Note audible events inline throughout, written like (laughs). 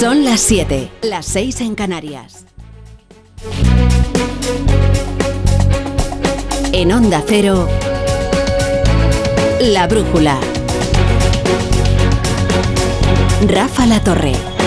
Son las 7, las 6 en Canarias. En Onda Cero, La Brújula. Rafa La Torre.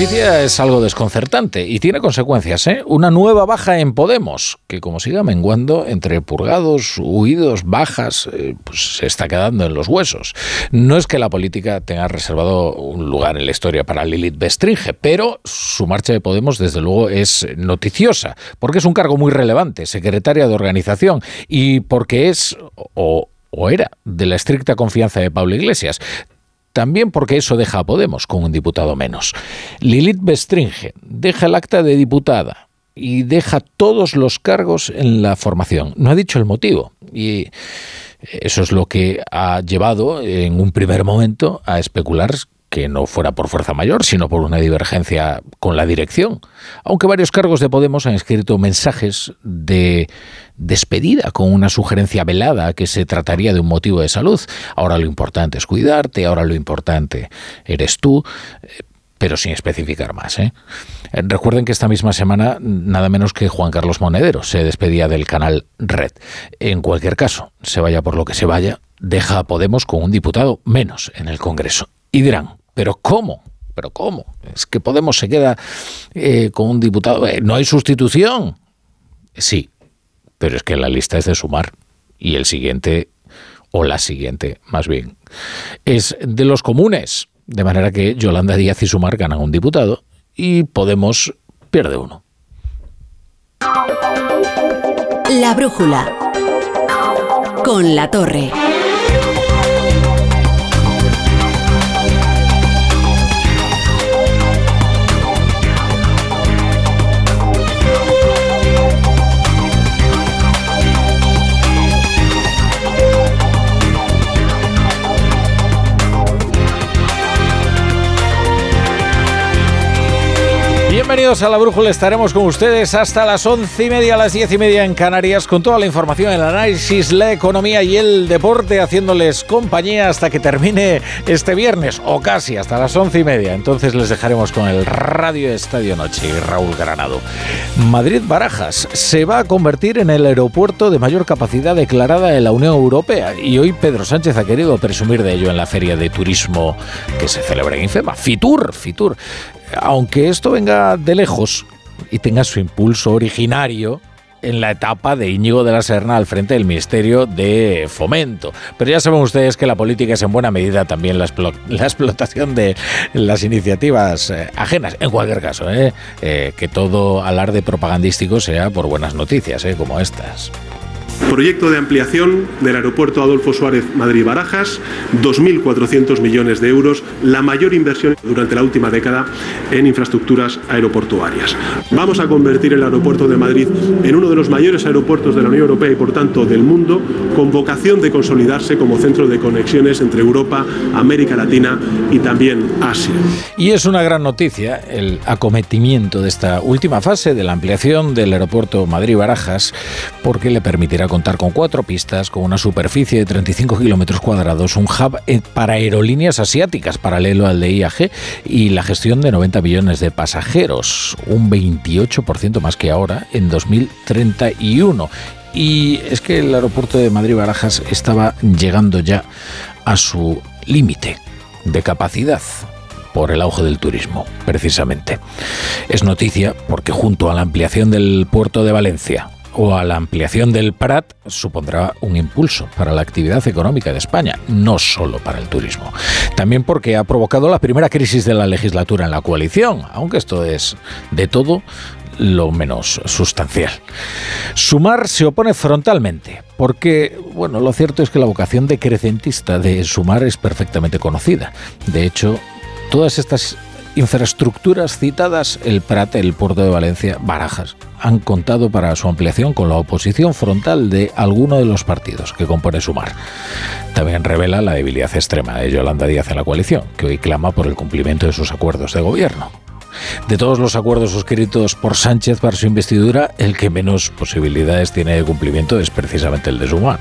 Noticia es algo desconcertante y tiene consecuencias. ¿eh? Una nueva baja en Podemos, que como siga menguando entre purgados, huidos, bajas, eh, pues se está quedando en los huesos. No es que la política tenga reservado un lugar en la historia para Lilith Bestringe, pero su marcha de Podemos desde luego es noticiosa, porque es un cargo muy relevante, secretaria de organización, y porque es o o era de la estricta confianza de Pablo Iglesias. También porque eso deja a Podemos con un diputado menos. Lilith Bestringe deja el acta de diputada y deja todos los cargos en la formación. No ha dicho el motivo. Y eso es lo que ha llevado en un primer momento a especular que no fuera por fuerza mayor, sino por una divergencia con la dirección. Aunque varios cargos de Podemos han escrito mensajes de despedida con una sugerencia velada que se trataría de un motivo de salud. Ahora lo importante es cuidarte, ahora lo importante eres tú pero sin especificar más. ¿eh? Recuerden que esta misma semana nada menos que Juan Carlos Monedero se despedía del canal Red. En cualquier caso, se vaya por lo que se vaya, deja a Podemos con un diputado menos en el Congreso. Y dirán, ¿Pero cómo? ¿Pero cómo? Es que Podemos se queda eh, con un diputado. Eh, no hay sustitución. Sí, pero es que la lista es de sumar. Y el siguiente, o la siguiente, más bien, es de los comunes. De manera que Yolanda Díaz y Sumar ganan un diputado y Podemos pierde uno. La brújula. Con la torre. Bienvenidos a la Brújula, estaremos con ustedes hasta las once y media, las diez y media en Canarias, con toda la información, el análisis, la economía y el deporte, haciéndoles compañía hasta que termine este viernes, o casi hasta las once y media. Entonces les dejaremos con el Radio Estadio Noche y Raúl Granado. Madrid Barajas se va a convertir en el aeropuerto de mayor capacidad declarada de la Unión Europea y hoy Pedro Sánchez ha querido presumir de ello en la feria de turismo que se celebra en Infema. Fitur, Fitur aunque esto venga de lejos y tenga su impulso originario, en la etapa de Íñigo de la Serna al frente del Ministerio de Fomento. Pero ya saben ustedes que la política es en buena medida también la, explotación de las iniciativas eh, ajenas. En cualquier caso, eh, eh, que todo alarde propagandístico sea por buenas noticias, como estas. Proyecto de ampliación del aeropuerto Adolfo Suárez Madrid-Barajas, 2.400 millones de euros, la mayor inversión durante la última década en infraestructuras aeroportuarias. Vamos a convertir el aeropuerto de Madrid en uno de los mayores aeropuertos de la Unión Europea y por tanto del mundo, con vocación de consolidarse como centro de conexiones entre Europa, América Latina y también Asia. Y es una gran noticia el acometimiento de esta última fase de la ampliación del aeropuerto Madrid-Barajas porque le permitirá contar con cuatro pistas, con una superficie de 35 kilómetros cuadrados, un hub eh, para aerolíneas asiáticas paralelo al de IAG y la gestión de 90 millones de pasajeros, un 28% más que ahora en 2031. Y es que el aeropuerto de Madrid-Barajas estaba llegando ya a su límite de capacidad por el auge del turismo, precisamente. Es noticia porque junto a la ampliación del puerto de Valencia, o a la ampliación del Prat supondrá un impulso para la actividad económica de España, no solo para el turismo. También porque ha provocado la primera crisis de la legislatura en la coalición, aunque esto es de todo lo menos sustancial. Sumar se opone frontalmente, porque, bueno, lo cierto es que la vocación decrecentista de Sumar es perfectamente conocida. De hecho, todas estas infraestructuras citadas, el Prat, el puerto de Valencia, Barajas, han contado para su ampliación con la oposición frontal de alguno de los partidos que compone Sumar. También revela la debilidad extrema de Yolanda Díaz en la coalición, que hoy clama por el cumplimiento de sus acuerdos de gobierno. De todos los acuerdos suscritos por Sánchez para su investidura, el que menos posibilidades tiene de cumplimiento es precisamente el de Sumar,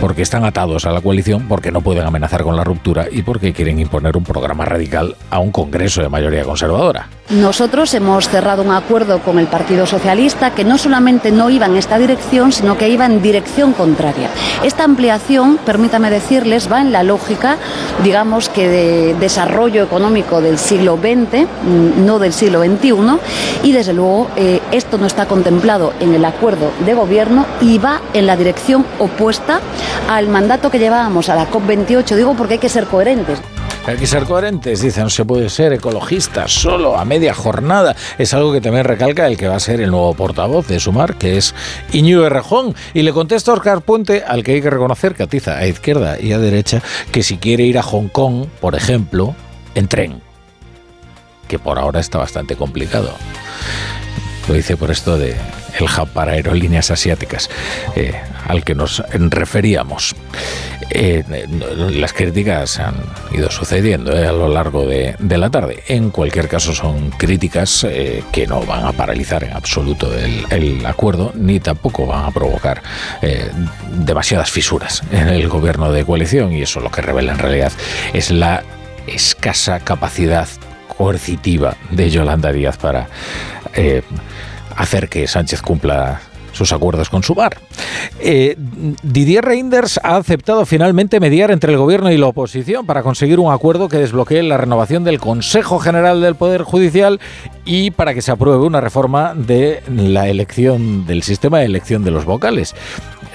porque están atados a la coalición, porque no pueden amenazar con la ruptura y porque quieren imponer un programa radical a un Congreso de mayoría conservadora. Nosotros hemos cerrado un acuerdo con el Partido Socialista que no solamente no iba en esta dirección, sino que iba en dirección contraria. Esta ampliación, permítame decirles, va en la lógica, digamos que de desarrollo económico del siglo XX, mm, no del siglo XXI, y desde luego eh, esto no está contemplado en el acuerdo de gobierno y va en la dirección opuesta al mandato que llevábamos a la COP28. Digo porque hay que ser coherentes. Hay que ser coherentes, dicen, no se puede ser ecologista solo a media jornada. Es algo que también recalca el que va a ser el nuevo portavoz de Sumar, que es Iñigo Rejón. Y le contesta Oscar Puente, al que hay que reconocer que atiza a izquierda y a derecha, que si quiere ir a Hong Kong, por ejemplo, en tren. Que por ahora está bastante complicado. Lo dice por esto de el hub para aerolíneas asiáticas eh, al que nos referíamos. Eh, las críticas han ido sucediendo eh, a lo largo de, la tarde. En cualquier caso son críticas que no van a paralizar en absoluto el, acuerdo ni tampoco van a provocar demasiadas fisuras en el gobierno de coalición y eso lo que revela en realidad es la escasa capacidad coercitiva de Yolanda Díaz para hacer que Sánchez cumpla sus acuerdos con su bar. Eh, Didier Reinders ha aceptado finalmente mediar entre el gobierno y la oposición para conseguir un acuerdo que desbloquee la renovación del Consejo General del Poder Judicial y para que se apruebe una reforma de la elección del sistema de elección de los vocales.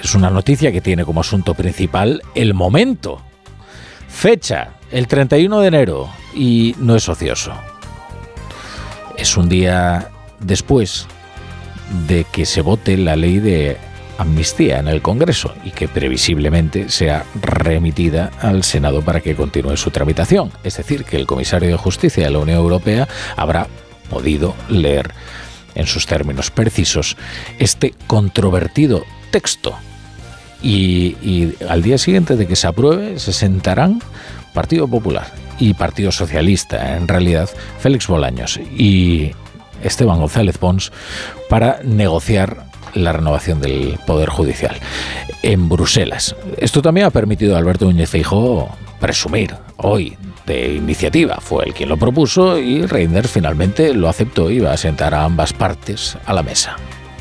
Es una noticia que tiene como asunto principal el momento. Fecha, el 31 de enero, y no es ocioso. Es un día después de que se vote la ley de amnistía en el Congreso y que previsiblemente sea remitida al Senado para que continúe su tramitación. Es decir, que el comisario de Justicia de la Unión Europea habrá podido leer en sus términos precisos este controvertido texto. Y, al día siguiente de que se apruebe se sentarán Partido Popular y Partido Socialista, en realidad Félix Bolaños y Esteban González Pons para negociar la renovación del Poder Judicial en Bruselas. Esto también ha permitido a Alberto Núñez Feijóo presumir hoy de iniciativa. Fue el quien lo propuso y Reinders finalmente lo aceptó y va a sentar a ambas partes a la mesa.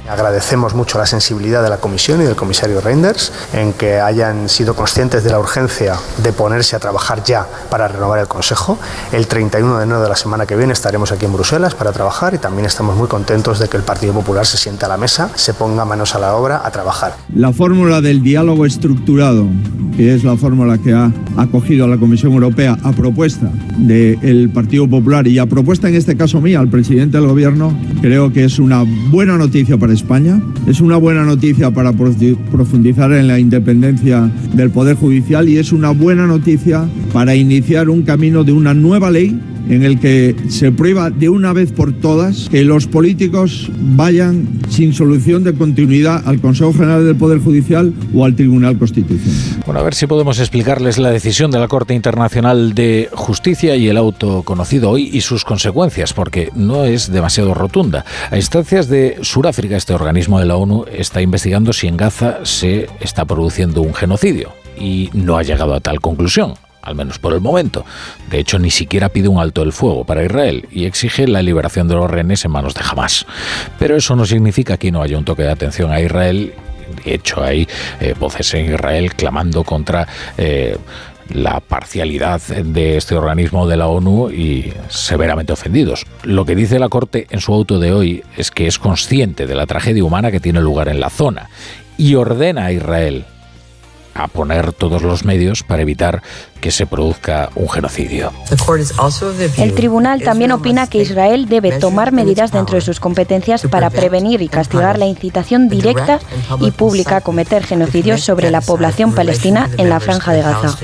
Agradecemos mucho la sensibilidad de la Comisión y del comisario Reinders en que hayan sido conscientes de la urgencia de ponerse a trabajar ya para renovar el Consejo. El 31 de enero de la semana que viene estaremos aquí en Bruselas para trabajar y también estamos muy contentos de que el Partido Popular se sienta a la mesa, se ponga manos a la obra a trabajar. La fórmula del diálogo estructurado, que es la fórmula que ha acogido a la Comisión Europea a propuesta del Partido Popular y a propuesta en este caso mía al presidente del Gobierno, creo que es una buena noticia para Es una buena noticia para profundizar en la independencia del Poder Judicial y es una buena noticia para iniciar un camino de una nueva ley en el que se prueba de una vez por todas que los políticos vayan sin solución de continuidad al Consejo General del Poder Judicial o al Tribunal Constitucional. Bueno, a ver si podemos explicarles la decisión de la Corte Internacional de Justicia y el auto conocido hoy y sus consecuencias, porque no es demasiado rotunda. A instancias de Sudáfrica, este organismo de la ONU está investigando si en Gaza se está produciendo un genocidio y no ha llegado a tal conclusión al menos por el momento. De hecho, ni siquiera pide un alto el fuego para Israel y exige la liberación de los rehenes en manos de Hamas. Pero eso no significa que no haya un toque de atención a Israel. De hecho, hay eh, voces en Israel clamando contra... Eh, la parcialidad de este organismo de la ONU y severamente ofendidos. Lo que dice la Corte en su auto de hoy es que es consciente de la tragedia humana que tiene lugar en la zona y ordena a Israel a poner todos los medios para evitar que se produzca un genocidio. El tribunal también opina que Israel debe tomar medidas dentro de sus competencias para prevenir y castigar la incitación directa y pública a cometer genocidios sobre la población palestina en la franja de Gaza.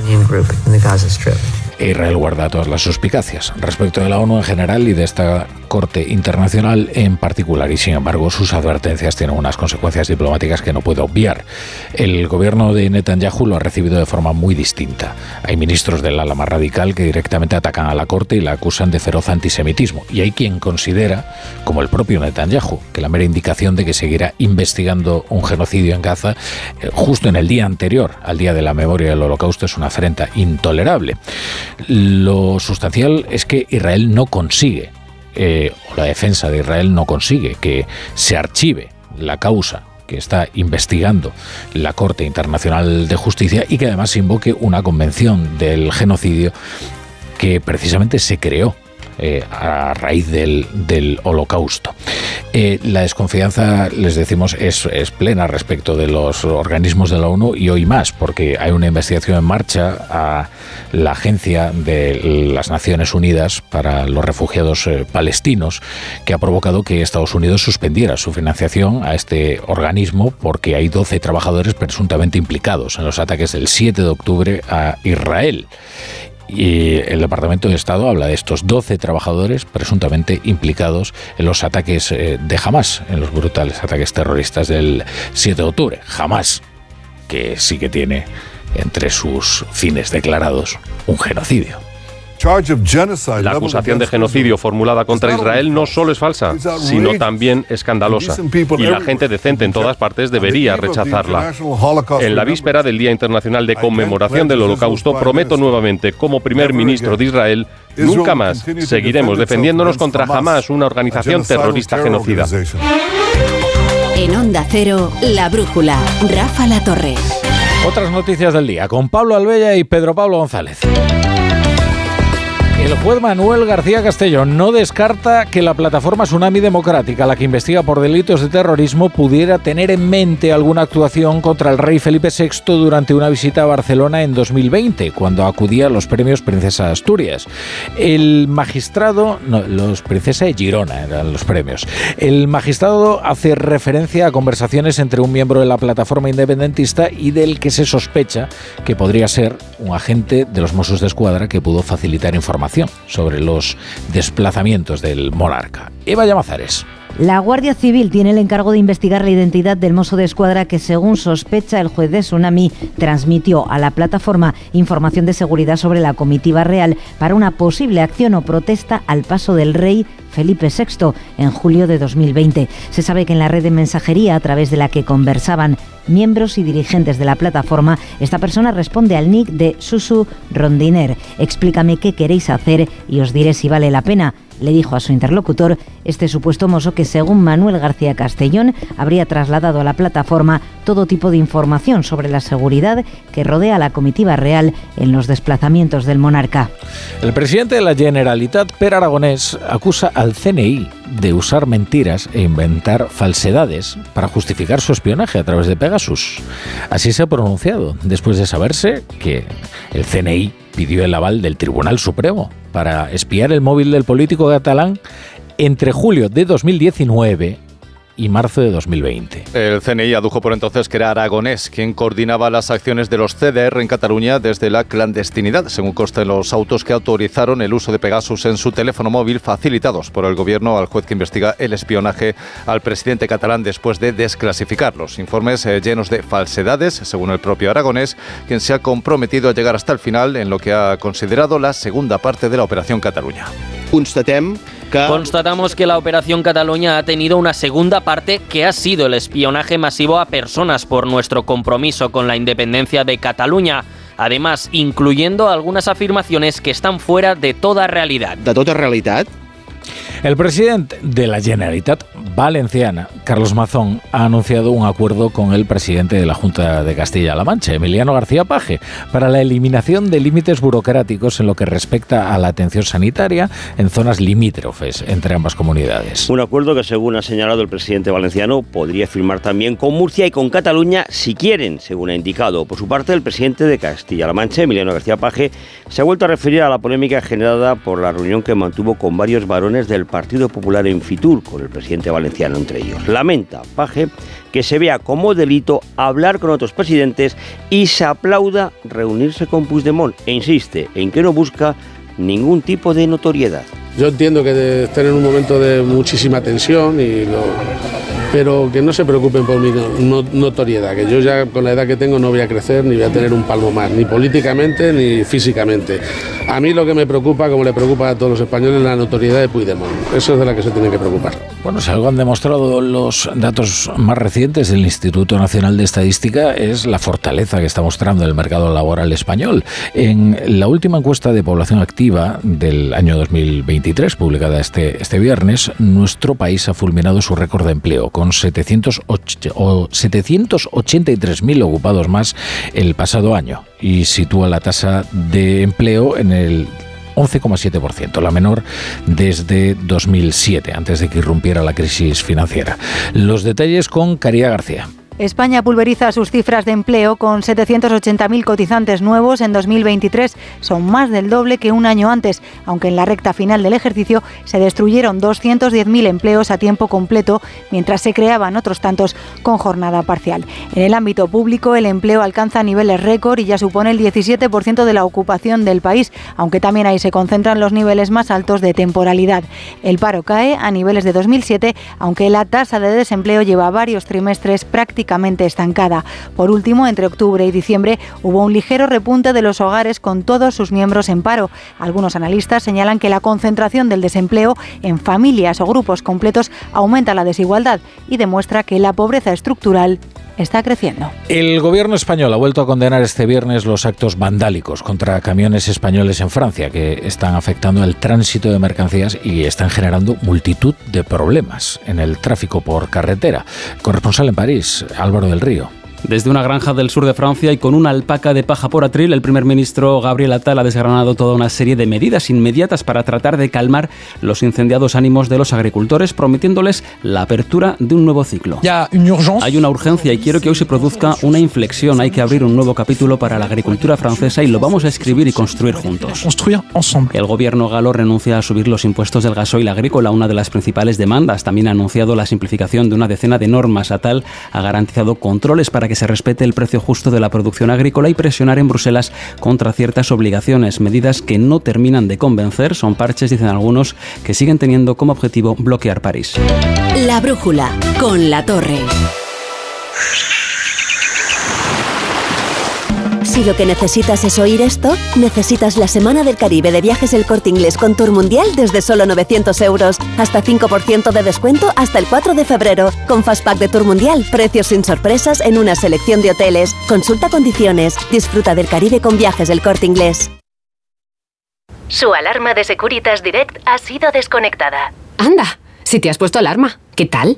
Israel guarda todas las suspicacias respecto de la ONU en general y de esta Corte Internacional en particular y sin embargo sus advertencias tienen unas consecuencias diplomáticas que no puedo obviar. El gobierno de Netanyahu lo ha recibido de forma muy distinta. Hay ministros del ala más radical que directamente atacan a la Corte y la acusan de feroz antisemitismo y hay quien considera, como el propio Netanyahu, que la mera indicación de que seguirá investigando un genocidio en Gaza eh, justo en el día anterior al día de la memoria del holocausto es una afrenta intolerable. Lo sustancial es que Israel no consigue eh, o la defensa de Israel no consigue que se archive la causa que está investigando la Corte Internacional de Justicia y que además invoque una convención del genocidio que precisamente se creó eh, a raíz del, holocausto. Eh, la desconfianza, les decimos, es, plena respecto de los organismos de la ONU y hoy más, porque hay una investigación en marcha a la Agencia de las Naciones Unidas para los Refugiados eh, Palestinos, que ha provocado que Estados Unidos suspendiera su financiación a este organismo porque hay 12 trabajadores presuntamente implicados en los ataques del 7 de octubre a Israel. Y el Departamento de Estado habla de estos 12 trabajadores presuntamente implicados en los ataques eh, de Hamas, en los brutales ataques terroristas del 7 de octubre. Hamas, que sí que tiene entre sus fines declarados un genocidio. La acusación de genocidio formulada contra Israel no solo es falsa, sino también escandalosa. Y la gente decente en todas partes debería rechazarla. En la víspera del Día Internacional de Conmemoración del Holocausto, prometo nuevamente, como primer ministro de Israel, nunca más seguiremos defendiéndonos contra jamás una organización terrorista genocida. En Onda Cero, La Brújula, Rafa La Torre. Otras noticias del día con Pablo Albella y Pedro Pablo González. El juez Manuel García Castellón no descarta que la plataforma Tsunami Democrática, la que investiga por delitos de terrorismo, pudiera tener en mente alguna actuación contra el rey Felipe VI durante una visita a Barcelona en 2020, cuando acudía a los premios Princesa Asturias. El magistrado, no, los Princesa de Girona eran los premios. El magistrado hace referencia a conversaciones entre un miembro de la plataforma independentista y del que se sospecha que podría ser un agente de los Mossos de Escuadra que pudo facilitar información sobre los desplazamientos del monarca. Eva Llamazares. La Guardia Civil tiene el encargo de investigar la identidad del mozo de escuadra que, según sospecha el juez de Tsunami, transmitió a la plataforma información de seguridad sobre la comitiva real para una posible acción o protesta al paso del rey Felipe VI en julio de 2020. Se sabe que en la red de mensajería a través de la que conversaban miembros y dirigentes de la plataforma, esta persona responde al nick de Susu Rondiner. Explícame qué queréis hacer y os diré si vale la pena le dijo a su interlocutor este supuesto mozo que, según Manuel García Castellón, habría trasladado a la plataforma todo tipo de información sobre la seguridad que rodea a la comitiva real en los desplazamientos del monarca. El presidente de la Generalitat, Per Aragonés, acusa al CNI de usar mentiras e inventar falsedades para justificar su espionaje a través de Pegasus. Así se ha pronunciado, después de saberse que el CNI pidió el aval del Tribunal Supremo para espiar el móvil del político catalán entre julio de 2019 y marzo de 2020. El CNI adujo por entonces que era Aragonés quien coordinaba las acciones de los CDR en Cataluña desde la clandestinidad, según consta en los autos que autorizaron el uso de Pegasus en su teléfono móvil facilitados por el gobierno al juez que investiga el espionaje al presidente catalán después de desclasificar los informes eh, llenos de falsedades, según el propio Aragonés, quien se ha comprometido a llegar hasta el final en lo que ha considerado la segunda parte de la Operación Cataluña. Constatamos que la Operación Cataluña ha tenido una segunda parte que ha sido el espionaje masivo a personas por nuestro compromiso con la independencia de Cataluña. Además, incluyendo algunas afirmaciones que están fuera de toda realidad. ¿De toda realidad? El presidente de la Generalitat Valenciana, Carlos Mazón, ha anunciado un acuerdo con el presidente de la Junta de Castilla-La Mancha, Emiliano García Paje, para la eliminación de límites burocráticos en lo que respecta a la atención sanitaria en zonas limítrofes entre ambas comunidades. Un acuerdo que, según ha señalado el presidente valenciano, podría firmar también con Murcia y con Cataluña si quieren, según ha indicado. Por su parte, el presidente de Castilla-La Mancha, Emiliano García Paje, se ha vuelto a referir a la polémica generada por la reunión que mantuvo con varios varones del Partido Popular en Fitur, con el presidente valenciano entre ellos. Lamenta, Paje, que se vea como delito hablar con otros presidentes y se aplauda reunirse con Puigdemont e insiste en que no busca ningún tipo de notoriedad. Yo entiendo que estén en un momento de muchísima tensión y pero que no se preocupen por mi notoriedad, que yo ya con la edad que tengo no voy a crecer ni voy a tener un palmo más, ni políticamente ni físicamente. A mí lo que me preocupa, como le preocupa a todos los españoles, es la notoriedad de Puigdemont. Eso es de la que se tiene que preocupar. Bueno, si algo han demostrado los datos más recientes del Instituto Nacional de Estadística es la fortaleza que está mostrando el mercado laboral español. En la última encuesta de población activa del año 2023, publicada este, este viernes, nuestro país ha fulminado su récord de empleo con 783.000 ocupados más el pasado año y sitúa la tasa de empleo en el 11,7%, la menor desde 2007, antes de que irrumpiera la crisis financiera. Los detalles con Caría García. España pulveriza sus cifras de empleo con 780.000 cotizantes nuevos en 2023. Son más del doble que un año antes, aunque en la recta final del ejercicio se destruyeron 210.000 empleos a tiempo completo, mientras se creaban otros tantos con jornada parcial. En el ámbito público, el empleo alcanza niveles récord y ya supone el 17% de la ocupación del país, aunque también ahí se concentran los niveles más altos de temporalidad. El paro cae a niveles de 2007, aunque la tasa de desempleo lleva varios trimestres prácticamente estancada. Por último, entre octubre y diciembre hubo un ligero repunte de los hogares con todos sus miembros en paro. Algunos analistas señalan que la concentración del desempleo en familias o grupos completos aumenta la desigualdad y demuestra que la pobreza estructural está creciendo. El gobierno español ha vuelto a condenar este viernes los actos vandálicos contra camiones españoles en Francia que están afectando el tránsito de mercancías y están generando multitud de problemas en el tráfico por carretera. Corresponsal en París, Álvaro del Río. Desde una granja del sur de Francia y con una alpaca de paja por atril, el primer ministro Gabriel Attal ha desgranado toda una serie de medidas inmediatas para tratar de calmar los incendiados ánimos de los agricultores, prometiéndoles la apertura de un nuevo ciclo. Hay una urgencia y quiero que hoy se produzca una inflexión. Hay que abrir un nuevo capítulo para la agricultura francesa y lo vamos a escribir y construir juntos. El gobierno galo renuncia a subir los impuestos del gasoil agrícola, una de las principales demandas. También ha anunciado la simplificación de una decena de normas. Attal ha garantizado controles para que se respete el precio justo de la producción agrícola y presionar en Bruselas contra ciertas obligaciones, medidas que no terminan de convencer, son parches, dicen algunos, que siguen teniendo como objetivo bloquear París. La brújula con la torre. Si lo que necesitas es oír esto, necesitas la Semana del Caribe de Viajes El Corte Inglés con Tour Mundial desde solo 900 euros. Hasta 5% de descuento hasta el 4 de febrero. Con Fastpack de Tour Mundial, precios sin sorpresas en una selección de hoteles. Consulta condiciones. Disfruta del Caribe con Viajes El Corte Inglés. Su alarma de Securitas Direct ha sido desconectada. Anda, si te has puesto alarma, ¿qué tal?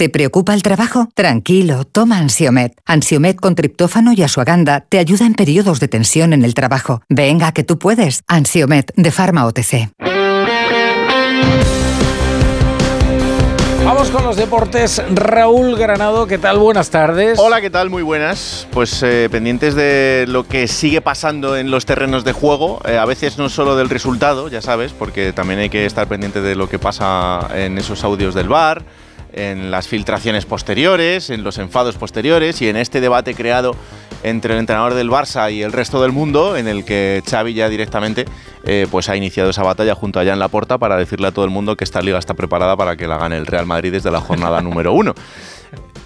¿Te preocupa el trabajo? Tranquilo, toma Ansiomet. Ansiomet con triptófano y asuaganda te ayuda en periodos de tensión en el trabajo. Venga, que tú puedes. Ansiomet de Pharma OTC. Vamos con los deportes. Raúl Granado, ¿qué tal? Buenas tardes. Hola, ¿qué tal? Muy buenas. Pues eh, pendientes de lo que sigue pasando en los terrenos de juego. Eh, a veces no solo del resultado, ya sabes, porque también hay que estar pendiente de lo que pasa en esos audios del bar en las filtraciones posteriores, en los enfados posteriores y en este debate creado entre el entrenador del Barça y el resto del mundo, en el que Xavi ya directamente eh, pues ha iniciado esa batalla junto a Jan Laporta para decirle a todo el mundo que esta liga está preparada para que la gane el Real Madrid desde la jornada (laughs) número uno.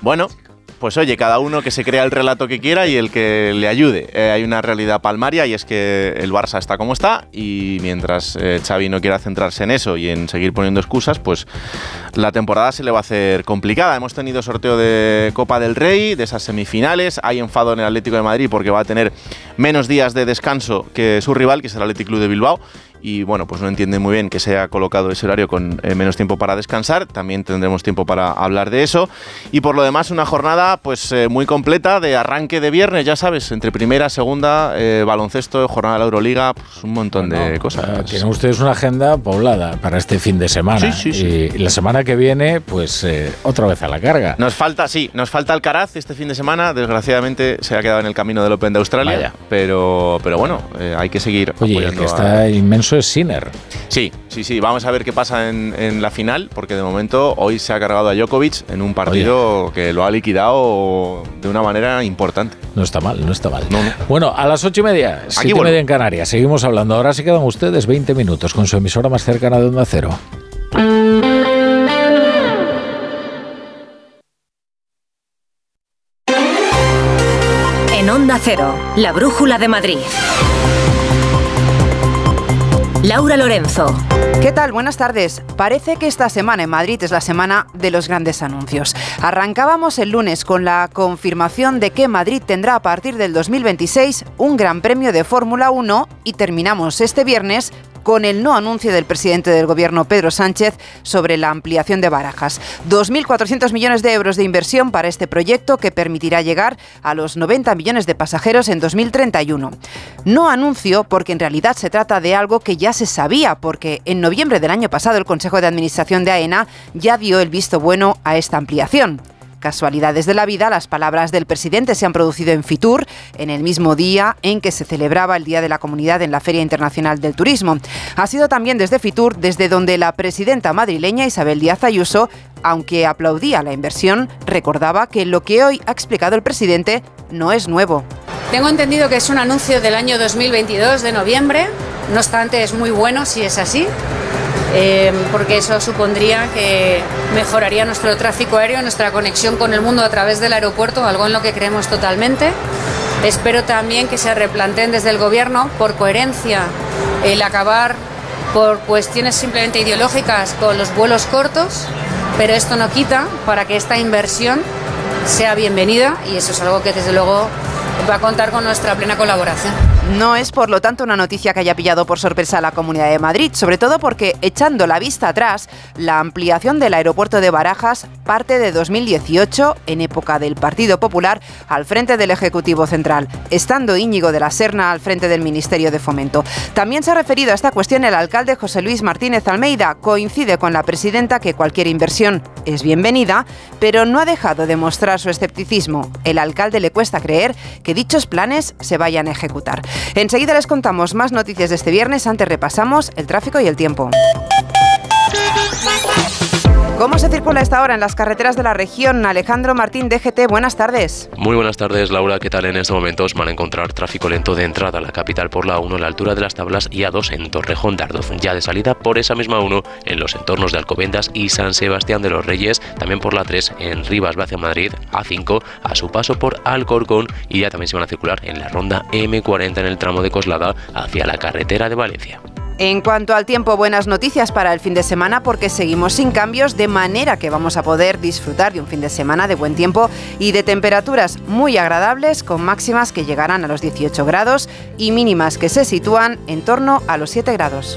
Bueno, pues oye, cada uno que se crea el relato que quiera y el que le ayude. Eh, hay una realidad palmaria y es que el Barça está como está y mientras eh, Xavi no quiera centrarse en eso y en seguir poniendo excusas, pues la temporada se le va a hacer complicada. Hemos tenido sorteo de Copa del Rey, de esas semifinales. Hay enfado en el Atlético de Madrid porque va a tener menos días de descanso que su rival, que es el Atlético de Bilbao y bueno, pues no entiende muy bien que se haya colocado ese horario con eh, menos tiempo para descansar. También tendremos tiempo para hablar de eso. Y por lo demás, una jornada pues eh, muy completa de arranque de viernes, ya sabes, entre primera, segunda, eh, baloncesto, jornada de la Euroliga, pues un montón de cosas. Tienen ustedes una agenda poblada para este fin de semana. Sí, sí, sí. Y la semana que viene, pues otra vez a la carga. Nos falta, sí, nos falta Alcaraz este fin de semana. Desgraciadamente se ha quedado en el camino del Open de Australia. Pero, pero bueno, hay que seguir. Oye, el que está inmenso es Sinner. Sí, sí, sí. Vamos a ver qué pasa en, la final, porque de momento hoy se ha cargado a Djokovic en un partido que lo ha liquidado de una manera importante. No está mal, no está mal. Bueno, a las ocho y media, siete y media en Canarias, seguimos hablando. Ahora se quedan ustedes 20 minutos con su emisora más cercana de Onda Cero. En Onda Cero, la brújula de Madrid. Laura Lorenzo. ¿Qué tal? Buenas tardes. Parece que esta semana en Madrid es la semana de los grandes anuncios. Arrancábamos el lunes con la confirmación de que Madrid tendrá a partir del 2026 un gran premio de Fórmula 1 y terminamos este viernes con el no anuncio del presidente del Gobierno, Pedro Sánchez, sobre la ampliación de Barajas. 2.400 millones de euros de inversión para este proyecto que permitirá llegar a los 90 millones de pasajeros en 2031. No anuncio porque en realidad se trata de algo que ya se sabía, porque en noviembre del año pasado el Consejo de Administración de AENA ya dio el visto bueno a esta ampliación. Casualidades de la vida, las palabras del presidente se han producido en Fitur, en el mismo día en que se celebraba el Día de la Comunidad en la Feria Internacional del Turismo. Ha sido también desde Fitur, desde donde la presidenta madrileña Isabel Díaz Ayuso, aunque aplaudía la inversión, recordaba que lo que hoy ha explicado el presidente no es nuevo. Tengo entendido que es un anuncio del año 2022 de noviembre, no obstante es muy bueno si es así. Em, porque eso supondría que mejoraría nuestro tráfico aéreo, nuestra conexión con el mundo a través del aeropuerto, algo en lo que creemos totalmente. Espero también que se replanteen desde el Gobierno, por coherencia, el acabar por cuestiones simplemente ideológicas con los vuelos cortos, pero esto no quita para que esta inversión sea bienvenida y eso es algo que desde luego va a contar con nuestra plena colaboración. No es, por lo tanto, una noticia que haya pillado por sorpresa a la Comunidad de Madrid, sobre todo porque, echando la vista atrás, la ampliación del aeropuerto de Barajas parte de 2018, en época del Partido Popular, al frente del Ejecutivo Central, estando Íñigo de la Serna al frente del Ministerio de Fomento. También se ha referido a esta cuestión el alcalde José Luis Martínez Almeida. Coincide con la presidenta que cualquier inversión es bienvenida, pero no ha dejado de mostrar su escepticismo. El alcalde le cuesta creer que dichos planes se vayan a ejecutar. Enseguida les contamos más noticias de este viernes, antes repasamos el tráfico y el tiempo. ¿Cómo se circula esta hora en las carreteras de la región? Alejandro Martín, DGT, buenas tardes. Muy buenas tardes, Laura. ¿Qué tal? En estos momentos van a encontrar tráfico lento de entrada a la capital por la 1 a la altura de las tablas y A2 en Torrejón de Ardoz. Ya de salida por esa misma 1 en los entornos de Alcobendas y San Sebastián de los Reyes. También por la 3 en Rivas hacia Madrid. A5 a su paso por Alcorcón y ya también se van a circular en la ronda M40 en el tramo de Coslada hacia la carretera de Valencia. En cuanto al tiempo, buenas noticias para el fin de semana porque seguimos sin cambios, de manera que vamos a poder disfrutar de un fin de semana de buen tiempo y de temperaturas muy agradables, con máximas que llegarán a los 18 grados y mínimas que se sitúan en torno a los 7 grados.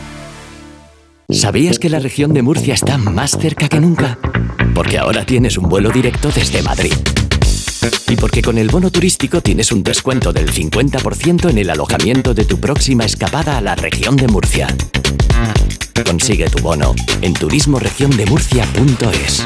¿Sabías que la región de Murcia está más cerca que nunca? Porque ahora tienes un vuelo directo desde Madrid. Y porque con el bono turístico tienes un descuento del 50% en el alojamiento de tu próxima escapada a la región de Murcia. Consigue tu bono en turismoregiondemurcia.es.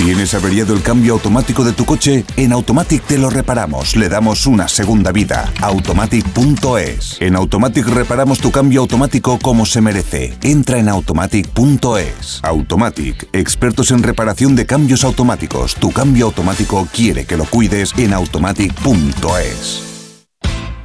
¿Tienes averiado el cambio automático de tu coche? En Automatic te lo reparamos, le damos una segunda vida. Automatic.es. En Automatic reparamos tu cambio automático como se merece. Entra en Automatic.es. Automatic, expertos en reparación de cambios automáticos. Tu cambio automático quiere que lo cuides en Automatic.es.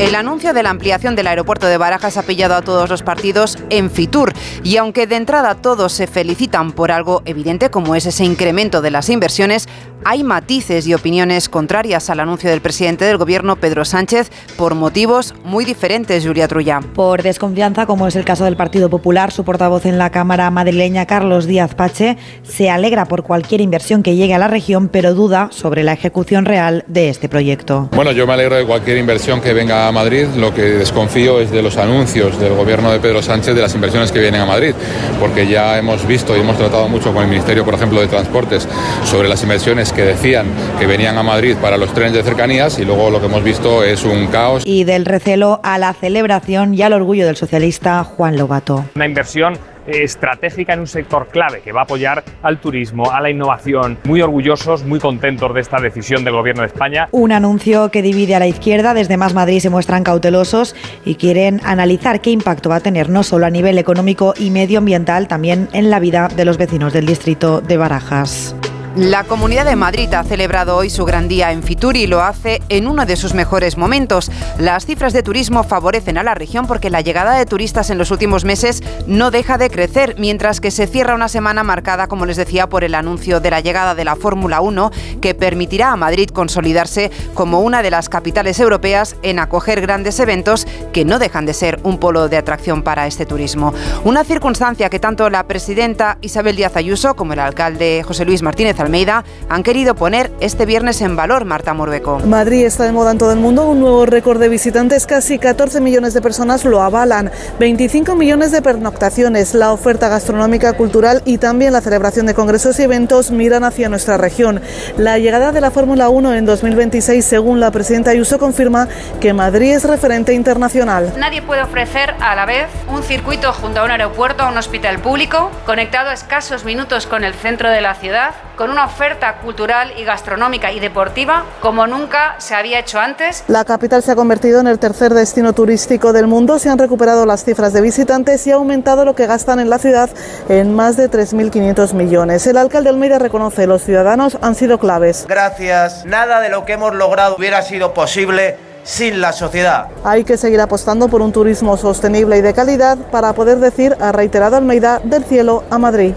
El anuncio de la ampliación del aeropuerto de Barajas ha pillado a todos los partidos en Fitur y aunque de entrada todos se felicitan por algo evidente como es ese incremento de las inversiones, hay matices y opiniones contrarias al anuncio del presidente del gobierno Pedro Sánchez por motivos muy diferentes, Julia Trulla. Por desconfianza, como es el caso del Partido Popular, su portavoz en la Cámara madrileña Carlos Díaz Pache se alegra por cualquier inversión que llegue a la región, pero duda sobre la ejecución real de este proyecto. Bueno, yo me alegro de cualquier inversión que venga a Madrid. Lo que desconfío es de los anuncios del gobierno de Pedro Sánchez de las inversiones que vienen a Madrid, porque ya hemos visto y hemos tratado mucho con el Ministerio, por ejemplo, de Transportes sobre las inversiones que decían que venían a Madrid para los trenes de cercanías y luego lo que hemos visto es un caos. Y del recelo a la celebración y al orgullo del socialista Juan Lobato. Una inversión estratégica en un sector clave que va a apoyar al turismo, a la innovación. Muy orgullosos, muy contentos de esta decisión del Gobierno de España. Un anuncio que divide a la izquierda. Desde Más Madrid se muestran cautelosos y quieren analizar qué impacto va a tener no solo a nivel económico y medioambiental, también en la vida de los vecinos del distrito de Barajas. La Comunidad de Madrid ha celebrado hoy su gran día en Fitur y lo hace en uno de sus mejores momentos. Las cifras de turismo favorecen a la región porque la llegada de turistas en los últimos meses no deja de crecer, mientras que se cierra una semana marcada, como les decía, por el anuncio de la llegada de la Fórmula 1, que permitirá a Madrid consolidarse como una de las capitales europeas en acoger grandes eventos que no dejan de ser un polo de atracción para este turismo. Una circunstancia que tanto la presidenta Isabel Díaz Ayuso como el alcalde José Luis Martínez Almeida han querido poner este viernes en valor, Marta Morbeco. Madrid está de moda en todo el mundo, un nuevo récord de visitantes, casi 14 millones de personas lo avalan, 25 millones de pernoctaciones, la oferta gastronómica, cultural y también la celebración de congresos y eventos miran hacia nuestra región. La llegada de la Fórmula 1 en 2026, según la presidenta Ayuso, confirma que Madrid es referente internacional. Nadie puede ofrecer a la vez un circuito junto a un aeropuerto, a un hospital público, conectado a escasos minutos con el centro de la ciudad, con una oferta cultural y gastronómica y deportiva como nunca se había hecho antes. La capital se ha convertido en el tercer destino turístico del mundo, se han recuperado las cifras de visitantes y ha aumentado lo que gastan en la ciudad en más de 3.500 millones. El alcalde Almeida reconoce los ciudadanos han sido claves. Gracias, nada de lo que hemos logrado hubiera sido posible sin la sociedad. Hay que seguir apostando por un turismo sostenible y de calidad para poder decir, ha reiterado Almeida, del cielo a Madrid.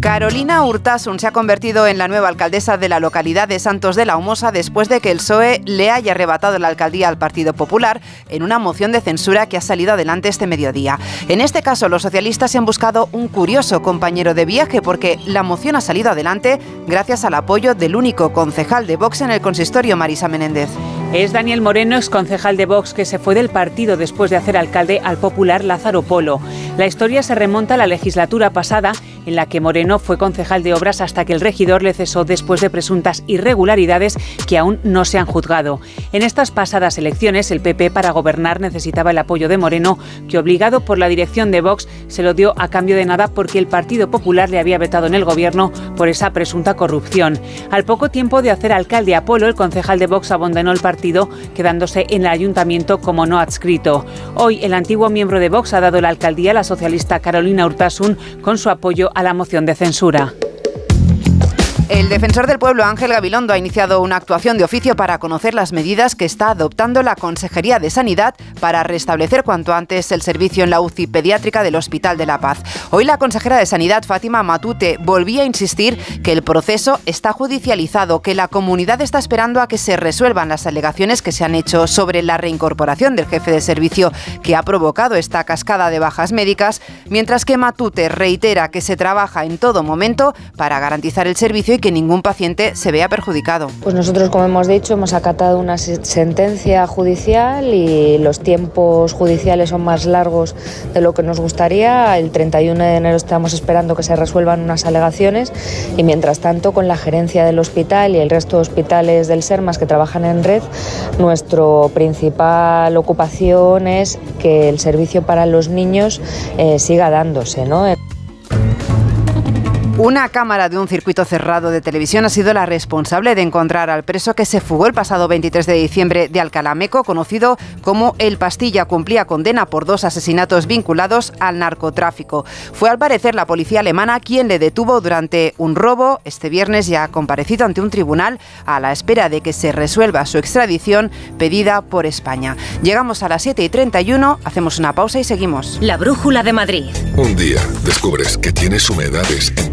Carolina Urtasun se ha convertido en la nueva alcaldesa de la localidad de Santos de la Humosa después de que el PSOE le haya arrebatado la alcaldía al Partido Popular en una moción de censura que ha salido adelante este mediodía. En este caso, los socialistas han buscado un curioso compañero de viaje porque la moción ha salido adelante gracias al apoyo del único concejal de Vox en el consistorio, Marisa Menéndez. Es Daniel Moreno, ex concejal de Vox, que se fue del partido después de hacer alcalde al popular Lázaro Polo. La historia se remonta a la legislatura pasada en la que Moreno fue concejal de obras hasta que el regidor le cesó después de presuntas irregularidades que aún no se han juzgado. En estas pasadas elecciones, el PP para gobernar necesitaba el apoyo de Moreno, que obligado por la dirección de Vox se lo dio a cambio de nada porque el Partido Popular le había vetado en el gobierno por esa presunta corrupción. Al poco tiempo de hacer alcalde Apolo, el concejal de Vox abandonó el partido, quedándose en el ayuntamiento como no adscrito. Hoy, el antiguo miembro de Vox ha dado la alcaldía a la socialista Carolina Urtasun con su apoyo a la moción de censura. El defensor del pueblo Ángel Gabilondo ha iniciado una actuación de oficio para conocer las medidas que está adoptando la Consejería de Sanidad para restablecer cuanto antes el servicio en la UCI pediátrica del Hospital de la Paz. Hoy la consejera de Sanidad, Fátima Matute, volvía a insistir que el proceso está judicializado, que la comunidad está esperando a que se resuelvan las alegaciones que se han hecho sobre la reincorporación del jefe de servicio que ha provocado esta cascada de bajas médicas, mientras que Matute reitera que se trabaja en todo momento para garantizar el servicio que ningún paciente se vea perjudicado. Pues nosotros, como hemos dicho, hemos acatado una sentencia judicial y los tiempos judiciales son más largos de lo que nos gustaría. El 31 de enero estamos esperando que se resuelvan unas alegaciones y mientras tanto con la gerencia del hospital y el resto de hospitales del SERMAS que trabajan en red, nuestra principal ocupación es que el servicio para los niños eh, siga dándose. ¿no? Una cámara de un circuito cerrado de televisión ha sido la responsable de encontrar al preso que se fugó el pasado 23 de diciembre de Alcalameco, conocido como El Pastilla. Cumplía condena por dos asesinatos vinculados al narcotráfico. Fue al parecer la policía alemana quien le detuvo durante un robo. Este viernes ya ha comparecido ante un tribunal a la espera de que se resuelva su extradición pedida por España. Llegamos a las 7 y 31, hacemos una pausa y seguimos. La Brújula de Madrid. Un día descubres que tienes humedades en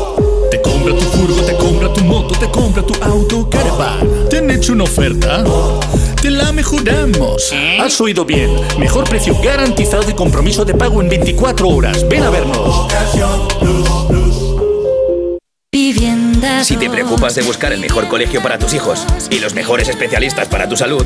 Te compra tu furgo, te compra tu moto, te compra tu auto, caravan. ¿Te han hecho una oferta? Te la mejoramos. Has oído bien. Mejor precio garantizado y compromiso de pago en 24 horas. Ven a vernos. Si te preocupas de buscar el mejor colegio para tus hijos y los mejores especialistas para tu salud,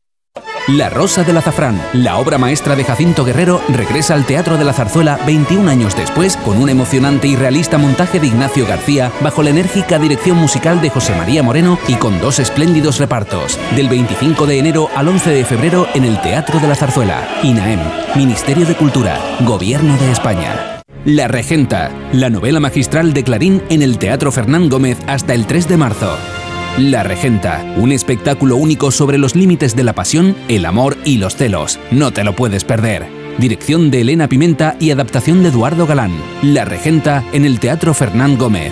La Rosa del Azafrán, la obra maestra de Jacinto Guerrero, regresa al Teatro de la Zarzuela 21 años después con un emocionante y realista montaje de Ignacio García bajo la enérgica dirección musical de José María Moreno y con dos espléndidos repartos. Del 25 de enero al 11 de febrero en el Teatro de la Zarzuela. INAEM, Ministerio de Cultura, Gobierno de España. La Regenta, la novela magistral de Clarín en el Teatro Fernán Gómez hasta el 3 de marzo. La Regenta, un espectáculo único sobre los límites de la pasión, el amor y los celos. No te lo puedes perder. Dirección de Elena Pimenta y adaptación de Eduardo Galán. La Regenta en el Teatro Fernán Gómez.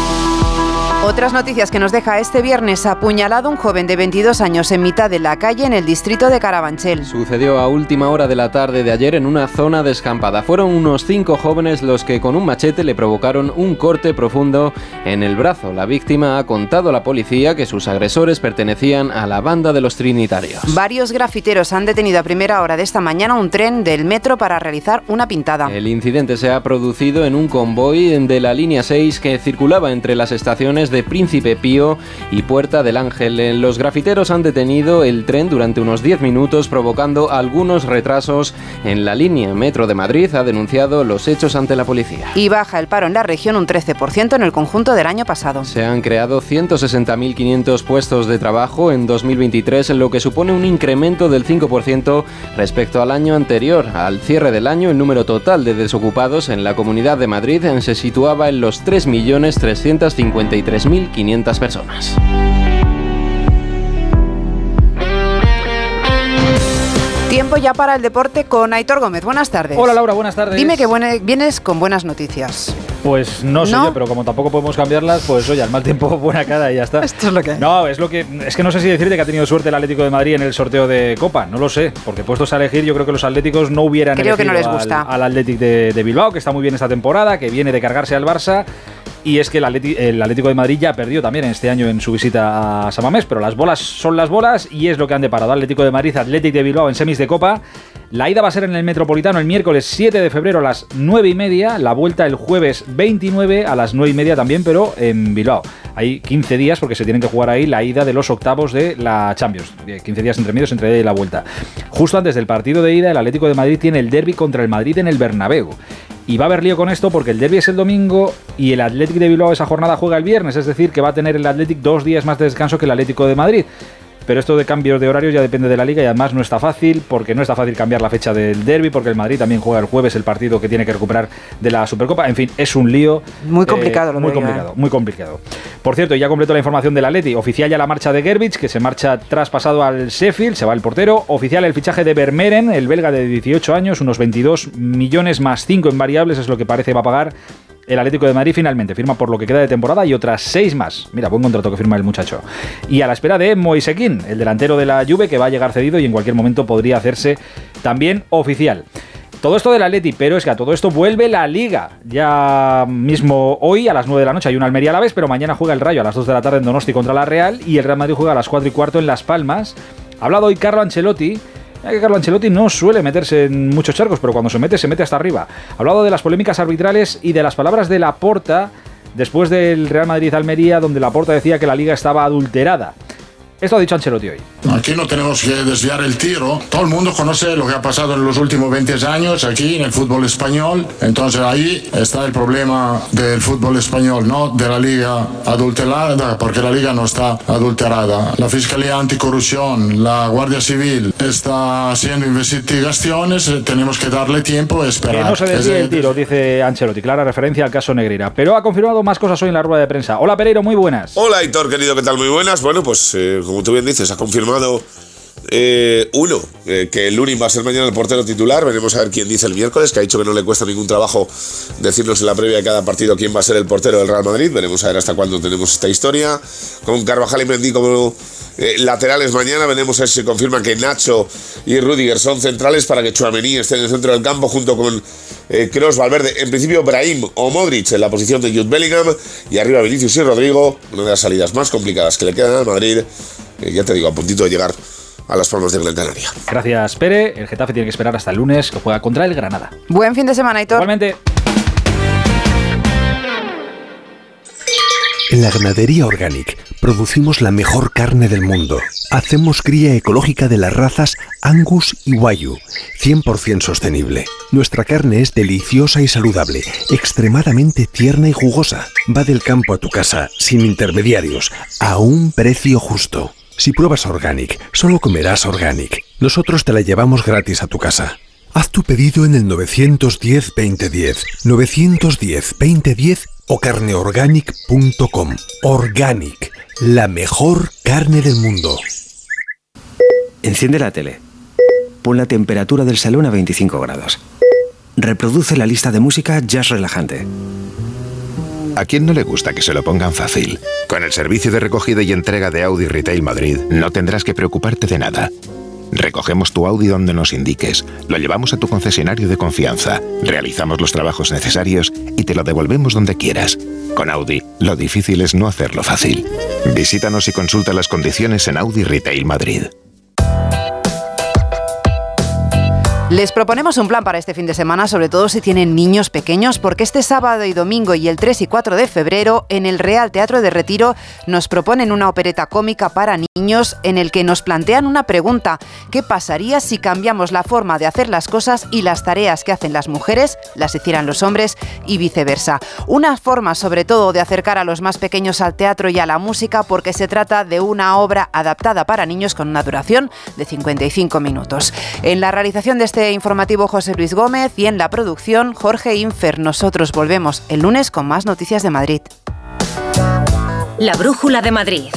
Otras noticias que nos deja este viernes apuñalado un joven de 22 años en mitad de la calle en el distrito de Carabanchel. Sucedió a última hora de la tarde de ayer en una zona descampada. Fueron unos cinco jóvenes los que con un machete le provocaron un corte profundo en el brazo. La víctima ha contado a la policía que sus agresores pertenecían a la banda de los Trinitarios. Varios grafiteros han detenido a primera hora de esta mañana un tren del metro para realizar una pintada. El incidente se ha producido en un convoy de la línea 6 que circulaba entre las estaciones de Príncipe Pío y Puerta del Ángel. Los grafiteros han detenido el tren durante unos 10 minutos provocando algunos retrasos en la línea. Metro de Madrid ha denunciado los hechos ante la policía. Y baja el paro en la región un 13% en el conjunto del año pasado. Se han creado 160.500 puestos de trabajo en 2023, lo que supone un incremento del 5% respecto al año anterior. Al cierre del año, el número total de desocupados en la Comunidad de Madrid se situaba en los 3.353.500 personas. Tiempo ya para el deporte con Aitor Gómez. Buenas tardes. Hola Laura, buenas tardes. Dime que vienes con buenas noticias. Pues no sé yo, pero como tampoco podemos cambiarlas, pues oye, al mal tiempo (laughs) buena cara y ya está. Esto es lo que No, es lo que es que no sé si decirte que ha tenido suerte el Atlético de Madrid en el sorteo de Copa, no lo sé, porque puestos a elegir yo creo que los Atléticos no hubieran creo que no les gusta. Al, Atlético de, de Bilbao, que está muy bien esta temporada, que viene de cargarse al Barça y es que el, Atlético de Madrid ya perdió también este año en su visita a Samamés, pero las bolas son las bolas y es lo que han deparado. Atlético de Madrid, Atlético de Bilbao en semis de Copa. La ida va a ser en el Metropolitano el miércoles 7 de febrero a las 9 y media, la vuelta el jueves 29 a las 9 y media también, pero en Bilbao. Hay 15 días porque se tienen que jugar ahí la ida de los octavos de la Champions. 15 días entre medios entre ida y la vuelta. Justo antes del partido de ida, el Atlético de Madrid tiene el derby contra el Madrid en el Bernabéu. Y va a haber lío con esto porque el derby es el domingo y el Athletic de Bilbao esa jornada juega el viernes, es decir, que va a tener el Athletic dos días más de descanso que el Atlético de Madrid. Pero esto de cambios de horarios ya depende de la liga y además no está fácil porque no está fácil cambiar la fecha del derby porque el Madrid también juega el jueves el partido que tiene que recuperar de la Supercopa. En fin, es un lío. Muy complicado, eh, Muy complicado, muy complicado. Por cierto, ya completo la información del Atleti. Oficial ya la marcha de Gerbich, que se marcha traspasado al Sheffield, se va el portero. Oficial el fichaje de Vermeeren, el belga de 18 años, unos 22 millones más 5 en variables, es lo que parece va a pagar el Atlético de Madrid finalmente firma por lo que queda de temporada y otras seis más. Mira, buen contrato que firma el muchacho. Y a la espera de Moisequín, el delantero de la Juve, que va a llegar cedido y en cualquier momento podría hacerse también oficial. Todo esto del Atleti, pero es que a todo esto vuelve la Liga. Ya mismo hoy a las 9 de la noche hay una Almería a la vez, pero mañana juega el Rayo a las 2 de la tarde en Donosti contra la Real y el Real Madrid juega a las 4 y cuarto en Las Palmas. Ha hablado hoy Carlo Ancelotti ya que Carlo Ancelotti no suele meterse en muchos charcos, pero cuando se mete, se mete hasta arriba. Ha hablado de las polémicas arbitrales y de las palabras de Laporta después del Real Madrid-Almería, donde Laporta decía que la liga estaba adulterada. Esto ha dicho Ancelotti hoy. Aquí no tenemos que desviar el tiro. Todo el mundo conoce lo que ha pasado en los últimos 20 años aquí en el fútbol español. Entonces ahí está el problema del fútbol español, no de la liga adulterada, porque la liga no está adulterada. La Fiscalía Anticorrupción, la Guardia Civil está haciendo investigaciones. Tenemos que darle tiempo y esperar. Que no se desvíe el tiro, dice Ancelotti. Clara referencia al caso Negreira. Pero ha confirmado más cosas hoy en la rueda de prensa. Hola Pereiro, muy buenas. Hola Hitor, querido, ¿qué tal? Muy buenas. Bueno, pues... Eh, como tú bien dices, ha confirmado eh, uno, eh, que el va a ser mañana el portero titular. Veremos a ver quién dice el miércoles, que ha dicho que no le cuesta ningún trabajo decirnos en la previa de cada partido quién va a ser el portero del Real Madrid. Veremos a ver hasta cuándo tenemos esta historia. Con Carvajal y Mendy eh, laterales mañana, veremos a ver si confirma que Nacho y Rudiger son centrales para que Chuamení esté en el centro del campo junto con Kroos, Valverde. En principio, Brahim o Modric en la posición de Jude Bellingham y arriba Vinicius y Rodrigo. Una de las salidas más complicadas que le quedan al Madrid ya te digo, a puntito de llegar a las palmas de Gran Canaria. Gracias, Pere. El Getafe tiene que esperar hasta el lunes que juega contra el Granada. Buen fin de semana, Aitor. Igualmente. En la ganadería Organic producimos la mejor carne del mundo. Hacemos cría ecológica de las razas Angus y Wayu, 100% sostenible. Nuestra carne es deliciosa y saludable, extremadamente tierna y jugosa. Va del campo a tu casa, sin intermediarios, a un precio justo. Si pruebas Organic, solo comerás Organic. Nosotros te la llevamos gratis a tu casa. Haz tu pedido en el 910-2010, 910-2010 o carneorganic.com. Organic, la mejor carne del mundo. Enciende la tele. Pon la temperatura del salón a 25 grados. Reproduce la lista de música jazz relajante. ¿A quién no le gusta que se lo pongan fácil? Con el servicio de recogida y entrega de Audi Retail Madrid no tendrás que preocuparte de nada. Recogemos tu Audi donde nos indiques, lo llevamos a tu concesionario de confianza, realizamos los trabajos necesarios y te lo devolvemos donde quieras. Con Audi, lo difícil es no hacerlo fácil. Visítanos y consulta las condiciones en Audi Retail Madrid. Les proponemos un plan para este fin de semana, sobre todo si tienen niños pequeños, porque este sábado y domingo y el 3 y 4 de febrero en el Real Teatro de Retiro nos proponen una opereta cómica para niños en el que nos plantean una pregunta. ¿Qué pasaría si cambiamos la forma de hacer las cosas y las tareas que hacen las mujeres las hicieran los hombres y viceversa? Una forma sobre todo de acercar a los más pequeños al teatro y a la música porque se trata de una obra adaptada para niños con una duración de 55 minutos. En la realización de este informativo José Luis Gómez y en la producción Jorge Infer. Nosotros volvemos el lunes con más noticias de Madrid. La Brújula de Madrid.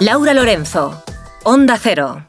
Laura Lorenzo. Onda Cero.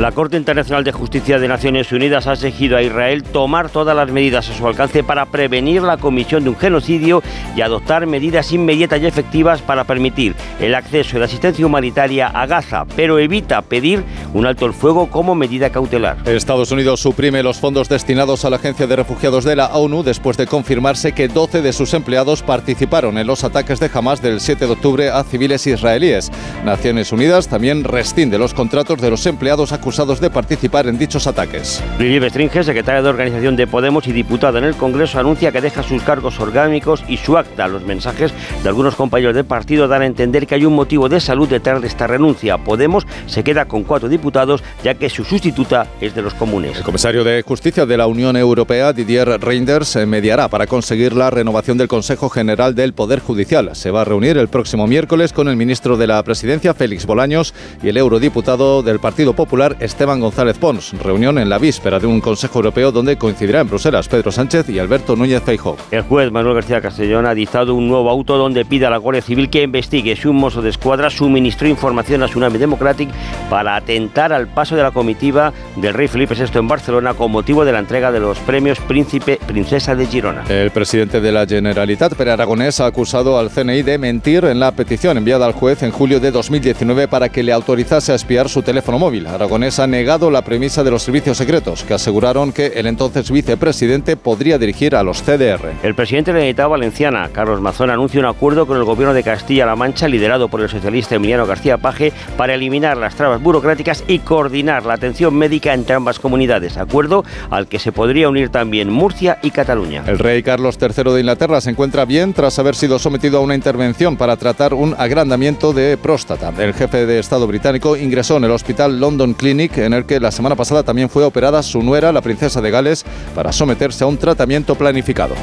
La Corte Internacional de Justicia de Naciones Unidas ha exigido a Israel tomar todas las medidas a su alcance para prevenir la comisión de un genocidio y adoptar medidas inmediatas y efectivas para permitir el acceso de asistencia humanitaria a Gaza, pero evita pedir un alto el fuego como medida cautelar. Estados Unidos suprime los fondos destinados a la Agencia de Refugiados de la ONU después de confirmarse que 12 de sus empleados participaron en los ataques de Hamas del 7 de octubre a civiles israelíes. Naciones Unidas también rescinde los contratos de los empleados acusados de participar en dichos ataques. Lili Bestringe, secretaria de Organización de Podemos y diputada en el Congreso, anuncia que deja sus cargos orgánicos y su acta. Los mensajes de algunos compañeros del partido dan a entender que hay un motivo de salud detrás de esta renuncia. Podemos se queda con cuatro diputados, ya que su sustituta es de los comunes. El comisario de Justicia de la Unión Europea, Didier Reinders, mediará para conseguir la renovación del Consejo General del Poder Judicial. Se va a reunir el próximo miércoles con el ministro de la Presidencia, Félix Bolaños, y el eurodiputado del Partido Popular, Esteban González Pons. Reunión en la víspera de un Consejo Europeo donde coincidirá en Bruselas Pedro Sánchez y Alberto Núñez Feijóo. El juez Manuel García Castellón ha dictado un nuevo auto donde pide a la Guardia Civil que investigue si un mozo de escuadra suministró información a Tsunami Democratic para atentar al paso de la comitiva del rey Felipe VI en Barcelona con motivo de la entrega de los premios Príncipe Princesa de Girona. El presidente de la Generalitat, Pere Aragonés, ha acusado al CNI de mentir en la petición enviada al juez en julio de 2019 para que le autorizase a espiar su teléfono móvil. Aragonés ha negado la premisa de los servicios secretos, que aseguraron que el entonces vicepresidente podría dirigir a los CDR. El presidente de la Unidad Valenciana, Carlos Mazón, anuncia un acuerdo con el gobierno de Castilla-La Mancha, liderado por el socialista Emiliano García Paje, para eliminar las trabas burocráticas y coordinar la atención médica entre ambas comunidades. Acuerdo al que se podría unir también Murcia y Cataluña. El rey Carlos III de Inglaterra se encuentra bien tras haber sido sometido a una intervención para tratar un agrandamiento de próstata. El jefe de Estado británico ingresó en el hospital London Clinic, en el que la semana pasada también fue operada su nuera, la princesa de Gales, para someterse a un tratamiento planificado.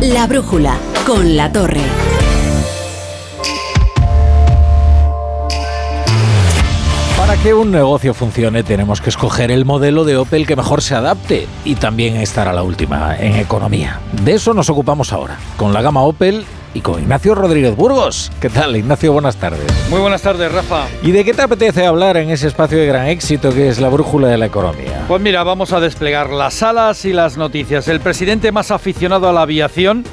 La brújula con la torre. Para que un negocio funcione tenemos que escoger el modelo de Opel que mejor se adapte y también estar a la última en economía. De eso nos ocupamos ahora, con la gama Opel y con Ignacio Rodríguez Burgos. ¿Qué tal, Ignacio? Buenas tardes. Muy buenas tardes, Rafa. ¿Y de qué te apetece hablar en ese espacio de gran éxito que es la brújula de la economía? Pues mira, vamos a desplegar las salas y las noticias. El presidente más aficionado a la aviación,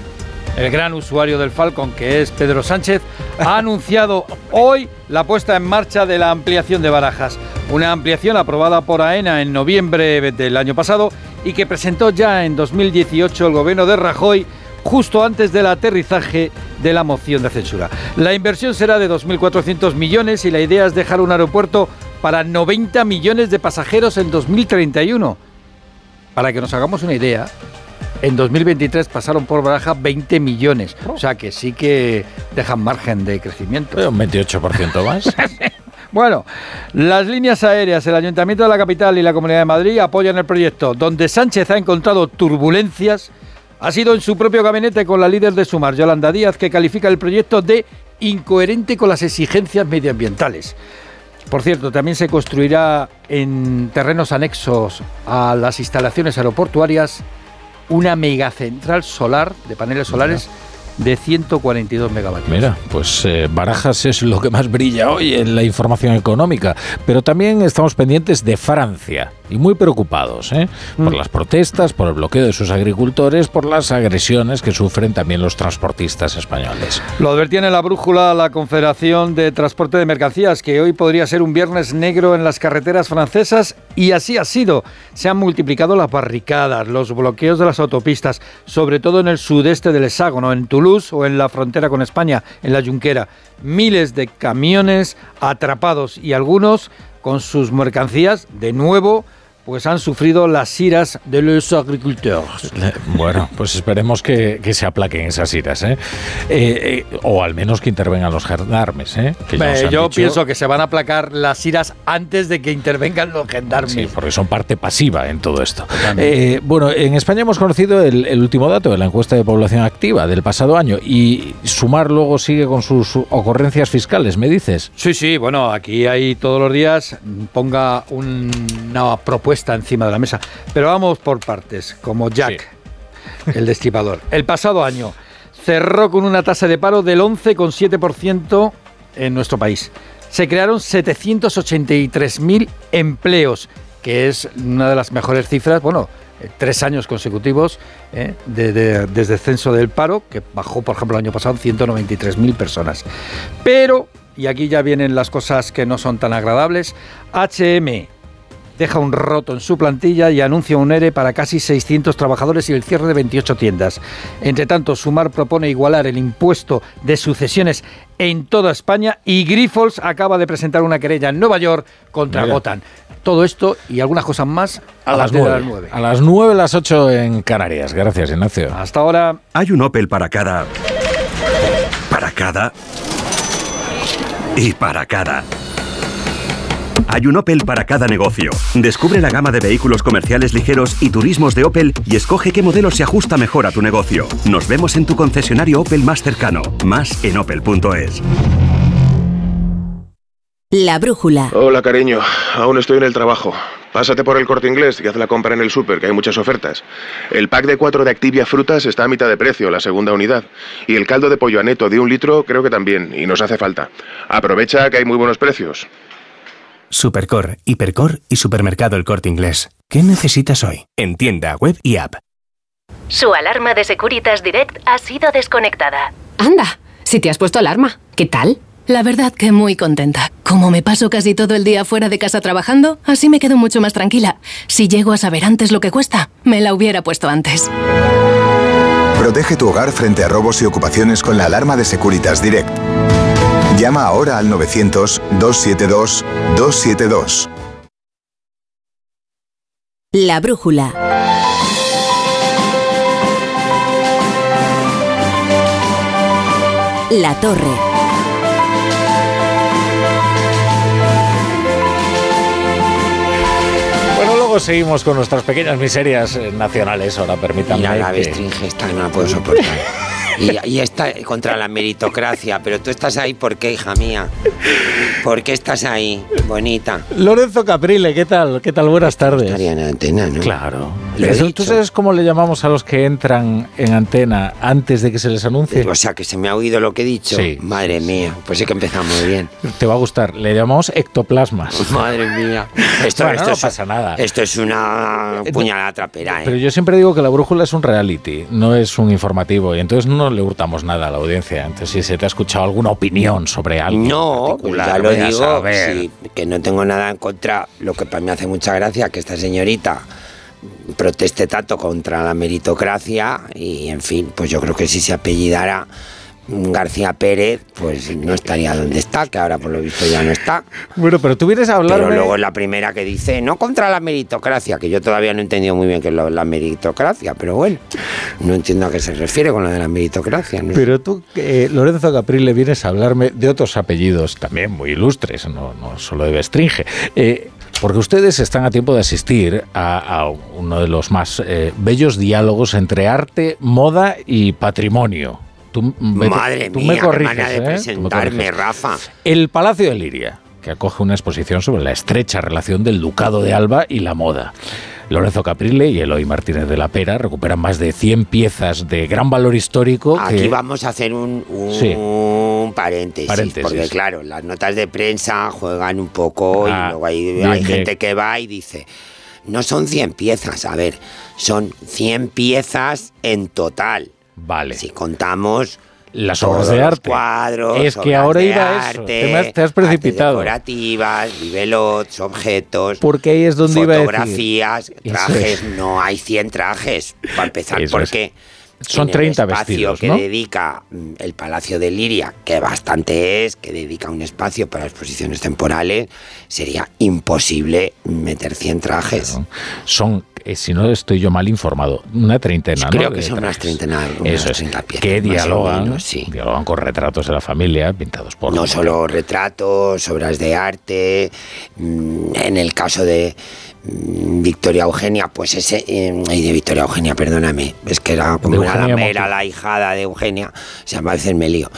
el gran usuario del Falcon, que es Pedro Sánchez, ha (laughs) anunciado hoy la puesta en marcha de la ampliación de barajas. Una ampliación aprobada por AENA en noviembre del año pasado y que presentó ya en 2018 el gobierno de Rajoy justo antes del aterrizaje de la moción de censura. La inversión será de 2.400 millones y la idea es dejar un aeropuerto para 90 millones de pasajeros en 2031. Para que nos hagamos una idea, en 2023 pasaron por Baraja 20 millones. O sea que sí que dejan margen de crecimiento. Un 28% más. (laughs) Bueno, las líneas aéreas, el Ayuntamiento de la Capital y la Comunidad de Madrid apoyan el proyecto, donde Sánchez ha encontrado turbulencias ha sido en su propio gabinete con la líder de Sumar, Yolanda Díaz, que califica el proyecto de incoherente con las exigencias medioambientales. Por cierto, también se construirá en terrenos anexos a las instalaciones aeroportuarias una megacentral solar de paneles solares de 142 megavatios. Mira, pues eh, Barajas es lo que más brilla hoy en la información económica, pero también estamos pendientes de Francia y muy preocupados ¿eh? por Mm. las protestas, por el bloqueo de sus agricultores, por las agresiones que sufren también los transportistas españoles. Lo advertía en la brújula la Confederación de Transporte de Mercancías, que hoy podría ser un viernes negro en las carreteras francesas, y así ha sido. Se han multiplicado las barricadas, los bloqueos de las autopistas, sobre todo en el sudeste del hexágono, en Toulouse o en la frontera con España, en la Junquera. Miles de camiones atrapados y algunos con sus mercancías de nuevo pues han sufrido las iras de los agricultores. Bueno, pues esperemos que, que se aplaquen esas iras, ¿eh? Eh, eh, o al menos que intervengan los gendarmes, ¿eh? Que ya yo dicho- pienso que se van a aplacar las iras antes de que intervengan los gendarmes. Sí, porque son parte pasiva en todo esto. Eh, bueno, en España hemos conocido el, el último dato de la encuesta de población activa del pasado año y Sumar luego sigue con sus ocurrencias fiscales, ¿me dices? Sí, sí, bueno, aquí hay todos los días, ponga un- una propuesta encima de la mesa. Pero vamos por partes, como Jack, el destripador. El pasado año cerró con una tasa de paro del 11,7% en nuestro país. Se crearon 783.000 empleos, que es una de las mejores cifras, bueno, eh, tres años consecutivos eh, de, de- desde el censo del paro, que bajó, por ejemplo, el año pasado 193.000 personas. Pero, y aquí ya vienen las cosas que no son tan agradables, HM deja un roto en su plantilla y anuncia un ERE para casi 600 trabajadores y el cierre de 28 tiendas. Entre tanto, Sumar propone igualar el impuesto de sucesiones en toda España y Grifols acaba de presentar una querella en Nueva York contra Mira. Gotan. Todo esto y algunas cosas más a, las nueve. 9 las 9. A las 9, las 8 en Canarias. Gracias, Ignacio. Hasta ahora. Hay un Opel para cada. Para cada. Y para cada. Hay un Opel para cada negocio. Descubre la gama de vehículos comerciales ligeros y turismos de Opel y escoge qué modelo se ajusta mejor a tu negocio. Nos vemos en tu concesionario Opel más cercano. Más en opel.es. La brújula. Hola, cariño. Aún estoy en el trabajo. Pásate por el corte inglés y haz la compra en el súper, que hay muchas ofertas. El pack de 4 de Activia Frutas está a mitad de precio, la segunda unidad. Y el caldo de pollo aneto de un litro creo que también, y nos hace falta. Aprovecha que hay muy buenos precios. Supercor, Hipercor y Supermercado El Corte Inglés. ¿Qué necesitas hoy? En tienda, web y app. Su alarma de Securitas Direct ha sido desconectada. Anda, si te has puesto alarma, ¿qué tal? La verdad que muy contenta. Como me paso casi todo el día fuera de casa trabajando, así me quedo mucho más tranquila. Si llego a saber antes lo que cuesta, me la hubiera puesto antes. Protege tu hogar frente a robos y ocupaciones con la alarma de Securitas Direct. Llama ahora al 900-272-272. La brújula. La torre. Bueno, luego seguimos con nuestras pequeñas miserias eh, nacionales. Ahora permítanme. Mira, la que- esta no la puedo soportar. (laughs) Y, y está contra la meritocracia, pero tú estás ahí ¿por qué, hija mía? ¿Por qué estás ahí, bonita? Lorenzo Caprile, ¿qué tal? ¿Qué tal? Buenas tardes. Estaría en antena, ¿no? Claro. Eso. ¿Tú sabes cómo le llamamos a los que entran en antena antes de que se les anuncie? O sea, que se me ha oído lo que he dicho. Sí. Madre mía, pues sí que empezamos bien. Te va a gustar. Le llamamos ectoplasmas. (laughs) Madre mía. Esto, Bueno, esto no es, pasa nada. Esto es una puñalada trapera, ¿eh? Pero yo siempre digo que la brújula es un reality, no es un informativo, y entonces no le hurtamos nada a la audiencia. Entonces, si se te ha escuchado alguna opinión sobre algo. No, pues ya lo digo, sí, que no tengo nada en contra. Lo que para mí hace mucha gracia que esta señorita proteste tanto contra la meritocracia y, en fin, pues yo creo que si se apellidara García Pérez, pues no estaría donde está, que ahora por lo visto ya no está. Bueno, pero tú vienes a hablarme... Pero luego es la primera que dice, no contra la meritocracia, que yo todavía no he entendido muy bien qué es lo- la meritocracia, pero bueno, no entiendo a qué se refiere con lo de la meritocracia. ¿no? Pero tú, eh, Lorenzo Caprile, vienes a hablarme de otros apellidos también muy ilustres, no, no solo de Bestringe. Eh, porque ustedes están a tiempo de asistir a, a uno de los más eh, bellos diálogos entre arte, moda y patrimonio. Tú, vete- Madre tú mía, me qué corriges, manera de ¿eh? Presentarme. Rafa. El Palacio de Liria, que acoge una exposición sobre la estrecha relación del Ducado de Alba y la moda. Lorenzo Caprile y Eloy Martínez de la Pera recuperan más de 100 piezas de gran valor histórico. Aquí que- vamos a hacer un, un Sí. paréntesis, Paréntesis. porque claro, las notas de prensa juegan un poco Ah, y luego hay, gente que va y dice, no son 100 piezas, a ver, son 100 piezas en total. Vale. Si contamos Las obras de arte. cuadros, Es que obras ahora de iba a eso. Te has- te has precipitado. decorativas, bibelots, objetos, Porque ahí es donde iba a decir. fotografías, trajes, es. no hay 100 trajes, para empezar, Eso es. Son en el 30 espacio vestidos, que ¿no? dedica mm, el Palacio de Liria, que bastante es, que dedica un espacio para exposiciones temporales, sería imposible meter 100 trajes. Son, eh, si no estoy yo mal informado, una treintena, ¿no? Creo de que son unas treintena, unas Eso es. 30 piezas, que dialogan, menos, sí. dialogan con retratos de la familia pintados por No solo retratos, obras de arte. mm, En el caso de Victoria Eugenia, pues ese. eh, ay, de Victoria Eugenia, perdóname. Es que era como era la, hijada de Eugenia. Se llama a veces me lío.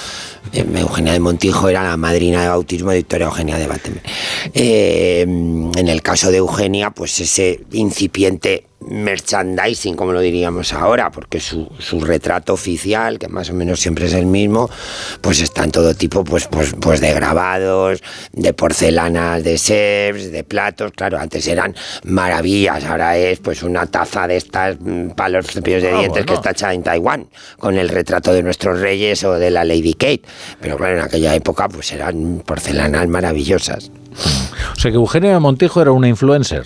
Eh, Eugenia de Montijo era la madrina de bautismo de Victoria Eugenia de Bateme. Eh, en el caso de Eugenia, pues ese incipiente merchandising, como lo diríamos ahora, porque su, su retrato oficial, que más o menos siempre es el mismo, pues está en todo tipo pues, pues, pues de grabados, de porcelanas, de chefs, de platos, claro, antes eran maravillas, ahora es pues una taza de estas mm, para los cepillos de Ah, dientes que está hecha en Taiwán, con el retrato de nuestros reyes o de la Lady Kate, pero claro, en aquella época pues eran porcelanas maravillosas. O sea que Eugenia Montijo era una influencer.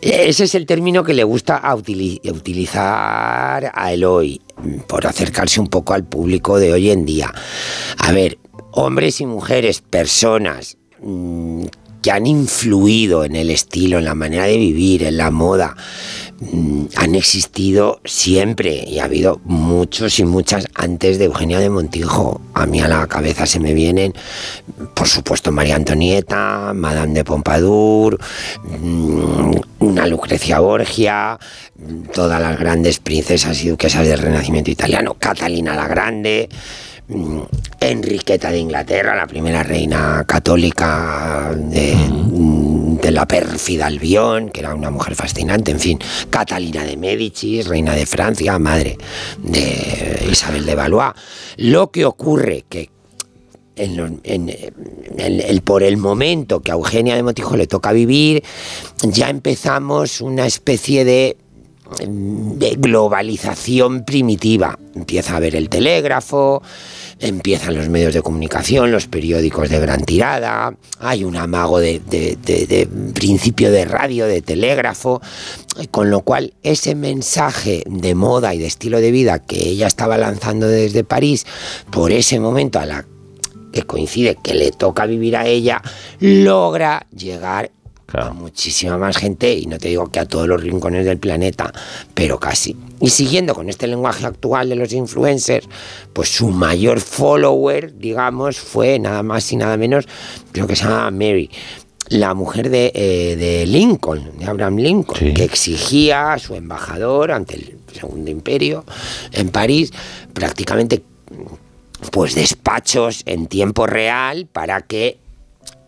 Ese es el término que le gusta a utili- utilizar a Eloy, por acercarse un poco al público de hoy en día. A ver, hombres y mujeres, personas mm, han influido en el estilo, en la manera de vivir, en la moda, mm, han existido siempre y ha habido muchos y muchas antes de Eugenia de Montijo. A mí a la cabeza se me vienen, por supuesto, María Antonieta, Madame de Pompadour, mm, una Lucrecia Borgia, mm, todas las grandes princesas y duquesas del Renacimiento italiano, Catalina la Grande, Enriqueta de Inglaterra, la primera reina católica de, la pérfida Albión, que era una mujer fascinante, en fin, Catalina de Médicis, reina de Francia, madre de Isabel de Valois. Lo que ocurre que por el momento que a Eugenia de Montijo le toca vivir, ya empezamos una especie de de globalización primitiva. Empieza a ver el telégrafo, empiezan los medios de comunicación, los periódicos de gran tirada, hay un amago de principio de radio, de telégrafo, con lo cual ese mensaje de moda y de estilo de vida que ella estaba lanzando desde París, por ese momento a la que coincide que le toca vivir a ella, logra llegar a muchísima más gente, y no te digo que a todos los rincones del planeta, pero casi. Y siguiendo con este lenguaje actual de los influencers, pues su mayor follower, digamos, fue nada más y nada menos, creo que se llama Mary. La mujer de, eh, de Lincoln, de Abraham Lincoln, que exigía a su embajador ante el Segundo Imperio en París prácticamente pues despachos en tiempo real para que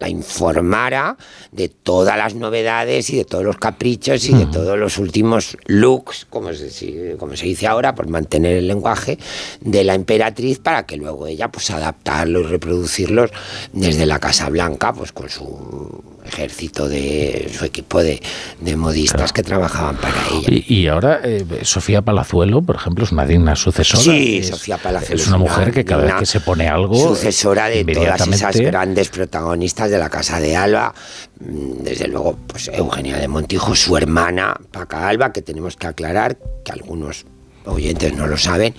la informara de todas las novedades y de todos los caprichos y de todos los últimos looks, como se, como se dice ahora, por mantener el lenguaje de la emperatriz para que luego ella pues adaptarlos y reproducirlos desde la Casa Blanca, pues con su ejército de su equipo de, de modistas que trabajaban para ella. Y, y ahora eh, Sofía Palazuelo, por ejemplo, es una digna sucesora. Sí, es, Sofía Palazuelo Es una mujer que cada vez que se pone algo. sucesora de todas esas grandes protagonistas de la Casa de Alba, Mm, desde luego, pues Eugenia de Montijo, su hermana Paca Alba, que tenemos que aclarar, que algunos oyentes no lo saben,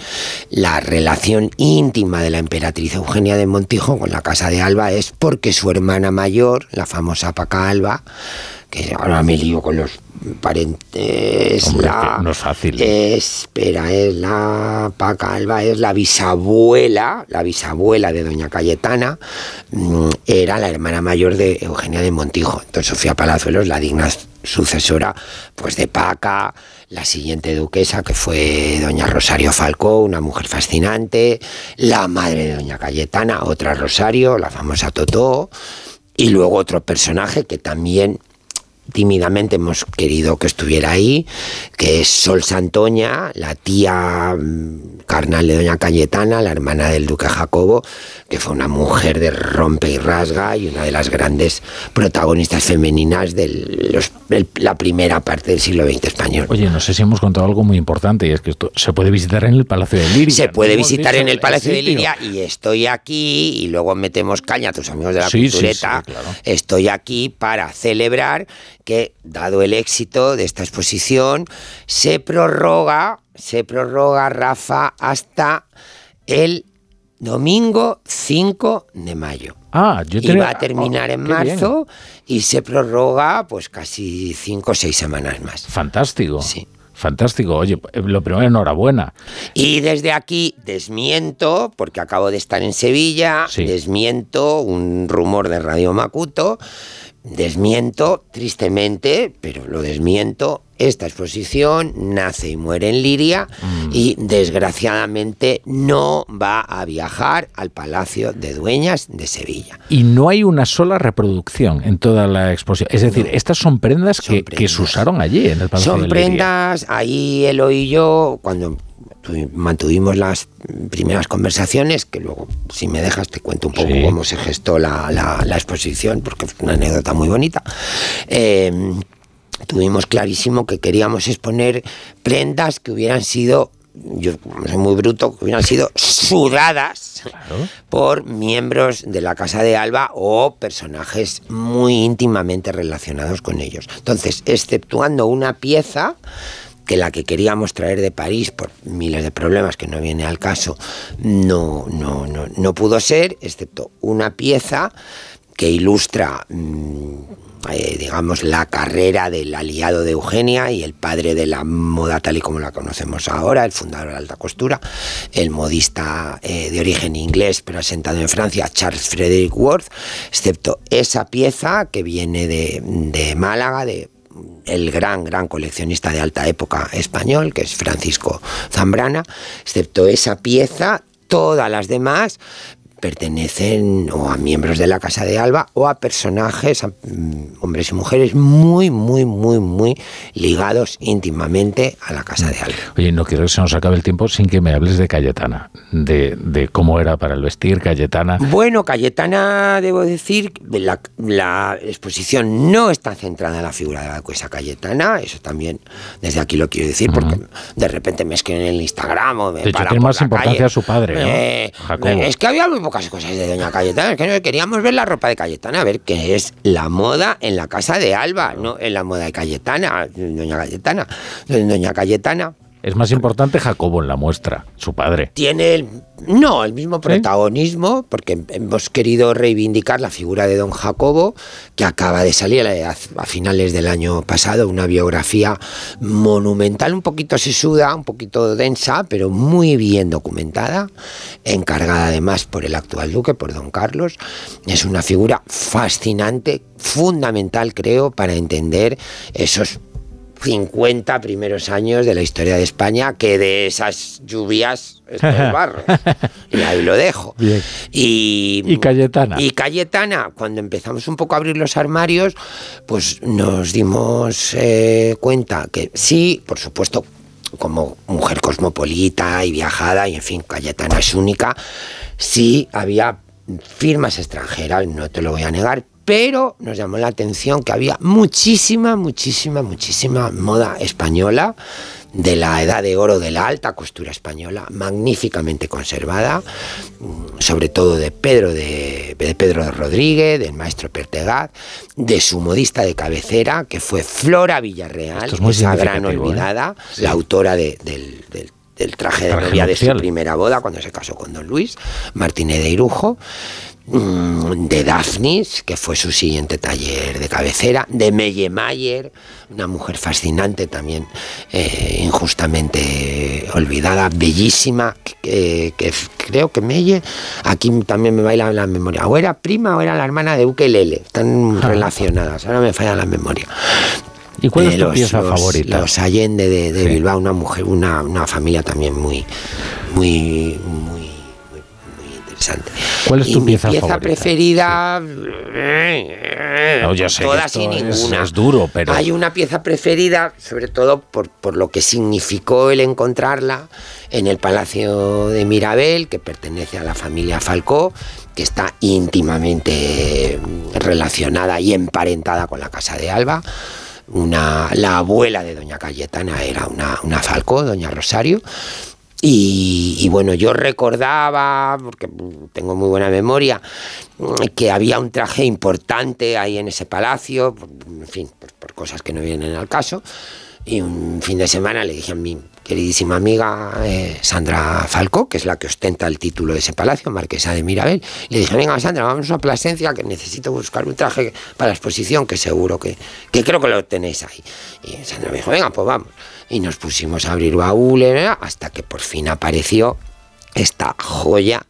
la relación íntima de la emperatriz Eugenia de Montijo con la Casa de Alba es porque su hermana mayor, la famosa Paca Alba, que ahora me lío con los parente, es Hombre, la... no es fácil. Espera, es la Paca Alba, es la bisabuela, la bisabuela de doña Cayetana, mm, era la hermana mayor de Eugenia de Montijo. Entonces Sofía Palazuelos, la digna sucesora pues de Paca, la siguiente duquesa que fue doña Rosario Falcó, una mujer fascinante, la madre de doña Cayetana, otra Rosario, la famosa Totó, y luego otro personaje que también tímidamente hemos querido que estuviera ahí, que es Sol Santoña, la tía mm, carnal de doña Cayetana, la hermana del duque Jacobo, que fue una mujer de rompe y rasga y una de las grandes protagonistas femeninas de la primera parte del siglo XX español. Oye, no sé si hemos contado algo muy importante y es que esto se puede visitar en el Palacio de Liria. Se puede visitar en el Palacio de. Liria y estoy aquí y luego metemos caña a tus amigos de la Sí, sí, cultureta. sí, claro. Estoy aquí para celebrar que, dado el éxito de esta exposición, se prorroga, se prorroga, Rafa, hasta el domingo 5 de mayo. Ah, yo y tenía- va a terminar oh, en bien. marzo y se prorroga pues casi 5 o 6 semanas más. Fantástico. Fantástico. Oye, eh, lo primero, enhorabuena. Y desde aquí desmiento, porque acabo de estar en Sevilla, desmiento un rumor de Radio Macuto, desmiento tristemente, pero lo desmiento, esta exposición nace y muere en Liria Mm. y desgraciadamente no va a viajar al Palacio de Dueñas de Sevilla. Y no hay una sola reproducción en toda la exposición. Es decir, estas son prendas, que, que se usaron allí en el Palacio Son de Liria. prendas, ahí Elo y yo, cuando mantuvimos las primeras conversaciones, que luego, si me dejas, te cuento un poco cómo se gestó la, la- la exposición, porque fue una anécdota muy bonita. eh, tuvimos clarísimo que queríamos exponer prendas que hubieran sido, yo soy muy bruto, que hubieran sido sudadas por miembros de la Casa de Alba o personajes muy íntimamente relacionados con ellos. Entonces, exceptuando una pieza que la que queríamos traer de París por miles de problemas que no viene al caso no, no, no, no pudo ser, excepto una pieza que ilustra, mm, eh, digamos, la carrera del aliado de Eugenia y el padre de la moda tal y como la conocemos ahora, el fundador de la alta costura, el modista eh, de origen inglés pero asentado en Francia, Charles Frederick Worth, excepto esa pieza que viene de, de Málaga, de el gran, gran coleccionista de alta época español, que es Francisco Zambrana, excepto esa pieza, todas las demás pertenecen o a miembros de la Casa de Alba o a personajes, a, mm, hombres y mujeres, muy, muy, muy, muy ligados íntimamente a la Casa de Alba. Oye, no quiero que se nos acabe el tiempo sin que me hables de Cayetana, de, de cómo era para el vestir Cayetana. Bueno, Cayetana, debo decir, la, la exposición no está centrada en la figura de la duquesa Cayetana, eso también desde aquí lo quiero decir, porque de repente me escriben en el Instagram o me De hecho, tiene más la importancia calle. su padre, ¿no? Eh, Jacobo. es que había pocas cosas de doña Cayetana, es que queríamos ver la ropa de Cayetana, a ver qué es la moda en la casa de Alba, no en la moda de Cayetana, doña Cayetana, doña Cayetana Es más importante Jacobo en la muestra, su padre. tiene el, no el mismo protagonismo porque hemos querido reivindicar la figura de don Jacobo que acaba de salir a, a finales del año pasado una biografía monumental un poquito sesuda un poquito densa pero muy bien documentada encargada además por el actual duque por don Carlos es una figura fascinante fundamental creo para entender esos 50 primeros años de la historia de España, que de esas lluvias es todo (laughs) barro. Y ahí lo dejo. Bien. Y, Y Cayetana. Y Cayetana, cuando empezamos un poco a abrir los armarios, pues nos dimos eh, cuenta que sí, por supuesto, como mujer cosmopolita y viajada, y en fin, Cayetana es única, sí había firmas extranjeras, no te lo voy a negar, pero nos llamó la atención que había muchísima, muchísima, muchísima moda española de la edad de oro de la alta costura española, magníficamente conservada, mm, sobre todo de Pedro de, de Pedro de Rodríguez, del maestro Pertegat, de su modista de cabecera, que fue Flora Villarreal, es muy esa gran ¿eh? olvidada, Sí. la autora de- del, del- del traje de novia de su primera boda cuando se casó con don Luis, Martínez de Irujo de Daphnis, que fue su siguiente taller de cabecera, de Meye Mayer, una mujer fascinante también, eh, injustamente olvidada, bellísima, que, que creo que Meye, aquí también me baila la memoria, o era prima o era la hermana de Ukelele, están relacionadas, ahora me falla la memoria. ¿Y cuál es Eh, tu los- pieza los- favorita? Los Allende de, de Bilbao, una mujer, una, una familia también muy, muy, muy interesante. ¿Cuál es Y tu mi pieza pieza favorita? preferida? No, yo sé que todas y es- ninguna. es duro, pero- Hay una pieza preferida, sobre todo por, por lo que significó el encontrarla en el Palacio de Mirabel, que pertenece a la familia Falcó, que está íntimamente relacionada y emparentada con la Casa de Alba. Una, la abuela de doña Cayetana era una, una Falcó, doña Rosario. Y, y bueno, yo recordaba, porque tengo muy buena memoria, que había un traje importante ahí en ese palacio, en fin, por, por cosas que no vienen al caso. Y un fin de semana le dije a mi queridísima amiga eh, Sandra Falcó, que es la que ostenta el título de ese palacio, Marquesa de Mirabel, le dije, venga Sandra, vamos a Plasencia, que necesito buscar un traje para la exposición, que seguro que, que creo que lo tenéis ahí. Y Sandra me dijo, venga, pues vamos. Y nos pusimos a abrir baúles, hasta que por fin apareció esta joya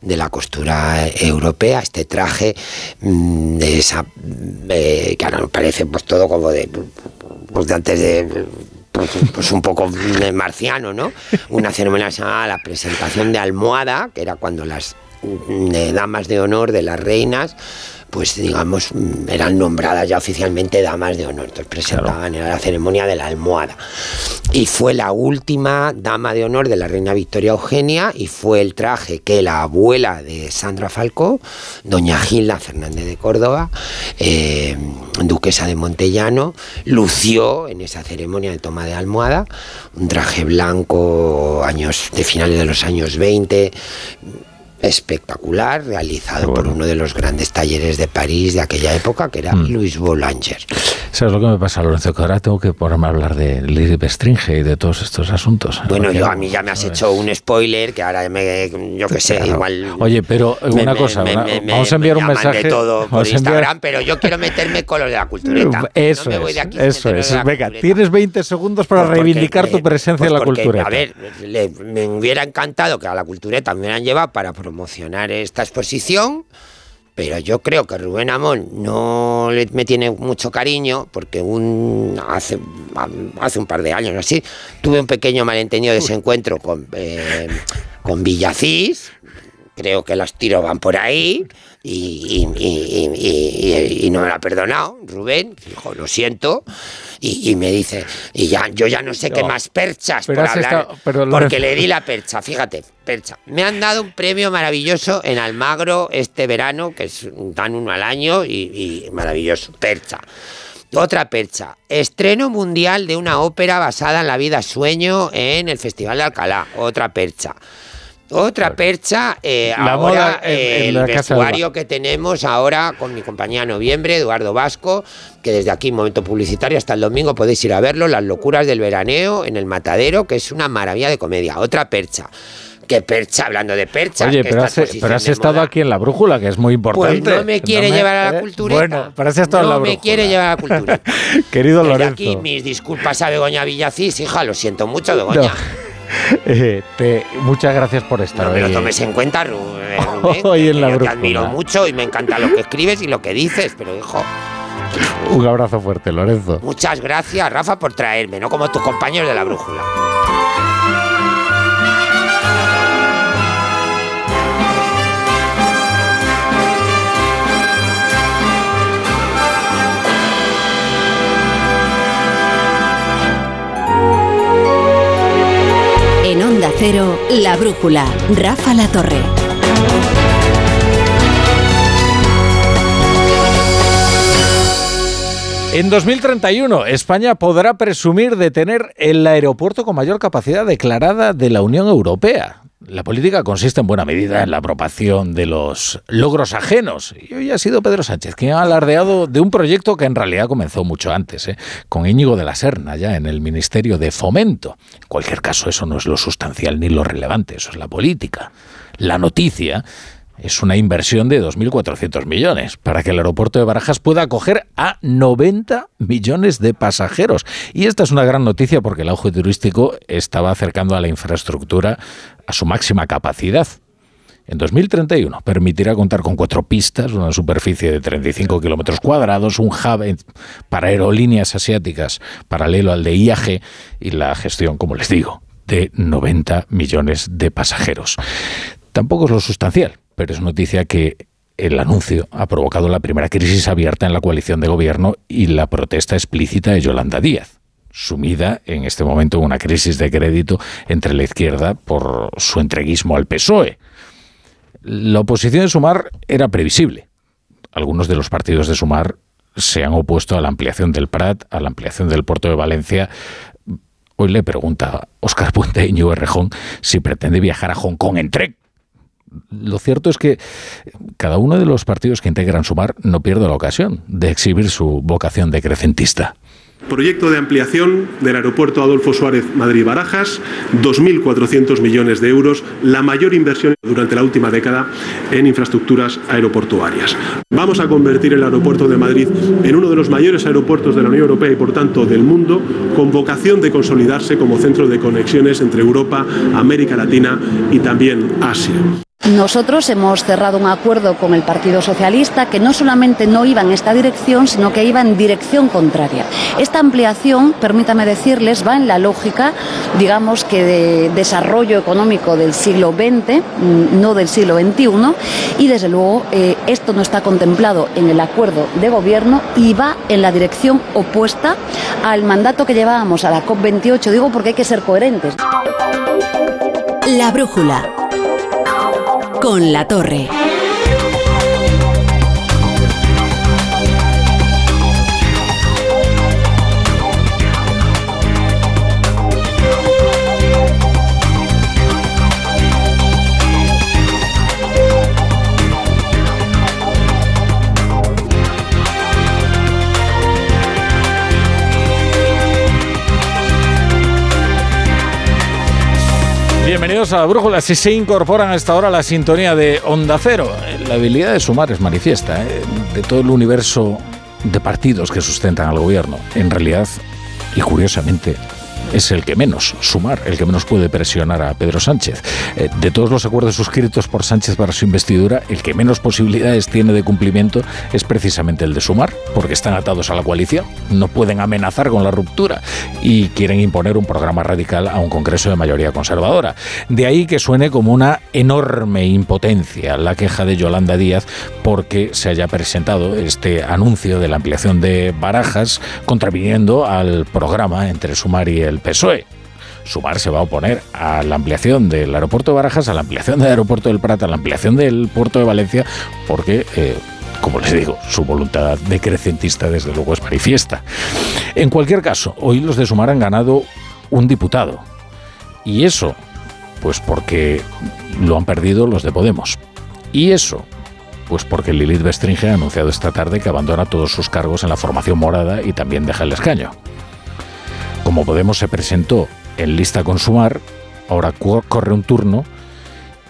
de la costura europea, este traje mm, de esa eh, que ahora nos parece pues todo como de pues de antes de pues, pues un poco marciano, ¿no? Una ceremonia llamaba la presentación de almohada, que era cuando las mm, eh, damas de honor de las reinas pues digamos, mm, eran nombradas ya oficialmente damas de honor, entonces presentaban, era la ceremonia de la almohada. Y fue la última dama de honor de la reina Victoria Eugenia y fue el traje que la abuela de Sandra Falcó, doña Gilda Fernández de Córdoba, eh, duquesa de Montellano, lució en esa ceremonia de toma de almohada, un traje blanco años de finales de los años 20, espectacular, realizado por uno de los grandes talleres de París de aquella época, que era Louis Boulanger. ¿Sabes lo que me pasa, Lorenzo? Que ahora tengo que ponerme a hablar de Lili Bestringe y de todos estos asuntos. Bueno, yo a mí ya me has hecho un spoiler que ahora me, yo qué sé, Claro. igual. Oye, pero me- una me- cosa, me- vamos a enviar un mensaje. de todo por a enviar- Instagram, pero yo quiero meterme con lo de la cultureta. Eso no me voy es, de aquí eso es. Venga, cultureta. tienes 20 segundos para Pues porque, reivindicar tu eh, presencia pues en la porque, cultureta. A ver, le- me hubiera encantado que a la cultureta me hubieran llevado para promocionar esta exposición. Pero yo creo que Rubén Amón no le- me tiene mucho cariño porque un, hace, hace un par de años así tuve un pequeño malentendido de ese encuentro con, eh, con Villacís. Creo que los tiros van por ahí y, y- y- y- y- y no me lo ha perdonado, Rubén. Dijo, lo siento. Y, me dice, y ya, yo ya no sé qué más perchas por hablar. estado- porque le di la percha, fíjate, percha. Me han dado un premio maravilloso en Almagro este verano, que es, dan uno al año y, y maravilloso, percha. Otra percha, estreno mundial de una ópera basada en la vida sueño en el Festival de Alcalá, otra percha. Otra percha, eh, ahora en- eh, en el vestuario que tenemos ahora con mi compañía Noviembre, Eduardo Vasco, que desde aquí, momento publicitario, hasta el domingo podéis ir a verlo, Las locuras del veraneo en el Matadero, que es una maravilla de comedia. Otra percha. ¿Qué percha? Hablando de percha. Oye, pero has, pero has estado aquí en la brújula, que es muy importante. Pues no me quiere me- llevar a la eh, cultureta. Bueno, pero has estado no en la me brújula. quiere llevar a la cultura. (laughs) Querido Desde Lorenzo. aquí mis disculpas a Begoña Villacís, hija, lo siento mucho, Begoña. No. (laughs) Eh, te- muchas gracias por estar No me lo tomes en cuenta, eh, (laughs) Rubén, Hoy que en la yo te admiro mucho y me encanta lo que escribes y lo que dices, pero hijo, Un abrazo fuerte, Lorenzo. muchas gracias, Rafa, por traerme, no como tus compañeros de la brújula. Cero, La Brújula, Rafa La Torre. En 2031, España podrá presumir de tener el aeropuerto con mayor capacidad declarada de la Unión Europea. La política consiste en buena medida en la aprobación de los logros ajenos. Y hoy ha sido Pedro Sánchez quien ha alardeado de un proyecto que en realidad comenzó mucho antes, ¿eh? con Íñigo de la Serna, ya en el Ministerio de Fomento. En cualquier caso, eso no es lo sustancial ni lo relevante, eso es la política. La noticia es una inversión de 2.400 millones para que el aeropuerto de Barajas pueda acoger a 90 millones de pasajeros. Y esta es una gran noticia porque el auge turístico estaba acercando a la infraestructura a su máxima capacidad. En 2031 permitirá contar con cuatro pistas, una superficie de 35 kilómetros cuadrados, un hub para aerolíneas asiáticas paralelo al de IAG y la gestión, como les digo, de 90 millones de pasajeros. Tampoco es lo sustancial, pero es noticia que el anuncio ha provocado la primera crisis abierta en la coalición de gobierno y la protesta explícita de Yolanda Díaz sumida en este momento en una crisis de crédito entre la izquierda por su entreguismo al PSOE. La oposición de Sumar era previsible. Algunos de los partidos de Sumar se han opuesto a la ampliación del Prat, a la ampliación del puerto de Valencia. Hoy le pregunta Óscar Puente Íñigo Rejón si pretende viajar a Hong Kong en tren. Lo cierto es que cada uno de los partidos que integran Sumar no pierde la ocasión de exhibir su vocación decrecentista. Proyecto de ampliación del aeropuerto Adolfo Suárez Madrid-Barajas, 2.400 millones de euros, la mayor inversión durante la última década en infraestructuras aeroportuarias. Vamos a convertir el aeropuerto de Madrid en uno de los mayores aeropuertos de la Unión Europea y por tanto del mundo, con vocación de consolidarse como centro de conexiones entre Europa, América Latina y también Asia. Nosotros hemos cerrado un acuerdo con el Partido Socialista que no solamente no iba en esta dirección, sino que iba en dirección contraria. Esta ampliación, permítame decirles, va en la lógica, digamos que de desarrollo económico del siglo XX, mm, no del siglo XXI, y desde luego eh, esto no está contemplado en el acuerdo de gobierno y va en la dirección opuesta al mandato que llevábamos a la COP28, digo porque hay que ser coherentes. La brújula con la torre. Bienvenidos a la Brújula. Si se incorporan a esta hora la sintonía de Onda Cero, la habilidad de sumar es manifiesta. ¿eh? De todo el universo de partidos que sustentan al gobierno, en realidad, y curiosamente, es el que menos, sumar, el que menos puede presionar a Pedro Sánchez. Eh, de todos los acuerdos suscritos por Sánchez para su investidura, el que menos posibilidades tiene de cumplimiento es precisamente el de sumar, porque están atados a la coalición, no pueden amenazar con la ruptura y quieren imponer un programa radical a un Congreso de mayoría conservadora. De ahí que suene como una enorme impotencia la queja de Yolanda Díaz porque se haya presentado este anuncio de la ampliación de barajas contraviniendo al programa entre Sumar y el PSOE. Sumar se va a oponer a la ampliación del aeropuerto de Barajas, a la ampliación del aeropuerto del Prat, a la ampliación del puerto de Valencia, porque, eh, como les digo, su voluntad decrecentista desde luego es manifiesta. En cualquier caso, hoy los de Sumar han ganado un diputado. Y eso, pues porque lo han perdido los de Podemos. Y eso, pues porque Lilith Bestringe ha anunciado esta tarde que abandona todos sus cargos en la formación morada y también deja el escaño. Como Podemos se presentó en lista con Sumar, ahora corre un turno.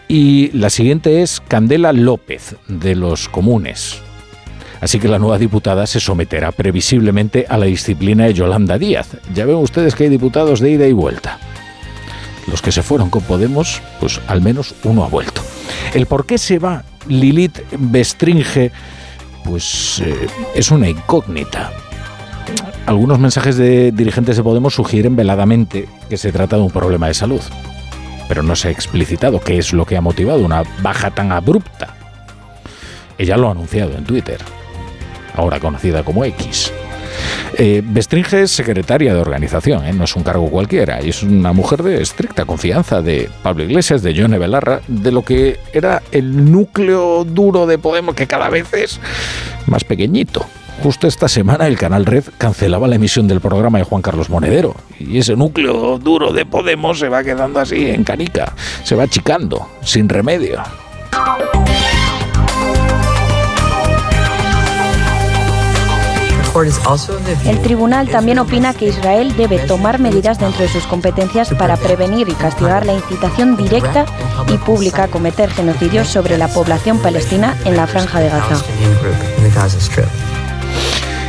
Y la siguiente es Candela López, de los comunes. Así que la nueva diputada se someterá previsiblemente a la disciplina de Yolanda Díaz. Ya ven ustedes que hay diputados de ida y vuelta. Los que se fueron con Podemos, pues al menos uno ha vuelto. El por qué se va Lilith Bestringe, pues eh, es una incógnita. Algunos mensajes de dirigentes de Podemos sugieren veladamente que se trata de un problema de salud, pero no se ha explicitado qué es lo que ha motivado una baja tan abrupta. Ella lo ha anunciado en Twitter, ahora conocida como X. Eh, Bestringe es secretaria de organización, ¿eh? no es un cargo cualquiera, y es una mujer de estricta confianza de Pablo Iglesias, de Yone Belarra, de lo que era el núcleo duro de Podemos, que cada vez es más pequeñito. Justo esta semana el canal Red cancelaba la emisión del programa de Juan Carlos Monedero y ese núcleo duro de Podemos se va quedando así en canica, se va achicando, sin remedio. El tribunal también opina que Israel debe tomar medidas dentro de sus competencias para prevenir y castigar la incitación directa y pública a cometer genocidios sobre la población palestina en la franja de Gaza.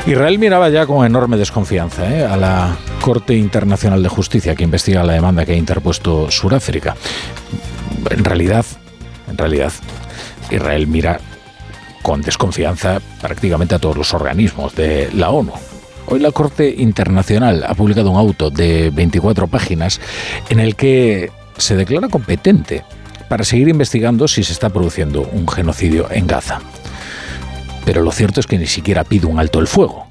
Israel miraba ya con enorme desconfianza ¿eh? a la Corte Internacional de Justicia que investiga la demanda que ha interpuesto Sudáfrica. En realidad, en realidad, Israel mira con desconfianza prácticamente a todos los organismos de la ONU. Hoy la Corte Internacional ha publicado un auto de 24 páginas en el que se declara competente para seguir investigando si se está produciendo un genocidio en Gaza. Pero lo cierto es que ni siquiera pide un alto el fuego.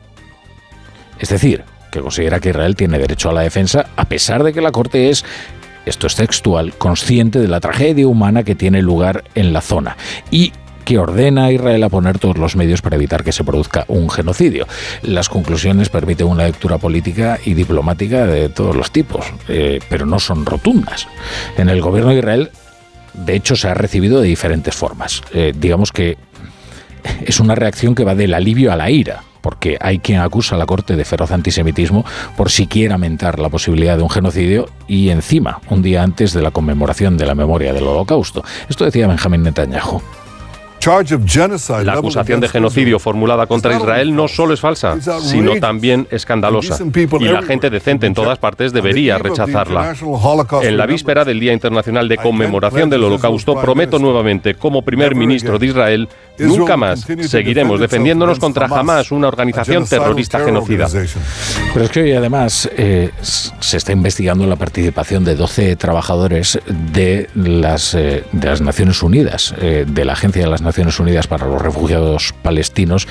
Es decir, que considera que Israel tiene derecho a la defensa a pesar de que la Corte es esto es textual, consciente de la tragedia humana que tiene lugar en la zona y que ordena a Israel a poner todos los medios para evitar que se produzca un genocidio. Las conclusiones permiten una lectura política y diplomática de todos los tipos, eh, pero no son rotundas. En el gobierno de Israel, de hecho, se ha recibido de diferentes formas. Eh, digamos que es una reacción que va del alivio a la ira porque hay quien acusa a la Corte de feroz antisemitismo por siquiera mentar la posibilidad de un genocidio y encima, un día antes de la conmemoración de la memoria del Holocausto. Esto decía Benjamín Netanyahu. La acusación de genocidio formulada contra Israel no solo es falsa, sino también escandalosa. Y la gente decente en todas partes debería rechazarla. En la víspera del Día Internacional de Conmemoración del Holocausto, prometo nuevamente, como primer ministro de Israel, nunca más seguiremos defendiéndonos contra jamás una organización terrorista genocida. Pero es que hoy además eh, se está investigando la participación de 12 trabajadores de las, eh, de las Naciones Unidas, eh, de la Agencia de las Naciones Unidas para los Refugiados Palestinos,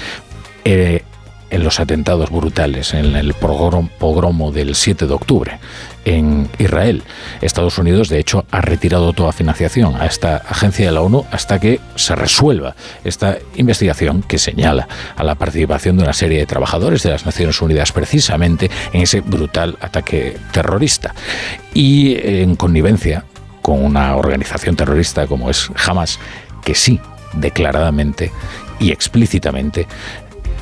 en los atentados brutales, en el pogromo del 7 de octubre en Israel. Estados Unidos, de hecho, ha retirado toda financiación a esta agencia de la ONU hasta que se resuelva esta investigación que señala a la participación de una serie de trabajadores de las Naciones Unidas precisamente en ese brutal ataque terrorista. Y en connivencia con una organización terrorista como es Hamas, que sí, declaradamente y explícitamente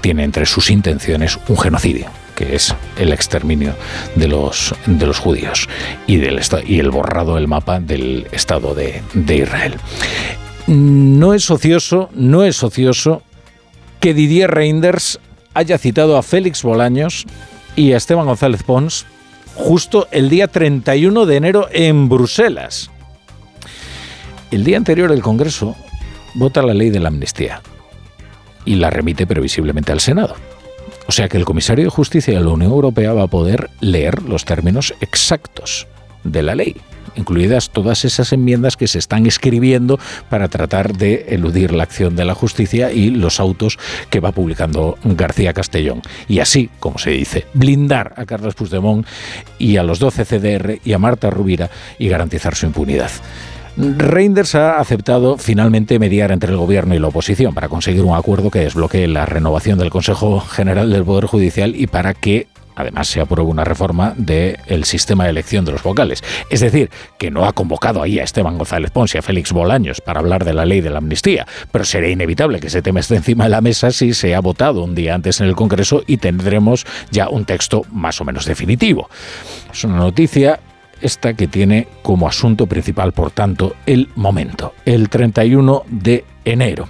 tiene entre sus intenciones un genocidio que es el exterminio de los, de los judíos y, del, y el borrado del mapa del Estado de, de Israel. No es ocioso, no es ocioso que Didier Reinders haya citado a Félix Bolaños y a Esteban González Pons justo el día 31 de enero en Bruselas. El día anterior el Congreso vota la ley de la amnistía y la remite previsiblemente al Senado. O sea que el comisario de Justicia de la Unión Europea va a poder leer los términos exactos de la ley incluidas todas esas enmiendas que se están escribiendo para tratar de eludir la acción de la justicia y los autos que va publicando García Castellón. Y así, como se dice, blindar a Carlos Puigdemont y a los 12 CDR y a Marta Rubira y garantizar su impunidad. Reinders ha aceptado finalmente mediar entre el gobierno y la oposición para conseguir un acuerdo que desbloquee la renovación del Consejo General del Poder Judicial y para que además se apruebe una reforma del sistema de elección de los vocales. Es decir, que no ha convocado ahí a Esteban González Pons y a Félix Bolaños para hablar de la ley de la amnistía, pero sería inevitable que ese tema esté encima de la mesa si se ha votado un día antes en el Congreso y tendremos ya un texto más o menos definitivo. Es una noticia esta que tiene como asunto principal, por tanto, el momento, el 31 de enero.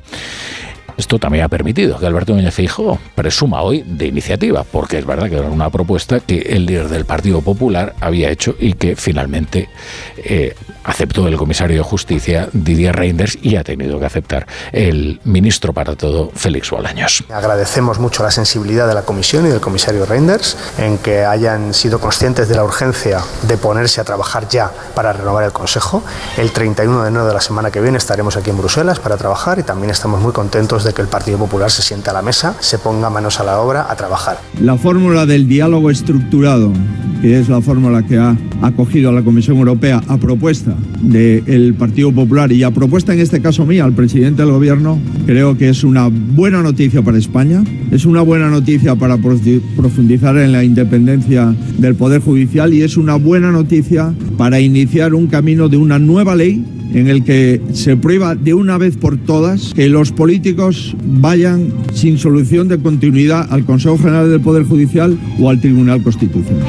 Esto también ha permitido que Alberto Núñez Feijóo presuma hoy de iniciativa, porque es verdad que era una propuesta que el líder del Partido Popular había hecho y que finalmente eh, aceptó el comisario de Justicia Didier Reinders y ha tenido que aceptar el ministro para todo Félix Bolaños. Agradecemos mucho la sensibilidad de la comisión y del comisario Reinders en que hayan sido conscientes de la urgencia de ponerse a trabajar ya para renovar el Consejo. El 31 de enero de la semana que viene estaremos aquí en Bruselas para trabajar y también estamos muy contentos de que el Partido Popular se sienta a la mesa, se ponga manos a la obra a trabajar. La fórmula del diálogo estructurado, que es la fórmula que ha acogido la Comisión Europea a propuesta del Partido Popular y a propuesta en este caso mía al presidente del gobierno, creo que es una buena noticia para España, es una buena noticia para profundizar en la independencia del Poder Judicial y es una buena noticia para iniciar un camino de una nueva ley en el que se prueba de una vez por todas que los políticos vayan sin solución de continuidad al Consejo General del Poder Judicial o al Tribunal Constitucional.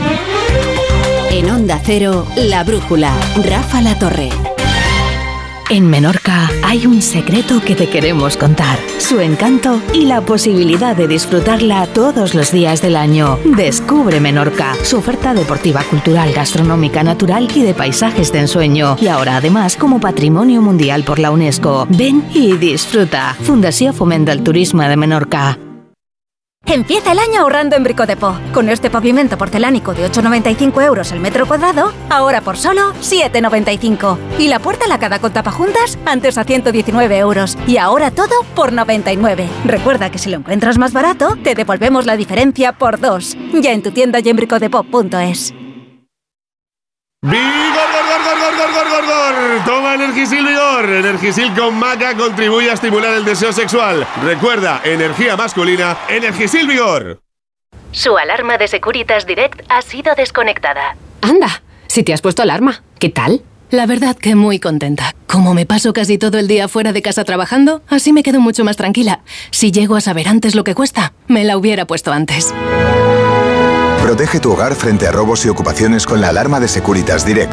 En Onda Cero, La Brújula, Rafa La Torre. En Menorca hay un secreto que te queremos contar, su encanto y la posibilidad de disfrutarla todos los días del año. Descubre Menorca, su oferta deportiva, cultural, gastronómica, natural y de paisajes de ensueño. Y ahora además como Patrimonio Mundial por la UNESCO. Ven y disfruta. Fundación Fomenta el Turismo de Menorca. Empieza el año ahorrando en Bricodepo. Con este pavimento porcelánico de 8,95 euros el metro cuadrado, ahora por solo 7,95. Y la puerta lacada con tapajuntas, antes a 119 euros. Y ahora todo por 99. Recuerda que si lo encuentras más barato, te devolvemos la diferencia por dos. Ya en tu tienda y en bricodepo.es. Toma Energisil Vigor. Energisil con maca contribuye a estimular el deseo sexual. Recuerda, energía masculina, Energisil Vigor. Su alarma de Securitas Direct ha sido desconectada. Anda, si te has puesto alarma, ¿qué tal? La verdad que muy contenta. Como me paso casi todo el día fuera de casa trabajando, así me quedo mucho más tranquila. Si llego a saber antes lo que cuesta, me la hubiera puesto antes. Protege tu hogar frente a robos y ocupaciones con la alarma de Securitas Direct.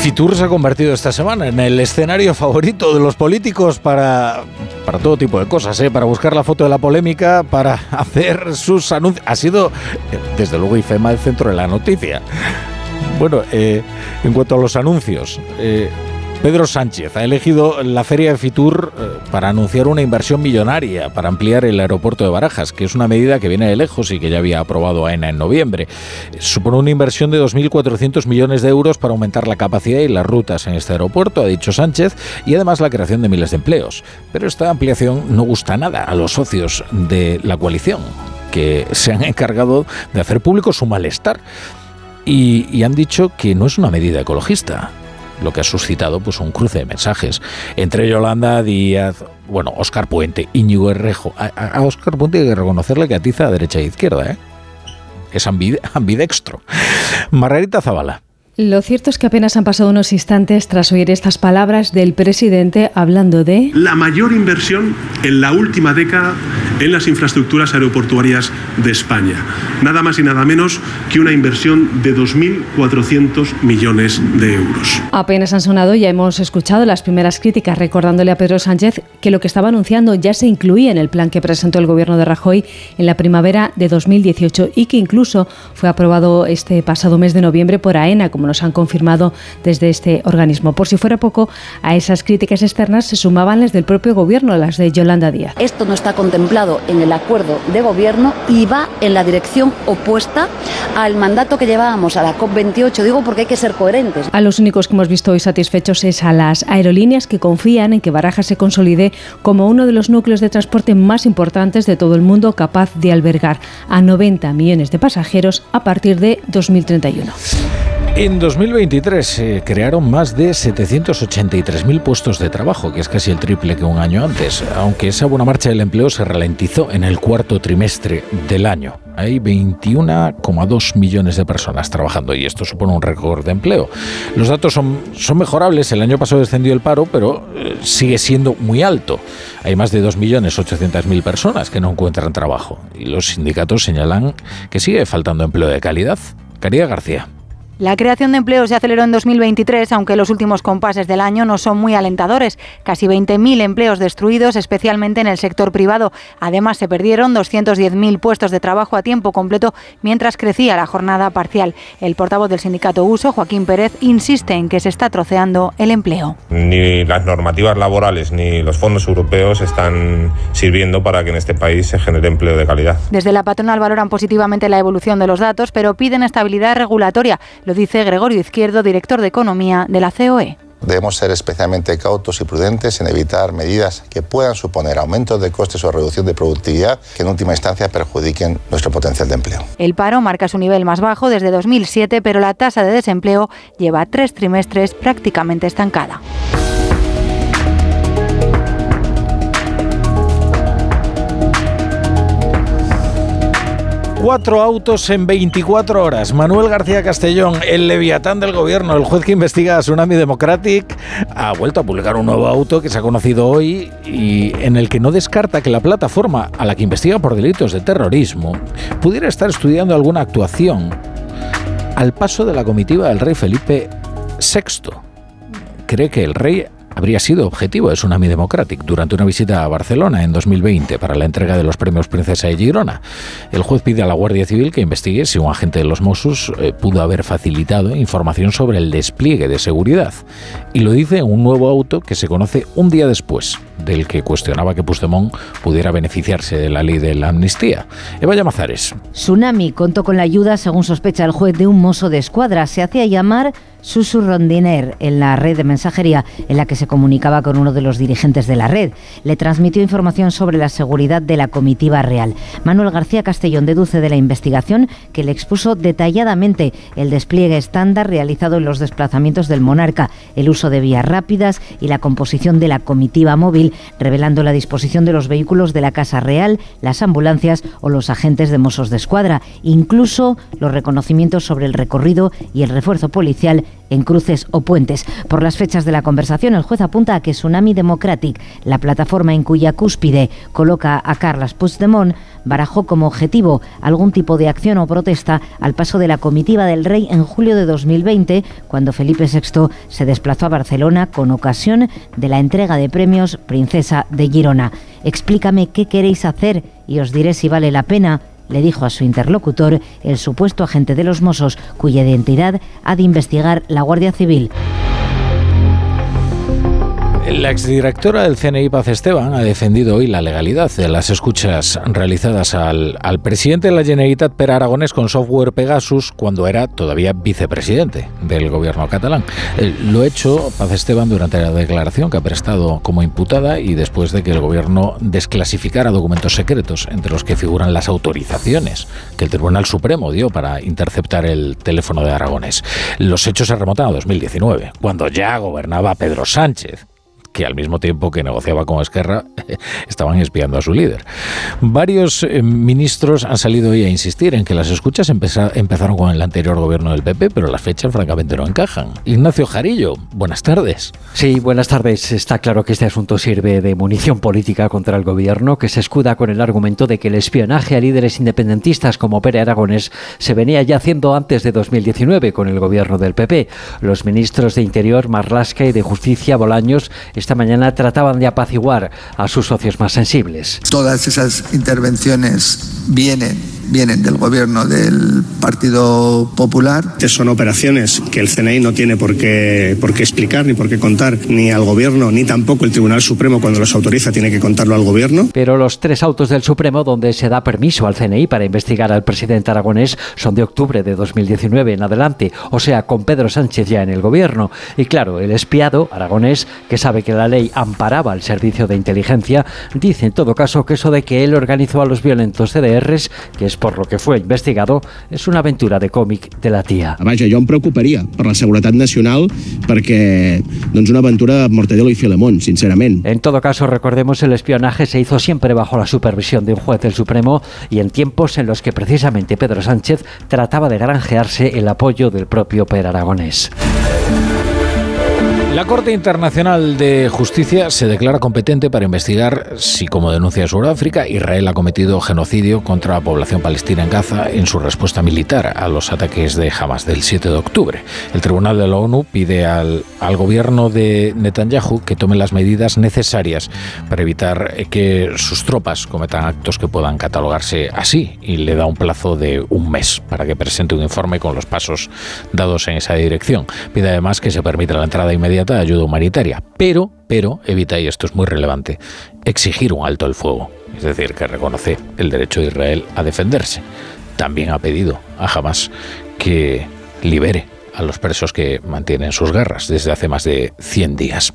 Fitur se ha convertido esta semana en el escenario favorito de los políticos para, para todo tipo de cosas, ¿eh? para buscar la foto de la polémica, para (laughs) hacer sus anuncios. Ha sido, desde luego, IFEMA el centro de la noticia. Bueno, eh, en cuanto a los anuncios, eh, Pedro Sánchez ha elegido la feria de Fitur eh, para anunciar una inversión millonaria para ampliar el aeropuerto de Barajas, que es una medida que viene de lejos y que ya había aprobado AENA en noviembre. Supone una inversión de 2.400 millones de euros para aumentar la capacidad y las rutas en este aeropuerto, ha dicho Sánchez, y además la creación de miles de empleos. Pero esta ampliación no gusta nada a los socios de la coalición, que se han encargado de hacer público su malestar. Y, y han dicho que no es una medida ecologista lo que ha suscitado pues un cruce de mensajes entre Yolanda Díaz, bueno, Oscar Puente, Íñigo Errejo. A, a Oscar Puente hay que reconocerle que atiza a derecha e izquierda, ¿eh? Es (laughs) ambidextro. Margarita Zavala. Lo cierto es que apenas han pasado unos instantes tras oír estas palabras del presidente hablando de... La mayor inversión en la última década en las infraestructuras aeroportuarias de España. Nada más y nada menos que una inversión de 2.400 millones de euros. Apenas han sonado, ya hemos escuchado las primeras críticas recordándole a Pedro Sánchez que lo que estaba anunciando ya se incluía en el plan que presentó el gobierno de Rajoy en la primavera de 2018 y que incluso fue aprobado este pasado mes de noviembre por AENA, como nos han confirmado desde este organismo. Por si fuera poco, a esas críticas externas se sumaban las del propio gobierno, las de Yolanda Díaz. Esto no está contemplado en el acuerdo de gobierno y va en la dirección opuesta al mandato que llevábamos a la COP28. Digo porque hay que ser coherentes. A los únicos que hemos visto hoy satisfechos es a las aerolíneas que confían en que Baraja se consolide como uno de los núcleos de transporte más importantes de todo el mundo, capaz de albergar a 90 millones de pasajeros a partir de 2031. En 2023 se crearon más de 783.000 puestos de trabajo, que es casi el triple que un año antes, aunque esa buena marcha del empleo se ralentizó en el cuarto trimestre del año. Hay 21,2 millones de personas trabajando y esto supone un récord de empleo. Los datos son, son mejorables, el año pasado descendió el paro, pero eh, sigue siendo muy alto. Hay más de 2.800.000 personas que no encuentran trabajo y los sindicatos señalan que sigue faltando empleo de calidad. Caridad García. La creación de empleo se aceleró en 2023, aunque los últimos compases del año no son muy alentadores. Casi 20.000 empleos destruidos, especialmente en el sector privado. Además, se perdieron 210.000 puestos de trabajo a tiempo completo mientras crecía la jornada parcial. El portavoz del sindicato Uso, Joaquín Pérez, insiste en que se está troceando el empleo. Ni las normativas laborales ni los fondos europeos están sirviendo para que en este país se genere empleo de calidad. Desde la patronal valoran positivamente la evolución de los datos, pero piden estabilidad regulatoria. Lo dice Gregorio Izquierdo, director de Economía de la COE. Debemos ser especialmente cautos y prudentes en evitar medidas que puedan suponer aumentos de costes o reducción de productividad que en última instancia perjudiquen nuestro potencial de empleo. El paro marca su nivel más bajo desde 2007, pero la tasa de desempleo lleva tres trimestres prácticamente estancada. Cuatro autos en 24 horas. Manuel García Castellón, el leviatán del gobierno, el juez que investiga a Tsunami Democratic, ha vuelto a publicar un nuevo auto que se ha conocido hoy y en el que no descarta que la plataforma a la que investiga por delitos de terrorismo pudiera estar estudiando alguna actuación al paso de la comitiva del rey Felipe VI. Cree que el rey habría sido objetivo de Tsunami Democratic durante una visita a Barcelona en 2020 para la entrega de los premios Princesa de Girona. El juez pide a la Guardia Civil que investigue si un agente de los Mossos eh, pudo haber facilitado información sobre el despliegue de seguridad. Y lo dice en un nuevo auto que se conoce un día después del que cuestionaba que Puigdemont pudiera beneficiarse de la ley de la amnistía. Eva Llamazares. Tsunami contó con la ayuda, según sospecha el juez, de un mozo de escuadra. Se hacía llamar Susu Rondiner en la red de mensajería en la que se comunicaba con uno de los dirigentes de la red. Le transmitió información sobre la seguridad de la comitiva real. Manuel García Castellón deduce de la investigación que le expuso detalladamente el despliegue estándar realizado en los desplazamientos del monarca, el uso de vías rápidas y la composición de la comitiva móvil, revelando la disposición de los vehículos de la Casa Real, las ambulancias o los agentes de Mossos de Escuadra, incluso los reconocimientos sobre el recorrido y el refuerzo policial en cruces o puentes. Por las fechas de la conversación, el juez apunta a que Tsunami Democratic, la plataforma en cuya cúspide coloca a Carles Puigdemont, barajó como objetivo algún tipo de acción o protesta al paso de la comitiva del rey en julio de 2020, cuando Felipe VI se desplazó a Barcelona con ocasión de la entrega de premios Princesa de Girona. Explícame qué queréis hacer y os diré si vale la pena le dijo a su interlocutor, el supuesto agente de los Mossos, cuya identidad ha de investigar la Guardia Civil. La exdirectora del CNI Paz Esteban ha defendido hoy la legalidad de las escuchas realizadas al, presidente de la Generalitat Per Aragonés con software Pegasus cuando era todavía vicepresidente del gobierno catalán. Eh, lo ha hecho Paz Esteban durante la declaración que ha prestado como imputada y después de que el gobierno desclasificara documentos secretos entre los que figuran las autorizaciones que el Tribunal Supremo dio para interceptar el teléfono de Aragonés. Los hechos se remontan a 2019, cuando ya gobernaba Pedro Sánchez que al mismo tiempo que negociaba con Esquerra (laughs) estaban espiando a su líder. Varios eh, ministros han salido hoy a insistir en que las escuchas empezaron con el anterior gobierno del PP, pero las fechas francamente no encajan. Ignacio Jarillo, buenas tardes. Sí, buenas tardes. Está claro que este asunto sirve de munición política contra el gobierno, que se escuda con el argumento de que el espionaje a líderes independentistas como Pere Aragones se venía ya haciendo antes de 2019 con el gobierno del PP. Los ministros de Interior, Marlasca y de Justicia, Bolaños, esta mañana trataban de apaciguar a sus socios más sensibles. Todas esas intervenciones vienen vienen del gobierno del Partido Popular. Son operaciones que el CNI no tiene por qué, por qué explicar ni por qué contar ni al gobierno ni tampoco el Tribunal Supremo cuando los autoriza tiene que contarlo al gobierno. Pero los tres autos del Supremo donde se da permiso al CNI para investigar al presidente aragonés son de octubre de 2019 en adelante, o sea, con Pedro Sánchez ya en el gobierno. Y claro, el espiado aragonés, que sabe que la ley amparaba al servicio de inteligencia, dice en todo caso que eso de que él organizó a los violentos CDRs, que es por lo que fue investigado, es una aventura de cómic de la tía. Vaja, jo em preocuparia per la seguretat nacional perquè doncs una aventura de Mortadelo y Filemón, sinceramente. En todo caso, recordemos, el espionaje se hizo siempre bajo la supervisión de un juez del Supremo y en tiempos en los que precisamente Pedro Sánchez trataba de granjearse el apoyo del propio Per Aragonés. La Corte Internacional de Justicia se declara competente para investigar si, como denuncia Sudáfrica, Israel ha cometido genocidio contra la población palestina en Gaza en su respuesta militar a los ataques de Hamas del 7 de octubre. El Tribunal de la ONU pide al, al gobierno de Netanyahu que tome las medidas necesarias para evitar que sus tropas cometan actos que puedan catalogarse así y le da un plazo de un mes para que presente un informe con los pasos dados en esa dirección. Pide además que se permita la entrada inmediata de ayuda humanitaria, pero, pero evita, y esto es muy relevante, exigir un alto el fuego, es decir, que reconoce el derecho de Israel a defenderse. También ha pedido a Hamas que libere a los presos que mantienen sus guerras desde hace más de 100 días.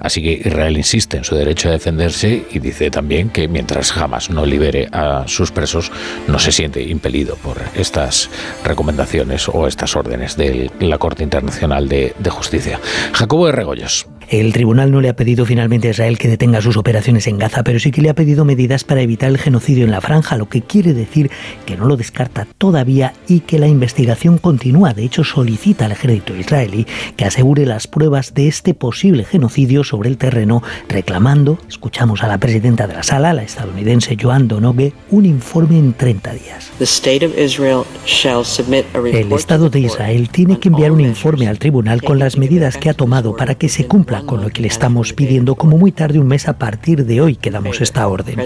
Así que Israel insiste en su derecho a defenderse y dice también que mientras Hamas no libere a sus presos, no se siente impelido por estas recomendaciones o estas órdenes de la Corte Internacional de Justicia. Jacobo de Regoyos. El tribunal no le ha pedido finalmente a Israel que detenga sus operaciones en Gaza, pero sí que le ha pedido medidas para evitar el genocidio en la franja, lo que quiere decir que no lo descarta todavía y que la investigación continúa. De hecho, solicita al ejército israelí que asegure las pruebas de este posible genocidio sobre el terreno, reclamando, escuchamos a la presidenta de la sala, la estadounidense Joan Donoghue, un informe en 30 días. El Estado de Israel tiene que enviar un informe al tribunal con las medidas que ha tomado para que se cumpla con lo que le estamos pidiendo como muy tarde un mes a partir de hoy que damos esta orden.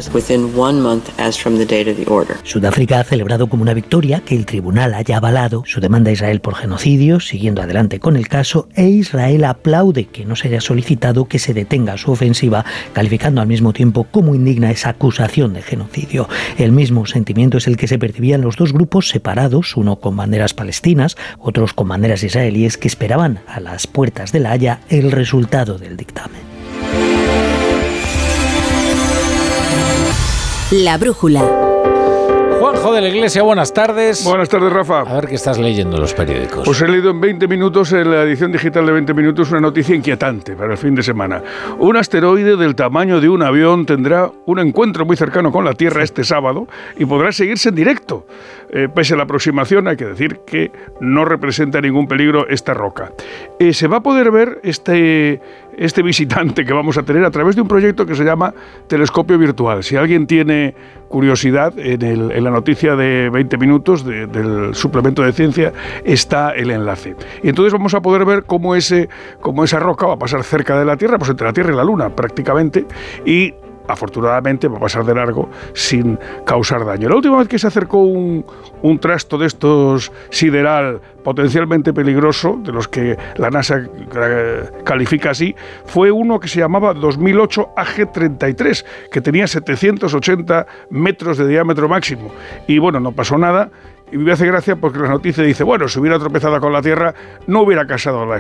Sudáfrica ha celebrado como una victoria que el tribunal haya avalado su demanda a Israel por genocidio, siguiendo adelante con el caso, e Israel aplaude que no se haya solicitado que se detenga su ofensiva, calificando al mismo tiempo como indigna esa acusación de genocidio. El mismo sentimiento es el que se percibían los dos grupos separados, uno con banderas palestinas, otros con banderas israelíes, que esperaban a las puertas de la Haya el resultado del dictamen. La brújula. Juanjo de la Iglesia, buenas tardes. Buenas tardes, Rafa. A ver qué estás leyendo en los periódicos. Pues he leído en 20 minutos, en la edición digital de 20 minutos, una noticia inquietante para el fin de semana. Un asteroide del tamaño de un avión tendrá un encuentro muy cercano con la Tierra este sábado y podrá seguirse en directo. Eh, pese a la aproximación, hay que decir que no representa ningún peligro esta roca. Eh, se va a poder ver este, este visitante que vamos a tener a través de un proyecto que se llama Telescopio Virtual. Si alguien tiene curiosidad, en, la noticia de 20 minutos del suplemento de ciencia está el enlace. Y entonces vamos a poder ver cómo, ese, cómo esa roca va a pasar cerca de la Tierra, pues entre la Tierra y la Luna prácticamente, y afortunadamente va a pasar de largo sin causar daño. La última vez que se acercó un, un trasto de estos sideral potencialmente peligroso, de los que la NASA califica así, fue uno que se llamaba 2008 AG33, que tenía 780 metros de diámetro máximo. Y bueno, no pasó nada y me hace gracia porque la noticia dice, bueno, si hubiera tropezado con la Tierra, no hubiera, causado la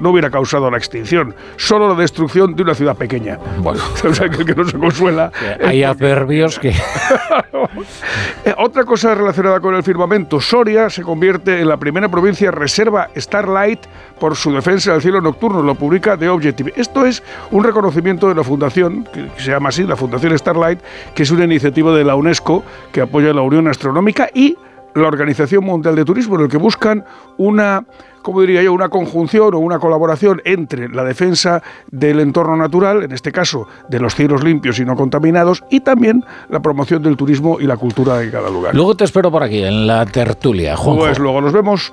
no hubiera causado la extinción, solo la destrucción de una ciudad pequeña. Bueno, (laughs) o sea, que el que no se consuela... (laughs) Hay adverbios que... (laughs) Eh, otra cosa relacionada con el firmamento, Soria se convierte en la primera provincia reserva Starlight por su defensa del cielo nocturno, lo publica The Objective. Esto es un reconocimiento de la fundación, que se llama así, la Fundación Starlight, que es una iniciativa de la UNESCO que apoya la Unión Astronómica y la Organización Mundial de Turismo, en el que buscan una, como diría yo, una conjunción o una colaboración entre la defensa del entorno natural, en este caso de los cielos limpios y no contaminados, y también la promoción del turismo y la cultura de cada lugar. Luego te espero por aquí, en la tertulia. Juanjo. Pues luego nos vemos.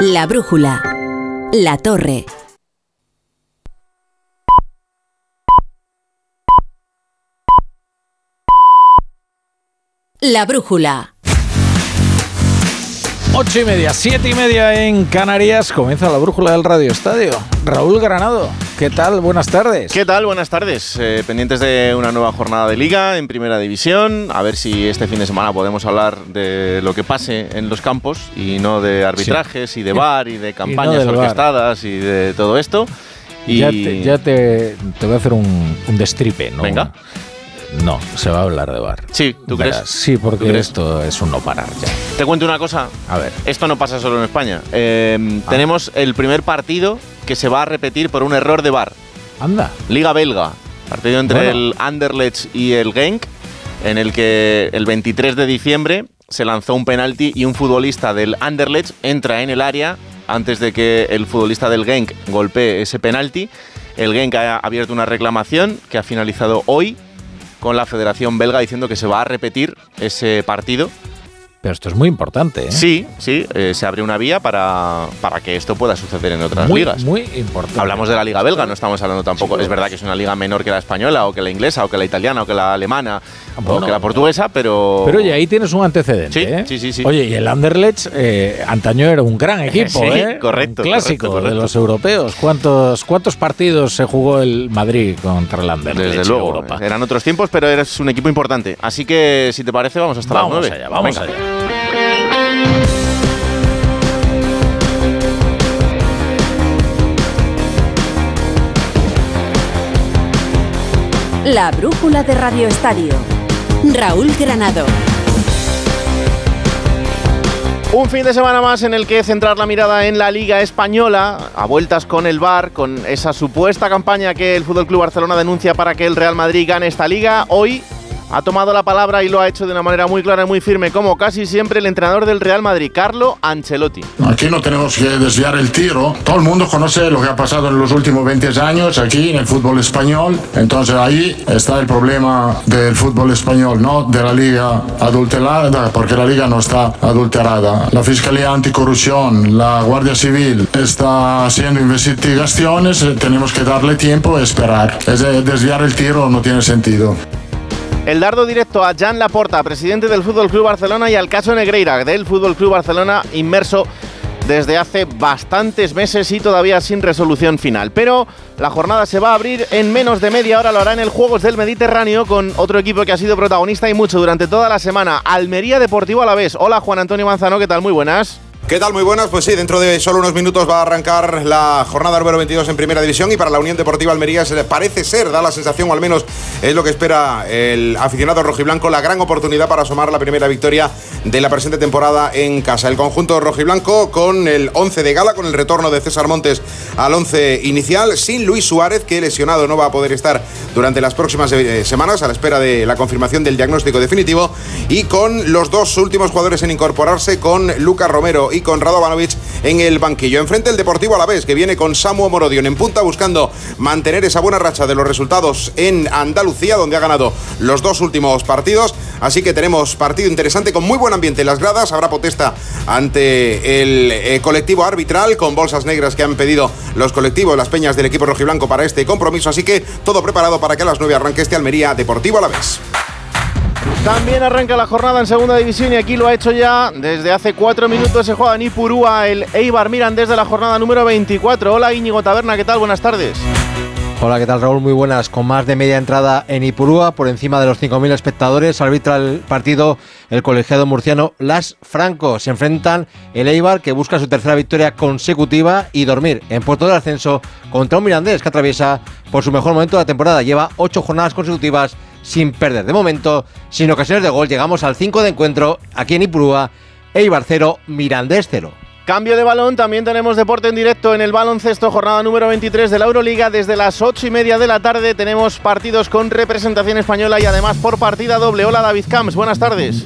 La brújula. La torre. La brújula. Ocho y media, siete y media en Canarias. Comienza la brújula del Radio Estadio. Raúl Granado, ¿qué tal? Buenas tardes. ¿Qué tal? Buenas tardes. Eh, pendientes de una nueva jornada de liga en Primera División. A ver si este fin de semana podemos hablar de lo que pase en los campos y no de arbitrajes y de bar y de campañas orquestadas y de todo esto. Y... Ya, te, ya te, te voy a hacer un, un destripe, ¿no? Venga. No, se va a hablar de bar. Sí, ¿tú Verás, crees? Sí, porque esto es un no parar ya. Te cuento una cosa. A ver. Esto no pasa solo en España. Eh, Tenemos el primer partido que se va a repetir por un error de bar. Anda. Liga belga. Partido entre Bueno. el Anderlecht y el Genk, en el que el 23 de diciembre se lanzó un penalti y un futbolista del Anderlecht entra en el área antes de que el futbolista del Genk golpee ese penalti. El Genk ha abierto una reclamación que ha finalizado hoy con la Federación Belga diciendo que se va a repetir ese partido. Pero esto es muy importante, ¿eh? Sí, sí, eh, se abre una vía para, para que esto pueda suceder en otras muy, ligas. Muy importante. Hablamos de la liga belga, no estamos hablando tampoco. es verdad que es una liga menor que la española, o que la inglesa, o que la italiana, o que la alemana, o bueno. que la portuguesa, pero. Pero oye, ahí tienes un antecedente, Sí, ¿eh? sí, sí, sí. Oye, y el Anderlecht eh, antaño era un gran equipo, Sí, ¿eh? correcto, Un clásico correcto, correcto. de los europeos. ¿Cuántos, ¿Cuántos partidos se jugó el Madrid contra el Anderlecht? Desde en luego, Europa? eran otros tiempos, pero eres un equipo importante. Así que, si te parece, vamos hasta Vamos las 9. allá, vamos allá. La brújula de Radio Estadio. Raúl Granado. Un fin de semana más en el que centrar la mirada en la Liga Española, a vueltas con el VAR, con esa supuesta campaña que el Fútbol Club Barcelona denuncia para que el Real Madrid gane esta liga. Hoy ha tomado la palabra y lo ha hecho de una manera muy clara y muy firme, como casi siempre el entrenador del Real Madrid, Carlo Ancelotti. Aquí no tenemos que desviar el tiro. Todo el mundo conoce lo que ha pasado en los últimos 20 años aquí en el fútbol español. Entonces ahí está el problema del fútbol español, no de la liga adulterada, porque la liga no está adulterada. La Fiscalía Anticorrupción, la Guardia Civil está haciendo investigaciones. Tenemos que darle tiempo y esperar. Es de- desviar el tiro no tiene sentido. El dardo directo a Jan Laporta, presidente del Fútbol Club Barcelona, y al caso Negreira del Fútbol Club Barcelona, inmerso desde hace bastantes meses y todavía sin resolución final. Pero la jornada se va a abrir en menos de media hora, lo hará en el Juegos del Mediterráneo con otro equipo que ha sido protagonista y mucho durante toda la semana, Almería Deportivo a la vez. Hola Juan Antonio Manzano, ¿qué tal? Muy buenas. ¿Qué tal? Muy buenas. Pues sí, dentro de solo unos minutos va a arrancar la jornada número 22 en Primera División y para la Unión Deportiva Almería parece ser, da la sensación, o al menos es lo que espera el aficionado rojiblanco, la gran oportunidad para asomar la primera victoria de la presente temporada en casa. El conjunto rojiblanco con el 11 de gala, con el retorno de César Montes al 11 inicial, sin Luis Suárez, que lesionado no va a poder estar durante las próximas eh, semanas a la espera de la confirmación del diagnóstico definitivo y con los dos últimos jugadores en incorporarse, con Lucas Romero y con Radovanovic en el banquillo. Enfrente el Deportivo Alavés, que viene con Samu Morodion en punta buscando mantener esa buena racha de los resultados en Andalucía, donde ha ganado los dos últimos partidos. Así que tenemos partido interesante con muy buen ambiente en las gradas. Habrá protesta ante el eh, colectivo arbitral con bolsas negras que han pedido los colectivos, las peñas del equipo rojiblanco para este compromiso. Así que todo preparado para que a las 9 arranque este Almería Deportivo Alavés. También arranca la jornada en segunda división y aquí lo ha hecho ya desde hace cuatro minutos. Se juega en Ipurúa el Eibar Miran desde la jornada número 24. Hola Íñigo Taberna, ¿qué tal? Buenas tardes. Hola, ¿qué tal Raúl? Muy buenas. Con más de media entrada en Ipurúa, por encima de los 5.000 espectadores, arbitra el partido el colegiado murciano Las Franco. Se enfrentan el Eibar, que busca su tercera victoria consecutiva, y dormir en puerto del ascenso contra un Mirandés que atraviesa por su mejor momento de la temporada. Lleva ocho jornadas consecutivas sin perder. De momento, sin ocasiones de gol, llegamos al 5 de encuentro aquí en Ipurúa. Eibar 0, Mirandés 0. Cambio de balón, también tenemos deporte en directo en el baloncesto, jornada número 23 de la Euroliga. Desde las 8 y media de la tarde tenemos partidos con representación española y además por partida doble. Hola David Camps, buenas tardes.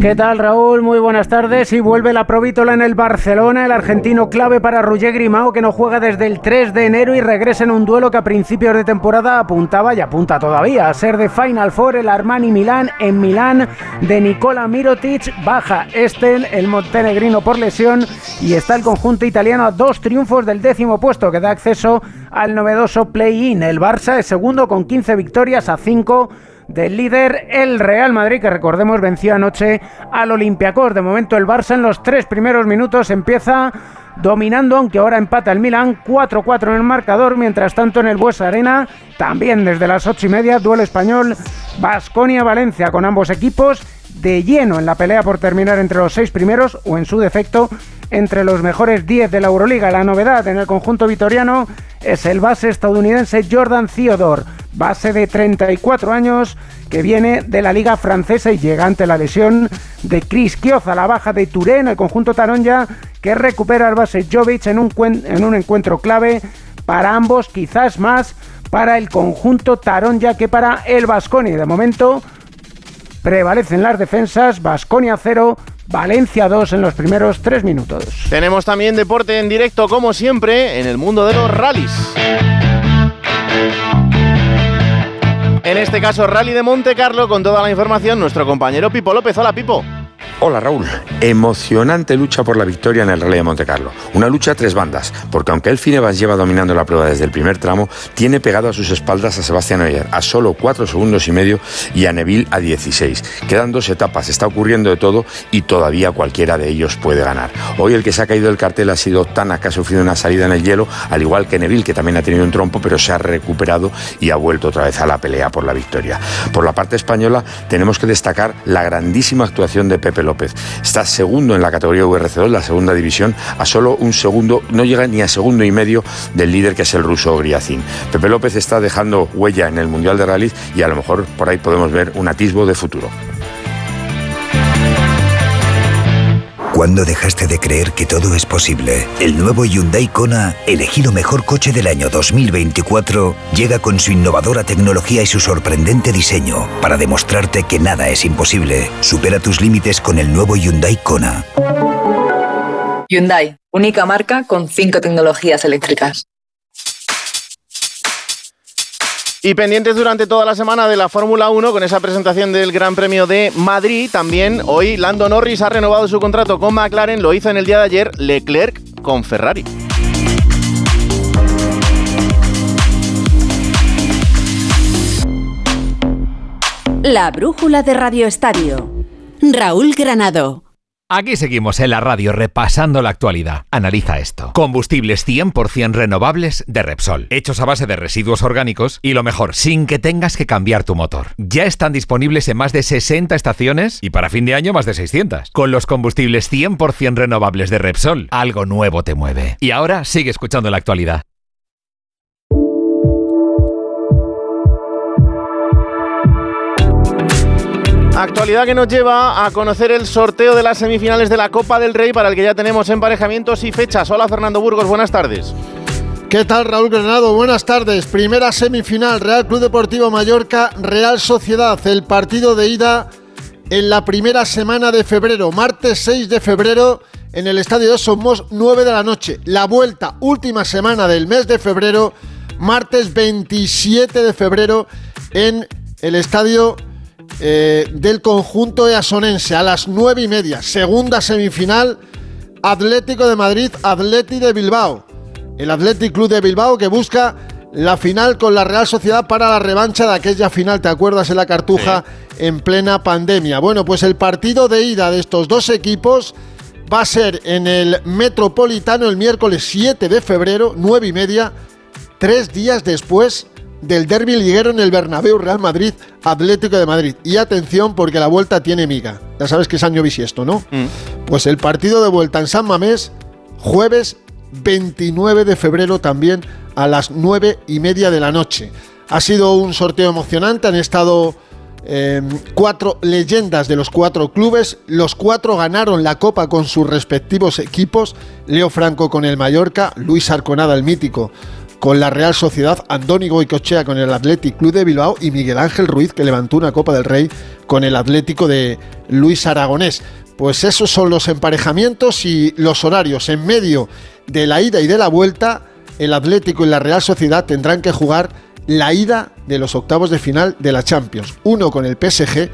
¿Qué tal Raúl? Muy buenas tardes. Y vuelve la provítola en el Barcelona, el argentino clave para Roger Grimao, que no juega desde el 3 de enero y regresa en un duelo que a principios de temporada apuntaba y apunta todavía a ser de Final Four el Armani Milán en Milán de Nicola Mirotic. Baja Estel, el montenegrino por lesión, y está el conjunto italiano a dos triunfos del décimo puesto que da acceso al novedoso play-in. El Barça es segundo con 15 victorias a 5 del líder el Real Madrid, que recordemos venció anoche al Olympiacos. De momento el Barça en los tres primeros minutos empieza dominando, aunque ahora empata el Milan 4-4 en el marcador. Mientras tanto en el Buesa Arena, también desde las ocho y media, duelo español Basconia-Valencia con ambos equipos de lleno en la pelea por terminar entre los seis primeros o en su defecto entre los mejores 10 de la Euroliga. La novedad en el conjunto vitoriano es el base estadounidense Jordan Theodore, base de 34 años que viene de la liga francesa y llega ante la lesión de Chris Kioza, la baja de Turén, el conjunto Taronja que recupera al base Jovic en un, en un encuentro clave para ambos, quizás más para el conjunto Taronja que para el Vasconi. De momento prevalecen las defensas, Vasconia 0, Valencia 2 en los primeros 3 minutos. Tenemos también deporte en directo, como siempre, en el mundo de los rallies. En este caso, Rally de Monte Carlo, con toda la información, nuestro compañero Pipo López. Hola, Pipo. Hola Raúl, emocionante lucha por la victoria en el Rally de Monte Carlo. Una lucha a tres bandas, porque aunque el Finevas lleva dominando la prueba desde el primer tramo, tiene pegado a sus espaldas a Sebastián Oyer a solo cuatro segundos y medio y a Neville a 16. Quedan dos etapas, está ocurriendo de todo y todavía cualquiera de ellos puede ganar. Hoy el que se ha caído del cartel ha sido Tana, que ha sufrido una salida en el hielo, al igual que Neville, que también ha tenido un trompo, pero se ha recuperado y ha vuelto otra vez a la pelea por la victoria. Por la parte española tenemos que destacar la grandísima actuación de Pepe López. Está segundo en la categoría VRC2, la segunda división, a solo un segundo, no llega ni a segundo y medio del líder que es el ruso Griacín. Pepe López está dejando huella en el Mundial de Rallys y a lo mejor por ahí podemos ver un atisbo de futuro. ¿Cuándo dejaste de creer que todo es posible? El nuevo Hyundai Kona, elegido mejor coche del año 2024, llega con su innovadora tecnología y su sorprendente diseño para demostrarte que nada es imposible. Supera tus límites con el nuevo Hyundai Kona. Hyundai, única marca con cinco tecnologías eléctricas. Y pendientes durante toda la semana de la Fórmula 1 con esa presentación del Gran Premio de Madrid. También hoy Lando Norris ha renovado su contrato con McLaren, lo hizo en el día de ayer Leclerc con Ferrari. La brújula de Radio Estadio. Raúl Granado. Aquí seguimos en la radio repasando la actualidad. Analiza esto. Combustibles 100% renovables de Repsol, hechos a base de residuos orgánicos y lo mejor, sin que tengas que cambiar tu motor. Ya están disponibles en más de 60 estaciones y para fin de año más de 600. Con los combustibles 100% renovables de Repsol, algo nuevo te mueve. Y ahora sigue escuchando la actualidad. Actualidad que nos lleva a conocer el sorteo de las semifinales de la Copa del Rey para el que ya tenemos emparejamientos y fechas. Hola Fernando Burgos, buenas tardes. ¿Qué tal Raúl Granado? Buenas tardes. Primera semifinal, Real Club Deportivo Mallorca, Real Sociedad. El partido de ida en la primera semana de febrero, martes 6 de febrero, en el Estadio de Somos, 9 de la noche. La vuelta, última semana del mes de febrero, martes 27 de febrero, en el Estadio eh, del conjunto easonense a las nueve y media. Segunda semifinal, Atlético de Madrid, Atleti de Bilbao. El Athletic Club de Bilbao que busca la final con la Real Sociedad para la revancha de aquella final, ¿te acuerdas? En la Cartuja en plena pandemia. Bueno, pues el partido de ida de estos dos equipos va a ser en el Metropolitano el miércoles 7 de febrero, nueve y media, tres días después del derby liguero en el Bernabéu Real Madrid Atlético de Madrid. Y atención porque la vuelta tiene miga. Ya sabes que es año bisiesto, ¿no? Mm. Pues el partido de vuelta en San Mamés, jueves 29 de febrero también a las 9 y media de la noche. Ha sido un sorteo emocionante, han estado eh, cuatro leyendas de los cuatro clubes, los cuatro ganaron la copa con sus respectivos equipos, Leo Franco con el Mallorca, Luis Arconada el mítico con la Real Sociedad, Andónigo Goicochea con el Athletic Club de Bilbao y Miguel Ángel Ruiz que levantó una Copa del Rey con el Atlético de Luis Aragonés. Pues esos son los emparejamientos y los horarios. En medio de la ida y de la vuelta, el Atlético y la Real Sociedad tendrán que jugar la ida de los octavos de final de la Champions. Uno con el PSG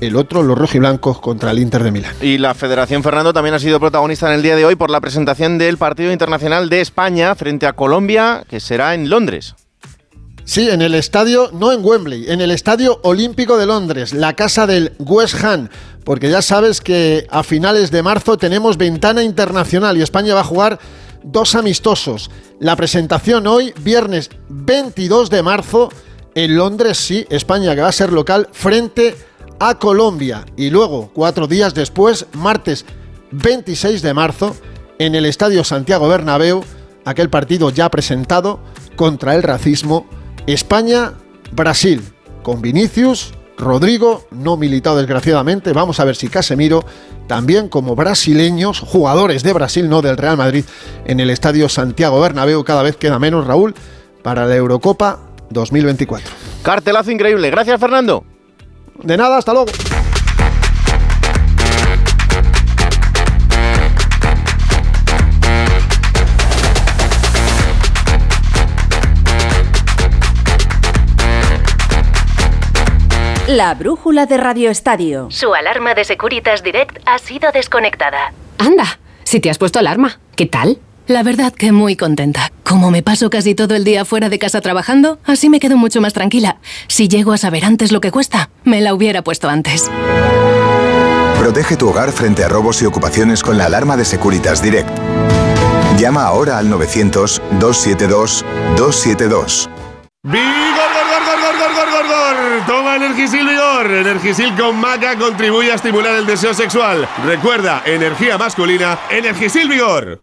el otro los rojiblancos contra el Inter de Milán. Y la Federación Fernando también ha sido protagonista en el día de hoy por la presentación del partido internacional de España frente a Colombia, que será en Londres. Sí, en el estadio, no en Wembley, en el Estadio Olímpico de Londres, la casa del West Ham, porque ya sabes que a finales de marzo tenemos ventana internacional y España va a jugar dos amistosos. La presentación hoy, viernes 22 de marzo, en Londres, sí, España que va a ser local frente a Colombia. Y luego, cuatro días después, martes 26 de marzo, en el Estadio Santiago Bernabéu, aquel partido ya presentado contra el racismo, España-Brasil, con Vinicius, Rodrigo, no militado desgraciadamente, vamos a ver si Casemiro, también como brasileños, jugadores de Brasil, no del Real Madrid, en el Estadio Santiago Bernabéu, cada vez queda menos, Raúl, para la Eurocopa 2024. Cartelazo increíble, gracias Fernando. De nada, hasta luego. La brújula de Radio Estadio. Su alarma de Securitas Direct ha sido desconectada. Anda, si te has puesto alarma, ¿qué tal? La verdad que muy contenta. Como me paso casi todo el día fuera de casa trabajando, así me quedo mucho más tranquila. Si llego a saber antes lo que cuesta, me la hubiera puesto antes. Protege tu hogar frente a robos y ocupaciones con la alarma de Securitas Direct. Llama ahora al 900-272-272. ¡Vigor, gor, gor, gor, gor, gor, gor, gor! Toma Energisil Vigor. Energisil con maca contribuye a estimular el deseo sexual. Recuerda, energía masculina, Energisil Vigor.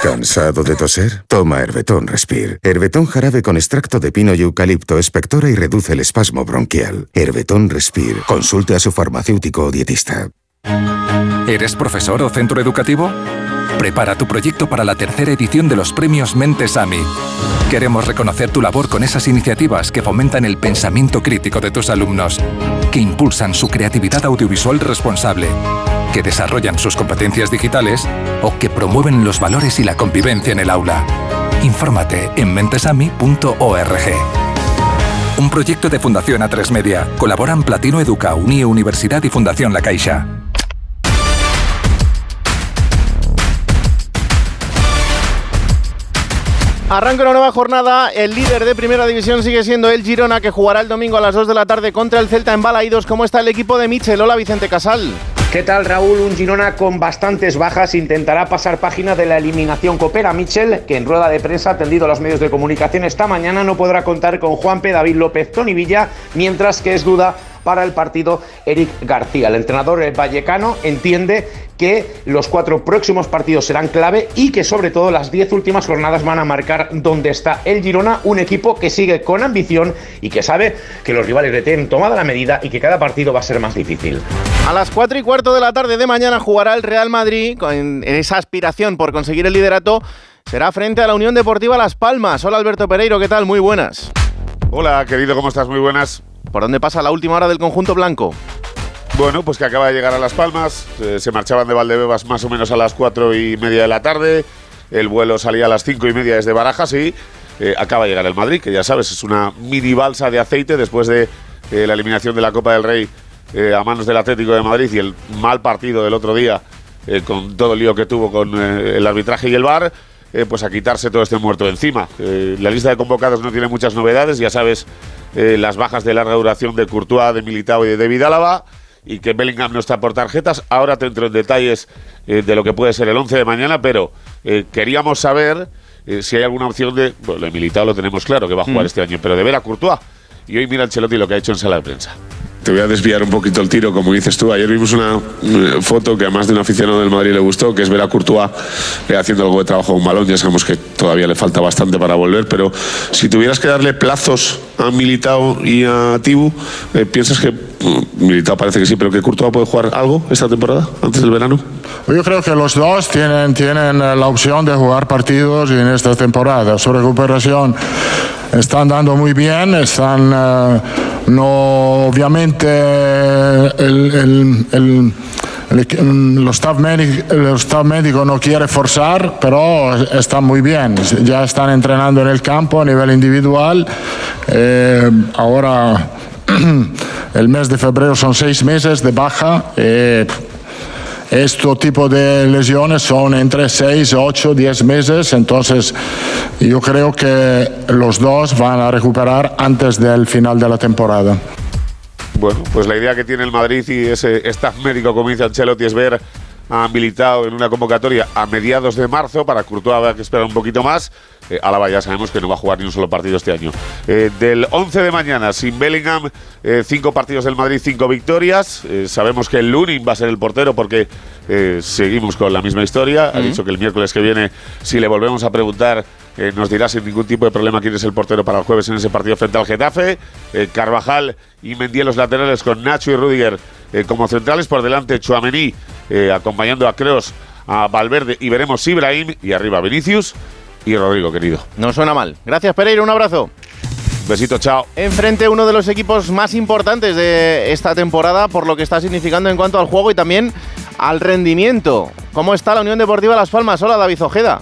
¿Cansado de toser? Toma Herbetón Respire. Herbetón jarabe con extracto de pino y eucalipto espectora y reduce el espasmo bronquial. Herbetón Respire. Consulte a su farmacéutico o dietista. ¿Eres profesor o centro educativo? Prepara tu proyecto para la tercera edición de los premios Mentes AMI. Queremos reconocer tu labor con esas iniciativas que fomentan el pensamiento crítico de tus alumnos, que impulsan su creatividad audiovisual responsable, que desarrollan sus competencias digitales o que promueven los valores y la convivencia en el aula. Infórmate en mentesami.org. Un proyecto de Fundación A3 Media. Colaboran Platino Educa, Unie Universidad y Fundación La Caixa. Arranca una nueva jornada. El líder de primera división sigue siendo el Girona, que jugará el domingo a las 2 de la tarde contra el Celta en Balaídos. ¿Cómo está el equipo de Michel? Hola, Vicente Casal. ¿Qué tal Raúl? Un Girona con bastantes bajas intentará pasar página de la eliminación Copera Michel, que en rueda de prensa ha tendido a los medios de comunicación esta mañana no podrá contar con Juanpe, David López, Tony Villa, mientras que es duda para el partido Eric García. El entrenador vallecano entiende que los cuatro próximos partidos serán clave y que sobre todo las diez últimas jornadas van a marcar dónde está el Girona, un equipo que sigue con ambición y que sabe que los rivales le tienen tomada la medida y que cada partido va a ser más difícil. A las 4 y cuarto de la tarde de mañana jugará el Real Madrid con esa aspiración por conseguir el liderato. Será frente a la Unión Deportiva Las Palmas. Hola Alberto Pereiro, ¿qué tal? Muy buenas. Hola querido, ¿cómo estás? Muy buenas. ¿Por dónde pasa la última hora del conjunto blanco? Bueno, pues que acaba de llegar a Las Palmas. Eh, se marchaban de Valdebebas más o menos a las cuatro y media de la tarde. El vuelo salía a las cinco y media desde Barajas y eh, acaba de llegar el Madrid, que ya sabes, es una mini balsa de aceite después de eh, la eliminación de la Copa del Rey a manos del Atlético de Madrid y el mal partido del otro día, con todo el lío que tuvo con el arbitraje y el VAR. Eh, pues a quitarse todo este muerto de encima. Eh, la lista de convocados no tiene muchas novedades, ya sabes eh, las bajas de larga duración de Courtois, de Militao y de David Álava y que Bellingham no está por tarjetas. Ahora te entro en detalles de lo que puede ser el 11 de mañana, pero queríamos saber si hay alguna opción de... Bueno, el Militao lo tenemos claro que va a jugar Mm. este año, pero de ver a Courtois. Y hoy mira Ancelotti lo que ha hecho en sala de prensa. Te voy a desviar un poquito el tiro, como dices tú. Ayer vimos una eh, foto que a más de un aficionado del Madrid le gustó, que es ver a Courtois eh, haciendo algo de trabajo con balón. Ya sabemos que todavía le falta bastante para volver, pero si tuvieras que darle plazos a Militao y a Tibu, eh, ¿piensas que Militao parece que sí, pero que Courtois puede jugar algo esta temporada, antes del verano? Yo creo que los dos tienen, tienen eh, la opción de jugar partidos en esta temporada. Su recuperación están dando muy bien, están, eh, no, obviamente, el, el- el- el mm, lo staff médico, el staff médico no quiere forzar, pero están muy bien. Ya están entrenando en el campo a nivel individual. Eh, ahora, el mes de febrero son seis meses de baja. eh, este tipo de lesiones son entre 6, 8, 10 meses, entonces yo creo que los dos van a recuperar antes del final de la temporada. Bueno, pues la idea que tiene el Madrid y ese staff médico, como dice Ancelotti, es ver a militado en una convocatoria a mediados de marzo. Para Courtois habrá que esperar un poquito más. Eh, Álava ya sabemos que no va a jugar ni un solo partido este año. Eh, del 11 de mañana, sin Bellingham, eh, cinco partidos del Madrid, cinco victorias. Eh, sabemos que el Lunin va a ser el portero porque seguimos con la misma historia. Ha dicho que el miércoles que viene, si le volvemos a preguntar, nos dirá sin ningún tipo de problema quién es el portero para el jueves en ese partido frente al Getafe. Carvajal y Mendy en los laterales con Nacho y Rudiger eh, como centrales. Por delante, Chuamení eh, acompañando a Kroos, a Valverde y veremos Ibrahim. Y arriba Vinicius y Rodrigo, querido. No suena mal. Gracias, Pereira. Un abrazo. Besito, chao. Enfrente uno de los equipos más importantes de esta temporada por lo que está significando en cuanto al juego y también al rendimiento. ¿Cómo está la Unión Deportiva Las Palmas? Hola, David Ojeda.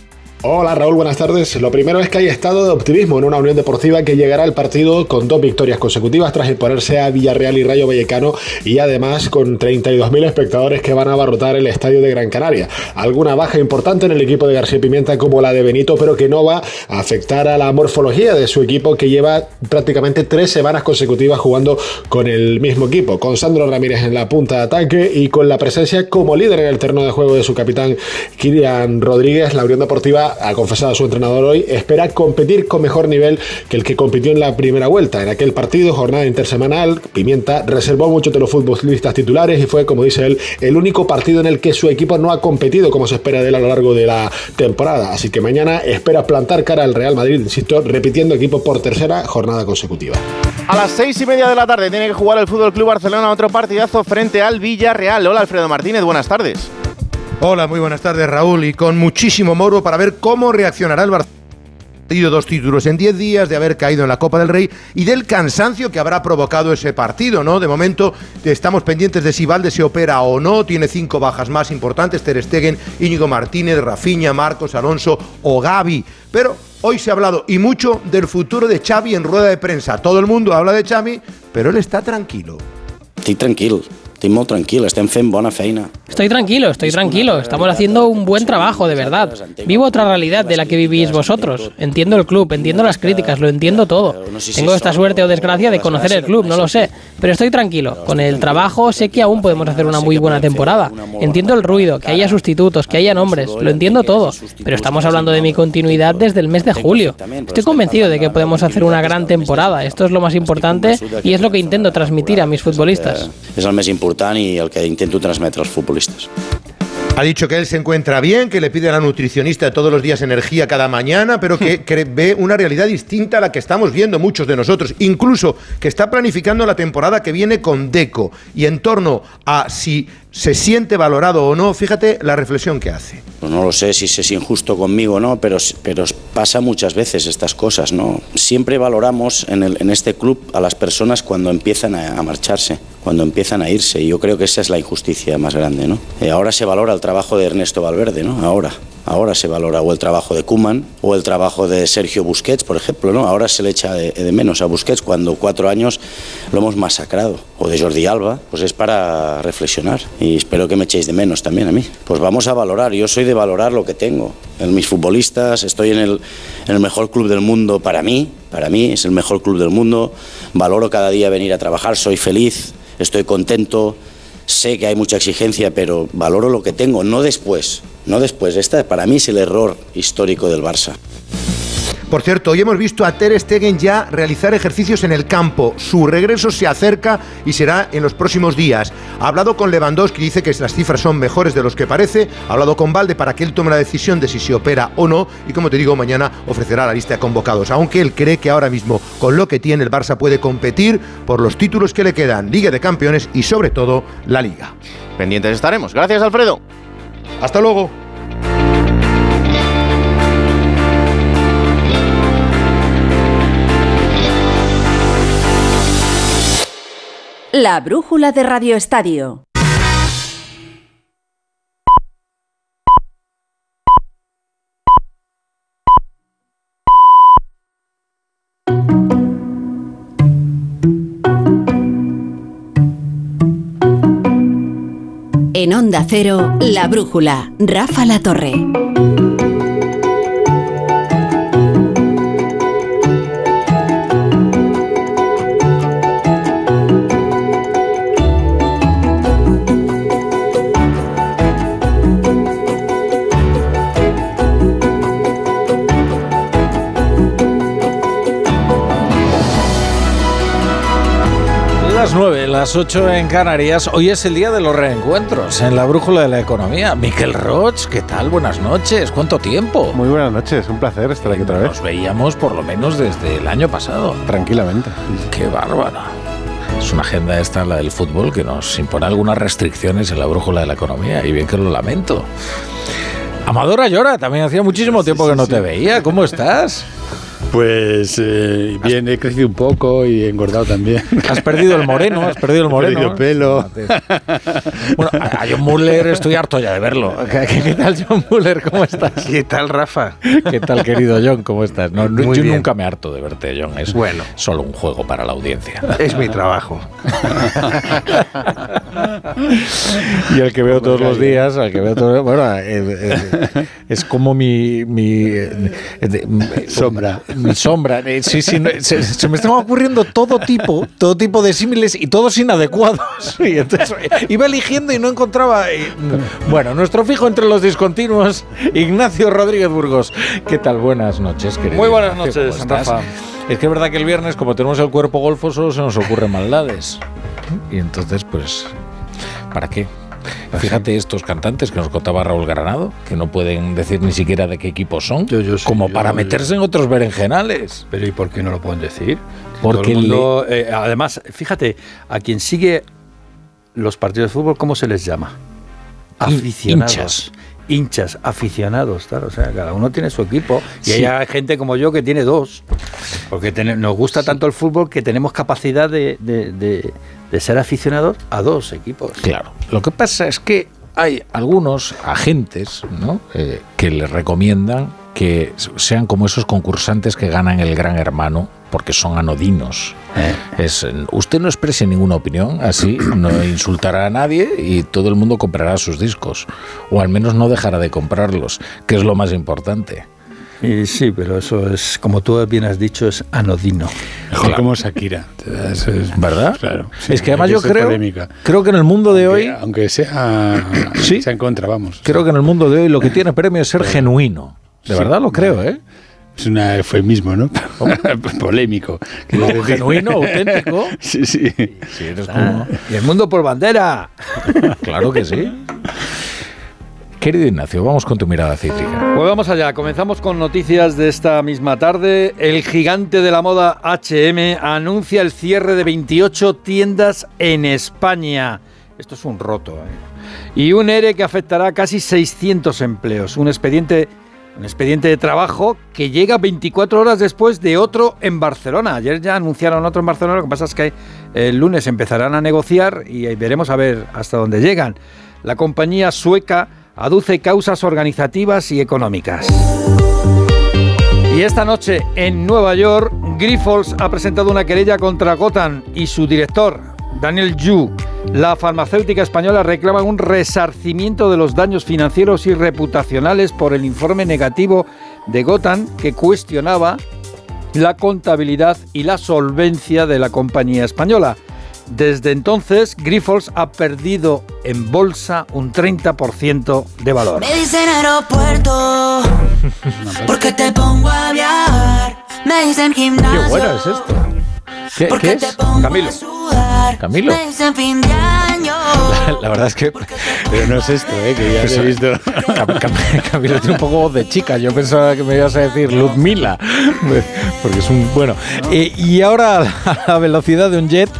Hola Raúl, buenas tardes. Lo primero es que hay estado de optimismo en una Unión Deportiva que llegará al partido con dos victorias consecutivas tras imponerse a Villarreal y Rayo Vallecano y además con 32.000 espectadores que van a abarrotar el estadio de Gran Canaria. Alguna baja importante en el equipo de García Pimienta como la de Benito, pero que no va a afectar a la morfología de su equipo que lleva prácticamente tres semanas consecutivas jugando con el mismo equipo, con Sandro Ramírez en la punta de ataque y con la presencia como líder en el terreno de juego de su capitán Kirian Rodríguez. La Unión Deportiva ha confesado a su entrenador hoy, espera competir con mejor nivel que el que compitió en la primera vuelta. En aquel partido, jornada intersemanal, Pimienta reservó muchos de los futbolistas titulares y fue, como dice él, el único partido en el que su equipo no ha competido como se espera de él a lo largo de la temporada. Así que mañana espera plantar cara al Real Madrid, insisto, repitiendo equipo por tercera jornada consecutiva. A las seis y media de la tarde tiene que jugar el Fútbol Club Barcelona otro partidazo frente al Villarreal. Hola, Alfredo Martínez. Buenas tardes. Hola, muy buenas tardes Raúl y con muchísimo morbo para ver cómo reaccionará el Barcelona. Tenido dos títulos en 10 días de haber caído en la Copa del Rey y del cansancio que habrá provocado ese partido, ¿no? De momento estamos pendientes de si Valde se opera o no, tiene cinco bajas más importantes, Ter Stegen, Íñigo Martínez, Rafinha, Marcos, Alonso o Gaby, pero hoy se ha hablado y mucho del futuro de Xavi en rueda de prensa. Todo el mundo habla de Xavi, pero él está tranquilo. Estic tranquil, estic molt tranquil, estem fent bona feina. Estoy tranquilo, estoy tranquilo. Estamos haciendo un buen trabajo, de verdad. Vivo otra realidad de la que vivís vosotros. Entiendo el club, entiendo las críticas, lo entiendo todo. Tengo esta suerte o desgracia de conocer el club, no lo sé. Pero estoy tranquilo. Con el trabajo sé que aún podemos hacer una muy buena temporada. Entiendo el ruido, que haya sustitutos, que haya nombres, lo entiendo todo. Pero estamos hablando de mi continuidad desde el mes de julio. Estoy convencido de que podemos hacer una gran temporada. Esto es lo más importante y es lo que intento transmitir a mis futbolistas. És el més important i el que intento transmetre als futbolistes. Ha dicho que él se encuentra bien, que le pide a la nutricionista todos los días energía cada mañana, pero que, (laughs) que ve una realidad distinta a la que estamos viendo muchos de nosotros. Incluso que está planificando la temporada que viene con Deco. Y en torno a si se siente valorado o no, fíjate la reflexión que hace. Pues no lo sé si es injusto conmigo o no, pero, pero pasa muchas veces estas cosas, ¿no? Siempre valoramos en, el- en este club a las personas cuando empiezan a, a marcharse, cuando empiezan a irse, y yo creo que esa es la injusticia más grande, ¿no? Eh, ahora se valora el trabajo de Ernesto Valverde, ¿no? Ahora. Ahora se valora o el trabajo de Kuman o el trabajo de Sergio Busquets, por ejemplo, ¿no? Ahora se le echa de, menos a Busquets cuando cuatro años lo hemos masacrado. O de Jordi Alba, pues es para reflexionar. Y espero que me echéis de menos también a mí. Pues vamos a valorar. Yo soy de valorar lo que tengo. En mis futbolistas, estoy en el mejor club del mundo para mí. Para mí es el mejor club del mundo. Valoro cada día venir a trabajar. Soy feliz, estoy contento. Sé que hay mucha exigencia, pero valoro lo que tengo, no después. No después. Esta para mí es el error histórico del Barça. Por cierto, hoy hemos visto a Ter Stegen ya realizar ejercicios en el campo. Su regreso se acerca y será en los próximos días. Ha hablado con Lewandowski, dice que las cifras son mejores de los que parece. Ha hablado con Valde para que él tome la decisión de si se opera o no. Y como te digo, mañana ofrecerá la lista de convocados. Aunque él cree que ahora mismo, con lo que tiene, el Barça puede competir por los títulos que le quedan, Liga de Campeones y sobre todo la Liga. Pendientes estaremos. Gracias, Alfredo. Hasta luego. La brújula de Radio Estadio. En Onda Cero, La Brújula, Rafa La Torre. Las 9, las 8 en Canarias. Hoy es el día de los reencuentros en la brújula de la economía. Miquel Roch, ¿qué tal? Buenas noches. ¿Cuánto tiempo? Muy buenas noches, un placer estar aquí otra vez. Nos veíamos por lo menos desde el año pasado. Tranquilamente. Qué bárbaro. Es una agenda esta, la del fútbol, que nos impone algunas restricciones en la brújula de la economía. Y bien que lo lamento. Amadora llora, también hacía muchísimo tiempo que no te veía. ¿Cómo estás? (laughs) Pues eh, bien, he crecido un poco y he engordado también. Has perdido el moreno, has perdido el (laughs) moreno. He perdido pelo. (laughs) Bueno, a a John Muller estoy harto ya de verlo. (laughs) ¿Qué, tal, John Muller? ¿Cómo estás? ¿Qué tal, Rafa? ¿Qué tal, querido John? ¿Cómo estás? No, yo bien. nunca me harto de verte, John. Es Bueno. solo un juego para la audiencia. Es mi trabajo. Y el que veo todos los días, al que veo todos bueno, eh, eh, es como mi, mi Sombra. Mi sombra. Eh, Sí, sí, no, se, se me están ocurriendo todo tipo, todo tipo de símiles y todos inadecuados. (laughs) Y entonces iba eligiendo y no encontraba. eh, Bueno, nuestro fijo entre los discontinuos, Ignacio Rodríguez Burgos. ¿Qué tal? Buenas noches, querido. Muy buenas noches. Rafa. Es que es verdad que el viernes, como tenemos el cuerpo golfo, solo se nos ocurren maldades. Y entonces, pues, ¿para qué? Fíjate estos cantantes que nos contaba Raúl Granado, que no pueden decir ni siquiera de qué equipo son, como para meterse en otros berenjenales. Pero ¿y por qué no lo pueden decir? Porque eh, además, fíjate, a quien sigue los partidos de fútbol, ¿cómo se les llama? Aficionados. hinchas. Hinchas, aficionados, claro. O sea, cada uno tiene su equipo. Y Sí. hay gente como yo que tiene dos. Porque nos gusta tanto el fútbol que tenemos capacidad de, de- de- de ser aficionados a dos equipos. Claro. Lo que pasa es que hay algunos agentes ¿no? Eh, que les recomiendan que sean como esos concursantes que ganan el Gran Hermano porque son anodinos. Es, eh, usted no exprese ninguna opinión, así (clears throat) no insultará a nadie y todo el mundo comprará sus discos. O al menos no dejará de comprarlos, que es lo más importante. Y sí, pero eso es, como tú bien has dicho, es anodino. Mejor como Shakira. Eso es- ¿Verdad? Claro. es que además yo creo, polémica. creo que en el mundo de Aunque- hoy, Aunque sea, sea en contra, vamos. creo que en el mundo de hoy lo que tiene premio es ser genuino. De Sí. verdad lo creo, ¿eh? Es un eufemismo, ¿no? (laughs) Polémico. No, genuino, auténtico. (laughs) Sí, sí. eres Ah, y el mundo por bandera. (laughs) Claro que sí. Querido Ignacio, vamos con tu mirada cítrica. Pues vamos allá, comenzamos con noticias de esta misma tarde. El gigante de la moda HM anuncia el cierre de 28 tiendas en España. Esto es un roto. ¿eh? Y un ERE que afectará a casi 600 empleos. Un expediente, un expediente de trabajo que llega 24 horas después de otro en Barcelona. Ayer ya anunciaron otro en Barcelona, lo que pasa es que el lunes empezarán a negociar y veremos a ver hasta dónde llegan. La compañía sueca aduce causas organizativas y económicas. Y esta noche en Nueva York, Grifols ha presentado una querella contra Gotham y su director, Daniel Yu. La farmacéutica española reclama un resarcimiento de los daños financieros y reputacionales por el informe negativo de Gotham que cuestionaba la contabilidad y la solvencia de la compañía española. Desde entonces, Grifols ha perdido en bolsa un 30% de valor. Me dicen aeropuerto, (laughs) porque te pongo a viajar. Me dicen gimnasio. Qué bueno es esto. ¿Qué, qué es? Camilo. Camilo. (laughs) La verdad es que. (laughs) Pero no es esto, ¿eh? Que ya Pues, he visto. Cam- Cam- (laughs) Camilo tiene un poco voz de chica. Yo pensaba que me ibas a decir Ludmila. Porque es un. Bueno. Eh, y ahora, a la velocidad de un jet,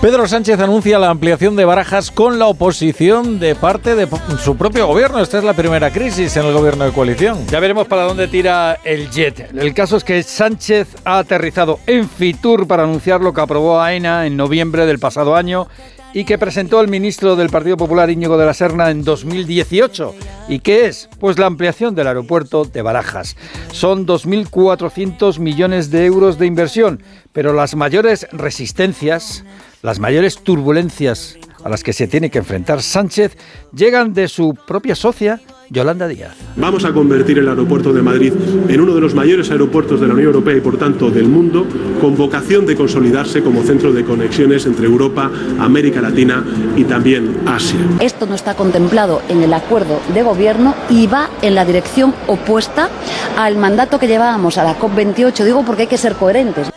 Pedro Sánchez anuncia la ampliación de barajas con la oposición de parte de su propio gobierno. Esta es la primera crisis en el gobierno de coalición. Ya veremos para dónde tira el jet. El caso es que Sánchez ha aterrizado en Fitur para anunciar lo que aprobó AENA en noviembre del pasado año y que presentó el ministro del Partido Popular Íñigo de la Serna en 2018. ¿Y qué es? Pues la ampliación del aeropuerto de Barajas. Son 2.400 millones de euros de inversión, pero las mayores resistencias, las mayores turbulencias a las que se tiene que enfrentar Sánchez llegan de su propia socia, Yolanda Díaz. Vamos a convertir el aeropuerto de Madrid en uno de los mayores aeropuertos de la Unión Europea y por tanto del mundo, con vocación de consolidarse como centro de conexiones entre Europa, América Latina y también Asia. Esto no está contemplado en el acuerdo de gobierno y va en la dirección opuesta al mandato que llevábamos a la COP28. Digo porque hay que ser coherentes.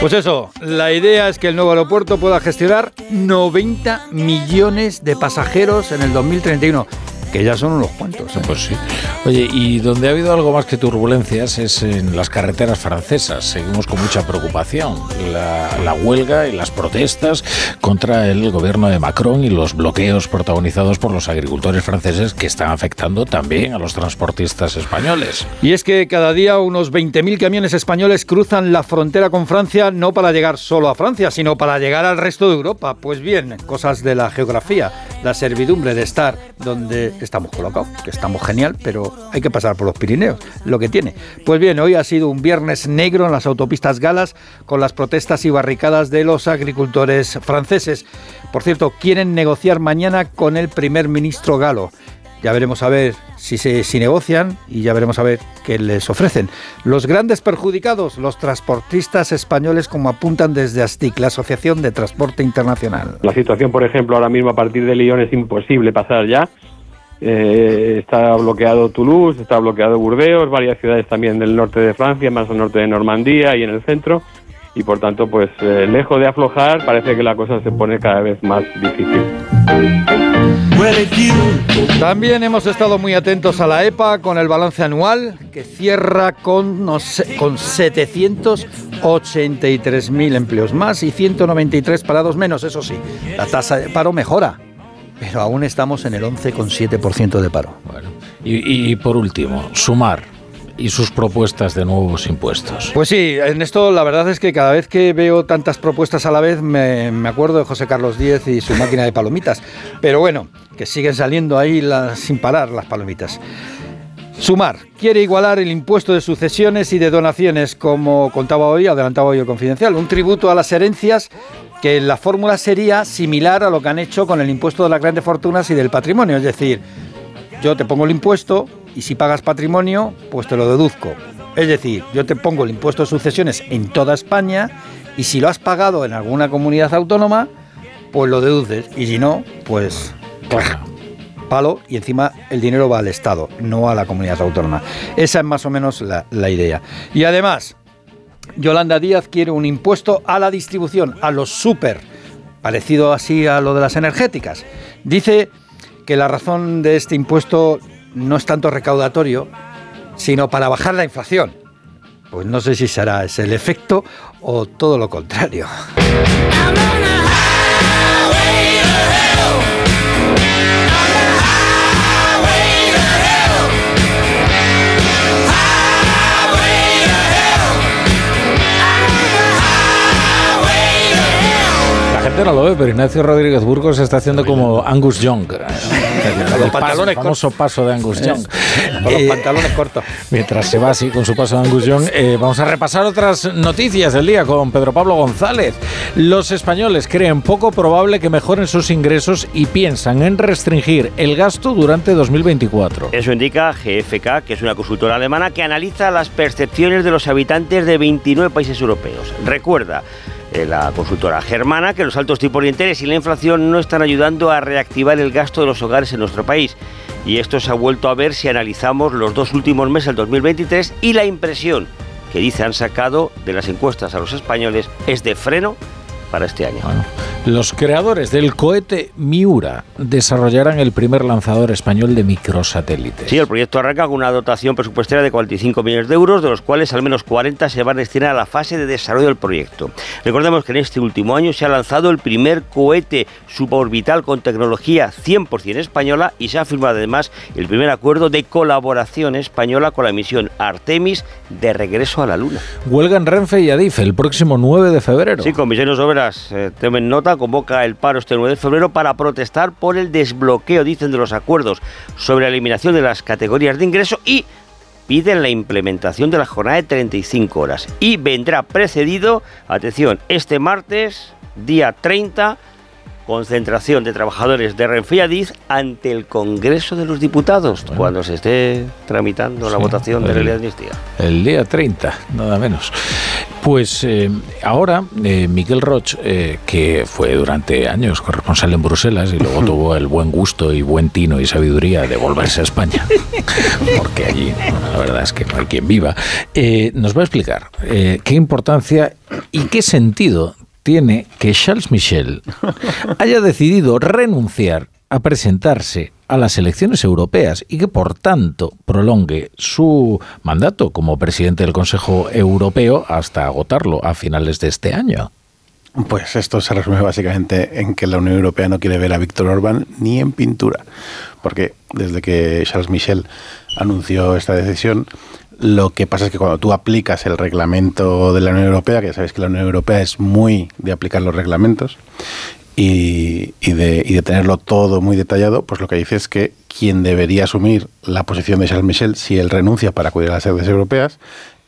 Pues eso, la idea es que el nuevo aeropuerto pueda gestionar 90 millones de pasajeros en el 2031 que ya son unos cuantos. ¿eh? Pues sí. Oye, y donde ha habido algo más que turbulencias es en las carreteras francesas. Seguimos con mucha preocupación. La, la, huelga y las protestas contra el gobierno de Macron y los bloqueos protagonizados por los agricultores franceses que están afectando también a los transportistas españoles. Y es que cada día unos 20.000 camiones españoles cruzan la frontera con Francia no para llegar solo a Francia, sino para llegar al resto de Europa. Pues bien, cosas de la geografía, la servidumbre de estar donde estamos colocados, que estamos genial, pero hay que pasar por los Pirineos, lo que tiene. Pues bien, hoy ha sido un viernes negro en las autopistas galas con las protestas y barricadas de los agricultores franceses. Por cierto, quieren negociar mañana con el primer ministro galo. Ya veremos a ver si, se, si negocian y ya veremos a ver qué les ofrecen. Los grandes perjudicados, los transportistas españoles, como apuntan desde ASTIC, la Asociación de Transporte Internacional. La situación, por ejemplo, ahora mismo a partir de Lyon es imposible pasar ya. Eh, está bloqueado Toulouse, está bloqueado Burdeos, varias ciudades también del norte de Francia, más al norte de Normandía y en el centro. Y por tanto, pues eh, lejos de aflojar, parece que la cosa se pone cada vez más difícil. También hemos estado muy atentos a la EPA con el balance anual que cierra con, no sé, con 783.000 empleos más y 193 parados menos, eso sí. La tasa de paro mejora, pero aún estamos en el 11,7% de paro. Bueno, y, y por último, sumar y sus propuestas de nuevos impuestos. Pues sí, en esto la verdad es que cada vez que veo tantas propuestas a la vez me, me acuerdo de José Carlos Díez y su máquina de palomitas. Pero bueno, que siguen saliendo ahí las, sin parar las palomitas. Sumar quiere igualar el impuesto de sucesiones y de donaciones, como contaba hoy, adelantaba hoy el confidencial, un tributo a las herencias que la fórmula sería similar a lo que han hecho con el impuesto de las grandes fortunas y del patrimonio. Es decir, yo te pongo el impuesto y si pagas patrimonio, pues te lo deduzco. Es decir, yo te pongo el impuesto de sucesiones en toda España y si lo has pagado en alguna comunidad autónoma, pues lo deduces. Y si no, pues palo y encima el dinero va al Estado, no a la comunidad autónoma. Esa es más o menos la, la idea. Y además, Yolanda Díaz quiere un impuesto a la distribución, a los super, parecido así a lo de las energéticas. Dice que la razón de este impuesto no es tanto recaudatorio, sino para bajar la inflación. Pues no sé si será ese el efecto o todo lo contrario. No lo ve, pero Ignacio Rodríguez Burgos está haciendo como Angus Young. Los pantalones el famoso paso de Angus Young. Con los pantalones cortos. Mientras se va así con su paso de Angus Young, eh, vamos a repasar otras noticias del día con Pedro Pablo González. Los españoles creen poco probable que mejoren sus ingresos y piensan en restringir el gasto durante 2024. Eso indica GFK, que es una consultora alemana que analiza las percepciones de los habitantes de 29 países europeos. Recuerda, eh, la consultora germana que los altos tipos de interés y la inflación no están ayudando a reactivar el gasto de los hogares en nuestro país. Y esto se ha vuelto a ver si analizamos los dos últimos meses del 2023 y la impresión que dice han sacado de las encuestas a los españoles es de freno para este año. Bueno, los creadores del cohete Miura desarrollarán el primer lanzador español de microsatélites. Sí, el proyecto arranca con una dotación presupuestaria de 45 millones de euros, de los cuales al menos 40 se van a destinar a la fase de desarrollo del proyecto. Recordemos que en este último año se ha lanzado el primer cohete suborbital con tecnología 100% española y se ha firmado además el primer acuerdo de colaboración española con la misión Artemis de regreso a la Luna. Huelga en Renfe y Adif el próximo 9 de febrero. Sí, Comisiones Obreras eh, tomen nota, convoca el paro este 9 de febrero para protestar por el desbloqueo, dicen, de los acuerdos sobre la eliminación de las categorías de ingreso y piden la implementación de la jornada de 35 horas. Y vendrá precedido, atención, este martes, día 30, concentración de trabajadores de Adif ante el Congreso de los Diputados cuando se esté tramitando la votación de la el- ley de amnistía. El día 30, nada menos. Pues eh, ahora eh, Miguel Roch, eh, que fue durante años corresponsal en Bruselas y luego (laughs) tuvo el buen gusto y buen tino y sabiduría de volverse a España, (laughs) porque allí bueno, la verdad es que no hay quien viva, nos va a explicar qué importancia y qué sentido tiene que Charles Michel (laughs) haya decidido renunciar a presentarse a las elecciones europeas y que por tanto prolongue su mandato como presidente del Consejo Europeo hasta agotarlo a finales de este año. Pues esto se resume básicamente en que la Unión Europea no quiere ver a Víctor Orbán ni en pintura, porque desde que Charles Michel anunció esta decisión, lo que pasa es que cuando tú aplicas el reglamento de la Unión Europea, que ya sabéis que la Unión Europea es muy de aplicar los reglamentos y, y de, y de tenerlo todo muy detallado, pues lo que dice es que quien debería asumir la posición de Charles Michel si él renuncia para acudir a las sedes europeas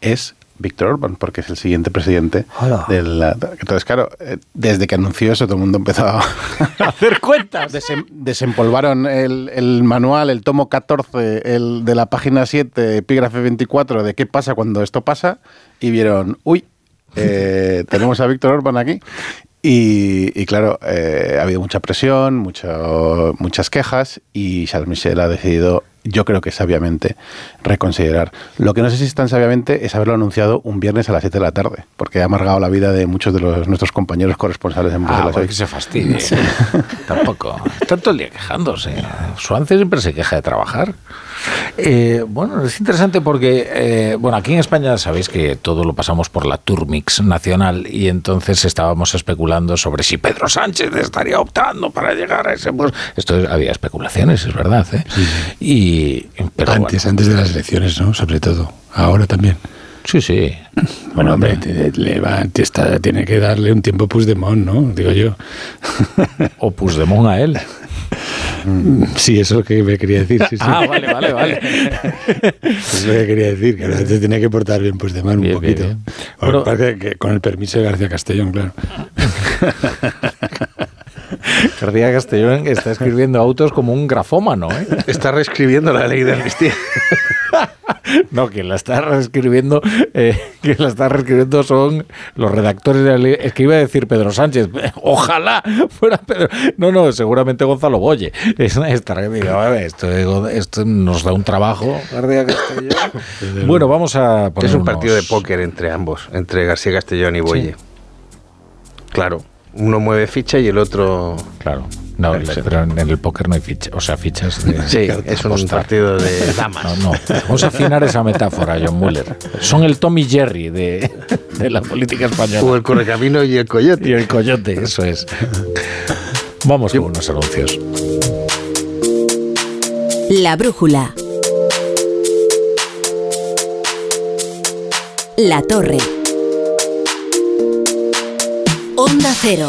es Víctor Orbán, porque es el siguiente presidente de la... Entonces, claro, eh, desde que anunció eso, todo el mundo empezó a (laughs) hacer cuentas. desempolvaron el, el manual, el tomo 14, el de la página 7, epígrafe 24, de qué pasa cuando esto pasa, y vieron, uy, eh, tenemos a Víctor Orbán aquí. Y, y claro, eh, ha habido mucha presión, mucho, muchas quejas y Charles Michel ha decidido, yo creo que sabiamente, reconsiderar. Lo que no sé si es tan sabiamente es haberlo anunciado un viernes a las 7 de la tarde, porque ha amargado la vida de muchos de los, nuestros compañeros corresponsales en Ah, Bruselas. porque hoy. se fastidie. Tampoco. Está todo el día quejándose. Suárez siempre se queja de trabajar. Eh, bueno, es interesante porque, eh, bueno, aquí en España sabéis que todo lo pasamos por la Turmix nacional y entonces estábamos especulando sobre si Pedro Sánchez estaría optando para llegar a ese puesto. Esto es- había especulaciones, es verdad. ¿eh? Y, pero antes, bueno. antes de las elecciones, ¿no? Sobre todo. Ahora también. Sí, sí. (laughs) Bueno, hombre, te- le va- te está- tiene que darle un tiempo Puigdemont, ¿no? Digo yo. O Puigdemont a él. (laughs) (laughs) Sí, eso es lo que me quería decir. sí, sí. Ah, vale, vale, vale. (laughs) Eso es lo que quería decir, que ahora te tiene que portar bien Puigdemont un poquito. bien. Bueno, Bueno- que- que con el permiso de García Castellón, claro. (laughs) García Castellón está escribiendo autos como un grafómano, ¿eh? Está reescribiendo la ley de amnistía. (laughs) No, quien la está reescribiendo, eh, (laughs) quien la está reescribiendo son los redactores de la ley. Es que iba a decir Pedro Sánchez. (laughs) Ojalá fuera Pedro. No, no, seguramente Gonzalo Boye. Es estará que diga, "Vale, esto, esto nos da un trabajo. García Castellón. Bueno, vamos a poner Es un unos- partido de póker entre ambos, entre García Castellón y Boye. Sí. Claro, uno mueve ficha y el otro. Claro. No, pero en el póker no hay fichas, o sea, fichas de Sí, es un apostar. partido de damas. No, no. Vamos a afinar esa metáfora, John Muller. Son el Tommy Jerry de, de la política española. O el correcamino y el coyote. Y el coyote, eso es. Vamos con unos anuncios. La brújula. La torre. Onda cero.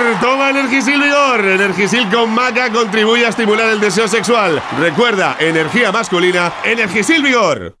Toma Energisil Vigor. Energisil con maca contribuye a estimular el deseo sexual. Recuerda, energía masculina, Energisil Vigor.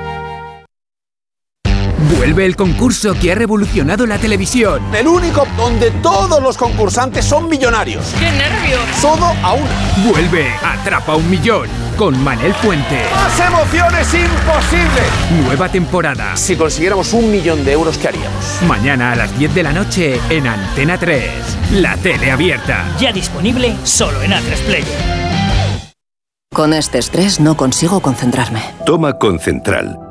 Vuelve el concurso que ha revolucionado la televisión. El único donde todos los concursantes son millonarios. ¡Qué nervios! Todo a una. Vuelve Atrapa un Millón con Manel Fuente. ¡Más emociones imposible! Nueva temporada. Si consiguiéramos un millón de euros, ¿qué haríamos? Mañana a las 10 de la noche en Antena 3. La tele abierta. Ya disponible solo en A3 Player. Con este estrés no consigo concentrarme. Toma Concentral.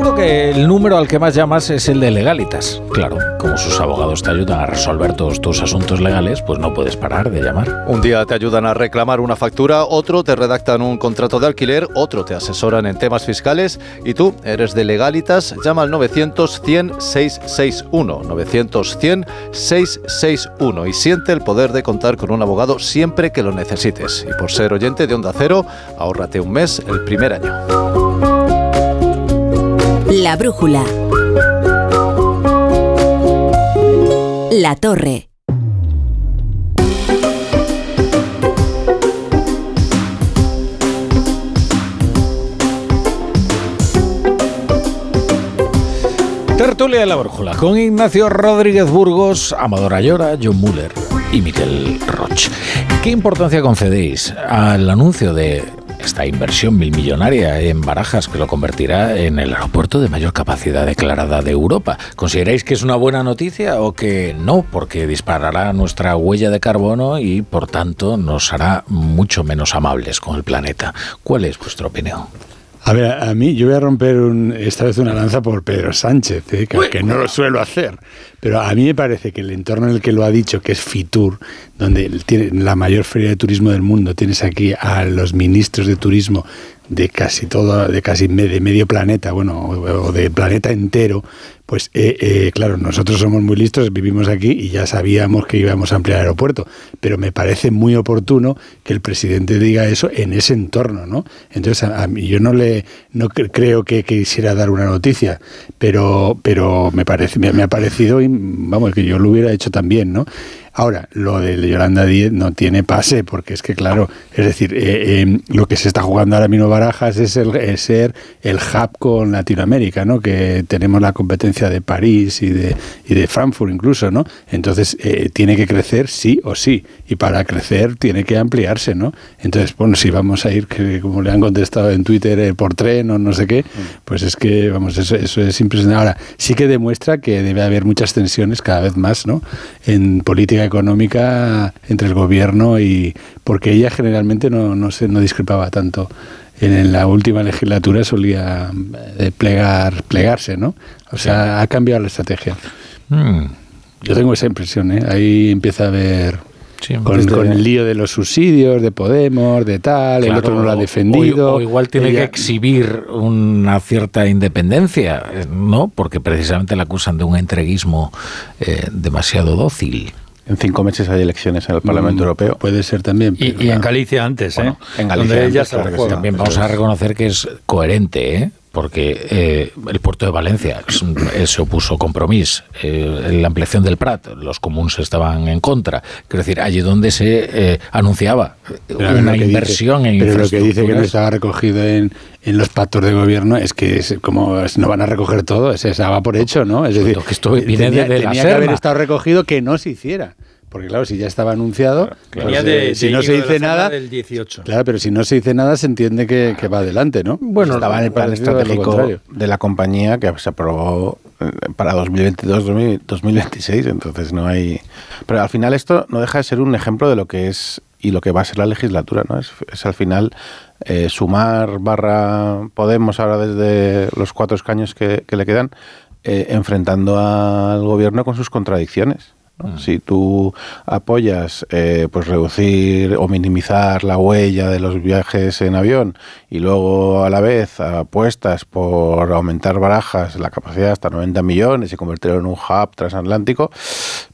Seguro que el número al que más llamas es el de legalitas. Claro, como sus abogados te ayudan a resolver todos tus asuntos legales, pues no puedes parar de llamar. Un día te ayudan a reclamar una factura, otro te redactan un contrato de alquiler, otro te asesoran en temas fiscales y tú eres de legalitas, llama al 900 100 661 900 100 661 y siente el poder de contar con un abogado siempre que lo necesites. Y por ser oyente de Onda Cero, ahórrate un mes el primer año. La brújula. La torre. Tertulia de la Brújula con Ignacio Rodríguez Burgos, Amador Ayora, John Muller y Miquel Roch. ¿Qué importancia concedéis al anuncio de esta inversión milmillonaria en Barajas que lo convertirá en el aeropuerto de mayor capacidad declarada de Europa? ¿Consideráis que es una buena noticia o que no? Porque disparará nuestra huella de carbono y por tanto nos hará mucho menos amables con el planeta. ¿Cuál es vuestra opinión? A ver, a mí yo voy a romper un- esta vez una lanza por Pedro Sánchez, ¿eh? que, que no lo suelo hacer, pero a mí me parece que el entorno en el que lo ha dicho, que es Fitur, donde tiene la mayor feria de turismo del mundo, tienes aquí a los ministros de turismo de casi todo, de casi me- de medio planeta, bueno, o de planeta entero, pues eh, eh, claro, nosotros somos muy listos, vivimos aquí y ya sabíamos que íbamos a ampliar el aeropuerto, pero me parece muy oportuno que el presidente diga eso en ese entorno, ¿no? Entonces, a, mí yo no le no cre- creo que quisiera dar una noticia, pero pero me parece me ha parecido, y, vamos, que yo lo hubiera hecho también, ¿no? Ahora, lo de Yolanda Díez no tiene pase, porque es que, claro, es decir, eh, eh, lo que se está jugando ahora mismo Barajas es, el, es ser el hub con Latinoamérica, ¿no? Que tenemos la competencia de París y de, y de Frankfurt incluso, ¿no? Entonces, eh, tiene que crecer sí o sí, y para crecer tiene que ampliarse, ¿no? Entonces, bueno, si vamos a ir, que como le han contestado en Twitter, eh, por tren o no sé qué, pues es que, vamos, eso, eso es impresionante. Ahora, sí que demuestra que debe haber muchas tensiones cada vez más, ¿no? En política económica entre el gobierno y porque ella generalmente no, no, se, no discrepaba tanto. En la última legislatura solía eh, plegar, plegarse, ¿no? O sea, ha cambiado la estrategia. Mm. Yo tengo esa impresión, ¿eh? Ahí empieza a haber... con, el lío de los subsidios, de Podemos, de tal, el otro no lo ha defendido. O, o igual tiene ella- que exhibir una cierta independencia, ¿no? Porque precisamente la acusan de un entreguismo eh, demasiado dócil. En cinco meses hay elecciones en el Parlamento Mm, Europeo. Puede ser también. Y, y en Galicia antes, ¿eh? en Galicia Donde ella antes, se la claro que juega. sí. También vamos a reconocer que es coherente, ¿eh? Porque eh, el puerto de Valencia eh, se opuso Compromís, eh, la ampliación del Prat, los comunes estaban en contra. Quiero decir, allí donde se eh, anunciaba Pero ver una dice- inversión en Pero lo que dice que no estaba recogido en, en los pactos de gobierno es que es como no van a recoger todo, se daba por hecho, ¿no? Es decir, que esto viene tenía, de- la tenía que haber estado recogido que no se hiciera. Porque claro, si ya estaba anunciado, pues, eh, de, si de no se dice nada, del 18. claro, pero si no se dice nada se entiende que, que va adelante, ¿no? Bueno, estaba en el plan estratégico de la compañía que se aprobó eh, para 2022-2026, entonces no hay... Pero al final esto no deja de ser un ejemplo de lo que es y lo que va a ser la legislatura, ¿no? Es, es al final eh, sumar barra Podemos ahora desde los cuatro escaños que, que le quedan, eh, enfrentando al gobierno con sus contradicciones. ¿No? Si tú apoyas eh, pues reducir o minimizar la huella de los viajes en avión y luego a la vez apuestas por aumentar barajas la capacidad hasta 90 millones y convertirlo en un hub transatlántico,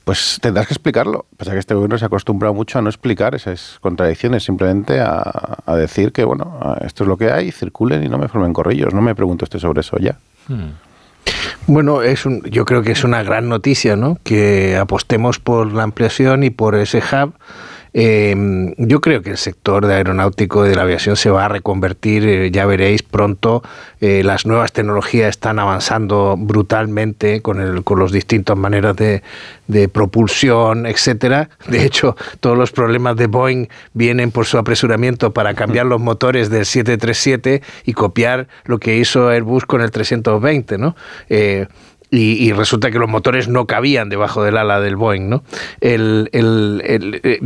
pues tendrás que explicarlo. Pasa que este gobierno se ha acostumbrado mucho a no explicar esas contradicciones, simplemente a, a decir que bueno, esto es lo que hay, circulen y no me formen corrillos. No me pregunto usted sobre eso ya. Hmm. Bueno, es un, yo creo que es una gran noticia, ¿no? Que apostemos por la ampliación y por ese hub. Eh, yo creo que el sector de aeronáutico y de la aviación se va a reconvertir, eh, ya veréis pronto, eh, las nuevas tecnologías están avanzando brutalmente con, el, con las distintas maneras de, de propulsión, etcétera. De hecho, todos los problemas de Boeing vienen por su apresuramiento para cambiar los motores del 737 y copiar lo que hizo Airbus con el 320, ¿no? Y, y resulta que los motores no cabían debajo del ala del Boeing, ¿no? El, eh,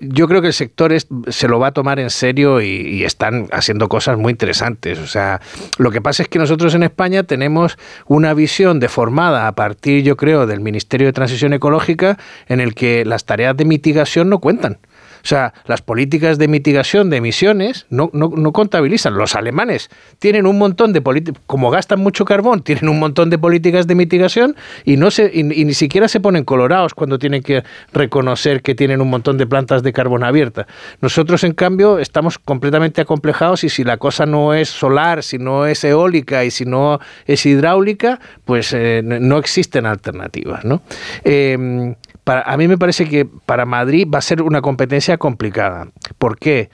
yo creo que el sector se lo va a tomar en serio y, y están haciendo cosas muy interesantes. O sea, lo que pasa es que nosotros en España tenemos una visión deformada a partir, yo creo, del Ministerio de Transición Ecológica, en el que las tareas de mitigación no cuentan. O sea, las políticas de mitigación de emisiones no, no, no contabilizan. Los alemanes tienen un montón de políticas, como gastan mucho carbón, (laughs) tienen un montón de políticas de mitigación y, no se, y, ni siquiera se ponen colorados cuando tienen que reconocer que tienen un montón de plantas de carbón abierta. Nosotros, en cambio, estamos completamente acomplejados y si la cosa no es solar, si no es eólica y si no es hidráulica, pues eh, no existen alternativas. ¿no? Eh, para, a mí me parece que para Madrid va a ser una competencia complicada. ¿Por qué?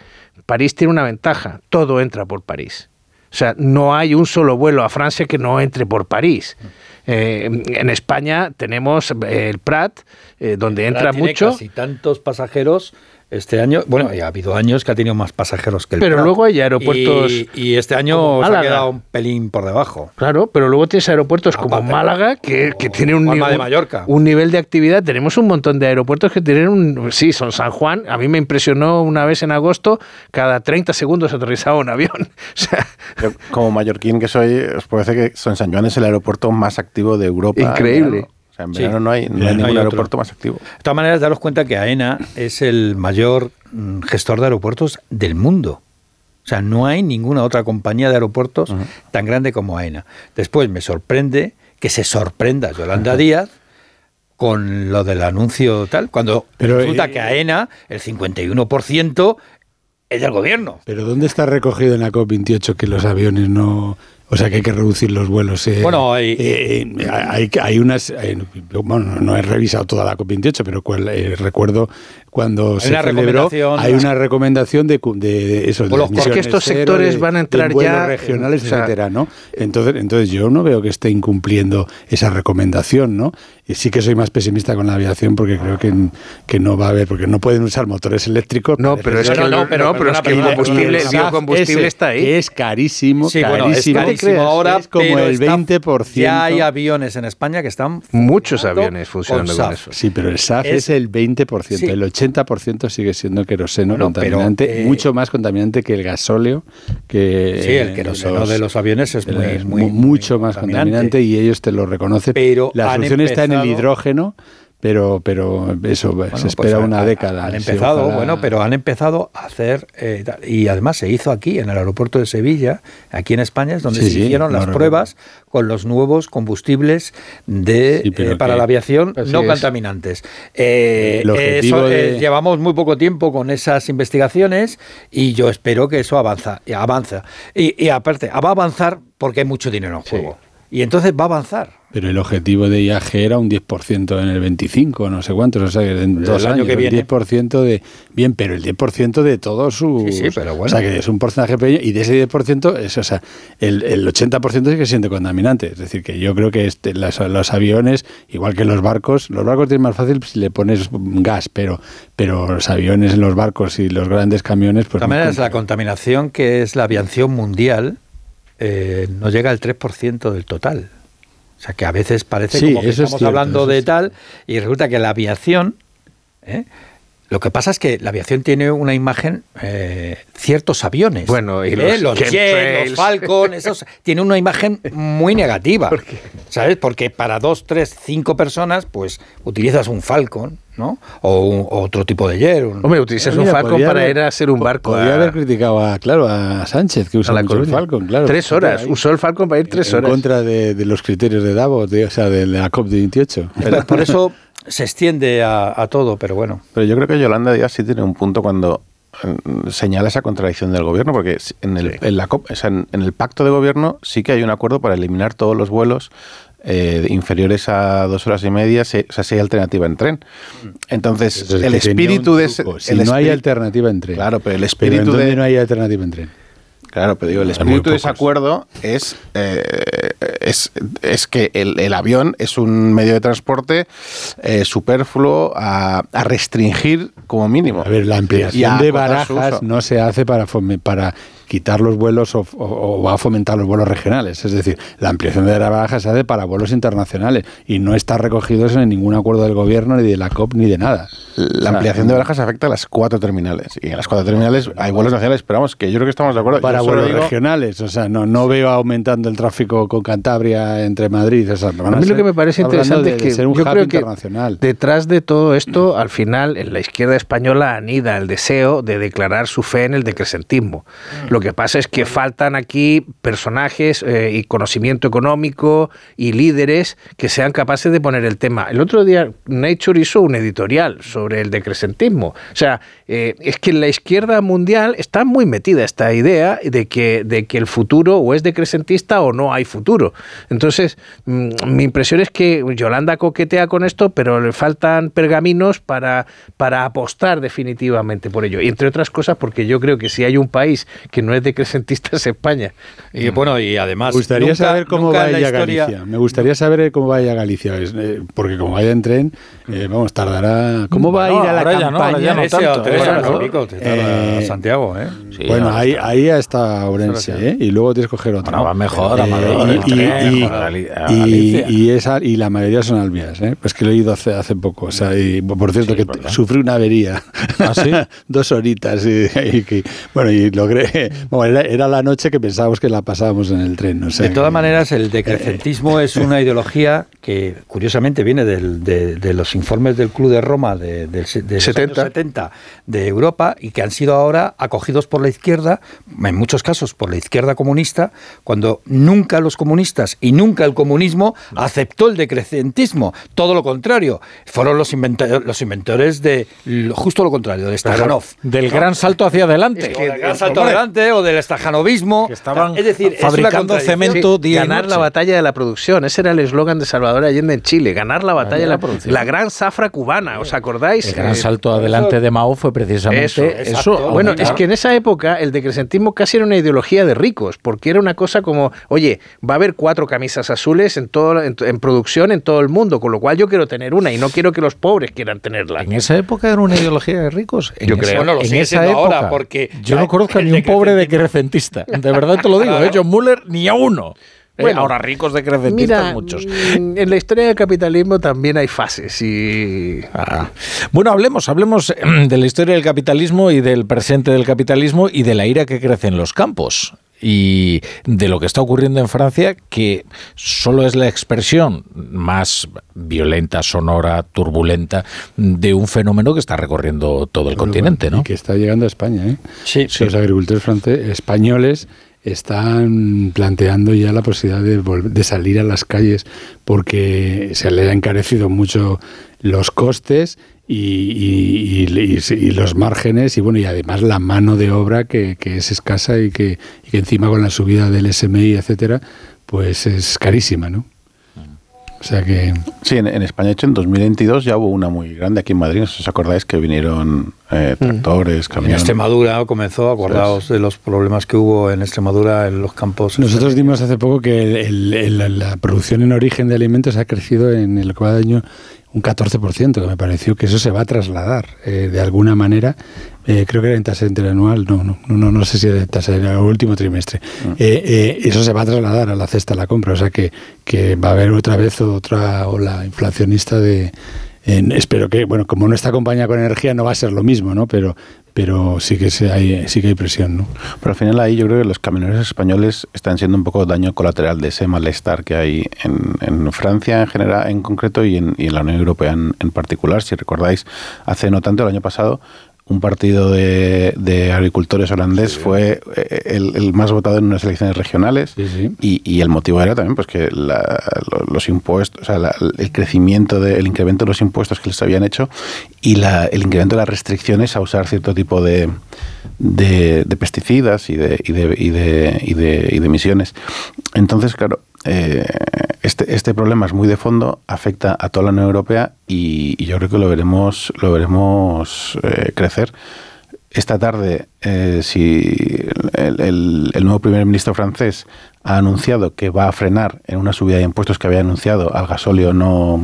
París tiene una ventaja, todo entra por París. O sea, no hay un solo vuelo a Francia que no entre por París. Eh, en España tenemos el Prat, eh, donde entra tiene mucho. casi tantos pasajeros este año. Bueno, ha habido años que ha tenido más pasajeros que el Pero Prat. luego hay aeropuertos Y, y este año se ha quedado un pelín por debajo. Claro, pero luego tienes aeropuertos como Málaga, que, que tiene un, de nivel- Mallorca. un nivel de actividad. Tenemos un montón de aeropuertos que tienen un... Sí, son San Juan. A mí me impresionó una vez en agosto, cada 30 segundos aterrizaba un avión. (laughs) O sea, Yo, como mallorquín que soy, os decir que San San Juan es el aeropuerto más activo de Europa. Increíble. Sea, en Sí. verano no hay, no hay no ningún hay aeropuerto más activo. De todas maneras, daros cuenta que AENA es el mayor mm, gestor de aeropuertos del mundo. O sea, no hay ninguna otra compañía de aeropuertos tan grande como AENA. Después me sorprende que se sorprenda Yolanda Díaz con lo del anuncio tal, cuando Pero, resulta eh, que AENA, el 51%, es del gobierno. Pero ¿dónde está recogido en la COP28 que los aviones no... O sea, que hay que reducir los vuelos. eh? Bueno, hay- Eh, eh, hay, hay unas... eh, bueno, no he revisado toda la COP28, pero cual- eh, recuerdo cuando Hay se una celebró, recomendación- hay una recomendación de, de, de eso, de porque estos cero, sectores de- van a entrar vuelos ya, regionales, o sea, etcétera, ¿no? Entonces, entonces yo no veo que esté incumpliendo esa recomendación, ¿no? Y sí que soy más pesimista con la aviación porque creo que, que no va a haber, porque no pueden usar motores eléctricos. No, pero es que, el- no, pero es que el combustible, el biocombustible está ahí. Es carísimo, Sí, bueno, es carísimo. Ahora, es como pero el está- 20%. Ya hay aviones en España que están Muchos aviones funcionando con eso. Sí, pero el SAF Es- es, el 20%, Sí. el 80% sigue siendo queroseno Bueno, pero, contaminante, eh, mucho más contaminante que el gasóleo, que Sí, el queroseno de los aviones es muy- es muy- mu- mucho más contaminante. contaminante y ellos te lo reconocen. Pero la solución está en el hidrógeno, pero pero eso Bueno, se pues espera una década. Han empezado, ojalá- bueno, pero han empezado a hacer, eh, y además se hizo aquí, en el aeropuerto de Sevilla, aquí en España, es donde Sí, se hicieron las pruebas con los nuevos combustibles de, Sí, eh, para que- la aviación así no es. contaminantes. Eh, eso, de- eh, llevamos muy poco tiempo con esas investigaciones y yo espero que eso avanza, avanza. Y, y aparte, va a avanzar porque hay mucho dinero en juego. Y entonces va a avanzar. Pero el objetivo de IAG era un 10% en el 25, no sé cuántos, o sea, que en dos año años, que el viene. 10% de... Bien, pero el 10% de todos sus... Sí, sí, pero bueno. O sea, que es un porcentaje pequeño y de ese 10%, es, o sea, el, el 80% sigue siendo contaminante. Es decir, que yo creo que este, las- los aviones, igual que los barcos, los barcos tienen más fácil si le pones gas, pero, pero los aviones, los barcos y los grandes camiones, pues... Muy maneras, la contaminación que es la aviación mundial eh, no llega al 3% del total. O sea, que a veces parece Sí, como que es estamos cierto, hablando de tal y resulta que la aviación... ¿eh? Lo que pasa es que la aviación tiene una imagen, eh, ciertos aviones. Bueno, y ¿eh? los los Jet, los Falcon, esos, (laughs) tiene una imagen muy negativa. ¿Sabes? Porque para dos, tres, cinco personas, pues utilizas un Falcon, ¿no? O, un- o otro tipo de jet. un- Hombre, utilizas un Mira, Falcon para haber- ir a hacer un barco. Podría a- haber criticado a, claro, a Sánchez, que usa a la mucho el. Falcon, claro. Tres horas. Usó el Falcon para ir tres en horas. contra de, de los criterios de Davos, de- o sea, de la COP28. Por- Por eso se extiende a, a todo, pero bueno. Pero yo creo que Yolanda Díaz sí tiene un punto cuando mm, señala esa contradicción del gobierno, porque en el, en la COP, o sea, en, en el pacto de gobierno sí que hay un acuerdo para eliminar todos los vuelos eh, inferiores a dos horas y media, se- o sea, si hay alternativa en tren. Entonces, Eso es el espíritu de ese... Si el no hay alternativa en tren. Claro, pero el Pero ¿en espíritu dónde de... no hay alternativa en tren? Claro, pero digo, el espíritu de ese acuerdo es, eh, es, es que el, el avión es un medio de transporte eh, superfluo a, a restringir como mínimo. A ver, la ampliación de barajas no se hace para, para quitar los vuelos o, o- o va a fomentar los vuelos regionales. Es decir, la ampliación de la baraja se hace para vuelos internacionales y no está recogido eso en ningún acuerdo del gobierno, ni de la COP, ni de nada. La O sea, ampliación de barajas afecta a las cuatro terminales. Y en las cuatro terminales hay vuelos nacionales, pero vamos, que yo creo que estamos de acuerdo. para vuelos digo- regionales. O sea, no, no veo aumentando el tráfico con Cantabria entre Madrid. O sea, van A mí lo que me parece hablando interesante de- es que ser un yo hub creo que internacional. detrás de todo esto, al final, en la izquierda española anida el deseo de declarar su fe en el decrecentismo. Lo que pasa es que faltan aquí personajes eh, y conocimiento económico y líderes que sean capaces de poner el tema. El otro día Nature hizo un editorial sobre el decrecentismo. O sea, eh, es que en la izquierda mundial está muy metida esta idea de que, de que el futuro o es decrecentista o no hay futuro. Entonces, mm, mi impresión es que Yolanda coquetea con esto, pero le faltan pergaminos para, para apostar definitivamente por ello. Y entre otras cosas, porque yo creo que si hay un país que no es decrecentista es España. Y bueno, y además. Me gustaría nunca- saber cómo va ella historia- Galicia. Me gustaría saber cómo va ella Galicia. Eh, porque como vaya en tren, eh, vamos, tardará. ¿Cómo va Bueno, a ir a la ahora ya campaña? no, ahora ya no tanto, tres Bueno, horas y ¿no? pico te tarda Eh, Santiago, ¿eh? bueno, ahí, ahí está Ourense, ¿eh? Y luego tienes que coger. Bueno, va mejor, y, y- y- Galicia. y esa, y la mayoría son albias, ¿eh? Pues que lo he ido hace, hace poco. O sea, y por cierto, que sufrí una avería. (laughs) Dos horitas. Y, y que- bueno, y logré. Bueno, era, era la noche que pensábamos que la pasábamos en el tren. o sea de todas que- maneras, el decrecentismo es una (laughs) ideología que curiosamente viene del- de, de los informes del Club de Roma de, de los 70. años 70 de Europa y que han sido ahora acogidos por la izquierda, en muchos casos por la izquierda comunista, cuando nunca los comunistas y nunca el comunismo aceptó el decrecentismo. Todo lo contrario, fueron los, inventa- los inventores de justo lo contrario, de Stakhanov. Del gran salto hacia adelante. Del gran salto adelante o del stajanovismo. estaban es decir, fabricando cemento ganar la batalla de la producción. Ese era el eslogan de Salvador Allende en Chile. Ganar la batalla de la, producción. la gran zafra cubana. ¿Os acordáis? El gran Eh, salto adelante de Mao fue precisamente Eso, bueno, es que en esa época el decrecentismo casi era una ideología de ricos, porque era una cosa como, oye, va a haber cuatro camisas azules en, todo, en, en producción en todo el mundo, con lo cual yo quiero tener una y no quiero que los pobres quieran tenerla. En esa época era una ideología de ricos. En Yo esa- creo. Bueno, lo en sigue esa época. ahora, porque yo no conozco a ni un pobre decrecentista. De verdad te lo digo, ¿eh? John Muller ni a uno. Eh, Bueno, ahora ricos decrecentistas Mira, muchos. mm, en la historia del capitalismo también hay fases y... Ah. Bueno, hablemos, hablemos eh, de la historia del capitalismo y del presente del capitalismo y de la ira que crece en los campos y de lo que está ocurriendo en Francia, que solo es la expresión más violenta, sonora, turbulenta de un fenómeno que está recorriendo todo el continente, ¿no? Y que está llegando a España, ¿eh? Sí, Los agricultores franceses, españoles están planteando ya la posibilidad de, de salir a las calles porque se le ha encarecido mucho los costes y, y- y- y- y los márgenes y bueno y además la mano de obra que, que es escasa y que, y que encima con la subida del SMI etcétera pues es carísima no o sea que Sí, en, en España, de hecho, en 2022 ya hubo una muy grande aquí en Madrid. No sé si os acordáis que vinieron eh, tractores, En camiones. Extremadura comenzó, acordaos de los problemas que hubo en Extremadura en los campos. Nosotros dimos hace poco que el- el- el- la producción en origen de alimentos ha crecido en el cuadro año un 14%, que me pareció que eso se va a trasladar eh, de alguna manera. Eh, creo que era en tasa interanual, no, no, no, no sé si era en tasa el último trimestre. Eh, eh, eso se va a trasladar a la cesta de la compra, o sea que, que va a haber otra vez otra ola inflacionista de... en- espero que, bueno, como no está acompañada con energía no va a ser lo mismo, ¿no? Pero, pero sí que se hay, sí que hay presión, ¿no? Pero al final ahí yo creo que los camioneros españoles están siendo un poco daño colateral de ese malestar que hay en, en Francia en general, en concreto, y en, y en la Unión Europea en, en particular. Si recordáis, hace no tanto, el año pasado, un partido de, de agricultores holandés fue eh, el, el más votado en unas elecciones regionales Y, y el motivo era también pues que la- lo- los impuestos, o sea, la- el crecimiento, de, el incremento de los impuestos que les habían hecho y la- el incremento de las restricciones a usar cierto tipo de, de, de pesticidas y de, y, de, y, de, y, de, y de emisiones. Entonces, claro, eh, este, este problema es muy de fondo, afecta a toda la Unión Europea y, y yo creo que lo veremos, lo veremos eh, crecer. Esta tarde, eh, si el, el- el nuevo primer ministro francés ha anunciado que va a frenar en una subida de impuestos que había anunciado al gasóleo no,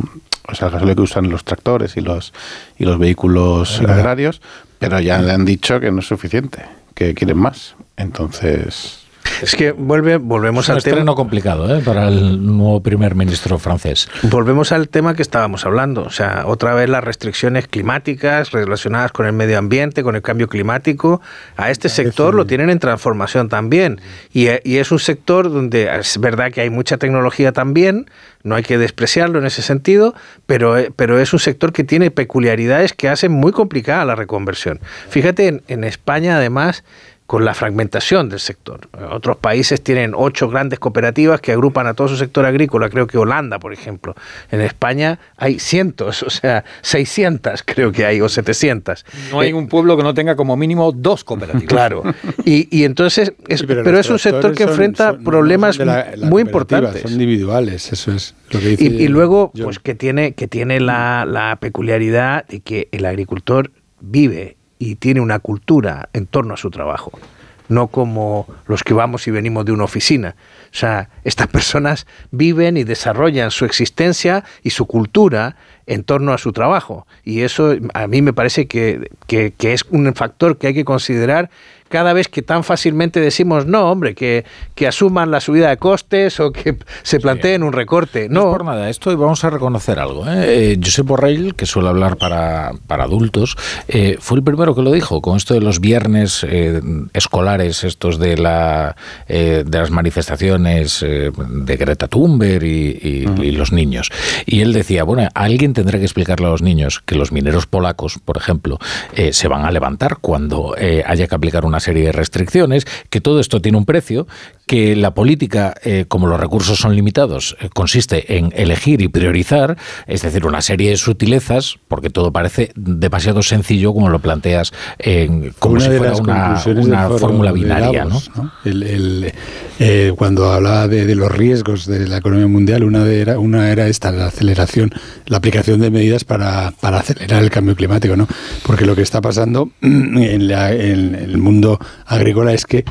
o sea, el gasóleo que usan los tractores y los y los vehículos agrarios, pero ya le han dicho que no es suficiente, que quieren más. Entonces, Es que vuelve, volvemos Es un al tema. estreno complicado ¿eh? para el nuevo primer ministro francés. Volvemos al tema que estábamos hablando, o sea, otra vez las restricciones climáticas relacionadas con el medio ambiente, con el cambio climático. A este sector lo tienen en transformación también. Y, y es un sector donde es verdad que hay mucha tecnología también, no hay que despreciarlo en ese sentido, pero, eh, pero es un sector que tiene peculiaridades que hacen muy complicada la reconversión. Fíjate, en, en España además con la fragmentación del sector. Otros países tienen ocho grandes cooperativas que agrupan a todo su sector agrícola, creo que Holanda, por ejemplo. En España hay cientos, (laughs) o sea, 600 creo que hay, o 700. No hay Eh, un pueblo que no tenga como mínimo dos cooperativas. Claro. (laughs) Y, y entonces, es, pero es un sector que son- enfrenta son- problemas la- la muy importantes. Son individuales, eso es lo que dice. Y, y luego, pues que tiene, que tiene la, la peculiaridad de que el agricultor vive y tiene una cultura en torno a su trabajo, no como los que vamos y venimos de una oficina. O sea, estas personas viven y desarrollan su existencia y su cultura en torno a su trabajo. Y eso a mí me parece que, que- que es un factor que hay que considerar cada vez que tan fácilmente decimos, no, hombre, que, que asuman la subida de costes o que se planteen un recorte. No No, es por nada, esto y vamos a reconocer algo. ¿eh? Eh, Josep Borrell, que suele hablar para, para adultos, eh, fue el primero que lo dijo, con esto de los viernes eh, escolares, estos de, la, eh, de las manifestaciones eh, de Greta Thunberg y, y- y los niños. Y él decía, bueno, alguien tendrá que explicarle a los niños que los mineros polacos, por ejemplo, eh, se van a levantar cuando eh, haya que aplicar una serie de restricciones, que todo esto tiene un precio, que la política, eh, como los recursos son limitados, eh, consiste en elegir y priorizar, es decir, una serie de sutilezas, porque todo parece demasiado sencillo como lo planteas, en- como Una si fuera una, una fórmula binaria. Davos, ¿no? ¿no? El- el, eh, cuando hablaba de, de los riesgos de la economía mundial, una, de era, una era esta, la aceleración, la aplicación de medidas para, para acelerar el cambio climático, ¿no? Porque lo que está pasando (clears throat) en, la- en el mundo agrícola es que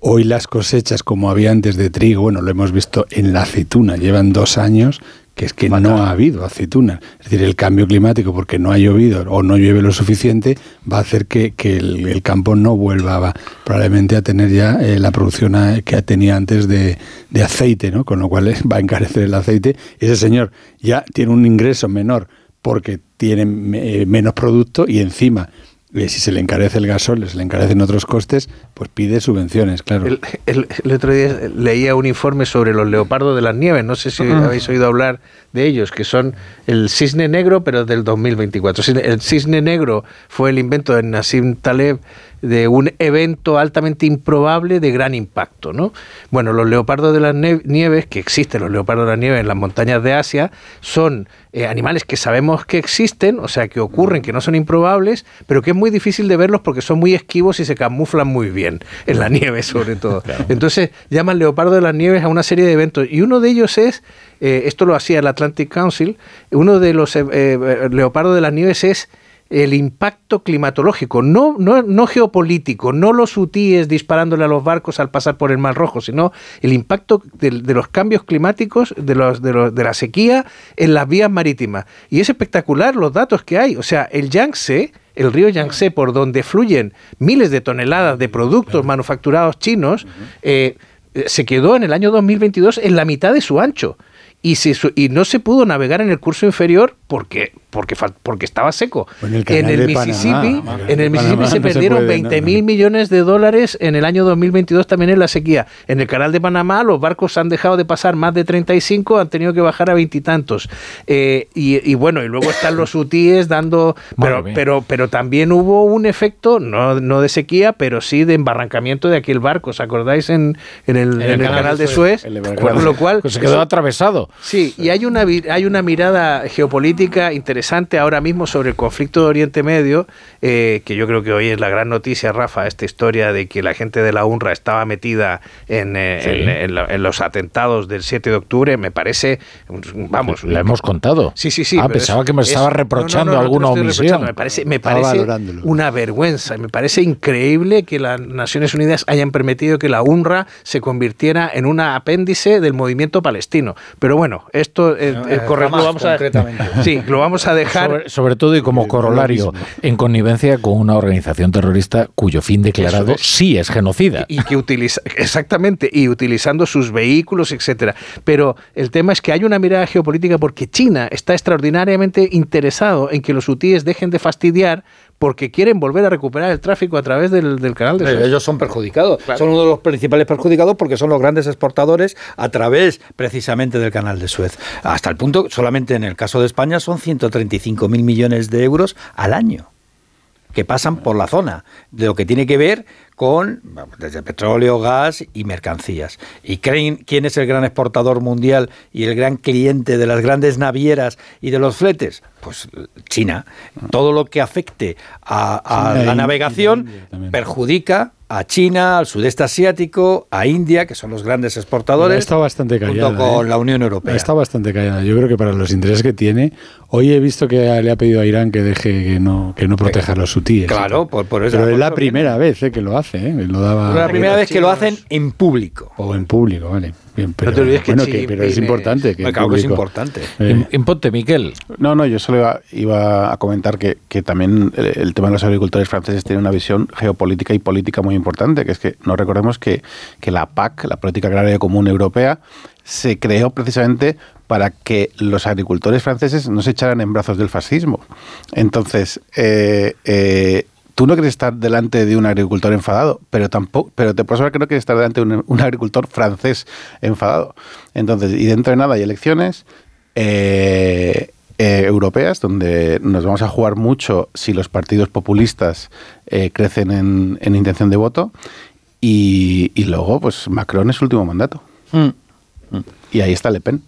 hoy las cosechas, como había antes de trigo, bueno, lo hemos visto en la aceituna, llevan dos años que es que no ha habido aceituna. Es decir, el cambio climático, porque no ha llovido o no llueve lo suficiente, va a hacer que, que el, el campo no vuelva va, probablemente a tener ya eh, la producción a- que tenía antes de, de aceite, ¿no? Con lo cual eh, va a encarecer el aceite. Ese señor ya tiene un ingreso menor porque tiene eh, menos producto y encima si se le encarece el gasol, se le encarecen otros costes, pues pide subvenciones, claro. El, el- el otro día leía un informe sobre los leopardos de las nieves, no sé si Ujú. habéis oído hablar de ellos, que son el cisne negro, pero del 2024. Cisne- El cisne negro fue el invento de Nassim Taleb de un evento altamente improbable de gran impacto, ¿no? Bueno, los leopardos de las nieves, que existen los leopardos de las nieves en las montañas de Asia, son eh, animales que sabemos que existen, o sea, que ocurren, que no son improbables, pero que es muy difícil de verlos porque son muy esquivos y se camuflan muy bien, en la nieve sobre todo. (laughs) Entonces llaman leopardo de las nieves a una serie de eventos y uno de ellos es, eh, esto lo hacía el Atlantic Council, uno de los eh, leopardos de las nieves es el impacto climatológico, no, no, no geopolítico, no los hutíes disparándole a los barcos al pasar por el Mar Rojo, sino el impacto de, de los cambios climáticos, de, los, de, los- de la sequía en las vías marítimas. Y es espectacular los datos que hay. O sea, el Yangtze, el río Yangtze, por donde fluyen miles de toneladas de productos manufacturados chinos, eh, se quedó en el año 2022 en la mitad de su ancho. Y, se y no se pudo navegar en el curso inferior porque porque, porque estaba seco. en el en canal el Mississippi, Panamá, en el Mississippi Panamá se no se perdieron puede, 20 no, mil millones de dólares en el año 2022 también en la sequía. En el canal de Panamá los barcos han dejado de pasar más de 35, han tenido que bajar a veintitantos. Eh, y, y bueno, y luego están los hutíes dando... (laughs) Pero, pero, pero también hubo un efecto, no, no de sequía, pero sí de embarrancamiento de aquel barco. ¿Os acordáis en, en el, en el canal, de Suez? Con lo cual... Pues se quedó atravesado. Sí, y hay una, hay una mirada geopolítica interesante ahora mismo sobre el conflicto de Oriente Medio, eh, que yo creo que hoy es la gran noticia, Rafa, esta historia de que la gente de la UNRWA estaba metida en, eh, Sí. en- en la- en los atentados del 7 de octubre, me parece, vamos... La hemos contado. Sí, sí, sí. Ah, pensaba es- que me es- estaba no, reprochando no, alguna omisión. Me parece, me parece una vergüenza. Me parece increíble que las Naciones Unidas hayan permitido que la UNRWA se convirtiera en un apéndice del movimiento palestino. Pero bueno, esto eh, eh, corre- Hamas, lo vamos a. (laughs) Sí, lo vamos a dejar. Sobre, sobre todo y como corolario, en connivencia con una organización terrorista cuyo fin declarado es. sí es genocida. y que utiliza exactamente y utilizando sus vehículos etcétera pero el tema es que hay una mirada geopolítica porque China está extraordinariamente interesado en que los hutíes dejen de fastidiar porque quieren volver a recuperar el tráfico a través del, del canal de Eh, Suez. Ellos son perjudicados. Son uno de los principales perjudicados porque son los grandes exportadores a través precisamente del canal de Suez. Hasta el punto, solamente en el caso de España, son 135 mil millones de euros al año que pasan por la zona, de lo que tiene que ver con desde petróleo, gas y mercancías. ¿Y creen quién es el gran exportador mundial y el gran cliente de las grandes navieras y de los fletes? Pues China. Todo lo que afecte a, la navegación perjudica a China, al sudeste asiático, a India, que son los grandes exportadores, Está bastante callada. junto con ¿eh? la Unión Europea. Está bastante callada. Yo creo que para los intereses que tiene, hoy he visto que le ha pedido a Irán que deje que no que no proteja a los hutíes. Claro, por, por eso. Pero es la primera vez eh, que lo hace, ¿eh? Lo daba Es la primera vez que lo hacen en público. o en público, vale. Bien, pero, te olvides que bueno, que, pero es importante. Que cago que es importante. Eh, Imponte, Miquel. No, no, yo solo iba, iba a comentar que, que también el, el tema de los agricultores franceses tiene una visión geopolítica y política muy importante, que es que no recordemos que, que la PAC, la Política Agraria Común Europea, se creó precisamente para que los agricultores franceses no se echaran en brazos del fascismo. Entonces, eh, eh, tú no quieres estar delante de un agricultor enfadado, pero tampoco, pero te puedo saber que no quieres estar delante de un, un agricultor francés enfadado. Entonces, y dentro de nada hay elecciones. eh, eh, europeas, donde nos vamos a jugar mucho si los partidos populistas eh, crecen en, en intención de voto. Y, y luego, pues Macron es su último mandato. Mm. Y ahí está Le Pen.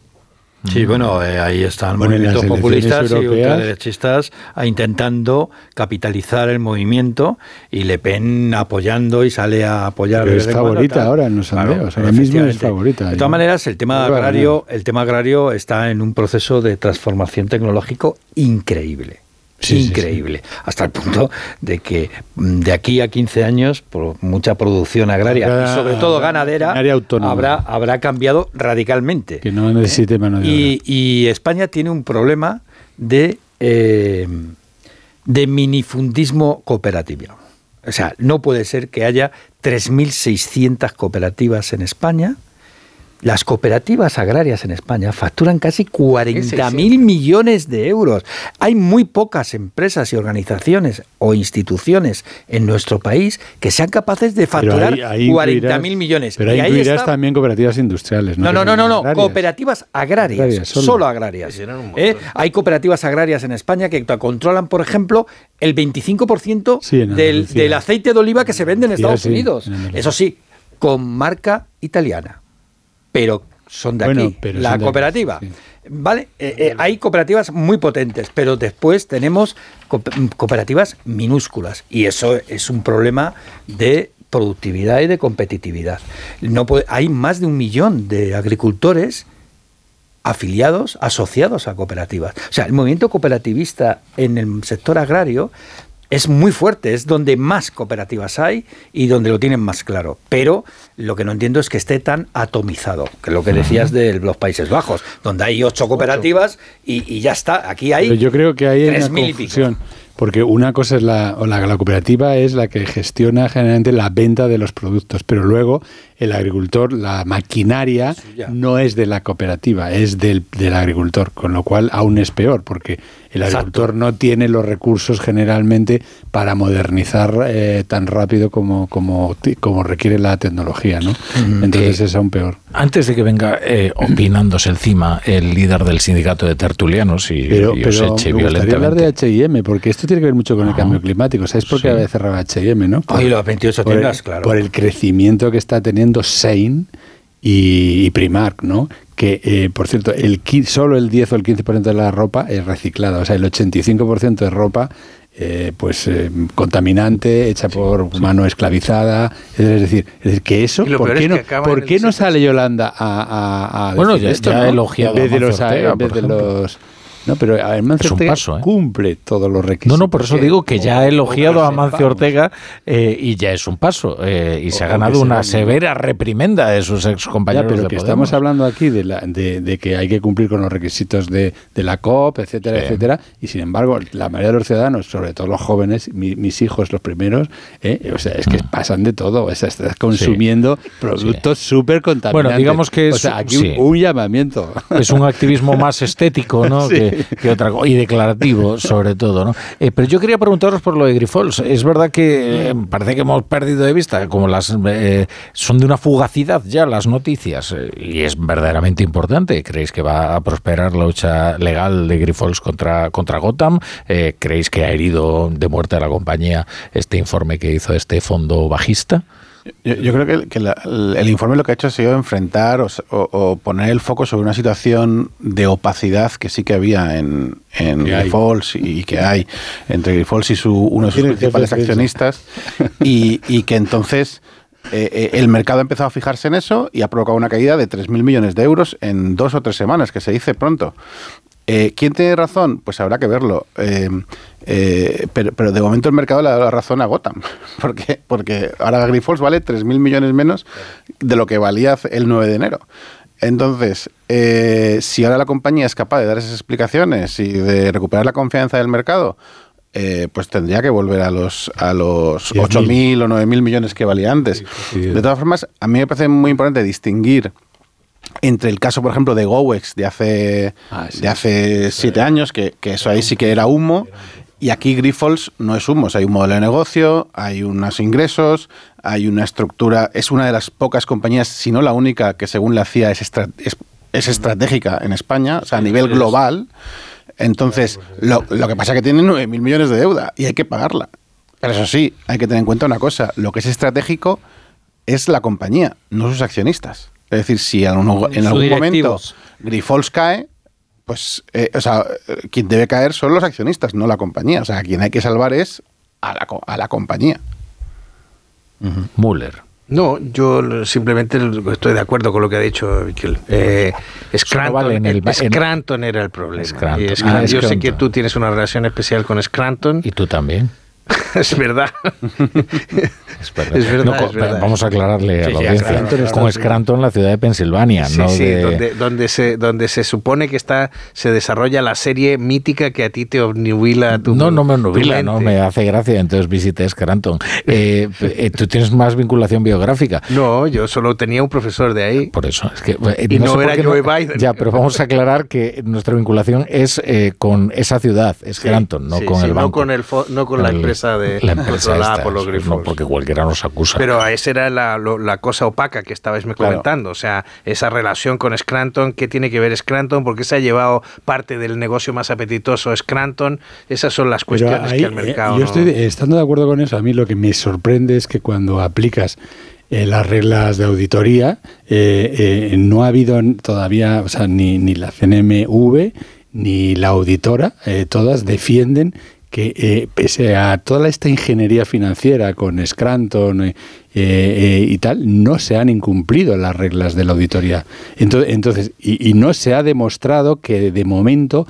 Sí, bueno, eh, ahí están Bueno, movimientos populistas y ultraderechistas a intentando capitalizar el movimiento y Le Pen apoyando y sale a apoyar. Pero es cuando, favorita ahora en los Claro, sondeos. ahora mismo es favorita. De todas maneras, el tema agrario, el tema agrario está en un proceso de transformación tecnológico increíble. Sí, sí, increíble, hasta el punto de que mm, de aquí a 15 años, por mucha producción agraria Habrá- y sobre todo ganadera, habrá, habrá cambiado radicalmente. Que no necesite mano de obra. Y, y España tiene un problema de, eh, de minifundismo cooperativo. O sea, no puede ser que haya 3.600 cooperativas en España. Las cooperativas agrarias en España facturan casi 40.000 millones de euros. Hay muy pocas empresas y organizaciones o instituciones en nuestro país que sean capaces de facturar ahí- ahí 40.000 incluirás- millones. Pero ahí Y ahí incluirás está- también cooperativas industriales. no, no, no, no, sean no, agrarias. cooperativas agrarias, Agrarias, solo. solo. agrarias. ¿eh? Hay cooperativas agrarias en España que controlan, por ejemplo, el 25% Sí, en del, aceite de oliva que se vende en Estados sí, Unidos. en. Eso sí, con marca italiana. Pero son de Bueno, aquí, pero la aquí, cooperativa. ¿Vale? Eh, eh, hay cooperativas muy potentes, pero después tenemos co- cooperativas minúsculas. Y eso es un problema de productividad y de competitividad. No puede- hay más de un millón de agricultores afiliados, asociados a cooperativas. O sea, el movimiento cooperativista en el sector agrario es muy fuerte, es donde más cooperativas hay y donde lo tienen más claro. Pero lo que no entiendo es que esté tan atomizado, que es lo que decías de los Países Bajos, donde hay ocho cooperativas y, y ya está. Aquí hay Pero yo creo que hay una 3.000 y pico. confusión. Porque una cosa es la, o la, la cooperativa es la que gestiona generalmente la venta de los productos, pero luego el agricultor, la maquinaria no es de la cooperativa, es del, del agricultor, con lo cual aún es peor, porque el agricultor no tiene los recursos generalmente para modernizar eh, tan rápido como, como, como requiere la tecnología, ¿no? Entonces Eh, es aún peor. Antes de que venga eh, opinándose encima el líder del sindicato de tertulianos y, Pero, y os pero eche me gustaría hablar violentamente. de H&M, porque esto tiene que ver mucho con el cambio climático. ¿Sabes por qué Sí. había cerrado H&M, no? Ay, las 28 por el- tiendas, claro. Por el crecimiento que está teniendo Sein y, y Primark, ¿no? Que, eh, por cierto, el solo el 10 o el 15% de la ropa es reciclada. O sea, el 85% de ropa eh, pues eh, contaminante, hecha por mano esclavizada. Es decir, es decir que eso, ¿por qué es no, ¿por qué no sale Yolanda a, a- a Bueno, decir ya- esto? ya no? elogiado en vez de los, en vez por los no, pero Mancio Es un Ortega paso, ¿eh? cumple todos los requisitos. No, no, por eso que- digo que ya ha elogiado a que Mancio sepamos. Ortega eh, y ya es un paso. eh, y se ha ganado una severa reprimenda de sus Ya, excompañeros pero de que Podemos. estamos hablando aquí de, la, de, de que hay que cumplir con los requisitos de, de la COP, etcétera, Sí. etcétera, y sin embargo la mayoría de los ciudadanos, sobre todo los jóvenes, mi- mis hijos los primeros, o sea, es que pasan de todo, o sea, estás consumiendo productos súper contaminantes. Bueno, digamos que o es- sea, aquí sí. un, un llamamiento. Es un (laughs) activismo más estético, ¿no? Sí. Que, y declarativo, sobre todo, ¿no? Eh, pero yo quería preguntaros por lo de Grifols. Es verdad que eh, parece que hemos perdido de vista, como las eh, son de una fugacidad ya las noticias, eh, y es verdaderamente importante. ¿Creéis que va a prosperar la lucha legal de Grifols contra, contra Gotham? Eh, ¿Creéis que ha herido de muerte a la compañía este informe que hizo este fondo bajista? Yo, yo creo que, que la- el, el informe lo que ha hecho ha sido enfrentar o, s- o- o poner el foco sobre una situación de opacidad que sí que había en, en. Grifols y que hay entre Grifols y su, uno de sus principales accionistas y, y que entonces eh, eh, el mercado ha empezado a fijarse en eso y ha provocado una caída de 3.000 millones de euros en dos o tres semanas, que se dice pronto. Eh, ¿Quién tiene razón? Pues habrá que verlo. Eh, eh, pero, pero de momento el mercado le da la razón a Gotham. (laughs) ¿Por qué? Porque ahora Grifols vale 3.000 millones menos de lo que valía el 9 de enero. Entonces, si ahora la compañía es capaz de dar esas explicaciones y de recuperar la confianza del mercado, eh, pues tendría que volver a los, a los 10.000. 8.000 o 9.000 millones que valía antes. sí. De todas formas, a mí me parece muy importante distinguir entre el caso, por ejemplo, de Gowex de hace, de hace siete años, que, que eso ahí sí que era humo, y aquí Grifols no es humo, o sea, hay un modelo de negocio, hay unos ingresos, hay una estructura, es una de las pocas compañías, si no la única, que según la CIA es, estra- es, es estratégica en España, o sea, a nivel global. Entonces, lo, lo que pasa es que tiene 9.000 millones de deuda y hay que pagarla. Pero eso sí, hay que tener en cuenta una cosa, lo que es estratégico es la compañía, no sus accionistas. Es decir, si en, algún- en Sus algún momento. Grifols cae, pues, eh, o sea, eh, quien debe caer son los accionistas, no la compañía. O sea, quien hay que salvar es a la, co- a la compañía. Müller. No, yo simplemente estoy de acuerdo con lo que ha dicho Miquel. Eh, Scranton, vale en el- eh, en- Scranton era el problema. Scranton. Y Scranton- Ah, yo sé Scranton. que tú tienes una relación especial con Scranton. Y tú también. (laughs) (laughs) es verdad. Es verdad. Es verdad, No, es verdad. Vamos a aclararle a Sí, la sí, audiencia. aclararlo, Con aclararlo. Scranton, la ciudad de Pensilvania, Sí, no sí, de... donde, donde, se, donde se supone que está se desarrolla la serie mítica que a ti te obnubila tu No, no me tu nubila, no me hace gracia, entonces visité Scranton. Eh, (laughs) eh, tú tienes más vinculación biográfica. No, yo solo tenía un profesor de ahí. Por eso, es que... eh, Y no sé era Joe Biden. Ya, pero vamos a aclarar que nuestra vinculación es eh, con esa ciudad, Scranton, no Sí, con sí, el banco. No con, el fo- no con la empresa de la empresa controlada esta, por los grifos. no, porque cualquiera nos acusa. Pero esa era la, lo- la cosa opaca que estabais me Claro. comentando. O sea, esa relación con Scranton, ¿qué tiene que ver Scranton? ¿Por qué se ha llevado parte del negocio más apetitoso Scranton? Esas son las cuestiones ahí, que el eh, mercado. yo estoy de- estando de acuerdo con eso. A mí lo que me sorprende es que cuando aplicas eh, las reglas de auditoría, eh, eh, no ha habido todavía, o sea, ni, ni la CNMV ni la auditora, todas defienden que eh, pese a toda esta ingeniería financiera con Scranton eh, eh, y tal, no se han incumplido las reglas de la auditoría. Entonces, entonces y, y no se ha demostrado que de momento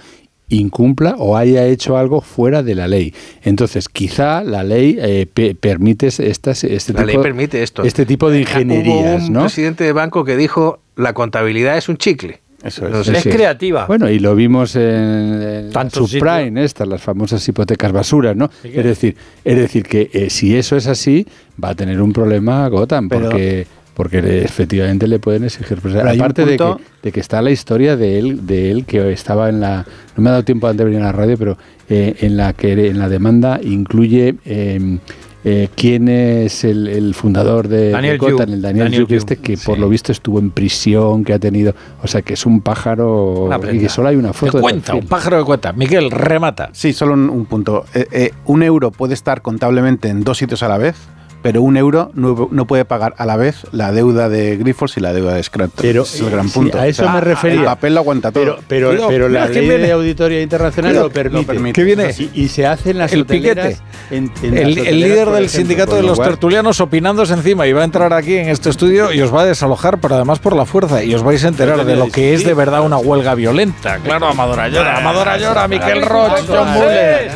incumpla o haya hecho algo fuera de la ley. Entonces, quizá la ley eh, pe- permite estas, este, La tipo, ley permite esto. este tipo de ingenierías, Hubo un ¿no? presidente de banco que dijo la contabilidad es un chicle. Eso es. Es sí. creativa. Bueno, y lo vimos en, en subprime, estas, las famosas hipotecas basuras, ¿no? Es decir, es decir que eh, si eso es así, va a tener un problema Gotham, Pero- porque porque le- efectivamente le pueden exigir. Pues, aparte de, que, de que está la historia de él, de él que estaba en la, no me ha dado tiempo antes de venir a la radio, pero eh, en la que en la demanda incluye eh, eh, quién es el, el fundador de, de Daniel Yu. el Daniel, Daniel este que por lo visto estuvo en prisión, que ha tenido, o sea que es un pájaro y que solo hay una foto de cuenta, perfil. un pájaro de cuenta. Miguel, remata. Sí, solo un, un punto. Eh, eh, un euro puede estar contablemente en dos sitios a la vez, pero un euro no, no puede pagar a la vez la deuda de Grifols y la deuda de Scranton. Pero, es el gran sí, punto. a eso O sea, me refería. El papel lo aguanta todo. Pero, pero, Cuidado, pero la ley viene. de auditoría internacional lo permite. lo permite. ¿Qué viene? Y, y se hacen las El hoteleras piquete. en- en El, las el líder del ejemplo, sindicato de lo los tertulianos opinándose encima y va a entrar aquí en este estudio y os va a desalojar, pero además por la fuerza. Y os vais a enterar de lo que es de verdad una huelga violenta. Claro, Amadora llora, Amadora llora, Miquel Roch, John Muller,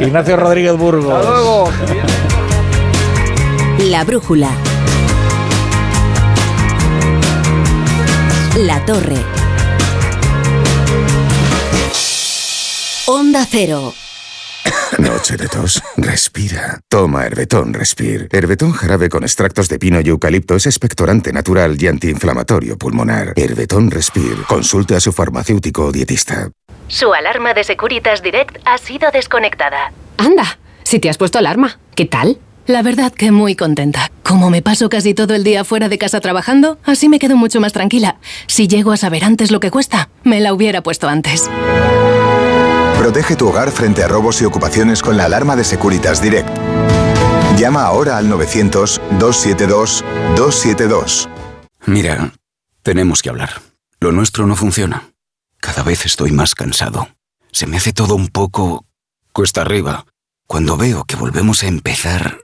Ignacio Rodríguez Burgos. La brújula. La torre. Onda cero. Noche de tos. Respira. Toma Herbetón Respir. Herbetón jarabe con extractos de pino y eucalipto es expectorante natural y antiinflamatorio pulmonar. Herbetón Respir. Consulte a su farmacéutico o dietista. Su alarma de Securitas Direct ha sido desconectada. Anda, si te has puesto alarma, ¿qué tal? La verdad que muy contenta. Como me paso casi todo el día fuera de casa trabajando, así me quedo mucho más tranquila. Si llego a saber antes lo que cuesta, me la hubiera puesto antes. Protege tu hogar frente a robos y ocupaciones con la alarma de Securitas Direct. Llama ahora al 900-272-272. Mira, tenemos que hablar. Lo nuestro no funciona. Cada vez estoy más cansado. Se me hace todo un poco cuesta arriba. Cuando veo que volvemos a empezar,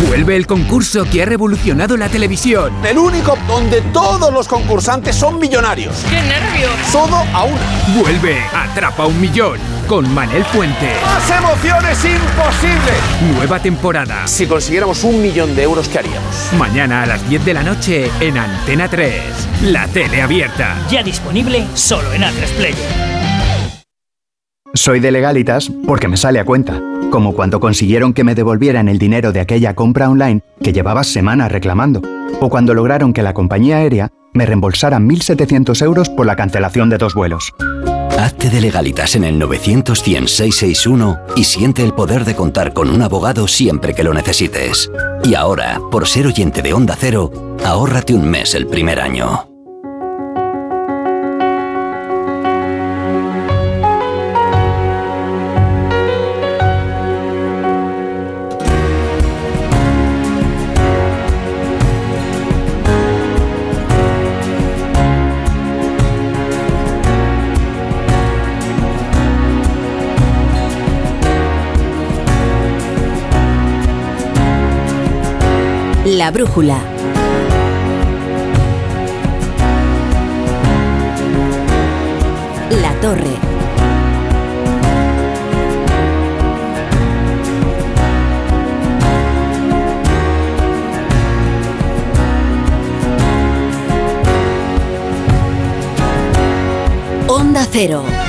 Vuelve el concurso que ha revolucionado la televisión. El único donde todos los concursantes son millonarios. ¡Qué nervios! Todo a una. Vuelve Atrapa un Millón con Manel Fuente. ¡Más emociones imposible! Nueva temporada. Si consiguiéramos un millón de euros, ¿qué haríamos? Mañana a las 10 de la noche en Antena 3. La tele abierta. Ya disponible solo en A3 Player. Soy de legalitas porque me sale a cuenta, como cuando consiguieron que me devolvieran el dinero de aquella compra online que llevaba semanas reclamando, o cuando lograron que la compañía aérea me reembolsara 1.700 euros por la cancelación de dos vuelos. Hazte de legalitas en el 900 100 661 y siente el poder de contar con un abogado siempre que lo necesites. Y ahora, por ser oyente de Onda Cero, ahórrate un mes el primer año. La brújula. La torre. Onda Cero.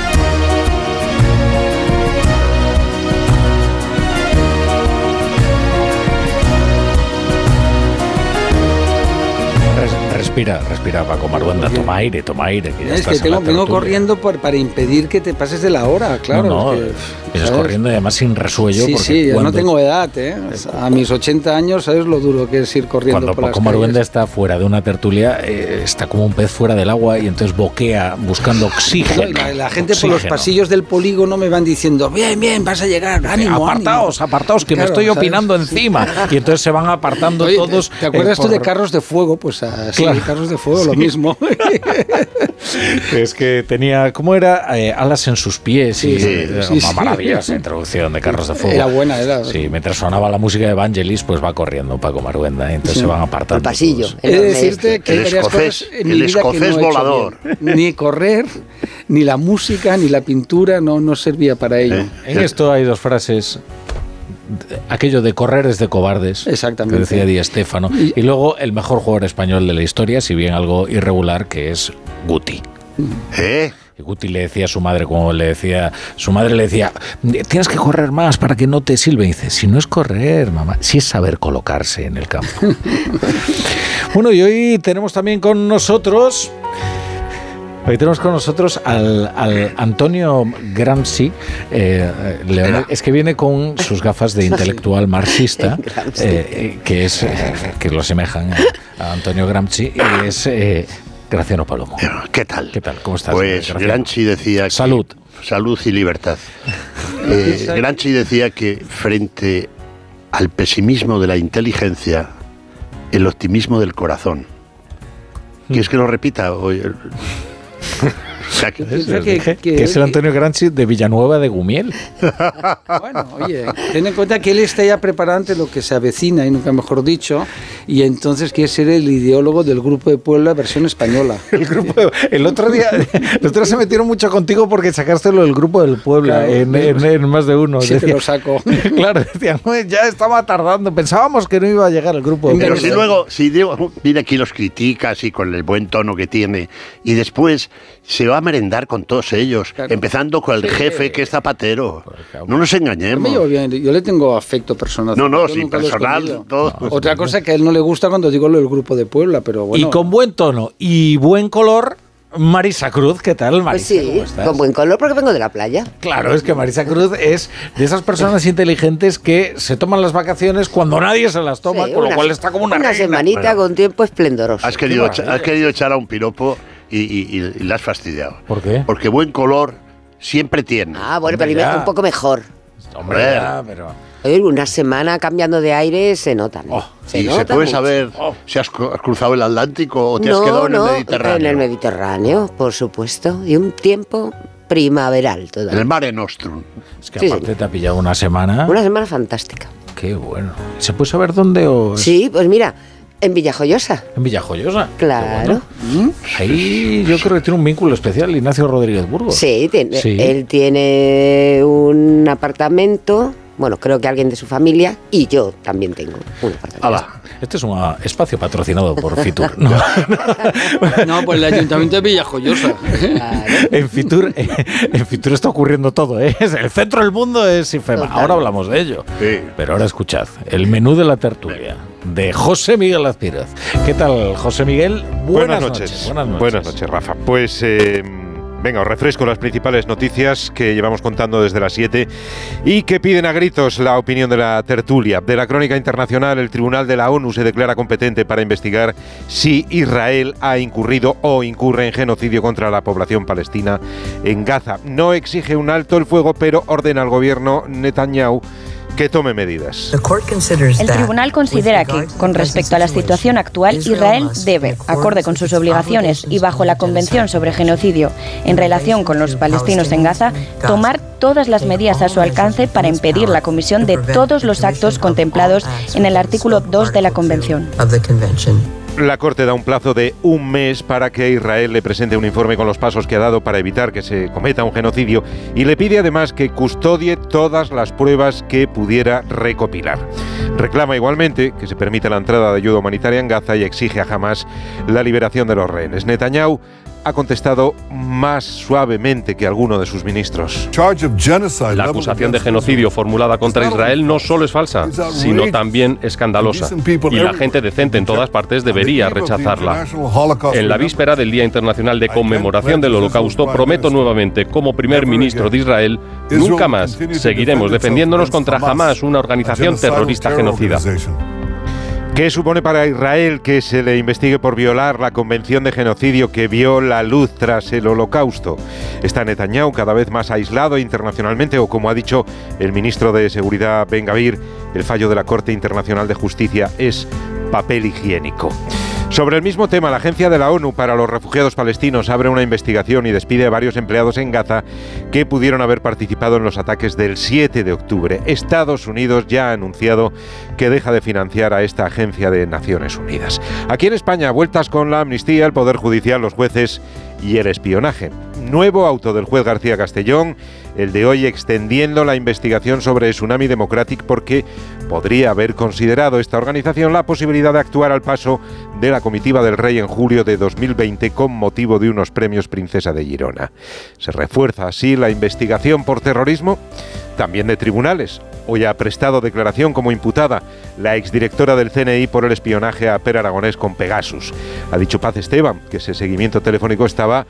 Respira, respira, Paco Maruenda, toma aire, toma aire. Que ya Es estás que tengo, vengo corriendo por- para impedir que te pases de la hora, claro. no, no, es que, vienes ¿sabes? corriendo y además sin resuello. Sí, porque sí, yo no tengo edad, ¿eh? O sea, A mis 80 años, ¿sabes lo duro que es ir corriendo Cuando por las Paco Maruenda está fuera de una tertulia, eh, está como un pez fuera del agua y entonces boquea buscando (laughs) No, oxígeno. la, la gente por los pasillos del polígono me van diciendo, bien, bien, vas a llegar, ánimo, apartaos, ánimo". apartaos, que me estoy ¿sabes? opinando encima. Y entonces se van apartando Oye, todos. ¿Te acuerdas eh, tú de carros de fuego? Pues así. Claro, Carros de Fuego, (laughs) lo mismo. (laughs) es que tenía, ¿cómo era? Eh, alas en sus pies. Sí, y, sí, eh, sí. maravillosa introducción de Carros de Fuego. Era buena, era. Sí, mientras sonaba la música de Evangelis, pues va corriendo Paco Maruenda, y entonces Sí. se van apartando. Por pasillo. todos. He de decirte que hay varias cosas en mi vida que no he hecho bien. Ni correr, ni la música, ni la pintura no, no servía para ello. Eh, En esto hay dos frases. Aquello de correr es de cobardes. Exactamente. Que decía Di Stéfano. Y luego el mejor jugador español de la historia, si bien algo irregular, que es Guti. ¿Eh? Y Guti le decía a su madre, como le decía, su madre le decía, tienes que correr más para que no te silben. Y dice, si no es correr, mamá, si es saber colocarse en el campo. (laughs) bueno, y hoy tenemos también con nosotros Hoy tenemos con nosotros al, al Antonio Gramsci. eh, eh, Leonel, es que viene con sus gafas de (laughs) intelectual marxista, (laughs) Gramsci. eh, que es eh, que lo asemejan a, a Antonio Gramsci, y es eh, Graciano Palomo. ¿Qué tal? ¿Qué tal? ¿Cómo estás? Pues Graciano? Granchi decía... Salud. salud y libertad. (laughs) Eh, Granchi decía que frente al pesimismo de la inteligencia, el optimismo del corazón. ¿Quieres que lo repita? (laughs) O sea, que- que, que es el Antonio Gramsci de Villanueva de Gumiel. (laughs) Bueno, oye, ten en cuenta que él está ya preparado ante lo que se avecina, y nunca mejor dicho, y entonces quiere ser el ideólogo del Grupo de Puebla versión española. (laughs) El grupo, el otro día, el otro día se metieron mucho contigo porque sacaste lo del grupo del Puebla Claro, en, en- en más de uno. Siempre Decía- lo saco. (laughs) claro, decían, "Uy, ya estaba tardando, pensábamos que no iba a llegar el grupo del Pero Puebla". si luego, si digo, mira aquí los criticas y con el buen tono que tiene, y después se va a merendar con todos ellos, empezando con el Sí. jefe que es zapatero. No nos Yo engañemos. bien, yo le tengo afecto personal. No, no, Yo sí, personal, todo. Otra cosa que a él no le gusta cuando digo lo del Grupo de Puebla, pero bueno. Y con buen tono y buen color, Marisa Cruz, ¿qué tal, Marisa? Pues sí, ¿Cómo estás? con buen color porque vengo de la playa. Claro, es que Marisa Cruz es de esas personas (laughs) inteligentes que se toman las vacaciones cuando nadie se las toma, Sí, con lo cual está como una, Una reina. semanita Bueno, con tiempo esplendoroso. Has querido, has querido echar a un piropo y, y, y- y la has fastidiado. ¿Por qué? Porque buen color siempre tiene. Ah, bueno, pero ya. un poco mejor. Hombre, ya, pero... Oye, una semana cambiando de aire se nota. ¿no? se ¿Y se nota puede mucho. saber si has cru- has cruzado el Atlántico o te has no, quedado en no, el Mediterráneo? En el Mediterráneo, por supuesto. Y un tiempo primaveral todavía. En el Mare Nostrum. Es que Sí, aparte te ha pillado una semana. Una semana fantástica. Qué bueno. ¿Se puede saber dónde o Sí, pues mira, en Villajoyosa. en Villajoyosa? Claro. Ahí yo creo que tiene un vínculo especial Ignacio Rodríguez Burgos. Sí, tiene- Sí. él tiene un apartamento, bueno, creo que alguien de su familia, y yo también tengo un apartamento. Este es un espacio patrocinado por (laughs) Fitur. ¿no? (laughs) No, pues el Ayuntamiento de Villajoyosa. en, Fitur, en Fitur está ocurriendo todo. ¿eh? Es El centro del mundo es IFEMA. Ahora hablamos de ello. Pero ahora escuchad el menú de la tertulia de José Miguel Azpírez. ¿Qué tal, José Miguel? Buenas, noches. Buenas noches. Buenas noches, Rafa. Pues eh, venga, os refresco las principales noticias que llevamos contando desde las 7 y que piden a gritos la opinión de la tertulia. De la crónica internacional, el Tribunal de la ONU se declara competente para investigar si Israel ha incurrido o incurre en genocidio contra la población palestina en Gaza. No exige un alto el fuego, pero ordena al gobierno Netanyahu que tome medidas. El tribunal considera que, con respecto a la situación actual, Israel debe, acorde con sus obligaciones y bajo la Convención sobre Genocidio en relación con los palestinos en Gaza, tomar todas las medidas a su alcance para impedir la comisión de todos los actos contemplados en el artículo 2 de la Convención. La Corte da un plazo de un mes para que Israel le presente un informe con los pasos que ha dado para evitar que se cometa un genocidio y le pide además que custodie todas las pruebas que pudiera recopilar. Reclama igualmente que se permita la entrada de ayuda humanitaria en Gaza y exige a Hamas la liberación de los rehenes. Netanyahu ha contestado más suavemente que alguno de sus ministros. La acusación de genocidio formulada contra Israel no solo es falsa, sino también escandalosa. Y la gente decente en todas partes debería rechazarla. En la víspera del Día Internacional de Conmemoración del Holocausto, prometo nuevamente, como primer ministro de Israel, nunca más seguiremos defendiéndonos contra Hamas, una organización terrorista genocida. ¿Qué supone para Israel que se le investigue por violar la convención de genocidio que vio la luz tras el holocausto? ¿Está Netanyahu cada vez más aislado internacionalmente o como ha dicho el ministro de Seguridad Ben Gavir, el fallo de la Corte Internacional de Justicia es papel higiénico? Sobre el mismo tema, la Agencia de la ONU para los Refugiados Palestinos abre una investigación y despide a varios empleados en Gaza que pudieron haber participado en los ataques del 7 de octubre. Estados Unidos ya ha anunciado que deja de financiar a esta agencia de Naciones Unidas. Aquí en España, vueltas con la amnistía, el Poder Judicial, los jueces y el espionaje. Nuevo auto del juez García Castellón, el de hoy extendiendo la investigación sobre Tsunami Democratic porque podría haber considerado esta organización la posibilidad de actuar al paso de la comitiva del rey en julio de 2020 con motivo de unos premios Princesa de Girona. Se refuerza así la investigación por terrorismo también de tribunales. Hoy ha prestado declaración como imputada la exdirectora del CNI por el espionaje a Per Aragonés con Pegasus. Ha dicho Paz Esteban que ese seguimiento telefónico estaba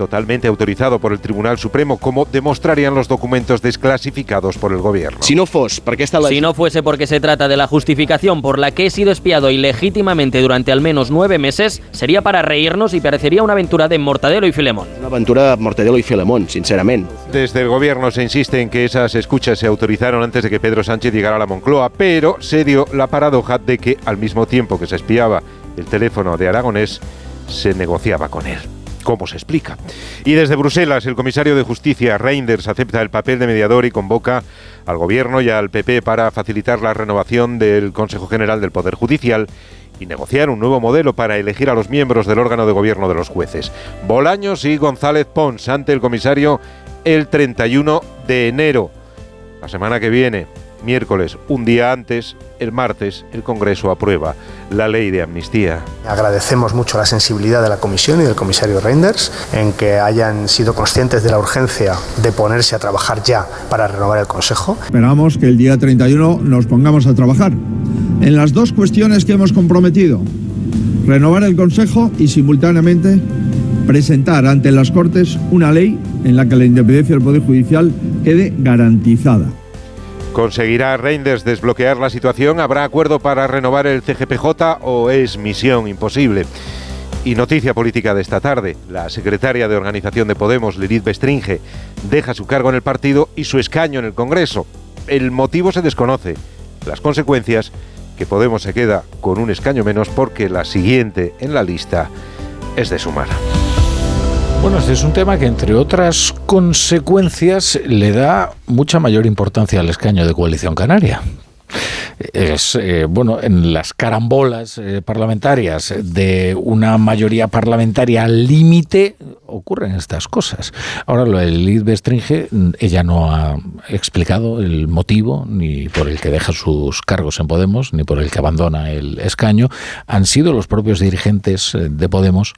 totalmente autorizado por el Tribunal Supremo, como demostrarían los documentos desclasificados por el gobierno. Si no, porque si no fuese porque se trata de la justificación por la que he sido espiado ilegítimamente durante al menos nueve meses, sería para reírnos y parecería una aventura de Mortadelo y Filemón. Una aventura de Mortadelo y Filemón, sinceramente. Desde el gobierno se insiste en que esas escuchas se autorizaron antes de que Pedro Sánchez llegara a la Moncloa, pero se dio la paradoja de que al mismo tiempo que se espiaba el teléfono de Aragonés, se negociaba con él. ¿Cómo se explica? Y desde Bruselas, el comisario de Justicia, Reinders, acepta el papel de mediador y convoca al Gobierno y al PP para facilitar la renovación del Consejo General del Poder Judicial y negociar un nuevo modelo para elegir a los miembros del órgano de gobierno de los jueces. Bolaños y González Pons ante el comisario el 31 de enero, la semana que viene miércoles, un día antes, el martes, el Congreso aprueba la ley de amnistía. Agradecemos mucho la sensibilidad de la Comisión y del comisario Reinders en que hayan sido conscientes de la urgencia de ponerse a trabajar ya para renovar el Consejo. Esperamos que el día 31 nos pongamos a trabajar en las dos cuestiones que hemos comprometido. Renovar el Consejo y simultáneamente presentar ante las Cortes una ley en la que la independencia del Poder Judicial quede garantizada. ¿Conseguirá Reinders desbloquear la situación? ¿Habrá acuerdo para renovar el CGPJ o es misión imposible? Y noticia política de esta tarde. La secretaria de organización de Podemos, Lilith Bestringe, deja su cargo en el partido y su escaño en el Congreso. El motivo se desconoce. Las consecuencias, que Podemos se queda con un escaño menos porque la siguiente en la lista es de sumar. Bueno, este es un tema que, entre otras consecuencias, le da mucha mayor importancia al escaño de coalición canaria. Es, eh, bueno, en las carambolas eh, parlamentarias de una mayoría parlamentaria al límite ocurren estas cosas. Ahora, lo de Liz Bestringe, ella no ha explicado el motivo ni por el que deja sus cargos en Podemos, ni por el que abandona el escaño. Han sido los propios dirigentes eh, de Podemos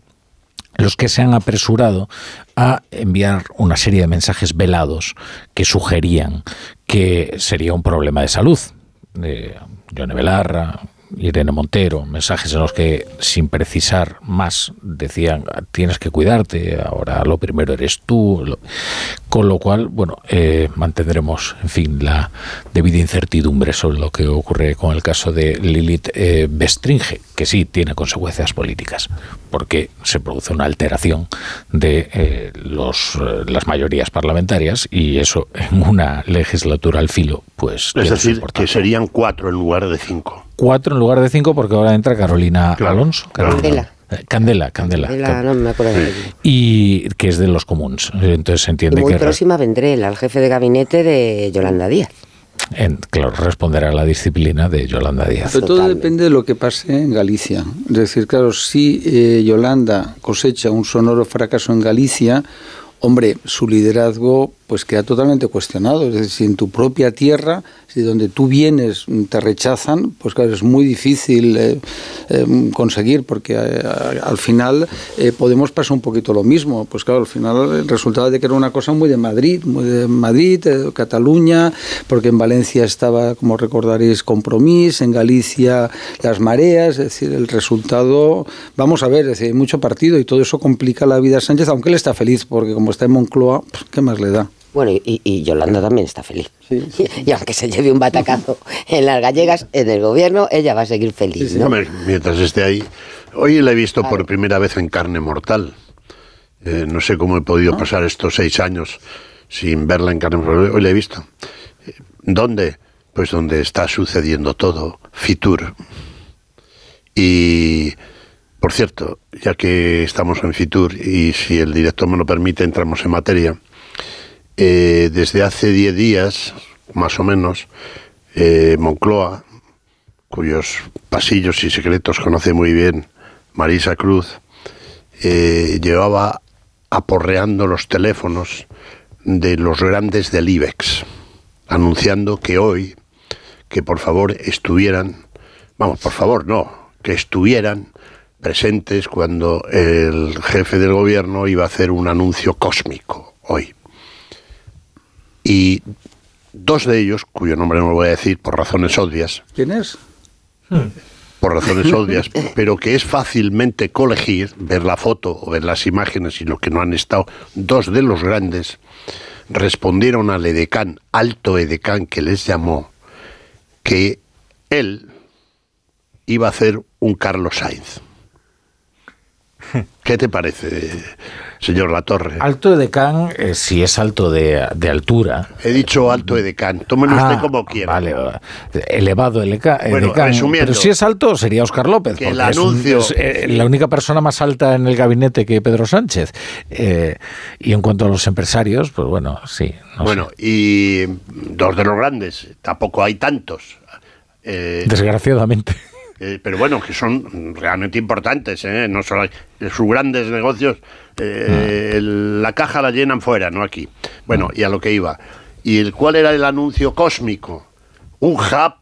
los que se han apresurado a enviar una serie de mensajes velados que sugerían que sería un problema de salud. de Yone Belarra, Irene Montero, mensajes en los que, sin precisar más, decían tienes que cuidarte, ahora lo primero eres tú. Con lo cual, bueno, eh, mantendremos, en fin, la debida incertidumbre sobre lo que ocurre con el caso de Lilith eh, Bestringe, que sí tiene consecuencias políticas, porque se produce una alteración de eh, los, las mayorías parlamentarias y eso en una legislatura al filo, pues... Es decir, que serían cuatro en lugar de cinco cuatro en lugar de cinco porque ahora entra Carolina Alonso. Candela. Candela, Candela. no me acuerdo Y que es de los comuns. Entonces se entiende y muy próxima vendré, al jefe de gabinete de Yolanda Díaz. En, claro, responderá a la disciplina de Yolanda Díaz. Pero todo depende de lo que pase en Galicia. Es decir, claro, si eh, Yolanda cosecha un sonoro fracaso en Galicia, hombre, su liderazgo pues queda totalmente cuestionado. Es decir, si en tu propia tierra, si donde tú vienes te rechazan, pues claro, es muy difícil eh, eh, conseguir, porque eh, al final podemos pasar un poquito lo mismo. Pues claro, al final el resultado de que era una cosa muy de Madrid, muy de Madrid, Cataluña, porque en Valencia estaba, como recordaréis, Compromís, en Galicia las mareas, es decir, el resultado, vamos a ver, es decir, hay mucho partido y todo eso complica la vida a Sánchez, aunque él está feliz, porque como está en Moncloa, ¿qué más le da? Bueno, y, Yolanda también está feliz. (laughs) Y, aunque se lleve un batacazo en las gallegas, en el gobierno, ella va a seguir feliz. ¿no? mientras esté ahí. Hoy la he visto por primera vez en carne mortal. Eh, no sé cómo he podido ah. pasar estos seis años sin verla en carne mortal. Hoy la he visto. ¿Dónde? Pues donde está sucediendo todo. Fitur. Y Por cierto, ya que estamos en Fitur y si el director me lo permite, entramos en materia. Eh, desde hace 10 días, más o menos, eh, Moncloa, cuyos pasillos y secretos conoce muy bien Marisa Cruz, eh, llevaba aporreando los teléfonos de los grandes del IBEX, anunciando que hoy, que por favor estuvieran, vamos, por favor, no, que estuvieran presentes cuando el jefe del gobierno iba a hacer un anuncio cósmico hoy. Y dos de ellos, cuyo nombre no lo voy a decir por razones obvias. ¿Quién es? Por razones obvias, (laughs) pero que es fácilmente colegir, ver la foto o ver las imágenes, sino que no han estado. Dos de los grandes respondieron al edecán, alto edecán que les llamó, que él iba a hacer un Carlos Sainz. (laughs) ¿Qué te parece, señor Latorre? Alto edecán, eh, si es alto de, de, altura. He dicho alto edecán, tómelo Ah, usted como quiera. Vale, elevado eleca, Bueno, edecán. resumiendo, Pero si es alto, sería Oscar López. que el es un- anuncio- es, eh, la única persona más alta en el gabinete que Pedro Sánchez. Eh, y en cuanto a los empresarios, pues bueno, sí. no bueno, y dos de los grandes, tampoco hay tantos. Eh. Desgraciadamente. Eh, pero bueno, que son realmente importantes, ¿eh? no solo sus grandes negocios, eh, el- la caja la llenan fuera, no aquí. Bueno, y a lo que iba. ¿Y el, cuál era el anuncio cósmico? Un hub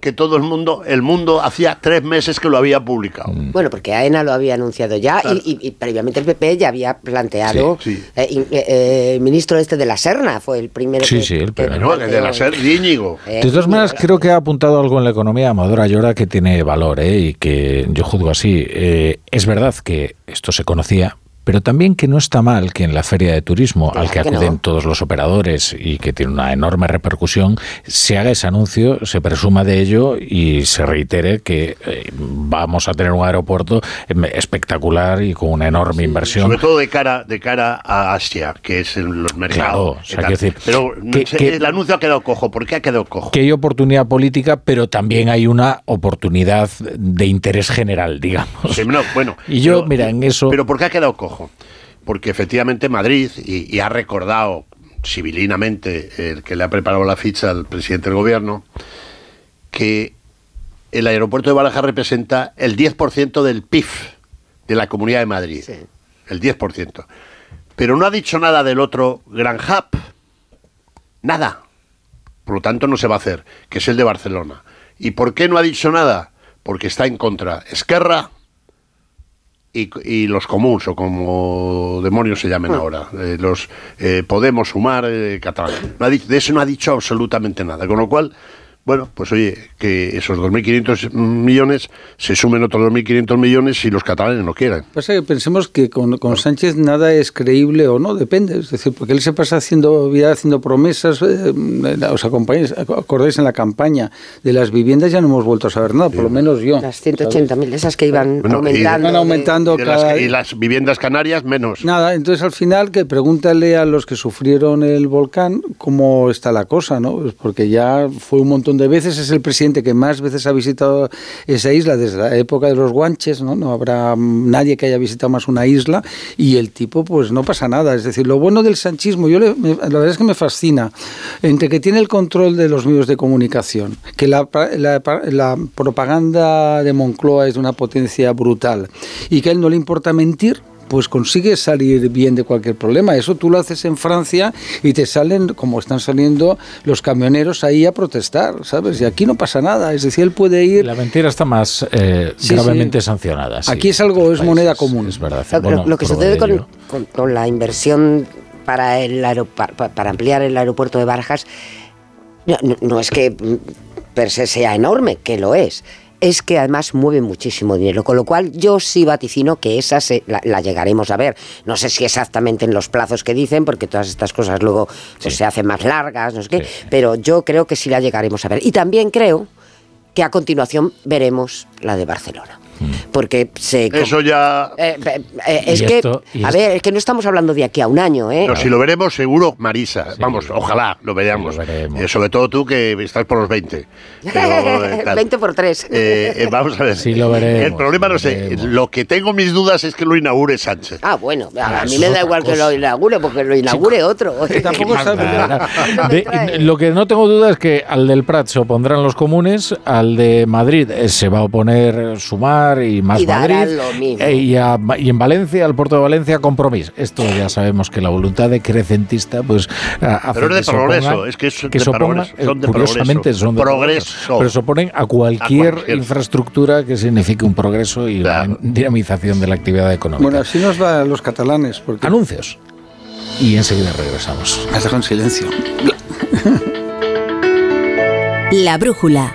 que todo el mundo, el mundo hacía tres meses que lo había publicado. Bueno, porque AENA lo había anunciado ya y, y- y previamente el PP ya había planteado. Sí, sí. eh, eh, eh, el ministro este de la Serna fue el primero Sí, que. sí, el que primero. No, el de la SER, Íñigo. Eh, De todas maneras, creo que ha apuntado algo en la economía Amador Ayora que tiene valor ¿eh? y que yo juzgo así. Eh, es verdad que esto se conocía, pero también que no está mal que en la feria de turismo, al que acuden no. todos los operadores y que tiene una enorme repercusión, se haga ese anuncio, se presuma de ello y se reitere que eh, vamos a tener un aeropuerto em, espectacular y con una enorme inversión. Sobre todo de cara, de cara a Asia, que es en los mercados. Claro, o sea, decir, Pero que- se- que- el anuncio ha quedado cojo. ¿Por qué ha quedado cojo? que hay oportunidad política, pero también hay una oportunidad de interés general, digamos. Sí, no, bueno, (laughs) Y yo, pero- mira, en eso... Pero ¿por qué ha quedado cojo? Porque efectivamente Madrid, y, y ha recordado civilinamente el que le ha preparado la ficha al presidente del gobierno, que el aeropuerto de Barajas representa el 10% del PIB de la Comunidad de Madrid. El 10%. Pero no ha dicho nada del otro gran hub. Nada. Por lo tanto, no se va a hacer, que es el de Barcelona. ¿Y por qué no ha dicho nada? Porque está en contra Esquerra y, y los comuns, o como demonios se llamen ahora, eh, los eh, Podemos Sumar eh, Catalán. No ha dicho- de eso no ha dicho absolutamente nada. Con lo cual, bueno, pues oye, que esos 2.500 millones se sumen otros 2.500 millones si los catalanes no quieren. Pasa que pensemos que con, con Sánchez nada es creíble o no, depende. Es decir, porque él se pasa haciendo, vida haciendo promesas. eh, os acompañáis, acordáis en la campaña de las viviendas, ya no hemos vuelto a saber nada, por lo menos yo. Las 180.000, esas que iban Bueno, y- aumentando. Van aumentando Y, de las, cada y las viviendas canarias menos. Nada, entonces al final que pregúntale a los que sufrieron el volcán cómo está la cosa, ¿no? Pues porque ya fue un montón de veces, es el presidente que más veces ha visitado esa isla desde la época de los guanches, ¿no? No habrá nadie que haya visitado más una isla y el tipo pues no pasa nada, es decir, lo bueno del sanchismo, yo le- me- la verdad es que me fascina, entre que tiene el control de los medios de comunicación, que la, la la propaganda de Moncloa es de una potencia brutal y que a él no le importa mentir, pues consigues salir bien de cualquier problema. Eso tú lo haces en Francia y te salen, como están saliendo los camioneros ahí a protestar, ¿sabes? Y aquí no pasa nada. Es decir, él puede ir... La mentira está más eh, Sí, gravemente sí. sancionada. sí, aquí es algo, es moneda común. Es verdad. Lo, Bueno, lo que sucede con, con- con la inversión para, el para ampliar el aeropuerto de Barajas no, no- no es que per se sea enorme, que lo es. Es que además mueve muchísimo dinero, con lo cual yo sí vaticino que esa se, la, la llegaremos a ver. No sé si exactamente en los plazos que dicen, porque todas estas cosas luego pues, se hacen más largas, no sé qué, pero yo creo que sí la llegaremos a ver. Y también creo que a continuación veremos la de Barcelona. Porque se... Eso ya... Eh, eh, es que, esto- a ver, es que no estamos hablando de aquí a un año, ¿eh? No, si lo veremos seguro, Marisa. Vamos, ojalá lo veamos. Eh, sobre todo tú que estás por los 20. Pero, eh, (laughs) tal. 20 por 3. Eh, eh, vamos a ver. Sí, lo veremos, El problema, no sé, lo que tengo mis dudas es que lo inaugure Sánchez. Ah, bueno, a mí me da igual que lo inaugure, porque lo inaugure otro. (laughs) Tampoco De- lo que no tengo duda es que al del Prat se opondrán los comunes, al de Madrid eh, se va a oponer eh, Y más Y Madrid, lo mismo. eh, y, a- y en Valencia, al puerto de Valencia, compromiso. Esto ya sabemos que la voluntad de crecentista, pues hace Pero es de progreso, es que es que de se opongan, progreso, eh, son de curiosamente progreso. son de Progreso. pero se oponen a cualquier, A cualquier. infraestructura que signifique un progreso y una dinamización de la actividad económica. Bueno, así nos va a los catalanes. Porque... Anuncios. Y enseguida regresamos. Has dejado en silencio. La brújula.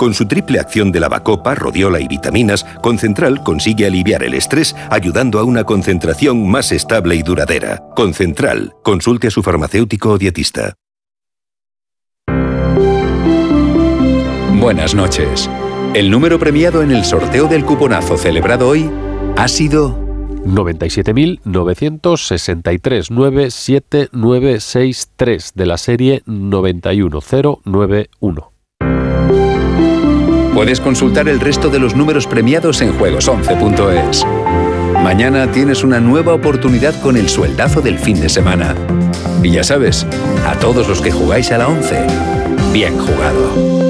Con su triple acción de lavacopa, rodiola y vitaminas, Concentral consigue aliviar el estrés ayudando a una concentración más estable y duradera. Concentral. Consulte a su farmacéutico o dietista. Buenas noches. El número premiado en el sorteo del cuponazo celebrado hoy ha sido 97.963-97963 de la serie 91091. Puedes consultar el resto de los números premiados en juegos11.es. Mañana tienes una nueva oportunidad con el sueldazo del fin de semana. Y ya sabes, a todos los que jugáis a la 11, bien jugado.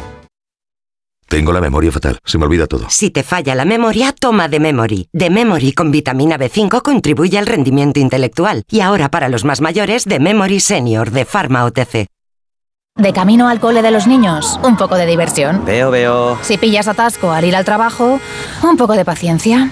Tengo la memoria fatal, se me olvida todo. Si te falla la memoria, toma de Memory. De Memory con vitamina B5 contribuye al rendimiento intelectual. Y ahora para los más mayores, de Memory Senior de Pharma OTC. De camino al cole de los niños, un poco de diversión. Veo, veo. Si pillas atasco al ir al trabajo, un poco de paciencia.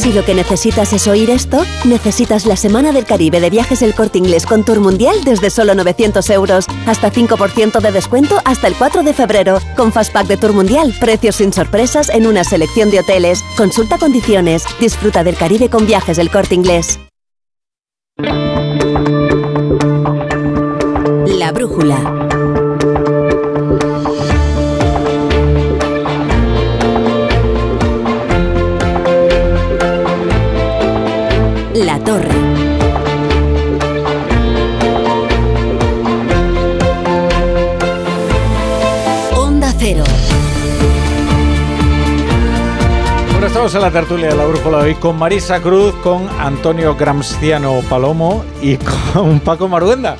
Si lo que necesitas es oír esto, necesitas la Semana del Caribe de Viajes El Corte Inglés con Tour Mundial desde solo 900 euros. Hasta 5% de descuento hasta el 4 de febrero. Con Fastpack de Tour Mundial, precios sin sorpresas en una selección de hoteles. Consulta condiciones. Disfruta del Caribe con Viajes El Corte Inglés. La brújula. Torre. Onda Cero. Bueno, Estamos en la tertulia de la Brújula hoy con Marisa Cruz, con Antonio Gramsciano Palomo y (laughs) con Paco Maruenda.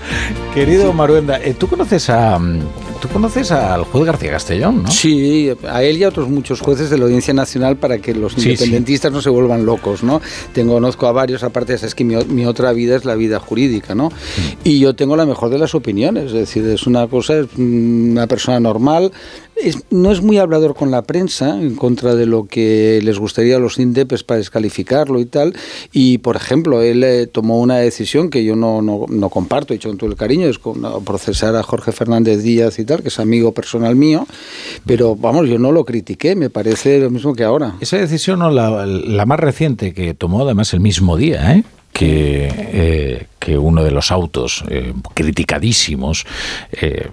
Querido Maruenda, eh, ¿tú conoces a, mm, Tú conoces al juez García Castellón, ¿no? Sí, a él y a otros muchos jueces de la Audiencia Nacional para que los independentistas no se vuelvan locos, ¿no? Tengo, conozco a varios, aparte es que mi, otra vida es la vida jurídica, ¿no? Mm. Y yo tengo la mejor de las opiniones, es decir, es una cosa, es una persona normal, no es muy hablador con la prensa en contra de lo que les gustaría a los INDEPES para descalificarlo y tal. Y, por ejemplo, él eh, tomó una decisión que yo no, no, no comparto, he hecho con todo el cariño, es procesar a Jorge Fernández Díaz y tal, que es amigo personal mío. Pero, vamos, yo no lo critiqué, me parece lo mismo que ahora. Esa decisión, no, la, la más reciente que tomó, además, el mismo día, ¿eh? Que, eh, que uno de los autos eh, criticadísimos, eh,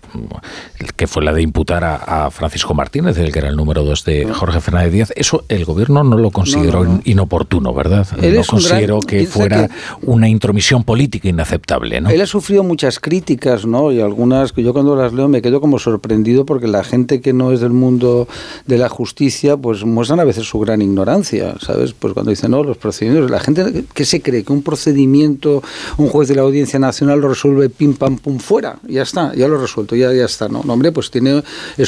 que fue la de imputar a, Francisco Martínez, el que era el número dos de Jorge Fernández Díaz, eso el gobierno no lo consideró inoportuno, ¿verdad? no consideró que fuera una intromisión política inaceptable. ¿no? Él ha sufrido muchas críticas, ¿no? Y algunas que yo cuando las leo me quedo como sorprendido porque la gente que no es del mundo de la justicia, pues muestran a veces su gran ignorancia, ¿sabes? Pues cuando dicen, no, los procedimientos, la gente que se cree que un procedimiento, un juez de la Audiencia Nacional lo resuelve pim pam pum fuera, ya está, ya lo resuelto, ya, ya está, ¿no? hombre, pues tiene,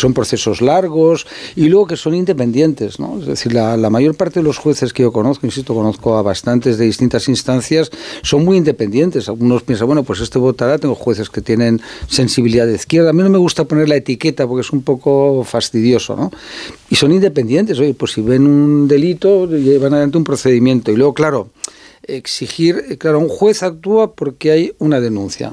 son procesos largos y luego que son independientes, ¿no? Es decir, la, la mayor parte de los jueces que yo conozco, insisto, conozco a bastantes de distintas instancias, son muy independientes. Algunos piensan, bueno, pues este votará, tengo jueces que tienen sensibilidad de izquierda. A mí no me gusta poner la etiqueta porque es un poco fastidioso, ¿no? Y son independientes, oye, pues si ven un delito, llevan adelante un procedimiento. Y luego, claro, exigir, eh, claro, un juez actúa porque hay una denuncia,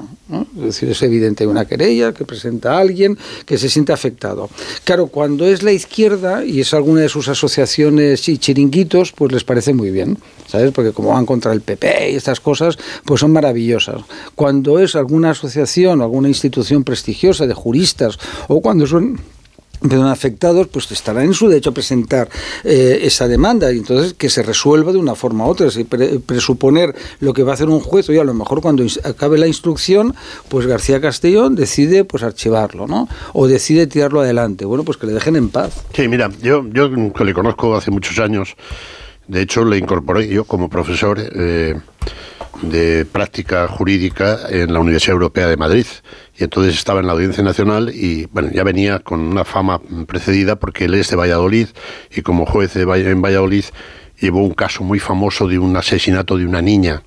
es decir, es evidente, hay una querella que presenta a alguien que se siente afectado. Claro, cuando es la izquierda y es alguna de sus asociaciones y chiringuitos, pues les parece muy bien, ¿sabes? Porque como van contra el PP y estas cosas, pues son maravillosas. Cuando es alguna asociación o alguna institución prestigiosa de juristas o cuando son perdón, afectados, pues estarán en su derecho a presentar eh, esa demanda y entonces que se resuelva de una forma u otra. Si presuponer lo que va a hacer un juez, y a lo mejor cuando acabe la instrucción, pues García Castellón decide pues archivarlo, ¿no? O decide tirarlo adelante. Bueno, pues que le dejen en paz. Sí, mira, yo, yo que le conozco hace muchos años, de hecho le incorporé yo como profesor. Eh, de práctica jurídica en la Universidad Europea de Madrid. Y entonces estaba en la Audiencia Nacional y bueno, ya venía con una fama precedida porque él es de Valladolid y como juez de en Valladolid llevó un caso muy famoso de un asesinato de una niña.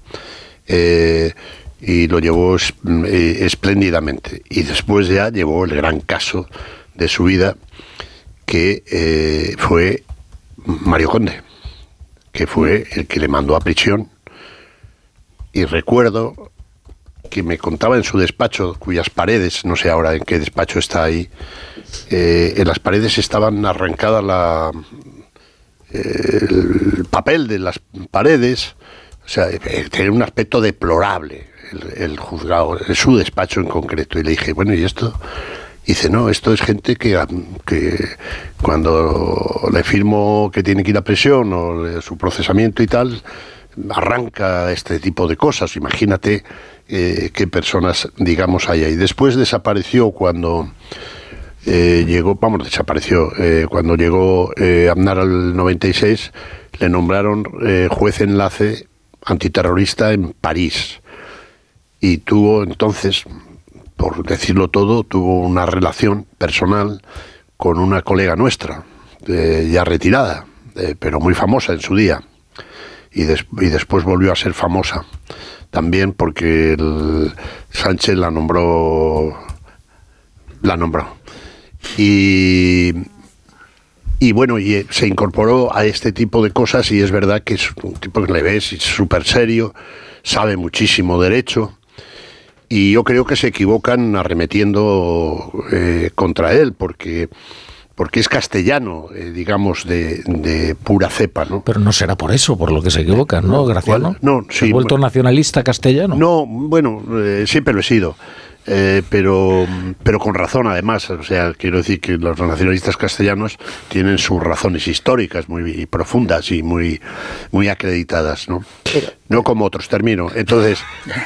Eh, y lo llevó eh, espléndidamente. Y después ya llevó el gran caso de su vida, que eh, fue Mario Conde, que fue el que le mandó a prisión y recuerdo que me contaba en su despacho, cuyas paredes, no sé ahora en qué despacho está ahí, eh, en las paredes estaban arrancadas la, el papel de las paredes, o sea, eh, tenía un aspecto deplorable el, juzgado, en su despacho en concreto. Y le dije, bueno, ¿y esto? dice, no, esto es gente que, que cuando le firmo que tiene que ir a presión o su procesamiento y tal, arranca este tipo de cosas. Imagínate eh, qué personas, digamos, hay ahí. Después desapareció cuando eh, llegó, vamos, desapareció, eh, cuando llegó Aznar al 96, le nombraron juez enlace antiterrorista en París. Y tuvo entonces, por decirlo todo, tuvo una relación personal con una colega nuestra, ya retirada, pero muy famosa en su día y, y después volvió a ser famosa. También porque el Sánchez la nombró. La nombró. Y, y bueno, y eh, se incorporó a este tipo de cosas y es verdad que es un tipo que le ves, súper serio, sabe muchísimo derecho y yo creo que se equivocan arremetiendo eh, contra él porque porque es castellano, eh, digamos, de, pura cepa, ¿no? Pero no será por eso, por lo que se equivocan, ¿no, Graciano? No, sí. ¿Se ha vuelto nacionalista castellano? No, bueno, eh, siempre lo he sido. Eh, pero, pero con razón además. O sea, quiero decir que los nacionalistas castellanos tienen sus razones históricas muy profundas y muy, muy acreditadas, ¿no? no como otros, termino. Entonces,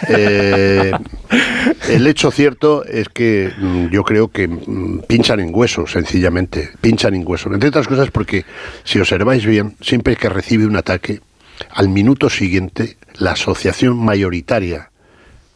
eh, (laughs) el hecho cierto es que mm, yo creo que mm, pinchan en hueso, sencillamente, pinchan en hueso. Entre otras cosas porque, si observáis bien, siempre que recibe un ataque, al minuto siguiente, la asociación mayoritaria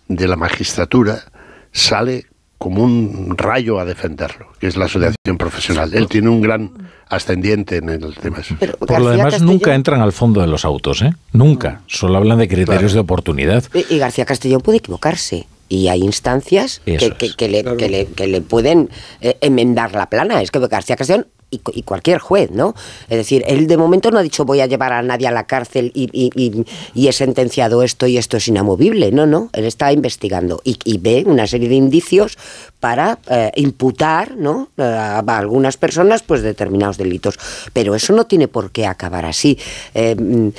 de la magistratura sale como un rayo a defenderlo, que es la asociación profesional. Él tiene un gran ascendiente en el tema. Por lo demás, nunca entran al fondo de los autos, ¿eh? Nunca. Solo hablan de criterios de oportunidad. Y García Castellón puede equivocarse. Y hay instancias que, le, que, le, pueden eh, enmendar la plana. Es que García Castellón y, cualquier juez, ¿no? Es decir, él de momento no ha dicho voy a llevar a nadie a la cárcel y, he sentenciado esto y esto es inamovible. No, no, él está investigando y, ve una serie de indicios para eh, imputar ¿no? a, algunas personas pues determinados delitos. Pero eso no tiene por qué acabar así. Eh,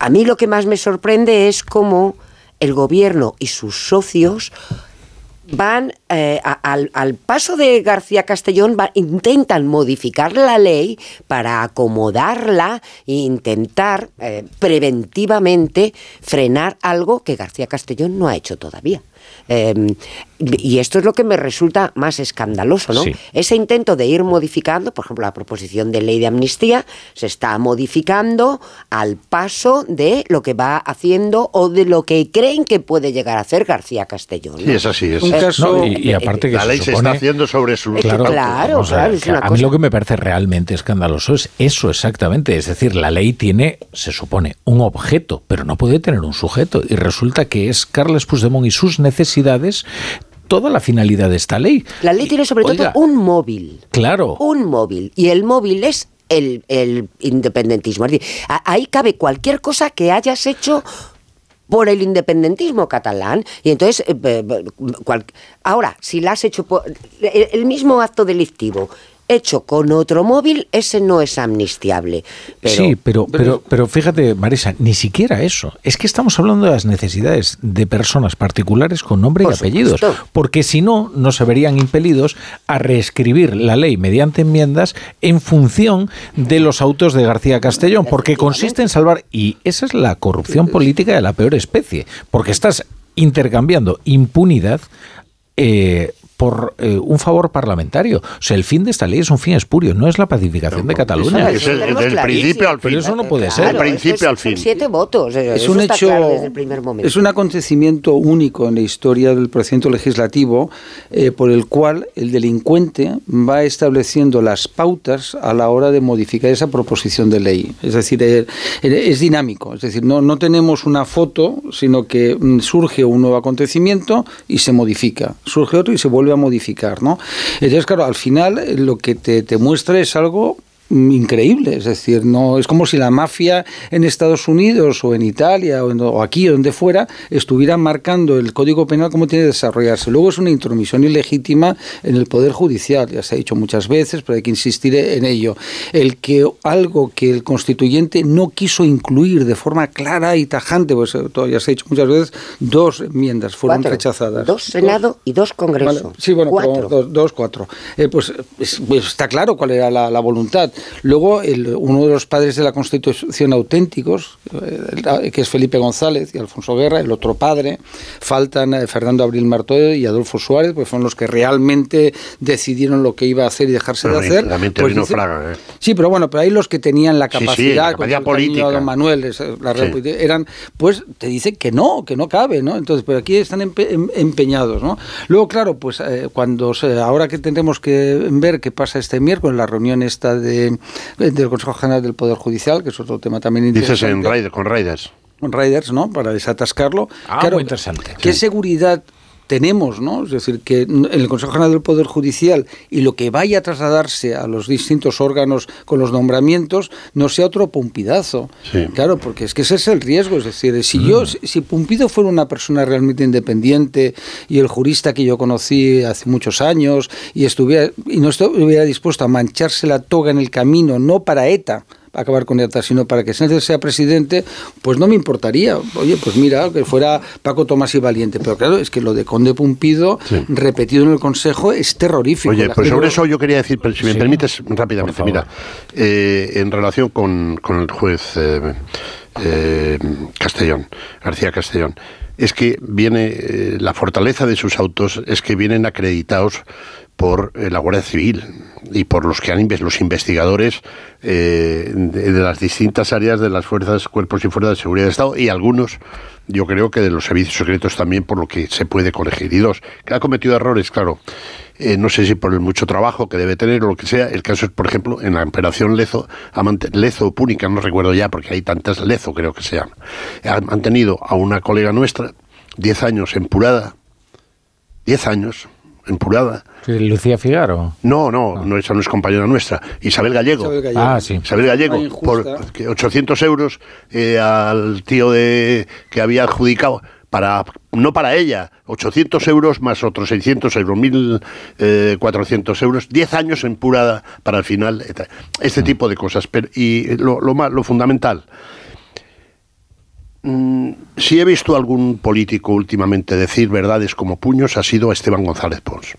a mí lo que más me sorprende es cómo el gobierno y sus socios van eh, al, paso de García Castellón, intentan modificar la ley para acomodarla e intentar eh, preventivamente frenar algo que García Castellón no ha hecho todavía. Em, y esto es lo que me resulta más escandaloso, ¿no? Ese intento de ir modificando, por ejemplo, la proposición de ley de amnistía se está modificando al paso de lo que va haciendo o de lo que creen que puede llegar a hacer García Castellón. Sí, es así. Es. Un caso, y, aparte que la ley se, está haciendo sobre su... Claro, claro, A mí lo que me parece realmente escandaloso es eso exactamente. Es decir, la ley tiene, se supone, un objeto, pero no puede tener un sujeto. Y resulta que es Carles Puigdemont y sus necesidades toda la finalidad de esta ley. La ley tiene sobre todo un móvil. Claro. Un móvil. Y el móvil es el, el independentismo. Es decir, ahí cabe cualquier cosa que hayas hecho por el independentismo catalán. Y entonces, eh, ahora, si la has hecho por el mismo acto delictivo hecho con otro móvil, ese no es amnistiable. sí, pero, pero, pero fíjate, Marisa, ni siquiera eso. Es que estamos hablando de las necesidades de personas particulares con nombre y apellidos. Porque si no, no se verían impelidos a reescribir la ley mediante enmiendas en función de los autos de García Castellón. Porque consiste en salvar. Y esa es la corrupción política de la peor especie. Porque estás intercambiando impunidad eh, por eh, un favor parlamentario. O sea, el fin de esta ley es un fin espurio, no es la pacificación de Cataluña. Es el, principio al fin. Pero eso no puede ser. Del principio al fin. Siete votos. Eh, es un hecho. desde el primer momento. Es un acontecimiento único en la historia del procedimiento legislativo eh, por el cual el delincuente va estableciendo las pautas a la hora de modificar esa proposición de ley. Es decir, es dinámico. Es decir, no, no tenemos una foto, sino que mm, surge un nuevo acontecimiento y se modifica. Surge otro y se vuelve a modificar, ¿no? Entonces, claro, al final lo que te, te muestra es algo increíble. Es decir, no es como si la mafia en Estados Unidos o en Italia o, aquí o donde fuera estuviera marcando el Código Penal como tiene que desarrollarse. Luego es una intromisión ilegítima en el Poder Judicial, ya se ha dicho muchas veces, pero hay que insistir en ello. El que algo que el constituyente no quiso incluir de forma clara y tajante, pues ya se ha dicho muchas veces, dos enmiendas fueron rechazadas. Dos Senado y dos Congreso. sí, bueno, Dos, cuatro. Eh, pues, pues, está claro cuál era la voluntad. Luego, uno de los padres de la Constitución auténticos, eh, que es Felipe González y Alfonso Guerra, el otro padre, faltan eh, Fernando Abril Martó y Adolfo Suárez, pues fueron los que realmente decidieron lo que iba a hacer y dejarse de hacer. También pues Fraga, ¿eh? Sí, pero bueno, pero ahí los que tenían la capacidad, sí, la política. Don Manuel, eran, pues te dicen que no, que no cabe, ¿no? Entonces, pero aquí están em, empeñados, ¿no? Luego, claro, pues cuando ahora que tendremos que ver qué pasa este miércoles, la reunión esta de del Consejo General del Poder Judicial, que es otro tema también interesante. Dices en con Raiders. Con Raiders, ¿no? Para desatascarlo. Ah, claro, muy interesante. ¿Qué seguridad tenemos, ¿no? Es decir, que en el Consejo General del Poder Judicial y lo que vaya a trasladarse a los distintos órganos con los nombramientos no sea otro Pumpidazo. Claro, porque es que ese es el riesgo. Es decir, si yo, mm. si Pumpido fuera una persona realmente independiente y el jurista que yo conocí hace muchos años y estuviera y no estuviera dispuesto a mancharse la toga en el camino, no para ETA, acabar con ETA, sino para que Sánchez sea presidente, pues no me importaría. Oye, pues mira, que fuera Paco Tomás y Valiente. Pero claro, es que lo de Conde Pumpido, repetido en el Consejo, es terrorífico. Oye, pues sobre eso yo quería decir, si me Sí. permites rápidamente, mira, eh, en relación con, con el juez eh, eh, Castellón, García Castellón, es que viene, eh, la fortaleza de sus autos es que vienen acreditados por eh, la Guardia Civil y por los que han los investigadores eh, de, las distintas áreas de las fuerzas, cuerpos y fuerzas de seguridad de Estado y algunos, yo creo que de los servicios secretos también por lo que se puede corregir. Y dos, que ha cometido errores, claro. Eh, no sé si por el mucho trabajo que debe tener o lo que sea. El caso es, por ejemplo, en la operación Lezo, Lezo Púnica, no recuerdo ya, porque hay tantas Lezo, creo que se llama. Han mantenido a una colega nuestra 10 años empurada, 10 años empurada. Lucía Figaro. No, no, no, esa no es compañera nuestra. Isabel Gallego. Isabel Gallego. Ah, sí. Isabel Gallego, por que 800 euros eh, al tío de que había adjudicado para no para ella, 800 euros más otros 600 euros, 1.400 euros, 10 años en pura para el final, este tipo de cosas. Pero, y lo, lo, más, lo fundamental, mm, si he visto algún político últimamente decir verdades como puños, ha sido Esteban González Pons.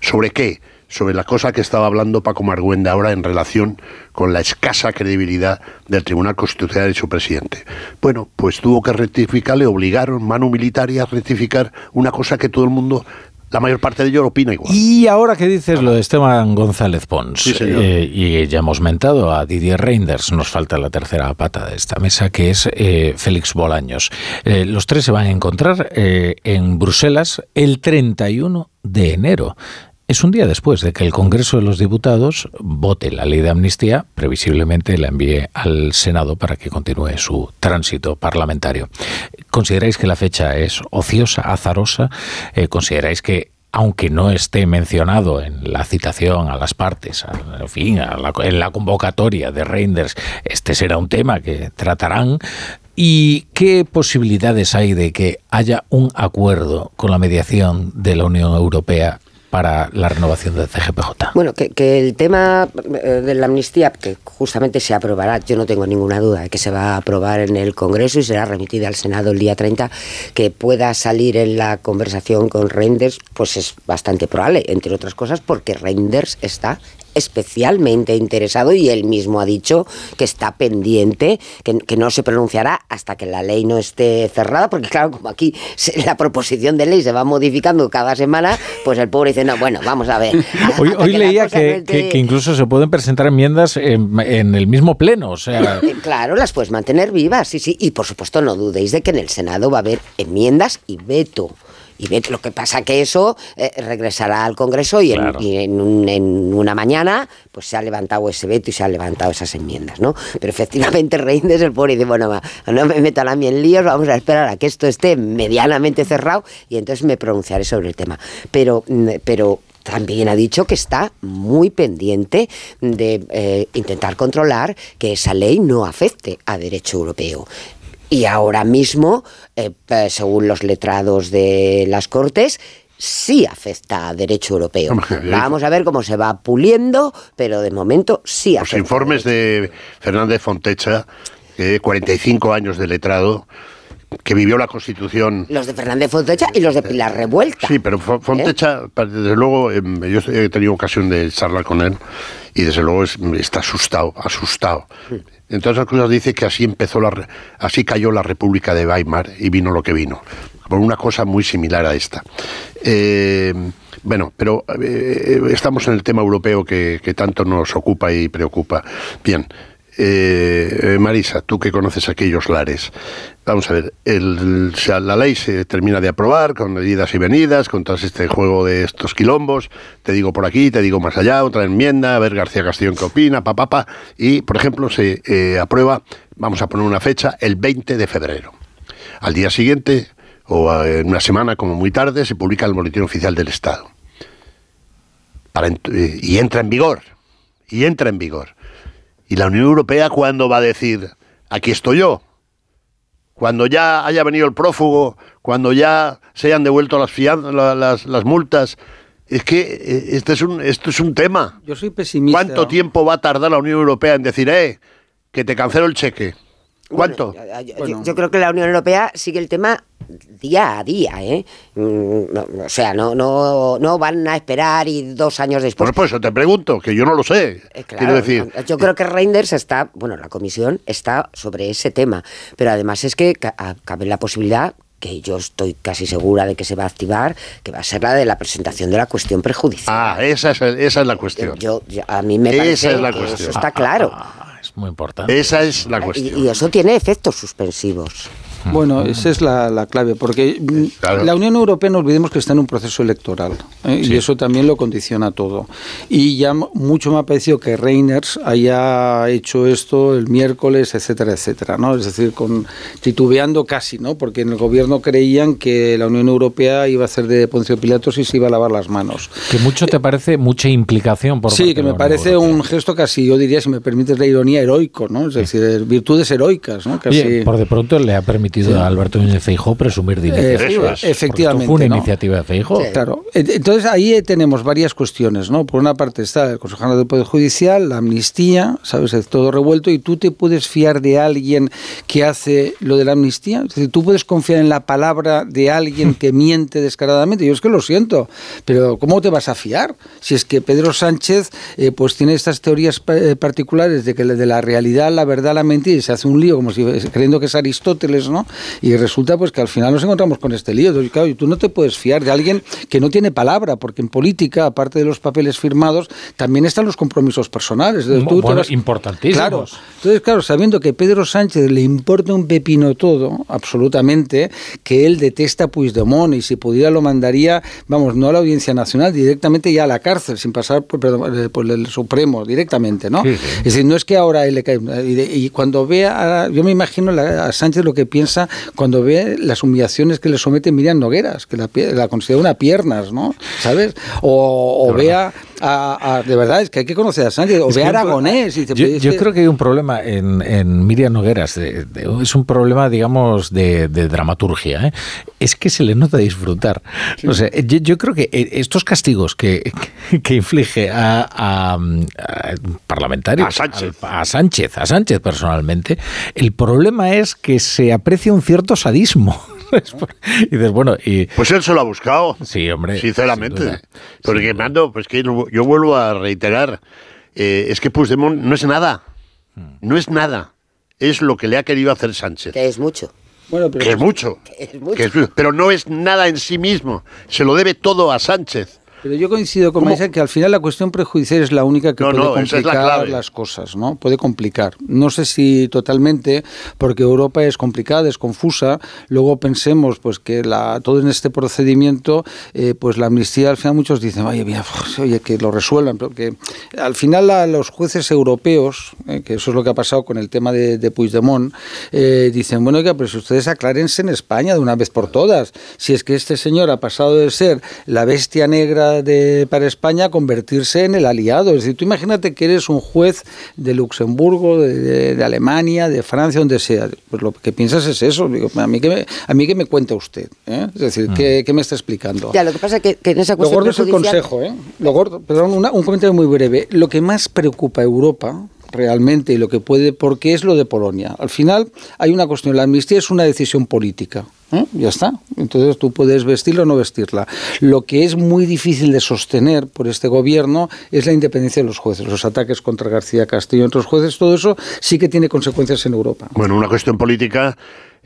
¿Sobre qué? Sobre la cosa que estaba hablando Paco Margüenda ahora en relación con la escasa credibilidad del Tribunal Constitucional y su presidente. Bueno, pues tuvo que rectificar, le obligaron, mano militar, a rectificar una cosa que todo el mundo, la mayor parte de ellos opina igual. Y ahora que dices lo de Esteban González Pons, Sí, eh, y ya hemos mentado a Didier Reinders, nos falta la tercera pata de esta mesa, que es eh, Félix Bolaños. Eh, los tres se van a encontrar eh, en Bruselas el 31 de enero. Es un día después de que el Congreso de los Diputados vote la ley de amnistía, previsiblemente la envíe al Senado para que continúe su tránsito parlamentario. ¿Consideráis que la fecha es ociosa, azarosa? Eh, ¿Consideráis que aunque no esté mencionado en la citación a las partes, en fin, en la convocatoria de Reinders, este será un tema que tratarán. ¿Y qué posibilidades hay de que haya un acuerdo con la mediación de la Unión Europea para la renovación del CGPJ? Bueno, que, que el tema eh, de la amnistía, que justamente se aprobará, yo no tengo ninguna duda de que se va a aprobar en el Congreso y será remitida al Senado el día 30, que pueda salir en la conversación con Reinders, pues es bastante probable, entre otras cosas porque Reinders está especialmente interesado y él mismo ha dicho que está pendiente, que, que no se pronunciará hasta que la ley no esté cerrada, porque claro, como aquí se- la proposición de ley se va modificando cada semana, pues el pobre dice, no, bueno, vamos a ver. (laughs) Hoy, hoy que leía que, esté- que- que incluso se pueden presentar enmiendas en, en el mismo pleno, o sea... (laughs) Claro, las puedes mantener vivas, sí, sí. Y por supuesto no dudéis de que en el Senado va a haber enmiendas y veto. Y veto. Lo que pasa que eso eh, regresará al Congreso y, en, y en un- en una mañana pues se ha levantado ese veto y se han levantado esas enmiendas, ¿no? Pero efectivamente (laughs) Reinders el pobre dice, bueno, va, no me metan a mí en líos, vamos a esperar a que esto esté medianamente cerrado y entonces me pronunciaré sobre el tema. Pero, mm, pero también ha dicho que está muy pendiente de eh, intentar controlar que esa ley no afecte a derecho europeo. Y ahora mismo, eh, eh, según los letrados de las Cortes, sí afecta a derecho europeo. Vamos a ver cómo se va puliendo, pero de momento sí Los afecta. informes de Fernández Fontecha, eh, 45 años de letrado, que vivió la Constitución Los de Fernández Fontecha y los de Pilar Revuelta. Sí, pero Fo- Fontecha, desde luego, em, yo he tenido ocasión de charlar con él y desde luego es- está asustado, asustado. Entre otras cosas dice que así empezó la, así cayó la República de Weimar y vino lo que vino, por una cosa muy similar a esta. Eh, bueno, pero eh, estamos en el tema europeo que, que tanto nos ocupa y preocupa. Bien. Eh, eh, Marisa, tú que conoces aquellos lares, vamos a ver, el, la ley se termina de aprobar con idas y venidas, con todo este juego de estos quilombos, te digo por aquí, te digo más allá, otra enmienda, a ver García Castellón qué opina, papá, pa, pa, y por ejemplo se eh, aprueba, vamos a poner una fecha, el 20 de febrero. Al día siguiente, o eh, en una semana como muy tarde, se publica el Boletín Oficial del Estado. Y entra en vigor, y entra en vigor. ¿Y la Unión Europea cuándo va a decir, aquí estoy yo? Cuando ya haya venido el prófugo, cuando ya se hayan devuelto las, las multas. Es que eh, este es un, esto es un tema. Yo soy pesimista. ¿Cuánto tiempo va a tardar la Unión Europea en decir, eh, que te cancelo el cheque. ¿Cuánto? Bueno, yo, yo, yo, creo que la Unión Europea sigue el tema día a día, ¿eh? Mm, no, o sea, no, no, no van a esperar y dos años después. Bueno, pues eso te pregunto, que yo no lo sé. Eh, claro, Quiero decir. Yo creo que Reinders está, bueno, la comisión está sobre ese tema, pero además es que ca- cabe la posibilidad que yo estoy casi segura de que se va a activar, que va a ser la de la presentación de la cuestión prejudicial. Ah, esa es, esa es la cuestión. Yo, yo- a mí me Esa parece es la que cuestión. eso está claro. Es muy importante. Esa es la Y, cuestión. y eso tiene efectos suspensivos. Bueno, esa es la, la clave, porque mm, la Unión Europea no olvidemos que está en un proceso electoral ¿eh? y eso también lo condiciona todo. Y ya mucho me ha parecido que Reiners haya hecho esto el miércoles, etcétera, etcétera, ¿no? Es decir, con titubeando casi, ¿no? Porque en el gobierno creían que la Unión Europea iba a hacer de Poncio Pilatos y se iba a lavar las manos. Que mucho te parece mucha implicación por Sí, que me parece un gesto casi, yo diría, si me permites la ironía, heroico, ¿no? Es decir, virtudes heroicas, ¿no? Casi... Oye, por de pronto le ha permitido Sí. a Alberto Núñez Feijóo presumir de Eh, iniciativa. eso es. Efectivamente, Fue una ¿no? iniciativa de Feijóo. Claro. E- Entonces ahí eh, tenemos varias cuestiones, ¿no? Por una parte está el Consejo General del Poder Judicial, la amnistía, ¿sabes? Es todo revuelto y tú te puedes fiar de alguien que hace lo de la amnistía. Es decir, tú puedes confiar en la palabra de alguien que (laughs) miente descaradamente. Yo es que lo siento, pero ¿cómo te vas a fiar? Si es que Pedro Sánchez eh, pues tiene estas teorías eh, particulares de que de la realidad, la verdad, la mentira y se hace un lío como si creyendo que es Aristóteles, ¿no? Y resulta pues que al final nos encontramos con este lío. Entonces, claro, y tú no te puedes fiar de alguien que no tiene palabra, porque en política, aparte de los papeles firmados, también están los compromisos personales. Entonces, tú Bueno, vas- importantísimos. Claro. Entonces, claro, sabiendo que Pedro Sánchez le importa un pepino todo, absolutamente, que él detesta a Puigdemont y si pudiera lo mandaría, vamos, no a la Audiencia Nacional, directamente ya a la cárcel, sin pasar por, perdón, eh, por el Supremo, directamente, ¿no? Sí, sí. Es decir, no es que ahora él le cae. Y, y cuando vea, a- yo me imagino a Sánchez lo que piensa cuando ve las humillaciones que le somete Miriam Nogueras, que la, la considera una piernas, ¿no? ¿Sabes? O, o vea a, a- De verdad, es que hay que conocer a Sánchez, o Es ve a Aragonés. Y dice, yo, yo que- creo que hay un problema en, en Miriam Nogueras. de- de- es un problema, digamos, de, de dramaturgia. ¿eh? Es que se le nota disfrutar. O sea, yo, yo creo que eh, estos castigos que, que inflige a, a- a parlamentarios, A Sánchez. a Sánchez, a Sánchez personalmente, el problema es que se aprecia un cierto sadismo. (laughs) y dices, bueno, y... Pues él se lo ha buscado. Sí, hombre. Sinceramente. sin. Porque, mando, pues que yo vuelvo a reiterar, eh, es que Puigdemont no es nada. No es nada. Es lo que le ha querido hacer Sánchez. Que es mucho. Bueno, pero Que es mucho. Es mucho. Que es mucho. pero no es nada en sí mismo. Se lo debe todo a Sánchez. Pero yo coincido con Maisa que al final la cuestión prejudicial es la única que No, puede no, esa es la complicar las cosas, ¿no? Puede complicar. No sé si totalmente, porque Europa es complicada, es confusa. Luego pensemos, pues que la, todo en este procedimiento, eh, pues la amnistía al final muchos dicen, oye, mira, pues, oye, que lo resuelvan, porque al final los jueces europeos, eh, que eso es lo que ha pasado con el tema de, de Puigdemont, eh, dicen, bueno, oiga, pero si ustedes aclárense en España de una vez por todas, si es que este señor ha pasado de ser la bestia negra de, para España convertirse en el aliado. Es decir, tú imagínate que eres un juez de Luxemburgo, de, de- de Alemania, de Francia, donde sea. Pues lo que piensas es eso. Digo, a mí que me, a mí que me cuenta usted. ¿eh? Es decir, ¿qué, qué me está explicando? Ya, lo que pasa es que, que en esa Lo cuestión gordo es el consejo, ¿eh? Lo gordo, perdón, una- un comentario muy breve. Lo que más preocupa a Europa realmente y lo que puede, porque es lo de Polonia. Al final hay una cuestión, la amnistía es una decisión política. ¿Eh? Ya está. Entonces tú puedes vestirla o no vestirla. Lo que es muy difícil de sostener por este gobierno es la independencia de los jueces. Los ataques contra García Castillo y otros jueces, todo eso sí que tiene consecuencias en Europa. Bueno, una cuestión política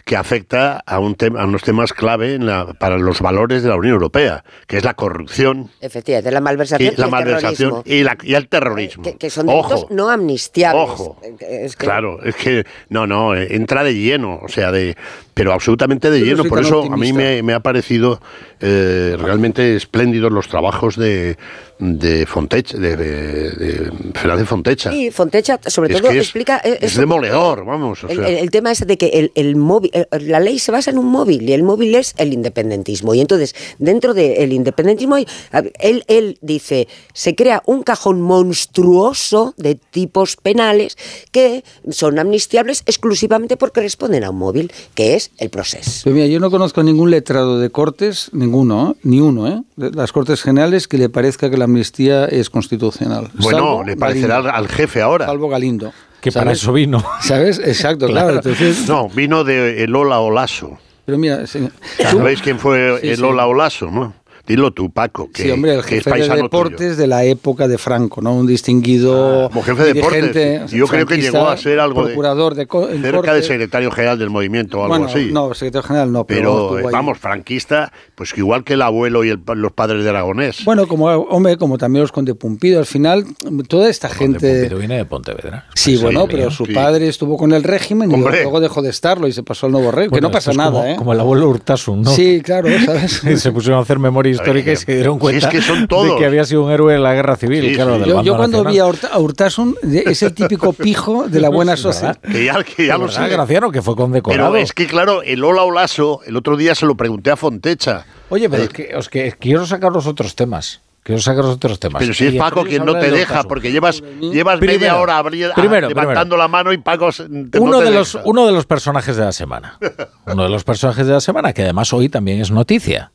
que afecta a, un tema, a unos temas clave en la- para los valores de la Unión Europea, que es la corrupción, Efectivamente, la malversación y, la el malversación terrorismo. y, la- y el terrorismo. Que, que son delitos Ojo, no amnistiables. Ojo. Es que- Claro, es que no, no, eh, entra de lleno, o sea, de, pero absolutamente de lleno. Por eso a mí me, me ha parecido eh, realmente espléndidos los trabajos de, de Fontecha, de, de, de Fernández Fontecha. Y Fontecha, sobre Es todo, es- explica. eh, es demoledor, vamos. o El, sea. el- el tema es de que el, el móvil, eh, la ley se basa en un móvil y el móvil es el independentismo. Y entonces, dentro del independentismo, él, él dice, se crea un cajón monstruoso de tipos penales que son amnistiables exclusivamente porque responden a un móvil, que es el proceso. Pues mira, yo no conozco ningún letrado de Cortes, ninguno, ¿eh? ni uno, ¿eh? de las Cortes Generales que le parezca que la amnistía es constitucional. Bueno, Salvo le parecerá al, Galindo. al jefe ahora. Salvo Galindo. Que para eso vino. ¿Sabes? Exacto, claro. Entonces, No, vino de el Ola Olaso. pero mira, sí, ¿Sabéis quién fue Sí, el sí. Ola Olaso? ¿no? Dilo tú, Paco, que, sí, hombre, el jefe de deportes de la época de Franco, ¿no? Un distinguido Como jefe de deportes. Yo creo que llegó a ser algo de- procurador de, Cerca de secretario general del movimiento o algo Bueno, así. no, secretario general no, pero, eh, vamos, franquista, pues que igual que el abuelo y el los padres de Aragonés. Bueno, como hombre, como también los Conde Pumpido, al final toda esta gente Pumpido viene de Pontevedra. Sí, Pues bueno, pero su Sí. padre estuvo con el régimen y luego dejó de estarlo y se pasó al nuevo régimen. que no pasa nada, como, ¿eh? Como el abuelo Urtasun, ¿no? Sí, claro, ¿sabes? (laughs) Se pusieron a hacer memoria histórica y se dieron si cuenta es que son de todos. que había sido un héroe en la guerra civil, claro, del Yo, yo cuando nacional. vi a, Urtasun, de- es el típico (laughs) pijo de la buena sociedad. Que ya, que ya lo ¿Verdad, sé. Graciano, que fue condecorado. Pero es que, claro, el Ola Olaso, el otro día se lo pregunté a Fontecha. Oye, pero Eh, es que, os que quiero sacar los otros temas. Quiero sacar los otros temas. Pero si es Paco quien no te de deja, porque llevas, llevas Primero, media hora abri- a- primero, levantando la mano y Paco te- no uno, te de los, uno de los personajes de la semana. (laughs) Uno de los personajes de la semana, que además hoy también es noticia.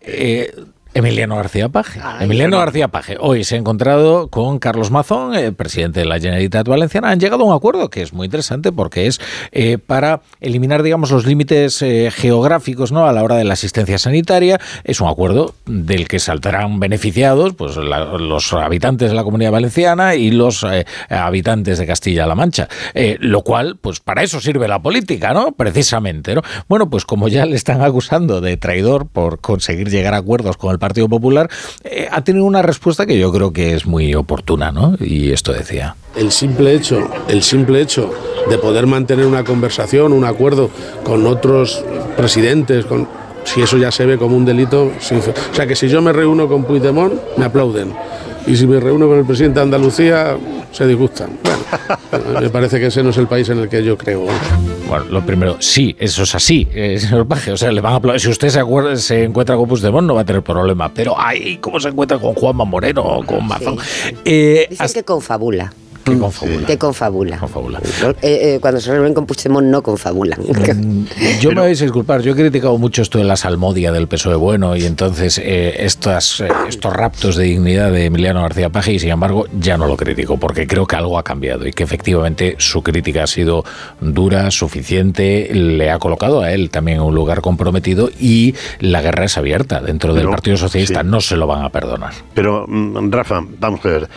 Eh, Emiliano García Paje. Emiliano García Paje hoy se ha encontrado con Carlos Mazón, el presidente de la Generalitat Valenciana. Han llegado a un acuerdo que es muy interesante porque es eh, para eliminar, digamos, los límites eh, geográficos ¿no? a la hora de la asistencia sanitaria. Es un acuerdo del que saldrán beneficiados pues, la- los habitantes de la comunidad valenciana y los eh, habitantes de Castilla-La Mancha. Eh, lo cual, pues para eso sirve la política, ¿no? Precisamente, ¿no? Bueno, pues como ya le están acusando de traidor por conseguir llegar a acuerdos con el Partido Popular, eh, ha tenido una respuesta que yo creo que es muy oportuna, ¿no? Y esto decía. El simple hecho, el simple hecho de poder mantener una conversación, un acuerdo con otros presidentes, con si eso ya se ve como un delito, o sea que si yo me reúno con Puigdemont, me aplauden. Y si me reúno con el presidente de Andalucía, se disgustan. Bueno, me parece que ese no es el país en el que yo creo. Bueno, lo primero, sí, eso es así, eh, señor Paje. O sea, le van a aplaudir. Si usted se, acuerda- se encuentra con Puigdemont, no va a tener problema. Pero, ay, ¿cómo se encuentra con Juanma Moreno o con Mazón? Eh, Dicen que confabula. Que confabula. Que confabula. Confabula. Eh, eh, cuando se reúnen con Puigdemont no confabulan. Yo (laughs) me vais a disculpar, yo he criticado mucho esto de la salmodia del PSOE bueno y entonces eh, estas, eh, estos raptos de dignidad de Emiliano García Paje y sin embargo ya no lo critico porque creo que algo ha cambiado y que efectivamente su crítica ha sido dura, suficiente, le ha colocado a él también en un lugar comprometido y la guerra es abierta dentro del Partido Socialista, sí. no se lo van a perdonar. Pero, mm, Rafa, vamos a ver.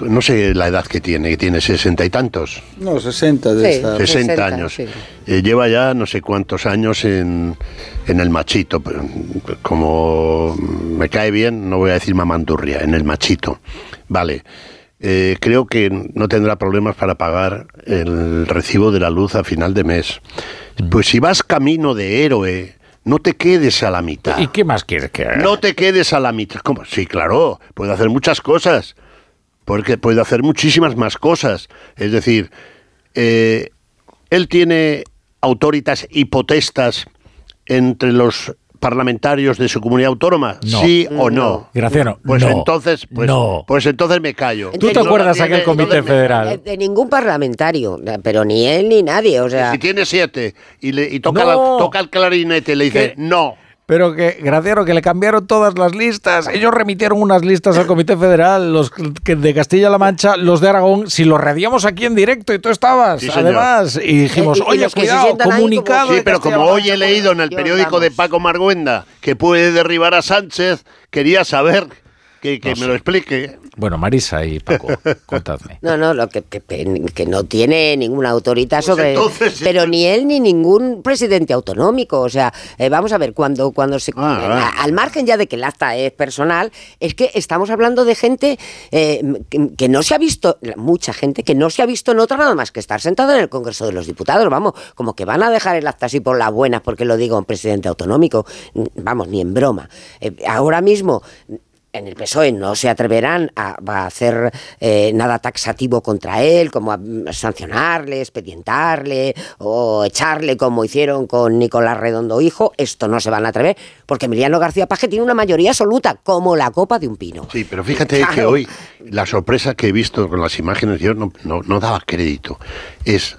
No sé la edad que tiene, que tiene sesenta y tantos. No, 60 de Sí. esta. 60 60, años. sí. Eh, lleva ya no sé cuántos años en, en el machito. Como me cae bien, no voy a decir mamandurria, en el machito. Vale. Eh, creo que no tendrá problemas para pagar el recibo de la luz a final de mes. Pues si vas camino de héroe, no te quedes a la mitad. ¿Y qué más quieres que haga? No te quedes a la mitad. ¿Cómo? Sí, claro, puede hacer muchas cosas. Porque puede hacer muchísimas más cosas. Es decir, eh, él tiene autoritas y potestas entre los parlamentarios de su comunidad autónoma, No. sí o no. Graciano, Pues no. entonces, pues, No. pues entonces me callo. ¿Tú te No acuerdas tiene- aquel comité federal? Eh, De ningún parlamentario, pero ni él ni nadie, o sea... Si tiene siete y, le, y toca, No. la- toca el clarinete y le dice, ¿Qué? no. Pero que, Graciano, que le cambiaron todas las listas. Ellos remitieron unas listas al Comité Federal, los que de Castilla-La Mancha, los de Aragón, si los radiamos aquí en directo y tú estabas, Sí, además. Y dijimos, Eh, y- y oye, se cuidado, sientan ahí como- comunicado. Sí, pero como hoy he leído en el periódico de. Paco Marguenda que puede derribar a Sánchez, quería saber que, que No me sé. lo explique. Bueno, Marisa y Paco, (laughs) contadme. No, no, lo que, que, que no tiene ninguna autoridad Pues sobre... entonces- pero ni él ni ningún presidente autonómico. O sea, eh, vamos a ver, cuando, cuando se... Ah, a- Al margen ya de que el acta es personal, es que estamos hablando de gente eh, que, que no se ha visto, mucha gente que no se ha visto en otra nada más que estar sentado en el Congreso de los Diputados. Vamos, como que van a dejar el acta así por las buenas porque lo diga un presidente autonómico. Vamos, ni en broma. Eh, ahora mismo... En el PSOE no se atreverán a, a hacer eh, nada taxativo contra él, como a mm, sancionarle, expedientarle o echarle como hicieron con Nicolás Redondo Hijo. Esto no se van a atrever porque Emiliano García Paje tiene una mayoría absoluta, como la copa de un pino. Sí, pero fíjate que hoy la sorpresa que he visto con las imágenes, yo no, no, no daba crédito, es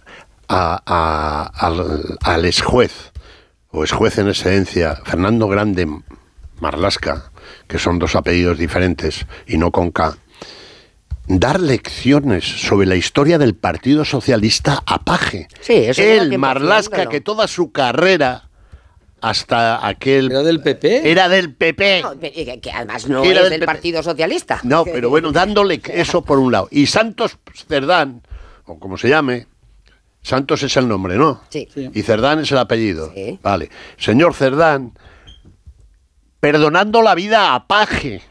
a- al, al ex juez, o ex juez en esencia, Fernando Grande Marlasca, que son dos apellidos diferentes y no con K, dar lecciones sobre la historia del Partido Socialista a Paje. Sí, eso tiempo Marlasca, que toda su carrera hasta aquel... ¿Era del PP? Era del PP. No, que, que además no Era es del del. Partido Socialista. No, pero bueno, dándole eso por un lado. Y Santos Cerdán, o como se llame, Santos es el nombre, ¿no? Sí. Y Cerdán es el apellido. Vale. Señor Cerdán, perdonando la vida a Paje,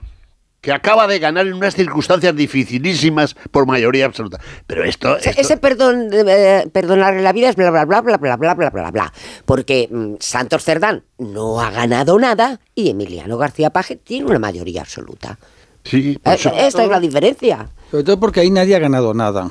que acaba de ganar en unas circunstancias dificilísimas por mayoría absoluta. Pero esto... Ese, esto- ese perdón, eh, perdonarle la vida es bla, bla, bla, bla, bla, bla, bla, bla, bla. Porque mm, Santos Cerdán no ha ganado nada y Emiliano García Paje tiene una mayoría absoluta. Sí, Eh, Esta es la diferencia. Sobre todo porque ahí nadie ha ganado nada.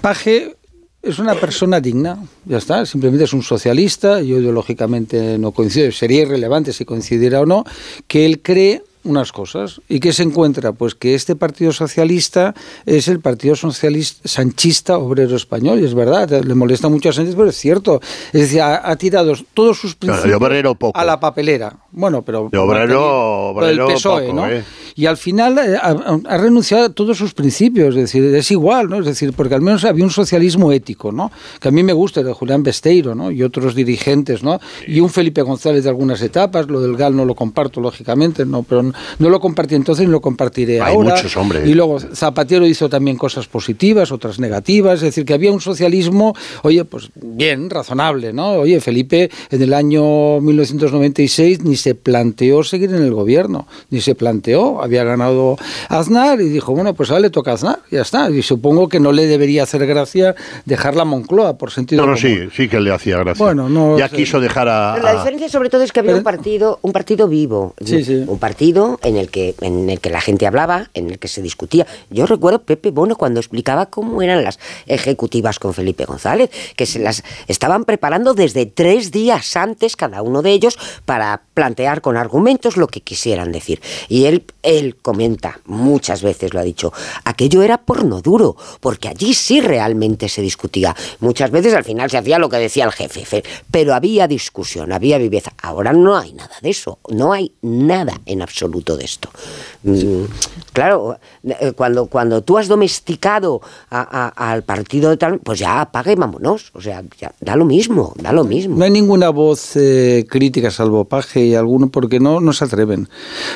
Paje es una persona digna, ya está, simplemente es un socialista, yo ideológicamente no coincido, sería irrelevante si coincidiera o no, que él cree unas cosas y que se encuentra pues que este partido socialista es el partido socialista sanchista obrero español y es verdad le molesta mucho a Sánchez pero es cierto es decir ha, ha tirado todos sus Claro, de principios obrero poco. a la papelera bueno pero De obrero- obrero PSOE, poco, ¿no? ¿eh? y al final eh, ha, ha renunciado a todos sus principios, es decir, es igual, ¿no? Es decir, porque al menos había un socialismo ético, ¿no? Que a mí me gusta, el de Julián Besteiro, ¿no? Y otros dirigentes, ¿no? Y un Felipe González de algunas etapas, lo del GAL no lo comparto, lógicamente, no, pero no, lo compartí entonces ni lo compartiré Hay ahora. muchos, hombre. Y luego Zapatero hizo también cosas positivas, otras negativas, es decir, que había un socialismo, oye, pues bien, razonable, ¿no? Oye, Felipe en el año 1996 ni se planteó seguir en el gobierno, ni se planteó, había ganado Aznar y dijo, bueno, pues ahora le toca a Aznar, ya está. Y supongo que no le debería hacer gracia dejar la Moncloa por sentido No, no, común. sí, sí que le hacía gracia. Bueno, no ya sé. quiso dejar a... Pero la a- diferencia sobre todo es que había un partido, un partido vivo, Sí, sí. un partido en el que en el que la gente hablaba, en el que se discutía. Yo recuerdo Pepe Bono cuando explicaba cómo eran las ejecutivas con Felipe González, que se las estaban preparando desde tres días antes cada uno de ellos para plantear con argumentos lo que quisieran decir. Y él él comenta muchas veces lo ha dicho, aquello era porno duro, porque allí sí realmente se discutía. Muchas veces al final se hacía lo que decía el jefe, fe- pero había discusión, había viveza. Ahora no hay nada de eso, no hay nada en absoluto de esto. Mm, Claro, eh, cuando, cuando tú has domesticado a- a- al partido de tal, pues ya apague y vámonos. O sea, ya, da lo mismo, da lo mismo. No hay ninguna voz eh, crítica, salvo Paje y alguno, porque no, no se atreven.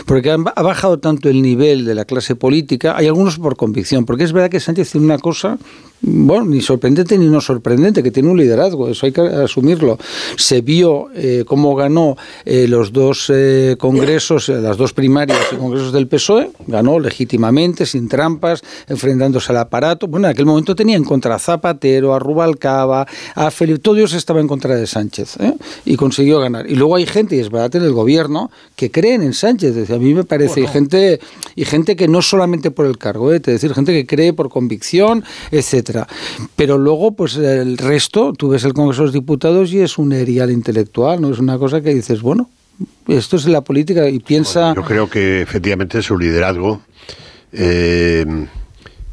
Porque han- ha bajado tanto el nivel de la clase política, hay algunos por convicción, porque es verdad que Sánchez tiene una cosa, bueno, ni sorprendente ni no sorprendente, que tiene un liderazgo, eso hay que asumirlo. Se vio eh, cómo ganó eh, los dos eh, congresos, eh, las dos primarias y congresos del PSOE, ganó legítimamente, sin trampas, enfrentándose al aparato. Bueno, en aquel momento tenía en contra a Zapatero, a Rubalcaba, a Felipe, todo ellos estaba en contra de Sánchez ¿eh? y consiguió ganar. Y luego hay gente, y es verdad, en el gobierno, que creen en Sánchez. Decir, a mí me parece, y, gente, y gente que no solamente por el cargo, es decir, gente que cree por convicción, etcétera. Pero luego, pues el resto, tú ves el Congreso de los Diputados y es un erial intelectual, ¿no? Es una cosa que dices, bueno, esto es la política y piensa... Yo creo que efectivamente su liderazgo, eh,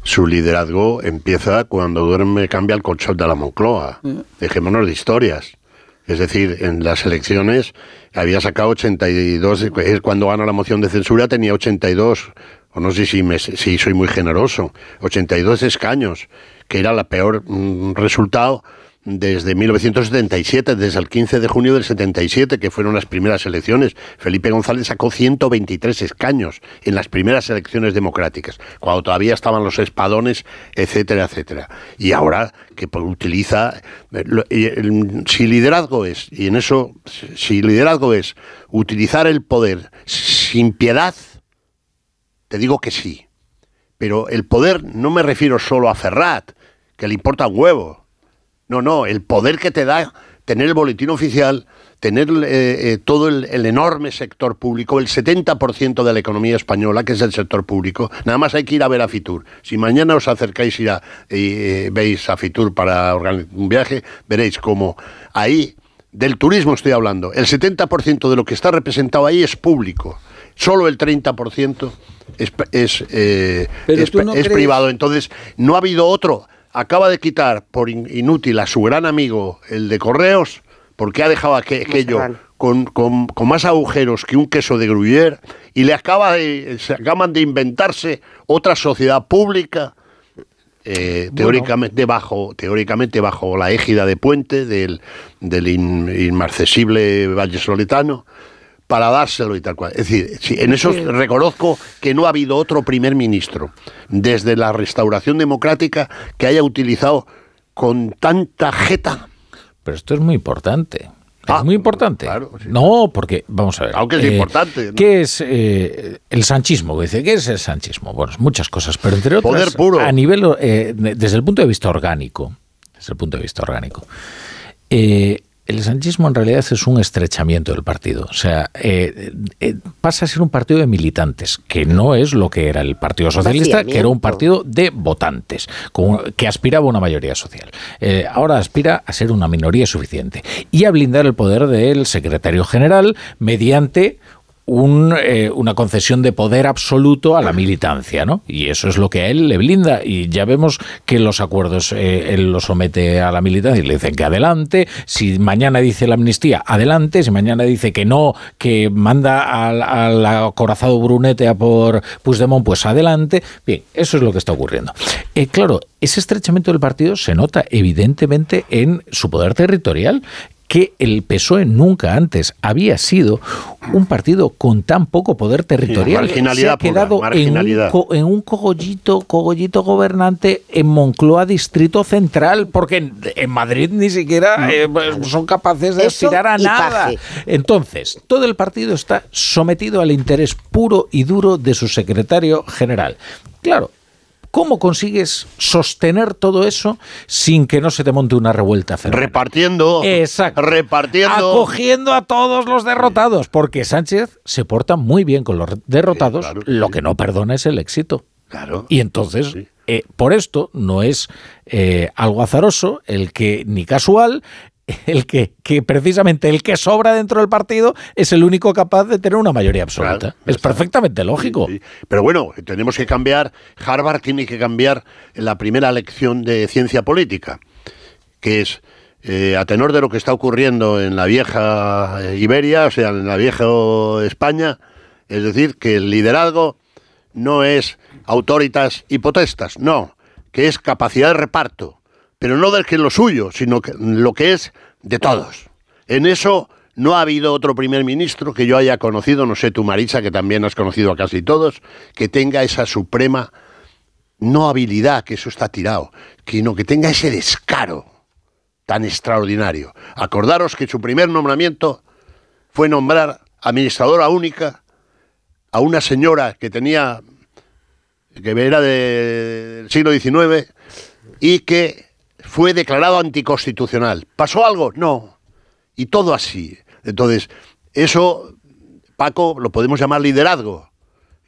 su liderazgo empieza cuando duerme cambia el colchón de la Moncloa. Dejémonos de historias. Es decir, en las elecciones había sacado 82, eh, cuando gana la moción de censura tenía 82, o no sé si, me- si soy muy generoso, 82 escaños, que era la peor mm, resultado desde 1977, desde el 15 de junio del 77, que fueron las primeras elecciones. Felipe González sacó 123 escaños en las primeras elecciones democráticas, cuando todavía estaban los espadones, etcétera, etcétera. Y ahora que utiliza, eh, si liderazgo es, y en eso, si liderazgo es utilizar el poder sin piedad, te digo que sí. Pero el poder no me refiero solo a Ferrat, que le importa un huevo. No, no, el poder que te da tener el boletín oficial, tener eh, eh, todo el, enorme sector público, el 70% de la economía española, que es el sector público. Nada más hay que ir a ver a Fitur. Si mañana os acercáis y eh, veis a Fitur para organizar un viaje, veréis cómo ahí, del turismo estoy hablando, el 70% de lo que está representado ahí es público. Solo el 30% es, es, eh, es, no es privado. Entonces, no ha habido otro. Acaba de quitar por in- inútil a su gran amigo, el de Correos, porque ha dejado aqu- aquello con, con- con más agujeros que un queso de Gruyère y le acaba de, se acaban de inventarse otra sociedad pública eh, teóricamente bajo teóricamente bajo la égida de Puente del, del in- inmarcesible vallesoletano para dárselo y tal cual. Es decir, en eso reconozco que no ha habido otro primer ministro desde la restauración democrática que haya utilizado con tanta jeta. Pero esto es muy importante. Es muy importante. No, porque, vamos a ver. Aunque es eh, importante, ¿no? ¿Qué es eh, el sanchismo? Dice, ¿qué es el sanchismo? Bueno, muchas cosas, pero entre otras, Poder puro. a nivel, eh, desde el punto de vista orgánico, desde el punto de vista orgánico, eh, el sanchismo en realidad es un estrechamiento del partido. O sea, eh, eh, pasa a ser un partido de militantes, que no es lo que era el Partido Socialista, que era un partido de votantes, con- que aspiraba a una mayoría social. Eh, ahora aspira a ser una minoría suficiente y a blindar el poder del secretario general mediante un, eh, una concesión de poder absoluto a la militancia, ¿no? Y eso es lo que a él le blinda. Y ya vemos que los acuerdos eh, él los somete a la militancia y le dicen que adelante. Si mañana dice la amnistía, adelante. Si mañana dice que no, que manda al, al acorazado Brunete a por Puigdemont, pues adelante. Bien, eso es lo que está ocurriendo. Eh, claro, ese estrechamiento del partido se nota evidentemente en su poder territorial que el PSOE nunca antes había sido un partido con tan poco poder territorial. marginalidad Se ha pura, quedado en, un, marginalidad. co- en un cogollito, cogollito gobernante en Moncloa Distrito Central, porque en, en Madrid ni siquiera eh, son capaces de Eso aspirar a nada. Entonces, todo el partido está sometido al interés puro y duro de su secretario general. Claro, ¿cómo consigues sostener todo eso sin que no se te monte una revuelta fenomenal? Repartiendo. Exacto. Repartiendo. Acogiendo a todos los derrotados, porque Sánchez se porta muy bien con los derrotados, lo que no perdona es el éxito. Claro. Y entonces, eh, por esto, no es eh, algo azaroso el que, ni casual, el que, que precisamente el que sobra dentro del partido es el único capaz de tener una mayoría absoluta. es perfectamente lógico. Pero bueno, tenemos que cambiar, Harvard tiene que cambiar la primera lección de ciencia política, que es, eh, a tenor de lo que está ocurriendo en la vieja eh, Iberia, o sea, en la vieja España, es decir, que el liderazgo no es autoritas y potestas, no, que es capacidad de reparto, pero no del que es lo suyo, sino que lo que es de todos. En eso no ha habido otro primer ministro que yo haya conocido, no sé tú Marisa, que también has conocido a casi todos, que tenga esa suprema, no habilidad, que eso está tirado, sino que tenga ese descaro tan extraordinario. Acordaros que su primer nombramiento fue nombrar administradora única a una señora que tenía, que era de- del siglo XIX y que fue declarado anticonstitucional. ¿Pasó algo? No. Y todo así. Entonces, eso, Paco, lo podemos llamar liderazgo.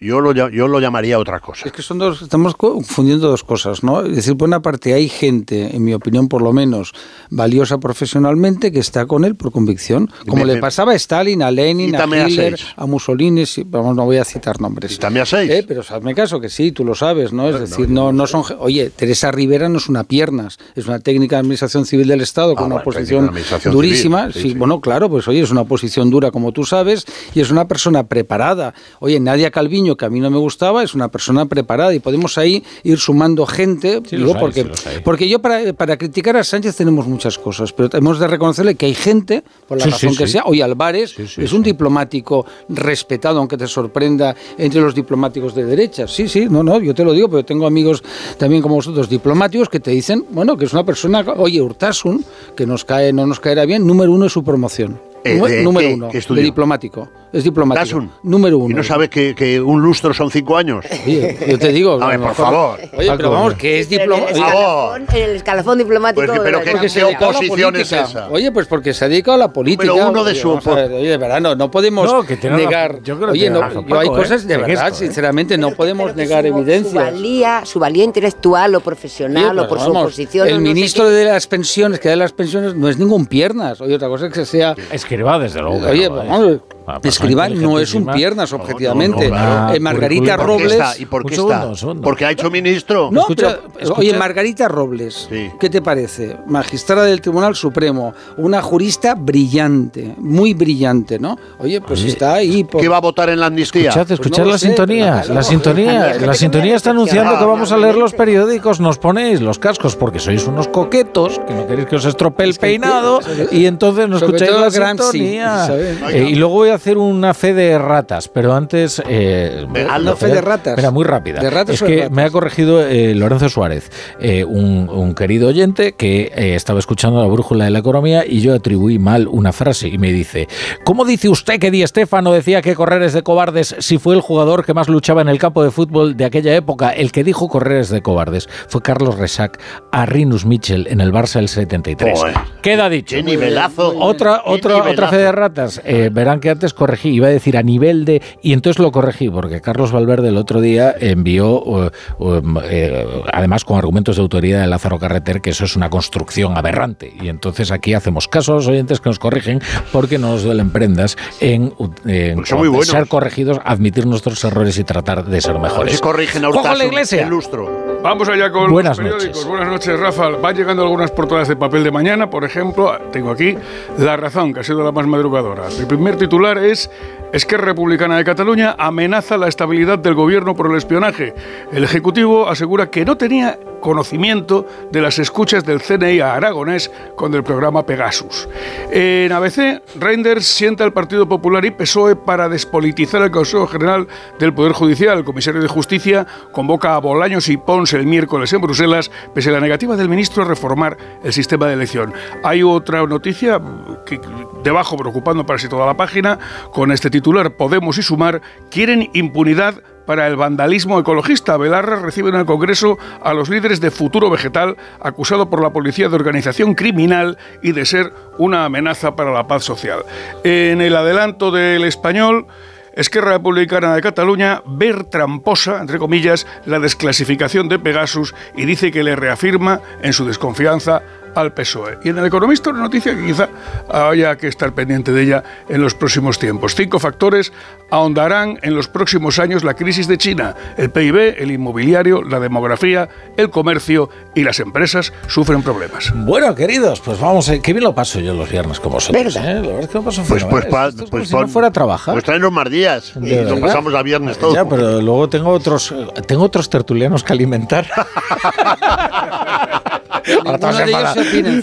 Yo lo, yo lo llamaría otra cosa. Es que son dos, estamos confundiendo dos cosas, ¿no? Es decir, por una parte hay gente, en mi opinión por lo menos, valiosa profesionalmente que está con él por convicción, como Me- le me- pasaba a Stalin, a Lenin, a a Hitler, seis. a Mussolini, sí, vamos, no voy a citar nombres. Cítame a seis. Eh, pero hazme caso que sí, tú lo sabes, ¿no? Es decir, no, no son... Oye, Teresa Rivera no es una piernas, es una técnica de administración civil del Estado con Ah, una posición durísima. civil, sí, sí. bueno, claro, pues oye, es una posición dura como tú sabes y es una persona preparada. Oye, Nadia Calviño, que a mí no me gustaba, es una persona preparada y podemos ahí ir sumando gente. Sí, digo, los hay, porque, sí, porque yo para, para criticar a Sánchez tenemos muchas cosas, pero hemos de reconocerle que hay gente, por la Sí, razón que sea, oye, Álvarez es un diplomático respetado, aunque te sorprenda, entre los diplomáticos de derecha. Sí, sí, no, no, yo te lo digo, pero tengo amigos también como vosotros, diplomáticos, que te dicen, bueno, que es una persona, oye, Urtasun, que nos cae, no nos caerá bien, número uno es su promoción. Eh, ¿de número qué? uno, ¿Qué de diplomático. Es diplomático. Número uno. ¿Y no sabes que, que un lustro son cinco años? (laughs) Oye, yo te digo. A ver, por mejor- favor. Oye, pero vamos, que es diplomático. en el escalafón diplomático. Pues, pero de ¿qué- la- qué se ha dedicado a la oposición es política. esa? Oye, pues porque se ha dedicado a la política. Número uno de Oye, su ver, Oye, de verdad, no, no podemos No, que tiene negar. Yo creo que oye, no, razón, hay ¿eh? cosas de verdad, esto, ¿eh? sinceramente, no podemos Pero negar su- Su evidencias. valía, su valía intelectual o profesional Oye, o por pero su oposición. El ministro de las pensiones, que da las pensiones, no es ningún piernas. Oye, otra cosa es que sea. Es va desde luego. que Oye, no, ¿eh? Vamos, Escribán no es un piernas, objetivamente. No, no. Eh, Margarita ¿Por qué Robles. está? ¿Y por qué está? segundo, un segundo. Porque ha hecho ministro. No, Escucha, pero, escucha. oye, Margarita Robles, ¿qué te parece? Magistrada del Tribunal Supremo, una jurista brillante, muy brillante, ¿no? Oye, pues está ahí. Por... ¿Qué va a votar en la amnistía? Escuchad, Pues escuchad no la sé, sintonía, la sintonía, la sintonía está anunciando que vamos a leer los periódicos, nos ponéis los cascos porque sois unos coquetos, que no queréis que os estropee el peinado y entonces nos sobre escucháis la sintonía. Eh, y luego voy a hacer una fe de ratas, pero antes... Eh, Hazlo, fe de ratas. Mira, muy rápida. ¿De ratas es que ratas? me ha corregido eh, Lorenzo Suárez, eh, un, un querido oyente que eh, estaba escuchando la brújula de la economía y yo atribuí mal una frase y me dice, ¿cómo dice usted que Di Stéfano decía que correr es de cobardes si fue el jugador que más luchaba en el campo de fútbol de aquella época? El que dijo correr es de cobardes fue Carlos Resac a Rinus Mitchell en el Barça del 73. Joder. Queda dicho. Qué nivelazo. Otra, otra, nivelazo. otra fe de ratas. Eh, verán que antes corregí, iba a decir a nivel de. Y entonces lo corregí, porque Carlos Valverde el otro día envió, eh, um, eh, además con argumentos de autoridad de Lázaro Carreter, que eso es una construcción aberrante. Y entonces aquí hacemos caso a los oyentes que nos corrigen, porque no nos duelen prendas en, en son muy buenos. ser corregidos, admitir nuestros errores y tratar de ser mejores. Se corrigen a ¡Juego Urtasun, la iglesia! el lustro. Vamos allá con Buenas los periódicos. noches. Buenas noches, Rafa. Van llegando algunas portadas de papel de mañana. Por ejemplo, tengo aquí La Razón, que ha sido la más madrugadora. El primer titular es Esquerra Republicana de Cataluña amenaza la estabilidad del gobierno por el espionaje. El Ejecutivo asegura que no tenía conocimiento de las escuchas del CNI a Aragonés con el programa Pegasus. En ABC, Reinders sienta al Partido Popular y PSOE para despolitizar el Consejo General del Poder Judicial. El comisario de Justicia convoca a Bolaños y Pons el miércoles en Bruselas, pese a la negativa del ministro a reformar el sistema de elección. Hay otra noticia que debajo preocupando para si toda la página con este titular Podemos y Sumar quieren impunidad para el vandalismo ecologista. Belarra recibe en el Congreso a los líderes de Futuro Vegetal, acusado por la policía de organización criminal y de ser una amenaza para la paz social. En el adelanto del español. Esquerra Republicana de Cataluña ver tramposa, entre comillas, la desclasificación de Pegasus y dice que le reafirma en su desconfianza al PSOE. Y en el Economista una noticia que quizá haya que estar pendiente de ella en los próximos tiempos. Cinco factores ahondarán en los próximos años la crisis de China. El PIB, el inmobiliario, la demografía, el comercio y las empresas sufren problemas. Bueno, queridos, pues vamos, a, qué bien lo paso yo los viernes con vosotros. ¿eh? La verdad es que lo paso Pues, pues, pa- Esto es pues si no fuera a trabajar. Pues tráenos más días y lo pasamos a viernes todo. Ya, pero luego tengo otros, tengo otros tertulianos que alimentar. (laughs) Ahora todos, enfada-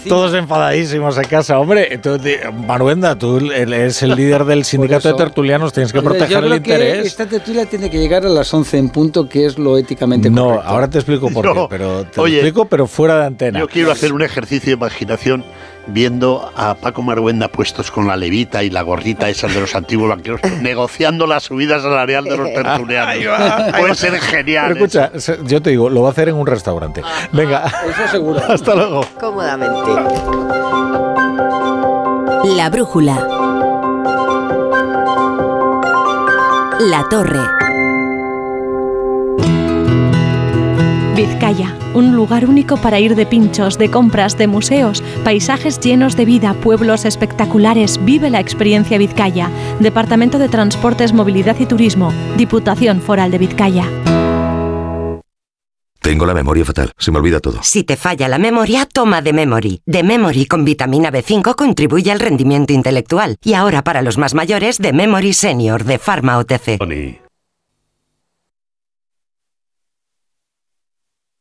todos enfadadísimos en casa. Hombre, entonces, Maruenda, tú eres el líder del sindicato de tertulianos, tienes que proteger yo el que interés. esta tertulia tiene que llegar a las 11 en punto, que es lo éticamente No, correcto. ahora te explico por (laughs) No. qué, pero te Oye, explico, pero fuera de antena. Yo quiero hacer un ejercicio de imaginación viendo a Paco Maruenda puestos con la levita y la gorrita esas de los antiguos banqueros (laughs) negociando la subida salarial de los (laughs) tertulianos. Puede ser genial. Pero escucha, yo te digo, lo va a hacer en un restaurante. Venga, Eso seguro. (laughs) hasta luego. Cómodamente. La brújula. La torre. Vizcaya, un lugar único para ir de pinchos, de compras, de museos, paisajes llenos de vida, pueblos espectaculares. Vive la experiencia Vizcaya. Departamento de Transportes, Movilidad y Turismo. Diputación Foral de Vizcaya. Tengo la memoria fatal, se me olvida todo. Si te falla la memoria, toma de Memory. De Memory con vitamina B5 contribuye al rendimiento intelectual. Y ahora para los más mayores, de Memory Senior de Pharma OTC.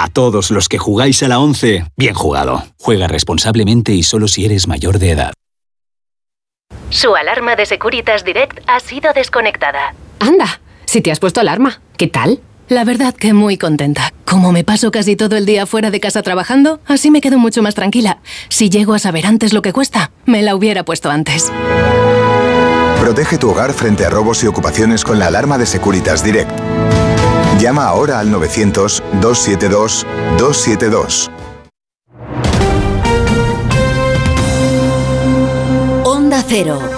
A todos los que jugáis a la 11, bien jugado. Juega responsablemente y solo si eres mayor de edad. Su alarma de Securitas Direct ha sido desconectada. Anda, si te has puesto alarma, ¿qué tal? La verdad que muy contenta. Como me paso casi todo el día fuera de casa trabajando, así me quedo mucho más tranquila. Si llego a saber antes lo que cuesta, me la hubiera puesto antes. Protege tu hogar frente a robos y ocupaciones con la alarma de Securitas Direct. Llama ahora al 900-272-272. Onda Cero.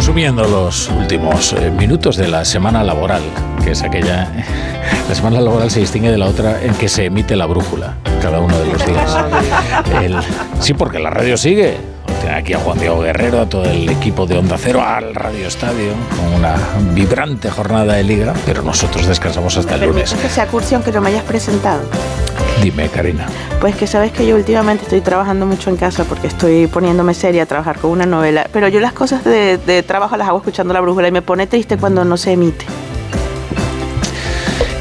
Consumiendo los últimos eh, minutos de la semana laboral, que es aquella... (laughs) La semana laboral se distingue de la otra en que se emite la brújula cada uno de los días. (laughs) El- sí, porque la radio sigue. Tiene aquí a Juan Diego Guerrero, a todo el equipo de Onda Cero, al Radio Estadio, con una vibrante jornada de liga, pero nosotros descansamos hasta el lunes. que sea cursi aunque no me hayas presentado. Dime, Karina. Pues que sabes que yo últimamente estoy trabajando mucho en casa porque estoy poniéndome seria a trabajar con una novela, pero yo las cosas de, de trabajo las hago escuchando la brújula y me pone triste cuando no se emite.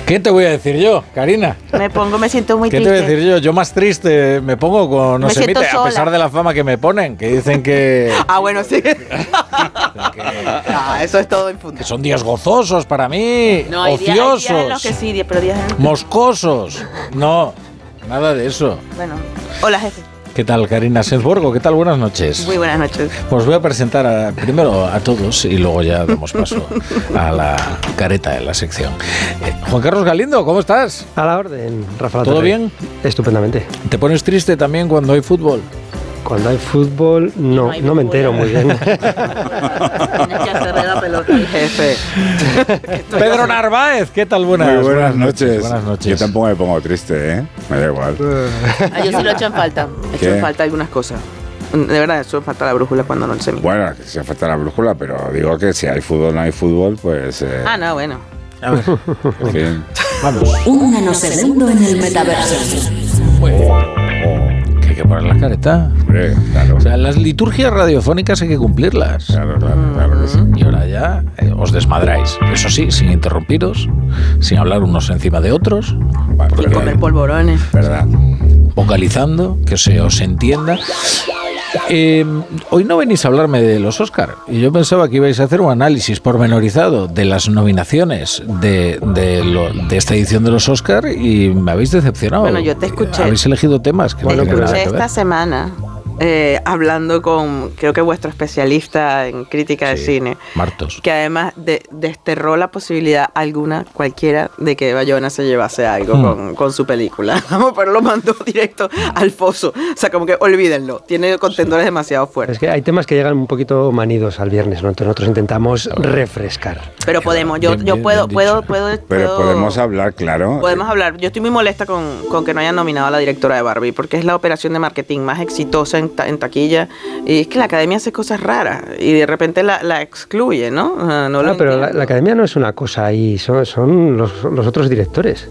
¿Qué te voy a decir yo, Karina? Me pongo, me siento muy ¿Qué te triste. voy a decir yo? Yo más triste me pongo con no Me se emite, a pesar de la fama que me ponen, que dicen que, (laughs) Ah, bueno, sí. (laughs) Ah, eso es todo en que son días gozosos para mí, No, hay días, hay ociosos, días en los que sí, pero días en los que- moscosos. No, nada de eso. Bueno, hola jefe. ¿Qué tal, Karina Sensborgo? ¿Qué tal? Buenas noches. Muy buenas noches. Os voy a presentar a- primero a todos y luego ya damos paso a la careta de la sección. Eh, Juan Carlos Galindo, ¿cómo estás? A la orden, Rafa. ¿Todo Torre. bien? Estupendamente. ¿Te pones triste también cuando hay fútbol? Cuando hay fútbol, no, no, me entero muy bien. Tienes que hacerle la pelota al jefe. (laughs) Pedro Narváez, ¿qué tal? Buenas, Muy buenas, noches. Buenas noches. Yo tampoco me pongo triste, ¿eh? Me da igual. (laughs) Ah, yo sí lo echo en falta. Echo ¿Qué? en falta algunas cosas. De verdad, eso en falta la brújula cuando no se emite. Bueno, que se falta la brújula, pero digo que si hay fútbol no hay fútbol, pues... eh, Ah, no, bueno. en fin. Vamos. Un nanosegundo en el metaverso. Que hay que poner la careta. Hombre, claro. O sea, las liturgias radiofónicas hay que cumplirlas. Claro, claro, claro que sí. Y ahora ya eh, os desmadráis. Eso sí, sin interrumpiros, sin hablar unos encima de otros, Y comer polvorones. ¿Verdad? vocalizando, que se os entienda. Eh, hoy no venís a hablarme de los Oscar y yo pensaba que ibais a hacer un análisis pormenorizado de las nominaciones de, de lo- de esta edición de los Oscar y me habéis decepcionado. Bueno, yo te escuché. Habéis elegido temas que Te no escuché esta semana eh, hablando con, creo que vuestro especialista en crítica de cine, Martos. que además de- desterró la posibilidad alguna, cualquiera, de que Bayona se llevase algo Hmm. con, con su película. (laughs) Vamos, pero lo mandó directo al foso. O sea, como que olvídenlo. Tiene contendores demasiado fuertes. es que hay temas que llegan un poquito manidos al viernes, ¿no? Entonces nosotros intentamos refrescar. Pero podemos, yo, Bien, yo bien, puedo, bien puedo, puedo, Pero puedo- podemos hablar, claro. Podemos hablar. Yo estoy muy molesta con, con que no hayan nominado a la directora de Barbie, porque es la operación de marketing más exitosa en, ta- en taquilla. Y es que la academia hace cosas raras y de repente la, la excluye, ¿no? Ah, no Ah, pero la, la academia no es una cosa ahí, son, son los, los otros directores.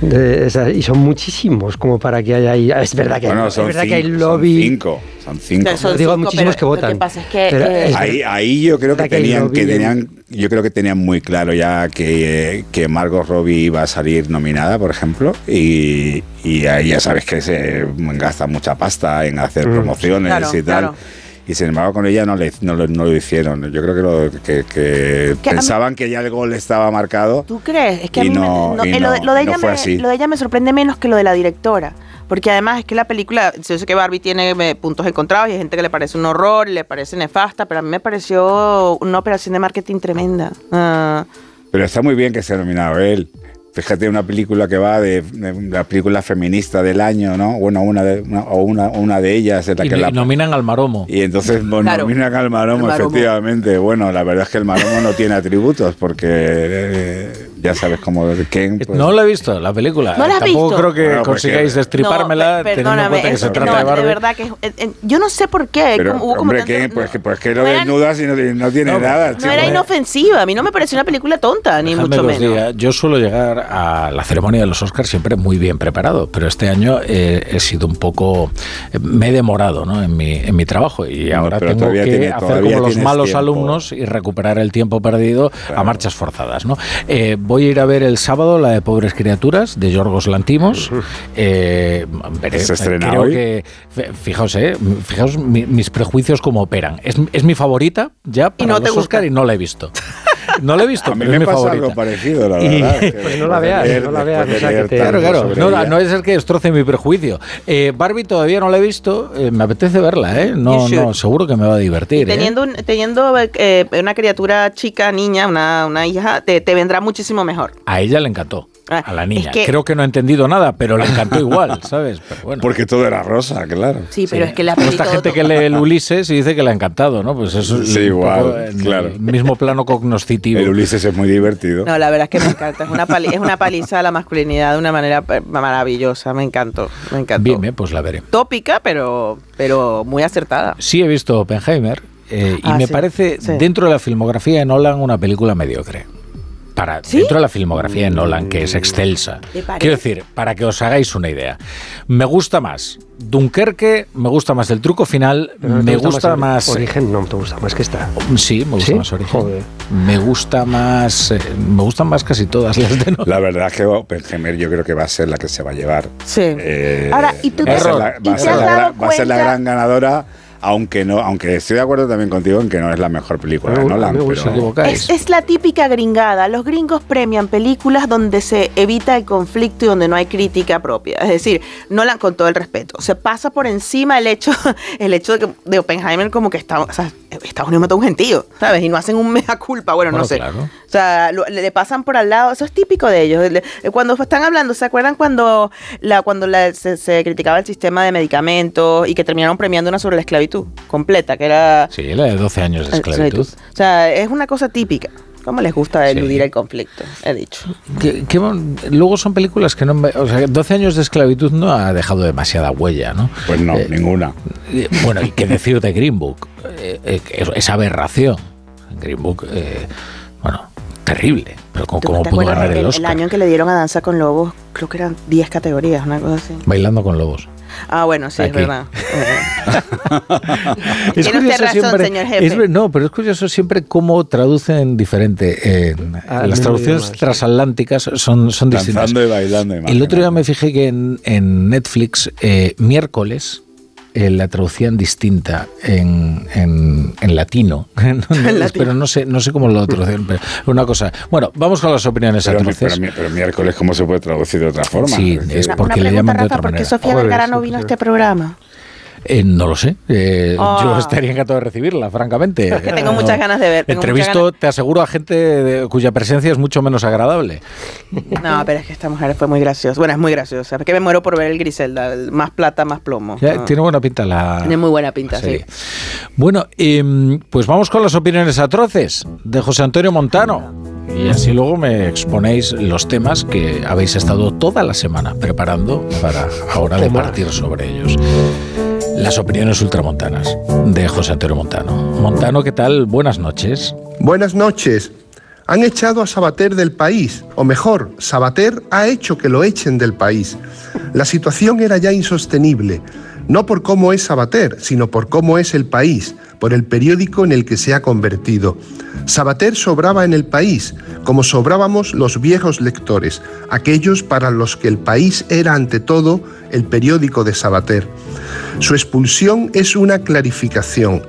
De- esa- y son muchísimos como para que haya ahí. Es verdad que, Bueno, hay, son es verdad que hay cinco, lobby. Son cinco. Son cinco. Son Yo digo cinco, muchísimos pero que votan. Lo que pasa es que Pero eh, es- Ahí, ahí yo creo que tenían, que tenían, yo creo que tenían muy claro ya que, eh, que Margot Robbie iba a salir nominada, por ejemplo, y, y ahí ya sabes que se gasta mucha pasta en hacer Mm. promociones Claro, y tal. claro. Y sin embargo con ella no, le, no, lo, no lo hicieron. Yo creo que, lo, que, que Que a mí- pensaban que ya el gol estaba marcado. ¿Tú crees? Es que a mí me- no- y eh, lo, de, lo de ella me, lo de ella me sorprende menos que lo de la directora. Porque además es que la película, yo sé que Barbie tiene eh, puntos encontrados y hay gente que le parece un horror le parece nefasta, pero a mí me pareció una operación de marketing tremenda. Ah, Pero está muy bien que sea nominado él. Fíjate una película que va de, de la película feminista del año, ¿no? Bueno, una de, una, o una, una de ellas es la Y, que y la, nominan al Maromo. Y entonces (laughs) bueno, Claro. nominan al Maromo. efectivamente. Bueno, la verdad es que el Maromo no tiene atributos porque eh, ya sabes cómo Ken. pues- No la he visto, la película. ¿No la Tampoco visto? creo que Bueno, pues consigáis que- destripármela No, teniendo en perdóname, cuenta que es- se trata no, de Barbie. verdad que es- eh, eh, yo no sé por qué. Pero, como- hubo como hombre, tanto- Ken, pues, que- pues que lo desnudas y no, tiene nada. no era inofensiva, a mí no me pareció una película tonta, ni mucho menos. diga, yo suelo llegar a la ceremonia de los Oscars siempre muy bien preparado, pero este año eh, he sido un poco. eh, Me he demorado ¿no? en, mi, en mi trabajo y ahora pero tengo que tiene- hacer como los malos tiempo. alumnos y recuperar el tiempo perdido a marchas forzadas. ¿no? Eh, voy a ir a ver el sábado la de Pobres Criaturas de Yorgos Lantimos. Eh, veré, ¿Se estrena creo hoy? que. Fijaos, eh, fijaos mi- mis prejuicios cómo operan. Es, es mi favorita ya para no te gusta. Oscar y no la he visto. (laughs) No la he visto, A mí pero me es mi pasa favorita. algo parecido, la verdad. (laughs) Pues no la veas, leer- no la veas, o sea, que te- Claro, claro. No, es el que destroce mi prejuicio. Eh, Barbie todavía no la he visto. eh, me apetece verla, ¿eh? No, no, seguro que me va a divertir. ¿eh? Teniendo, un- teniendo eh, una criatura chica, niña, una, una hija, te, te vendrá muchísimo mejor. A ella le encantó. A la niña. Ah, que- Creo que no ha entendido nada, pero le encantó igual, (laughs) ¿sabes? Pero bueno. Porque todo era rosa, claro. Sí, pero es que la peli esta todo- gente que lee el Ulises y dice que le ha encantado, ¿no? Pues eso es Sí, igual, claro. el mismo plano cognoscitivo. El Ulises es muy divertido. No, la verdad es que me encanta. Es una, pali- es una paliza a la masculinidad de una manera eh, maravillosa. Me encantó. Me encantó. Bien, bien, pues la veré. Tópica, pero, pero muy acertada. Sí he visto Oppenheimer eh, y Ah, me sí, parece sí. dentro de la filmografía de Nolan una película mediocre. Para, Dentro de la filmografía de Nolan, que es excelsa. Quiero decir, para que os hagáis una idea. Me gusta más Dunkerque, me gusta más el truco final, no me gusta más... Origen no te gusta más que esta. Sí, me gusta ¿Sí? más Origen. Joder. Me gusta más... eh, me gustan más casi todas las de Nolan. La verdad es que Oppenheimer yo creo que va a ser la que se va a llevar. Sí. Eh, Ahora, ¿y tú va, ser la, y te ser has la dado gran- va a ser la gran ganadora, aunque no, aunque estoy de acuerdo también contigo en que no es la mejor película de A mí Nolan. me pero- gusta. Es, es la típica gringada. Los gringos premian películas donde se evita el conflicto y donde no hay crítica propia. Es decir, Nolan, con todo el respeto, se pasa por encima el hecho, (laughs) el hecho de que de Oppenheimer como que está, o sea, Estados Unidos mató a un gentío, ¿sabes? Y no hacen un mea culpa, bueno, no sé. claro. O sea, lo- le, le pasan por al lado, eso es típico de ellos. Eh, Cuando están hablando, ¿se acuerdan cuando la cuando la- se, se criticaba el sistema de medicamentos y que terminaron premiando una sobre la esclavitud completa, que era... Sí, la de 12 años de esclavitud. O sea, es una cosa típica. ¿Cómo les gusta eludir el conflicto? He dicho. Que- que bon- luego son películas que no... O sea, 12 años de esclavitud no ha dejado demasiada huella, ¿no? Pues no, Eh, ninguna. Eh, Bueno, y qué decir de Green Book. Eh, eh, es- esa aberración. Green Book, eh, bueno, terrible. Pero ¿cómo, ¿Tú cómo pudo ganar el, el el Oscar? año en que le dieron a Danza con Lobos? Creo que eran 10 categorías, una cosa así. Bailando con lobos. Ah, bueno, sí, es verdad. (laughs) Es Tiene usted razón, señor jefe. es no, pero es curioso siempre cómo traducen diferente. en- Ah, las traducciones transatlánticas son, son distintas. Y bailando, El otro día me fijé que en, en Netflix, eh, miércoles, eh, la traducían distinta en, en- en latino. (laughs) No, no, pero no sé, no sé cómo lo traducen. Pero una cosa. Bueno, vamos con las opiniones Pero, atroces. pero pero miércoles, ¿cómo se puede traducir de otra forma? Sí, Es es Una porque le llaman de Rafa, otra ¿por qué manera. Sofía Vergara no vino a este programa? Eh, no lo sé. Eh, Ah. Yo estaría encantado de recibirla, francamente. Que tengo muchas ganas de ver. Entrevisto, te aseguro, a gente de- cuya presencia es mucho menos agradable. No, pero es que esta mujer fue muy graciosa. Bueno, es muy graciosa. Es que me muero por ver el Griselda. el más plata, más plomo. Ya, Ah. Tiene buena pinta la. Tiene muy buena pinta, sí. Bueno, em, pues vamos con las opiniones atroces de José Antonio Montano. Y así luego me exponéis los temas que habéis estado toda la semana preparando para ahora debatir sobre ellos. Las opiniones ultramontanas de José Antonio Montano. Montano, ¿qué tal? Buenas noches. Buenas noches. Han echado a Sabater del país, o mejor, Sabater ha hecho que lo echen del país. La situación era ya insostenible, no por cómo es Sabater, sino por cómo es el país, por el periódico en el que se ha convertido. Sabater sobraba en el país, como sobrábamos los viejos lectores, aquellos para los que el país era ante todo el periódico de Sabater. Su expulsión es una clarificación.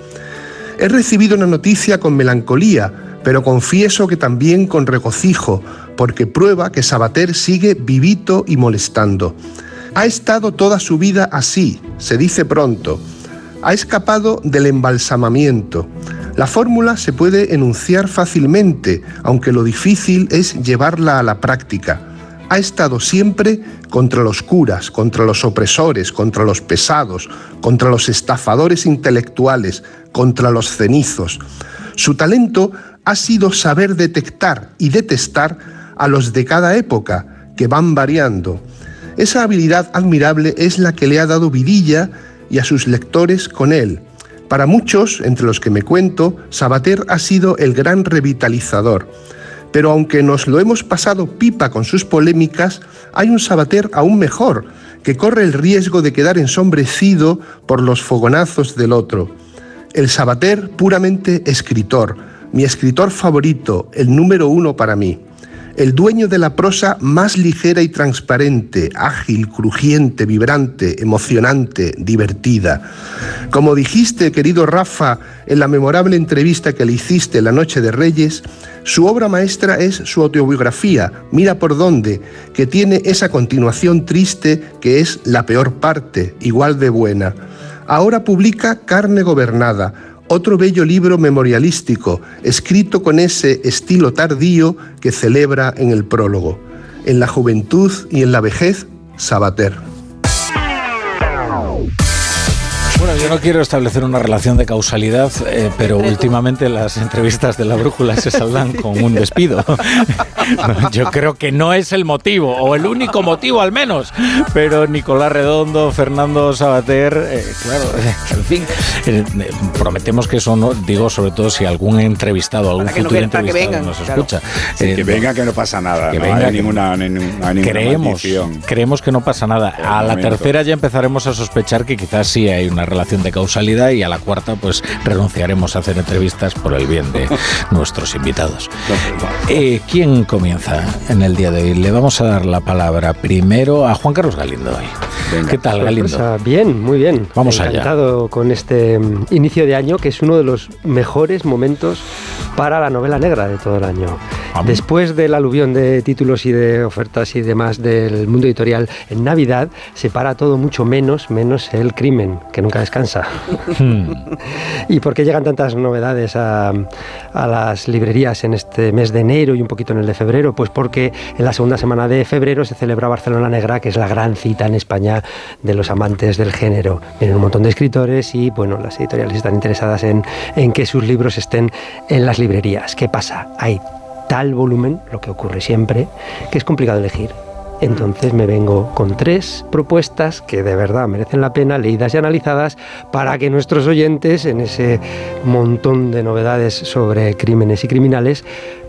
He recibido una noticia con melancolía, pero confieso que también con regocijo, porque prueba que Sabater sigue vivito y molestando. Ha estado toda su vida así, se dice pronto. Ha escapado del embalsamamiento. La fórmula se puede enunciar fácilmente, aunque lo difícil es llevarla a la práctica. Ha estado siempre contra los curas, contra los opresores, contra los pesados, contra los estafadores intelectuales, contra los cenizos. Su talento ha sido saber detectar y detestar a los de cada época, que van variando. Esa habilidad admirable es la que le ha dado vidilla y a sus lectores con él. Para muchos, entre los que me cuento, Sabater ha sido el gran revitalizador. Pero aunque nos lo hemos pasado pipa con sus polémicas, hay un Sabater aún mejor, que corre el riesgo de quedar ensombrecido por los fogonazos del otro. El Sabater puramente escritor, mi escritor favorito, el número uno para mí el dueño de la prosa más ligera y transparente, ágil, crujiente, vibrante, emocionante, divertida. Como dijiste, querido Rafa, en la memorable entrevista que le hiciste la noche de Reyes, su obra maestra es su autobiografía, Mira por dónde, que tiene esa continuación triste que es la peor parte, igual de buena. Ahora publica Carne Gobernada, otro bello libro memorialístico, escrito con ese estilo tardío que celebra en el prólogo. En la juventud y en la vejez, Sabater. Bueno, yo no quiero establecer una relación de causalidad, eh, pero últimamente las entrevistas de la brújula se saldan con un despido. (laughs) yo creo que no es el motivo, o el único motivo al menos, pero Nicolás Redondo, Fernando Sabater, eh, claro, en fin, eh, prometemos que eso no, digo sobre todo si algún entrevistado, algún futuro entrevistado nos escucha. que venga que no pasa nada, que no venga, hay ninguna, ninguna, ninguna creemos, maldición. creemos que no pasa nada. A la tercera ya empezaremos a sospechar que quizás sí hay una relación de causalidad y a la cuarta pues renunciaremos a hacer entrevistas por el bien de (laughs) nuestros invitados. Eh, ¿Quién comienza en el día de hoy? Le vamos a dar la palabra primero a Juan Carlos Galindo. hoy. ¿Qué tal, Galindo? Sorpresa. Bien, muy bien. Vamos allá. Encantado con este mm, inicio de año, que es uno de los mejores momentos para la novela negra de todo el año. Después del aluvión de títulos y de ofertas y demás del mundo editorial, en Navidad se para todo mucho menos, menos el crimen, que nunca descansa. Hmm. (laughs) ¿Y por qué llegan tantas novedades a, a las librerías en este mes de enero y un poquito en el de febrero? Pues porque en la segunda semana de febrero se celebra Barcelona Negra, que es la gran cita en España de los amantes del género. Vienen un montón de escritores y, bueno, las editoriales están interesadas en, en que sus libros estén en las librerías. ¿Qué pasa? Hay tal volumen, lo que ocurre siempre, que es complicado elegir. Entonces me vengo con tres propuestas que de verdad merecen la pena, leídas y analizadas, para que nuestros oyentes, en ese montón de novedades sobre crímenes y criminales,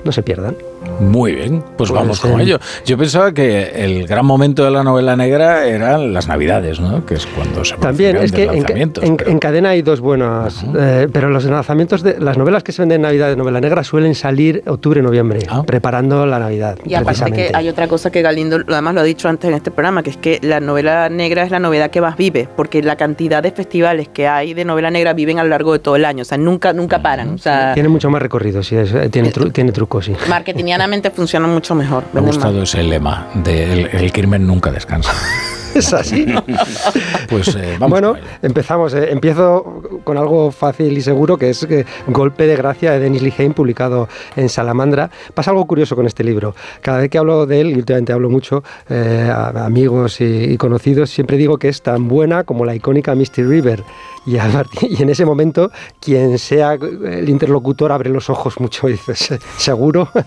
no se pierdan. Muy bien, pues, Pues, vamos con eh, ello. Yo pensaba que el gran momento de la novela negra eran las Navidades, ¿no? Que es cuando se También producen es que en, lanzamientos, en- pero- en cadena hay dos buenas, eh, pero los lanzamientos de las novelas que se venden en Navidad de novela negra suelen salir octubre-noviembre, Ah. preparando la Navidad. Y aparte que hay otra cosa que Galindo, lo además lo ha dicho antes en este programa, que es que la novela negra es la novedad que más vive, porque la cantidad de festivales que hay de novela negra viven a lo largo de todo el año, o sea, nunca, nunca paran. O sea, Tiene mucho más recorrido, sí, es- eh, tiene, tru- tiene trucos, sí. marketingianamente funciona mucho mejor. Me ha gustado ese lema de el, el crimen nunca descansa. (laughs) Es así. Pues eh, vamos. bueno, empezamos. eh, empiezo con algo fácil y seguro, que es eh, Golpe de Gracia de Denis Lehane, publicado en Salamandra. Pasa algo curioso con este libro. Cada vez que hablo de él, y últimamente hablo mucho, eh, a amigos y, y conocidos, siempre digo que es tan buena como la icónica Misty River. Y, en ese momento, quien sea el interlocutor abre los ojos mucho y dice, "Se- ¿seguro? (laughs)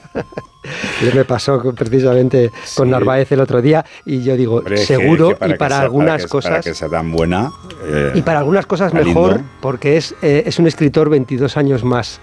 Y me pasó precisamente con Narváez el otro día y yo digo, Hombre, seguro para y para sea- algunas que- cosas... Para que sea tan buena. eh, Y para algunas cosas mejor, porque es, eh, es un escritor 22 años más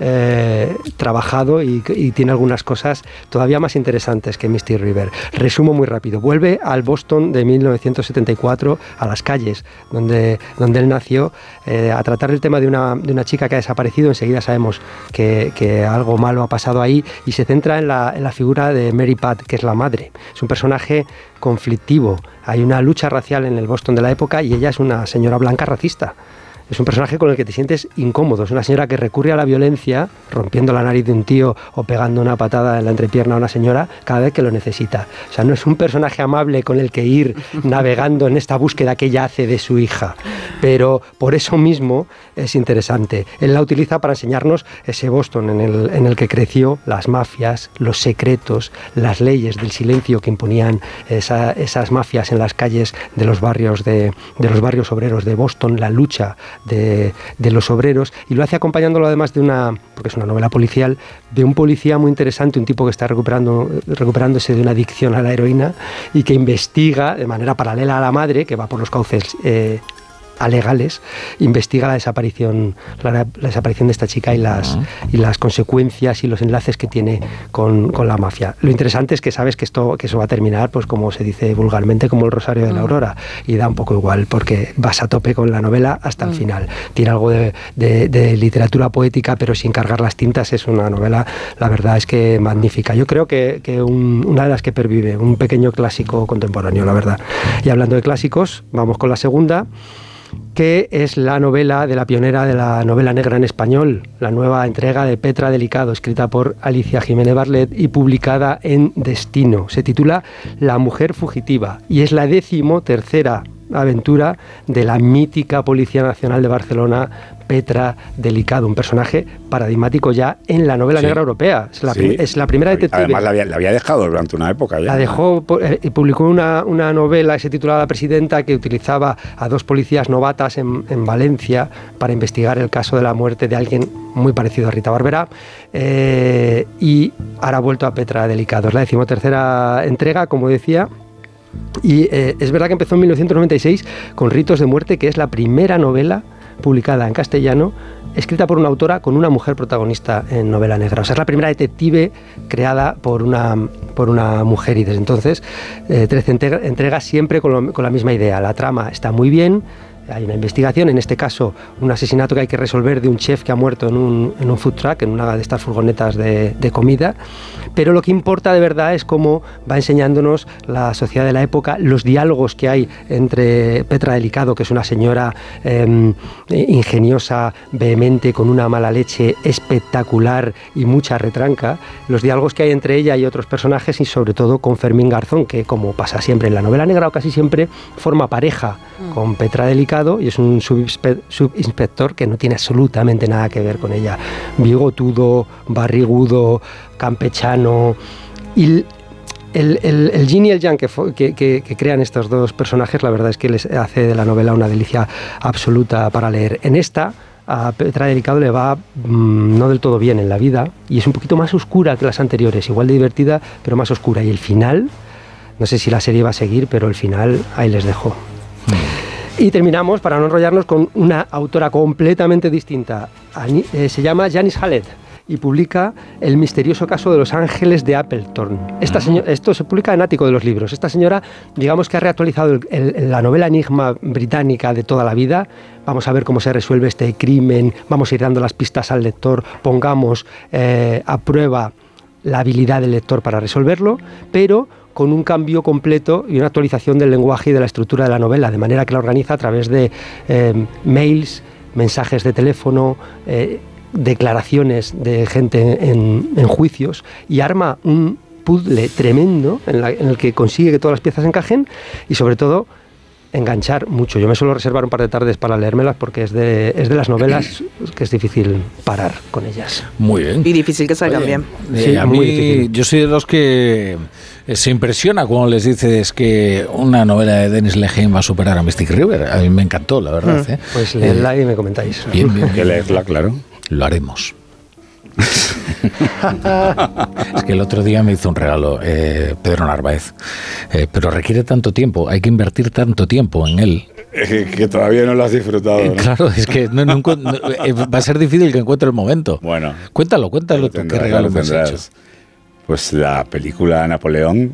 eh, trabajado y, tiene algunas cosas todavía más interesantes que Misty River. Resumo muy rápido. Vuelve al Boston de 1974, a las calles donde, donde él nació, eh, a tratar el tema de una, de una chica que ha desaparecido. Enseguida sabemos que, algo malo ha pasado ahí y se centra en la figura de Mary Pat, que es la madre. Es un personaje conflictivo. Hay una lucha racial en el Boston de la época y ella es una señora blanca racista. Es un personaje con el que te sientes incómodo. Es una señora que recurre a la violencia, rompiendo la nariz de un tío o pegando una patada en la entrepierna a una señora cada vez que lo necesita. O sea, no es un personaje amable con el que ir (laughs) navegando en esta búsqueda que ella hace de su hija. Pero por eso mismo es interesante. Él la utiliza para enseñarnos ese Boston en el, en el que creció, las mafias, los secretos, las leyes del silencio que imponían esa- esas mafias en las calles de los barrios de, de los barrios obreros de Boston, la lucha de, de los obreros, y lo hace acompañándolo además de una, porque es una novela policial, de un policía muy interesante, un tipo que está recuperando, recuperándose de una adicción a la heroína y que investiga de manera paralela a la madre, que va por los cauces eh, alegales, investiga la desaparición, la, la desaparición de esta chica y las, y las consecuencias y los enlaces que tiene con, con la mafia. Lo interesante es que sabes que esto que eso va a terminar, pues como se dice vulgarmente, como el Rosario de la Aurora, y da un poco igual, porque vas a tope con la novela hasta el final. Tiene algo de, de- de literatura poética, pero sin cargar las tintas. Es una novela, la verdad es que magnífica. Yo creo que, que un- una de las que pervive, un pequeño clásico contemporáneo, la verdad. Y hablando de clásicos, vamos con la segunda que es la novela de la pionera de la novela negra en español, la nueva entrega de Petra Delicado, escrita por Alicia Jiménez Barlet y publicada en Destino. Se titula La mujer fugitiva y es la décimo tercera aventura de la mítica Policía Nacional de Barcelona, Petra Delicado, un personaje paradigmático ya en la novela Sí. negra europea. Es la, Sí. prim- es la primera detective. Además, la había, la había dejado durante una época ya. La dejó eh, y publicó una, una novela que se titulaba La Presidenta que utilizaba a dos policías novatas en, en Valencia para investigar el caso de la muerte de alguien muy parecido a Rita Barberá eh, y ahora ha vuelto a Petra Delicado. Es la decimotercera entrega, como decía. Y eh, es verdad que empezó en 1996 con Ritos de Muerte, que es la primera novela publicada en castellano, escrita por una autora con una mujer protagonista en novela negra. O sea, es la primera detective creada por una, por una mujer y desde entonces, eh, 13 entrega- entregas siempre con la misma idea. La trama está muy bien. Hay una investigación, en este caso un asesinato que hay que resolver de un chef que ha muerto en un, en un food truck, en una de estas furgonetas de, de comida. Pero lo que importa de verdad es cómo va enseñándonos la sociedad de la época, los diálogos que hay entre Petra Delicado, que es una señora eh, ingeniosa, vehemente, con una mala leche espectacular y mucha retranca, los diálogos que hay entre ella y otros personajes y sobre todo con Fermín Garzón, que como pasa siempre en la novela negra o casi siempre forma pareja con Petra Delicado y es un subinspe- subinspector que no tiene absolutamente nada que ver con ella. Bigotudo, barrigudo, campechano y el- el, el, y el yang que, que- crean estos dos personajes, la verdad es que les hace de la novela una delicia absoluta para leer. En esta, a Petra Delicado le va mm, no del todo bien en la vida y es un poquito más oscura que las anteriores, igual de divertida, pero más oscura. Y el final, no sé si la serie va a seguir, pero el final ahí les dejo. Y terminamos, para no enrollarnos, con una autora completamente distinta. Eh, se llama Janice Hallett y publica El misterioso caso de los ángeles de Appleton. Esta seño- esto se publica en Ático de los libros. Esta señora, digamos que ha reactualizado el- el- la novela enigma británica de toda la vida. Vamos a ver cómo se resuelve este crimen, vamos a ir dando las pistas al lector, pongamos eh, a prueba la habilidad del lector para resolverlo, pero con un cambio completo y una actualización del lenguaje y de la estructura de la novela, de manera que la organiza a través de eh, mails, mensajes de teléfono, eh, declaraciones de gente en, en juicios y arma un puzzle tremendo en, la- en el que consigue que todas las piezas encajen y sobre todo enganchar mucho. Yo me suelo reservar un par de tardes para leérmelas porque es de, es de las novelas (clears throat) que es difícil parar con ellas. Muy bien. Y difícil que salgan bien. Eh, Sí, a muy mí, difícil. yo soy de los que se impresiona cuando les dices que una novela de Dennis Lehane va a superar a Mystic River. A mí me encantó, la verdad. Mm. ¿eh? Pues leedla y me comentáis. Bien, bien, Que leerla, claro. Lo haremos. (laughs) es que el otro día me hizo un regalo eh, Pedro Narváez, Eh, pero requiere tanto tiempo, hay que invertir tanto tiempo en él. que todavía no lo has disfrutado. Eh, ¿no? Claro, es que no- no eh, va a ser difícil que encuentre el momento. Bueno. Cuéntalo, cuéntalo tú, qué regalo lo me has hecho. Pues la película Napoleón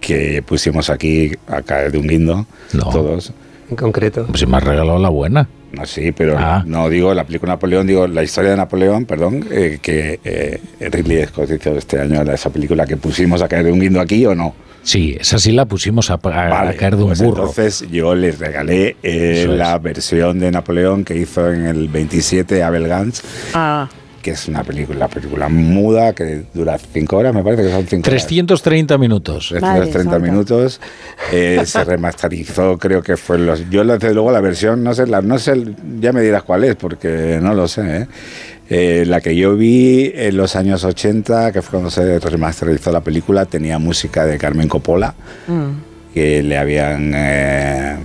que pusimos aquí a caer de un guindo, todos. En concreto. Pues si me has regalado la buena. No, sí, pero Ah. no digo la película Napoleón, digo la historia de Napoleón, perdón, eh, que eh, Ridley Scott hizo este año, esa película que pusimos a caer de un guindo aquí o no. Sí, esa sí la pusimos a, a- a Vale, caer de un pues burro. Entonces yo les regalé eh, la versión de Napoleón que hizo en el 27 Abel Gance, Ah, que es una película, película muda que dura cinco horas, me parece que son cinco horas. 330 minutos. 330 minutos. Eh, se remasterizó, creo que fue los. Yo, desde luego, la versión, no sé, la, no sé, ya me dirás cuál es, porque no lo sé. ¿eh? Eh, la que yo vi en los años 80, que fue cuando se remasterizó la película, tenía música de Carmen Coppola, que le habían. eh,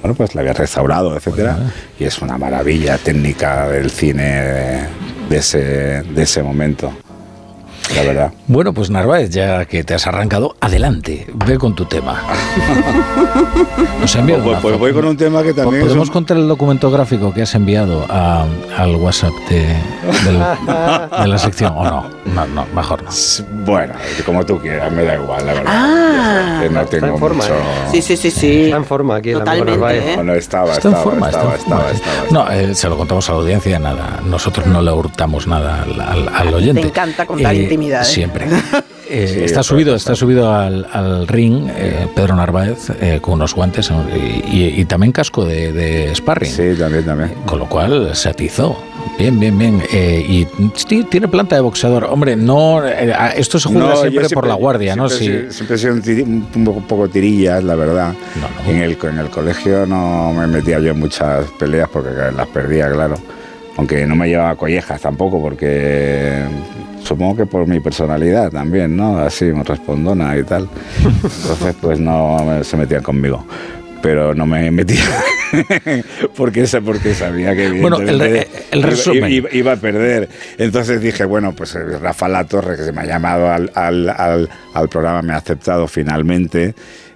bueno, pues la habían restaurado, etcétera, y es una maravilla técnica del cine de, ese, de ese momento, la verdad. Bueno, pues Narváez, ya que te has arrancado, adelante, ve con tu tema. (laughs) Nos enviado Pues- una pues voy con un tema que también es ¿Podemos un- contar el documento gráfico que has enviado a- al WhatsApp de, del- de la sección o no? No, no, mejor no. Bueno, como tú quieras, me da igual, la verdad. Ah. Que no Está en forma, mucho... ¿eh? Sí, sí, sí, sí. Está en forma aquí el amigo Totalmente, Narváez. ¿eh? Bueno, estaba, Está en estaba, forma, está estaba, en forma. estaba, estaba, No, eh, se lo contamos a la audiencia, nada. Nosotros no le hurtamos nada al, al- al oyente. Te encanta contar Eh, intimidades. Siempre. (laughs) Eh, Sí, está subido, está subido al, al ring eh, Pedro Narváez eh, con unos guantes eh, y, y también casco de, de sparring. Sí, también, también. Con lo cual se atizó. Bien, bien, bien. Eh, y sí, tiene planta de boxeador. Hombre, no, eh, esto se juzga No, yo siempre, por la guardia, ¿no? siempre, Sí. he sido- siempre he sido un, tiri- un poco, poco tirillas, la verdad. En, el, en el colegio no me metía yo en muchas peleas porque las perdía, claro. Aunque no me llevaba collejas tampoco, porque supongo que por mi personalidad también, ¿no? Así, respondona y tal. Entonces, pues no se metían conmigo. Pero no me metía (laughs) porque, porque sabía que Bueno, el el iba- resumen. iba, iba a perder. Entonces dije, bueno, pues eh, Rafa La Torre, que se me ha llamado al, al- al- al programa, me ha aceptado finalmente.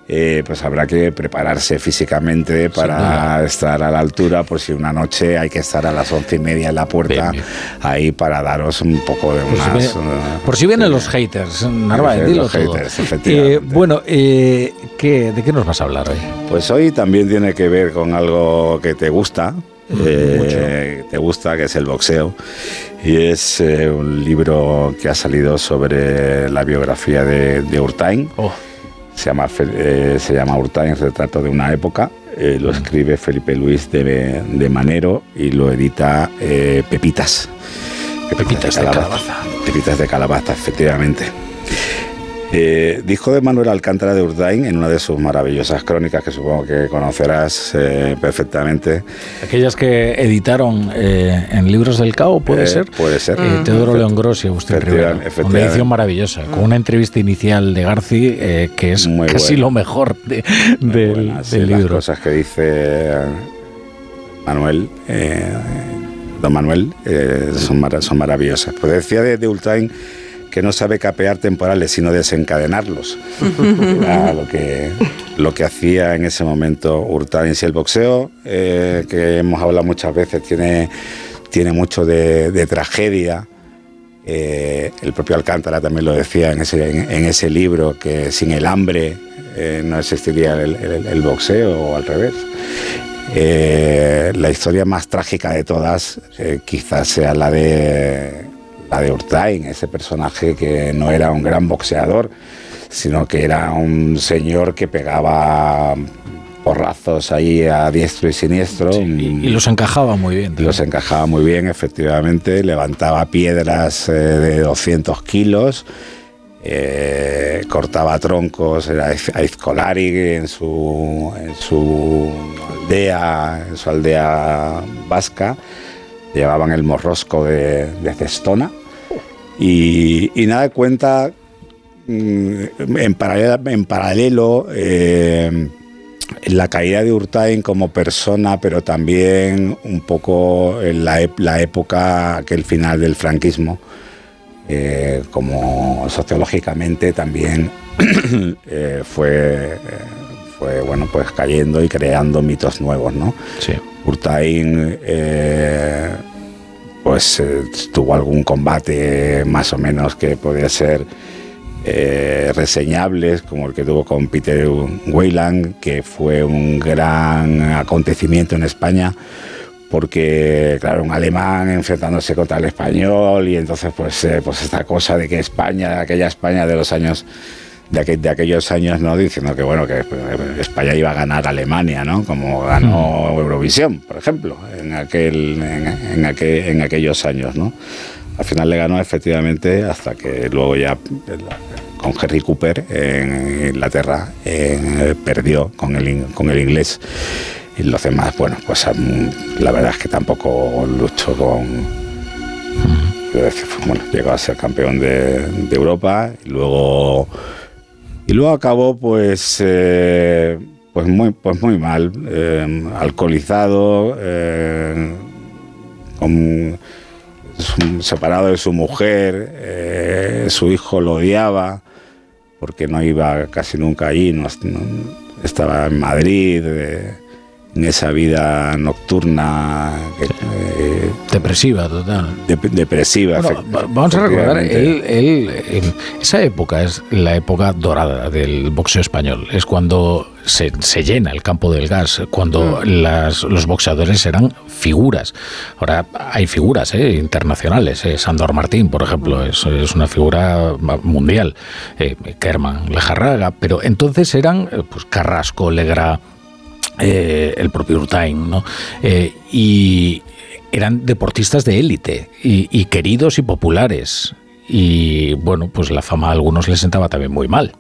Eh, pues habrá que prepararse físicamente para estar a la altura, por si una noche hay que estar a las once y media en la puerta, ahí para daros un poco de Por si, unas... viene- eh, por si vienen los haters, Narváez, los todo. haters, efectivamente. Eh, bueno, eh, ¿qué, ¿de qué nos vas a hablar hoy? Pues hoy también tiene que ver con algo que te gusta, eh, te gusta, que es el boxeo. Y es eh, un libro que ha salido sobre la biografía de, de Urtain. Se, llama, eh, se llama Urtain, retrato de una época. Eh, lo escribe Felipe Luis de, de Manero y lo edita eh, Pepitas. Pepitas de calabaza. Pepitas de calabaza, efectivamente. Eh, dijo de Manuel Alcántara de Urdain en una de sus maravillosas crónicas que supongo que conocerás eh, perfectamente. Aquellas que editaron eh, en Libros del Cao, ¿puede Eh, ser? puede ser. Teodoro León Gross y Agustín Rivera. Una edición maravillosa, con una entrevista inicial de Garci que es Muy casi buena. lo mejor de- del, del sí, las libro. cosas que dice Manuel, don Manuel, eh, son, mara- son maravillosas. Pues decía de, de que no sabe capear temporales, sino desencadenarlos. (laughs) Era lo que, lo que hacía en ese momento Urtain. Si el boxeo, eh, que hemos hablado muchas veces, tiene, tiene mucho de, de tragedia, eh, el propio Alcántara también lo decía en ese, en, en ese libro, que sin el hambre eh, no existiría el, el- el boxeo o al revés. Eh, la historia más trágica de todas quizás sea la de, la de Urtain, ese personaje que no era un gran boxeador, sino que era un señor que pegaba porrazos ahí a diestro y siniestro. Y los encajaba muy bien. Los encajaba muy bien, efectivamente. Levantaba piedras eh, de 200 kilos, eh, cortaba troncos era Aiz- Aizkolari en su, en su aldea, en su aldea vasca. Llevaban el morrosco de, de Cestona. Y, nada, cuenta mm, en paralelo, en eh, la caída de Urtain como persona, pero también un poco en la, la época, aquel final del franquismo, eh, como sociológicamente también (clears throat) eh, fue, fue bueno, pues cayendo y creando mitos nuevos, ¿no? Sí. Urtain eh, pues eh, tuvo algún combate más o menos que podía ser eh, reseñables, como el que tuvo con Peter Weyland, que fue un gran acontecimiento en España, porque, claro, un alemán enfrentándose contra el español, y entonces, pues, eh, pues esta cosa de que España, aquella España de los años de, aqu- de aquellos años, ¿no? Diciendo que, bueno, que eh, España iba a ganar a Alemania, ¿no? Como ganó Eurovisión, por ejemplo, en, aquel, en, en aquel- en aquellos años, ¿no? Al final le ganó efectivamente hasta que luego ya con Henry Cooper en Inglaterra eh, perdió con el, con el inglés. Y los demás, bueno, pues mm, la verdad es que tampoco luchó con... Bueno, llegó a ser campeón de, de Europa y luego y luego acabó pues eh, pues muy pues muy mal eh, alcoholizado eh, separado de su mujer eh, su hijo lo odiaba porque no iba casi nunca allí no- estaba en Madrid eh, en esa vida nocturna eh, Depresiva, total. dep- depresiva Bueno, vamos a recordar, él, él, él- esa época es la época dorada del boxeo español. Es cuando se, se llena el campo del gas, cuando las- los boxeadores eran figuras. Ahora hay figuras eh, internacionales. eh, Sandor Martín, por ejemplo, es, es una figura mundial. Eh, Kerman, Lejarraga. Pero entonces eran eh, pues Carrasco, Legra, eh, el propio Urtain, ¿no? Eh, y eran deportistas de élite y, y queridos y populares. Y bueno, pues la fama a algunos les sentaba también muy mal.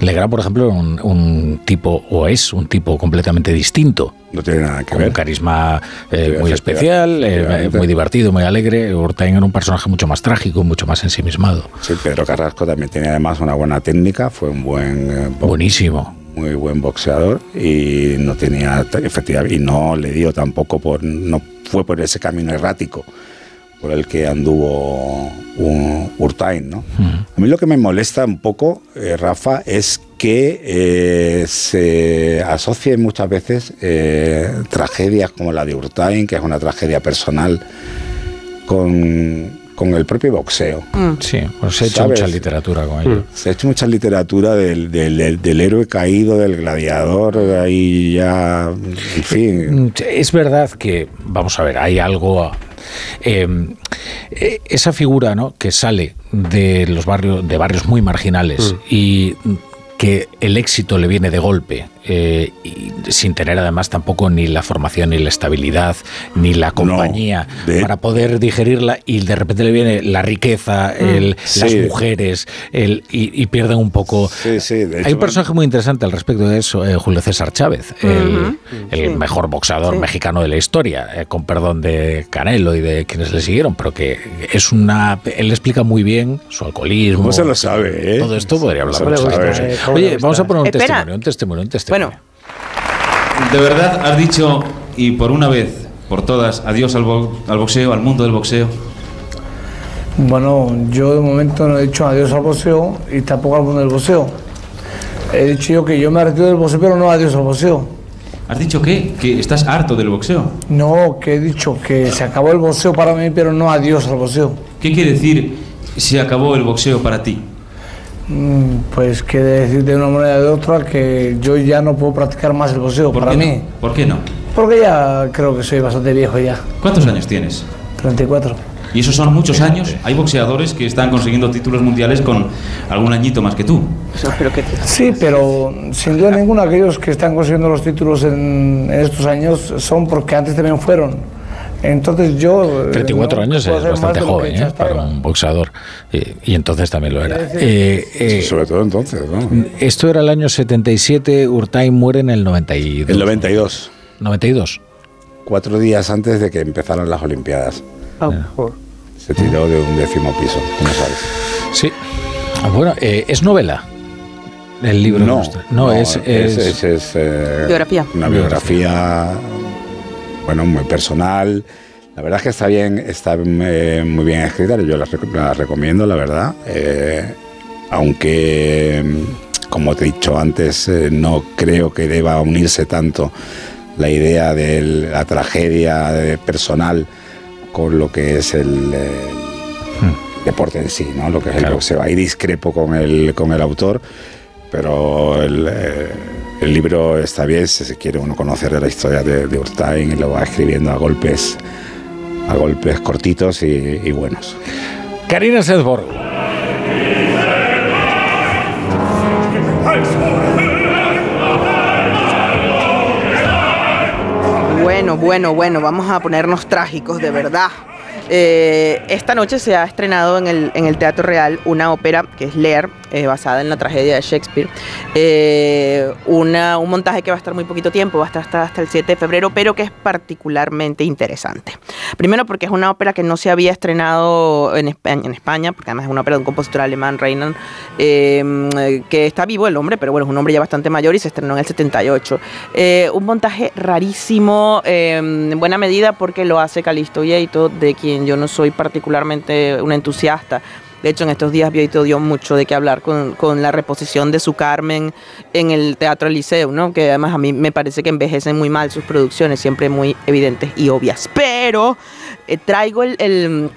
Legrand, por ejemplo, era un, un tipo, o es un tipo completamente distinto. No tiene nada que con ver. un carisma eh, muy especial, eh, muy divertido, muy alegre. Urtain era un personaje mucho más trágico, mucho más ensimismado. Sí, Pedro Carrasco también tenía además una buena técnica, fue un buen eh, Buenísimo. Muy buen boxeador y no tenía efectivamente y no le dio tampoco por no fue por ese camino errático por el que anduvo un Urtain, ¿no? A mí lo que me molesta un poco, eh, Rafa, es que eh, se asocien muchas veces eh, tragedias como la de Urtain, que es una tragedia personal, con, con el propio boxeo. Sí, pues se ha hecho ¿Sabes? mucha literatura con ello. Se ha hecho mucha literatura del, del- del- del héroe caído, del gladiador, ahí ya, en fin. Mm, Es verdad que, vamos a ver, hay algo. eh, eh, esa figura ¿no? que sale de los barrios, de barrios muy marginales y mm, que el éxito le viene de golpe, eh, y sin tener además tampoco ni la formación, ni la estabilidad, ni la compañía para poder digerirla, y de repente le viene la riqueza, el- Sí. las mujeres, el, y, y pierden un poco. Sí, sí, de Hay un personaje muy interesante al respecto de eso, eh, Julio César Chávez, el, el mejor boxeador Sí. mexicano de la historia, eh, con perdón de Canelo y de quienes le siguieron, pero que es una. Él explica muy bien su alcoholismo. ¿Cómo se lo sabe, eh? Todo esto podría hablar ¿Cómo le mucho gusta, de eso. eh? ¿Cómo le Oye, vamos a poner un Espera. testimonio, un testimonio, un testimonio. Bueno, De verdad has dicho, y por una vez, por todas, adiós al, bo- al boxeo, al mundo del boxeo. Bueno, yo de momento no he dicho adiós al boxeo y tampoco al mundo del boxeo. He dicho yo que yo me retiro del boxeo, pero no adiós al boxeo. ¿Has dicho qué? Que estás harto del boxeo. No, que he dicho que se acabó el boxeo para mí, pero no adiós al boxeo. ¿Qué quiere decir se acabó el boxeo para ti? Mm, Pues quiere decir de una manera o de otra que yo ya no puedo practicar más el boxeo ¿Por para qué mí. no? ¿Por qué no? Porque ya creo que soy bastante viejo ya. ¿Cuántos años tienes? 34. Y esos son muchos años. Hay boxeadores que están consiguiendo títulos mundiales con algún añito más que tú. Sí, pero sin duda ninguna aquellos que están consiguiendo los títulos en, en estos años son porque antes también fueron. Entonces yo... eh, 34 no años es bastante joven ¿eh? para un boxeador. Eh, y entonces también lo era. Eh, eh, sobre todo entonces, ¿no? Esto era el año 77, Urtain muere en el 92. El 92. 92. Cuatro días antes de que empezaran las Olimpiadas. Se tiró de un décimo piso, como sabes. Sí. Ah, Bueno, eh, es novela. El libro No, nuestro. no, es, es- es- es, eh, Biografía. Una biografía, bueno, muy personal. La verdad es que está bien, está eh, muy bien escrita. Yo la, rec- la recomiendo, la verdad. Eh, aunque, como te he dicho antes, eh, no creo que deba unirse tanto la idea de la tragedia personal con lo que es el, deporte en sí, ¿no? Lo que es el boxeo. Ahí discrepo con el, con el autor, pero el, el libro está bien si se quiere uno conocer de la historia de, de Urtain y lo va escribiendo a golpes, a golpes cortitos y, y buenos. Karina Sedborg. Bueno, bueno, bueno, vamos a ponernos trágicos, de verdad. Eh, esta noche se ha estrenado en el, en el Teatro Real una ópera que es Lear, eh, basada en la tragedia de Shakespeare. Eh, una, un montaje que va a estar muy poquito tiempo, va a estar hasta, hasta el 7 de febrero, pero que es particularmente interesante. Primero porque es una ópera que no se había estrenado en España, en España porque además es una ópera de un compositor alemán, Reinhard, eh, que está vivo el hombre, pero bueno, es un hombre ya bastante mayor y se estrenó en el 78. Eh, un montaje rarísimo, eh, en buena medida porque lo hace Calisto Vieito, de quien yo no soy particularmente un entusiasta. De hecho, en estos días Vieito dio mucho de qué hablar con, con la reposición de su Carmen en el Teatro Liceo, ¿no? Que además a mí me parece que envejecen muy mal sus producciones, siempre muy evidentes y obvias. Pero eh, traigo el,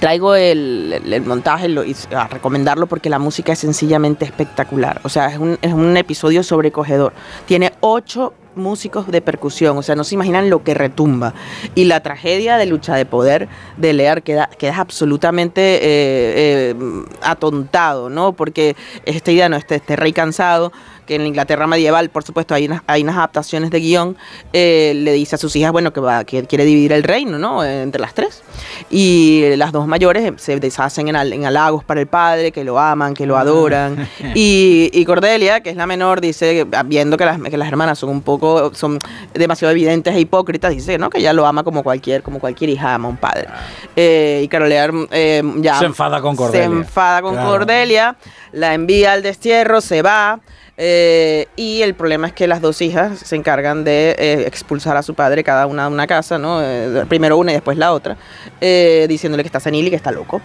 traigo el, montaje lo- a recomendarlo porque la música es sencillamente espectacular. O sea, es un, es un episodio sobrecogedor. Tiene ocho músicos de percusión, o sea, no se imaginan lo que retumba. Y la tragedia de lucha de poder de Lear queda, queda absolutamente eh, eh, atontado, ¿no? Porque este idea, ¿no? Este, este rey cansado, que en la Inglaterra medieval, por supuesto, hay unas, hay unas adaptaciones de guion, eh, le dice a sus hijas, bueno, que, va, que quiere dividir el reino, ¿no? Eh, Entre las tres. Y las dos mayores se deshacen en, hal- en halagos para el padre, que lo aman, que lo adoran. (laughs) Y, y Cordelia, que es la menor, dice, viendo que las, que las hermanas son un poco, son demasiado evidentes e hipócritas, dice, ¿no? Que ella lo ama como cualquier, como cualquier hija ama a un padre. Eh, y Carolear eh, ya... Se enfada con Cordelia. Se enfada con Claro. Cordelia, la envía al destierro, se va. Eh, y el problema es que las dos hijas se encargan de eh, expulsar a su padre cada una de una casa, ¿no? Eh, primero una y después la otra, eh, diciéndole que está senil y que está loco.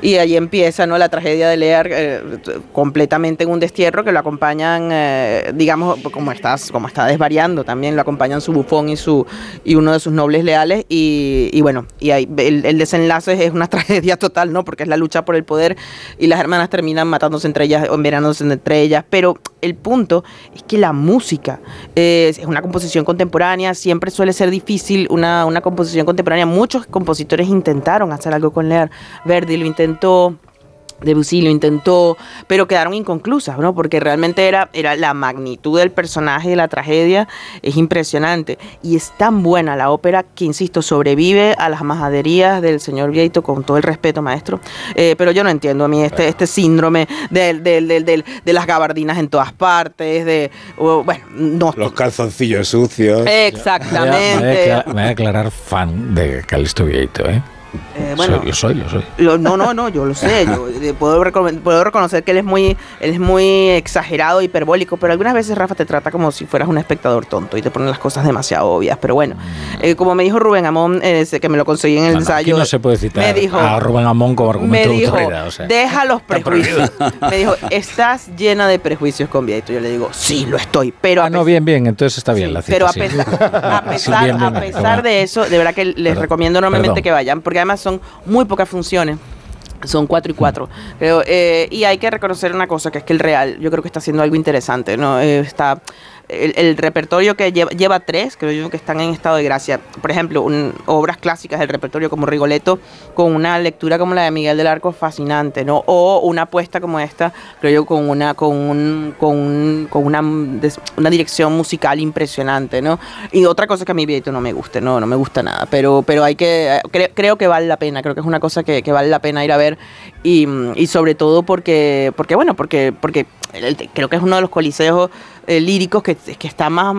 Y ahí empieza ¿no? la tragedia de Lear eh, completamente en un destierro que lo acompañan, eh, digamos, como, estás, como está desvariando también, lo acompañan su bufón y, su, y uno de sus nobles leales. Y, y bueno, y ahí el, el desenlace es una (laughs) tragedia total, ¿no? Porque es la lucha por el poder y las hermanas terminan matándose entre ellas, o envenenándose entre ellas. Pero el punto es que la música es una composición contemporánea, siempre suele ser difícil una, una composición contemporánea. Muchos compositores intentaron hacer algo con Lear. Verdi lo intentó. Debussy lo intentó, pero quedaron inconclusas, ¿no? Porque realmente era, era la magnitud del personaje de la tragedia, es impresionante. Y es tan buena la ópera que, insisto, sobrevive a las majaderías del señor Vieito, con todo el respeto, maestro. Eh, pero yo no entiendo a mí este, este síndrome del- del- del- del- de las gabardinas en todas partes, de, bueno, no. Los calzoncillos sucios. Exactamente. Me voy a- me voy a, me voy a declarar fan de Calisto Vieito, ¿eh? Eh, bueno, Soy- lo soy, lo soy. Lo- no, no, no, yo lo sé. Yo (laughs) eh, puedo, recomen- puedo reconocer que él es muy, él es muy exagerado, hiperbólico, pero algunas veces Rafa te trata como si fueras un espectador tonto y te pone las cosas demasiado obvias. Pero bueno, eh, como me dijo Rubén Amón, eh, que me lo conseguí en el No, no, aquí ensayo. no se puede citar me dijo, a Rubén Amón como me argumento de dijo, autoridad. O sea. deja los prejuicios. me dijo, estás llena de prejuicios con Vieito. Yo le digo, sí, lo estoy, pero Ah, no, bien, bien, entonces está bien la cita. pero a (laughs) sí. pesar, a Sí, pesar, bien, a bien, pesar de eso, de verdad que les Perdón, recomiendo enormemente perdón. que vayan, porque además son muy pocas funciones. Son cuatro y cuatro. Creo, eh, y hay que reconocer una cosa, que es que el Real, yo creo que está haciendo algo interesante, ¿no? Eh, está. El, el repertorio que lleva, lleva tres, creo yo que están en estado de gracia. Por ejemplo, un- obras clásicas del repertorio como Rigoletto, con una lectura como la de Miguel del Arco fascinante, ¿no? O una apuesta como esta, creo yo, con una, con un, con un- con una, una dirección musical impresionante, ¿no? Y otra cosa que a mí Vieto no me guste, no, no me gusta nada, pero, pero hay que, cre- creo que vale la pena, creo que es una cosa que, que vale la pena ir a ver y, y sobre todo porque, porque bueno, porque, porque creo que es uno de los coliseos eh, líricos que, que está más,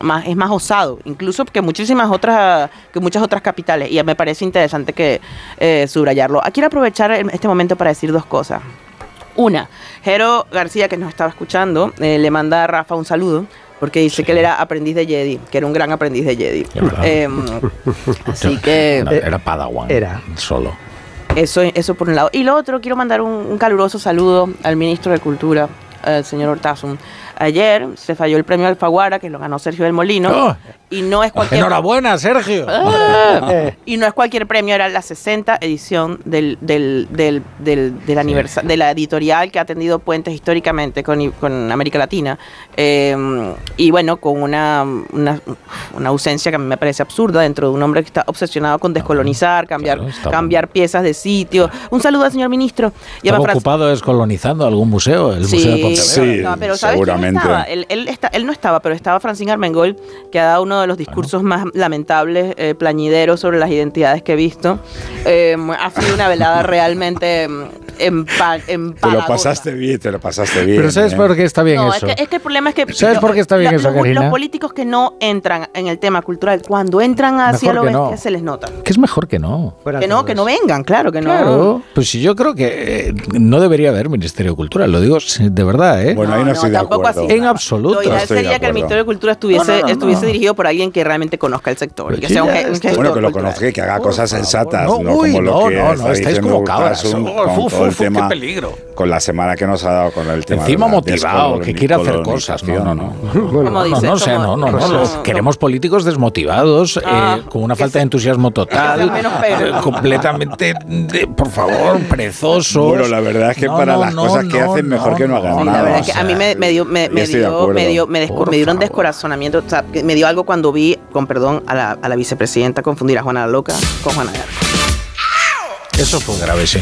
más, es más osado, incluso que muchísimas otras, que muchas otras capitales, y me parece interesante que eh, subrayarlo. Quiero aprovechar el- este momento para decir dos cosas. Una, Jero García, que nos estaba escuchando, eh, le manda a Rafa un saludo. Porque dice que él era aprendiz de Jedi, que era un gran aprendiz de Jedi. Em, (laughs) así que No, era Padawan. Era. Solo. eso, eso por un lado. Y lo otro, quiero mandar un, un caluroso saludo al ministro de Cultura, al señor Hortazun. Ayer se falló el premio Alfaguara, que lo ganó Sergio del Molino. Oh. Y no es cualquier. Enhorabuena, Sergio. Ah, y no es cualquier premio, era la 60 edición del, del, del, del, del aniversa- de la editorial que ha atendido puentes históricamente con, con América Latina. Eh, y bueno, con una, una, una ausencia que a mí me parece absurda dentro de un hombre que está obsesionado con descolonizar, cambiar, está cambiar piezas de sitio. Un saludo al señor ministro. Estaba ocupado descolonizando algún museo, el Museo de Pontevedra. no, pero ¿sabes estaba? Él, él está- él no estaba, pero estaba Francine Armengol, que ha dado uno uno de los discursos más lamentables, eh, plañideros sobre las identidades que he visto. Eh, ha sido una velada realmente mm, empa- Te lo pasaste bien, te lo pasaste bien. Pero ¿sabes ¿eh? por qué está bien No, es eso? que, es que el problema es que... ¿Sabes por qué está bien eso, los, Karina? los políticos que no entran en el tema cultural, cuando entran hacia lo que no. bestia, se les nota. Que es mejor que no. Que no, que no vengan, claro que no. Claro, pues sí, yo creo que eh, no debería haber Ministerio de Cultura, lo digo de verdad, ¿eh? Bueno, ahí no, estoy de tampoco acuerdo. así. En absoluto. Lo ideal sería que el. Ministerio de Cultura estuviese, No, no, no, estuviese no. dirigido por alguien que realmente conozca el sector. que sea un, está. gestor Bueno, que lo conozca y que haga cosas sensatas, No, no, uy, como lo no, que no, no, está estáis como cabras. Urtasun Uf, con uf, uf, qué tema, peligro. con la semana que nos ha dado con el tema Encima de motivado, que quiere hacer cosas. No, no, no. No, no, como- no, no, no. Queremos políticos desmotivados, Ah, eh, con una falta de entusiasmo total, eh, completamente, de- por favor, perezosos. Bueno, la verdad es que para las cosas que hacen, mejor que no hagan nada. la verdad o es que sea, a mí me, me dio, me, dio, me dio, Por un favor. descorazonamiento. O sea, me dio algo cuando vi, con perdón, a la, a la vicepresidenta confundir a Juana la Loca con Juana de Arco. Eso fue grave, sí.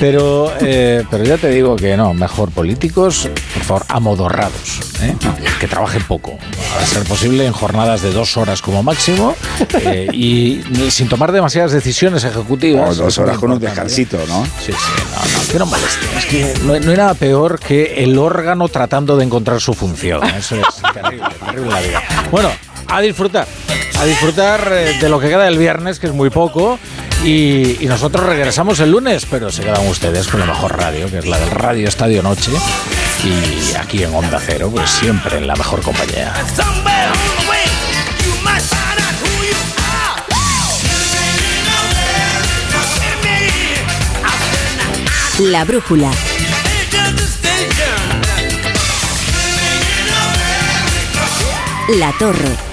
Pero, eh, pero ya te digo que no, mejor políticos, por favor, amodorrados, ¿eh? que trabajen poco, a ser posible en jornadas de dos horas como máximo eh, y sin tomar demasiadas decisiones ejecutivas. O dos horas con un descansito, ¿no? Sí, sí, no, no, que no molesten. Es que no, no hay nada peor que el órgano tratando de encontrar su función. Eso es terrible, terrible la vida. Bueno, a disfrutar. A disfrutar eh, de lo que queda del viernes, que es muy poco. Y, y nosotros regresamos el lunes, pero se quedan ustedes con la mejor radio, que es la del Radio Estadio Noche. Y aquí en Onda Cero, pues siempre en la mejor compañía. La brújula. La torre.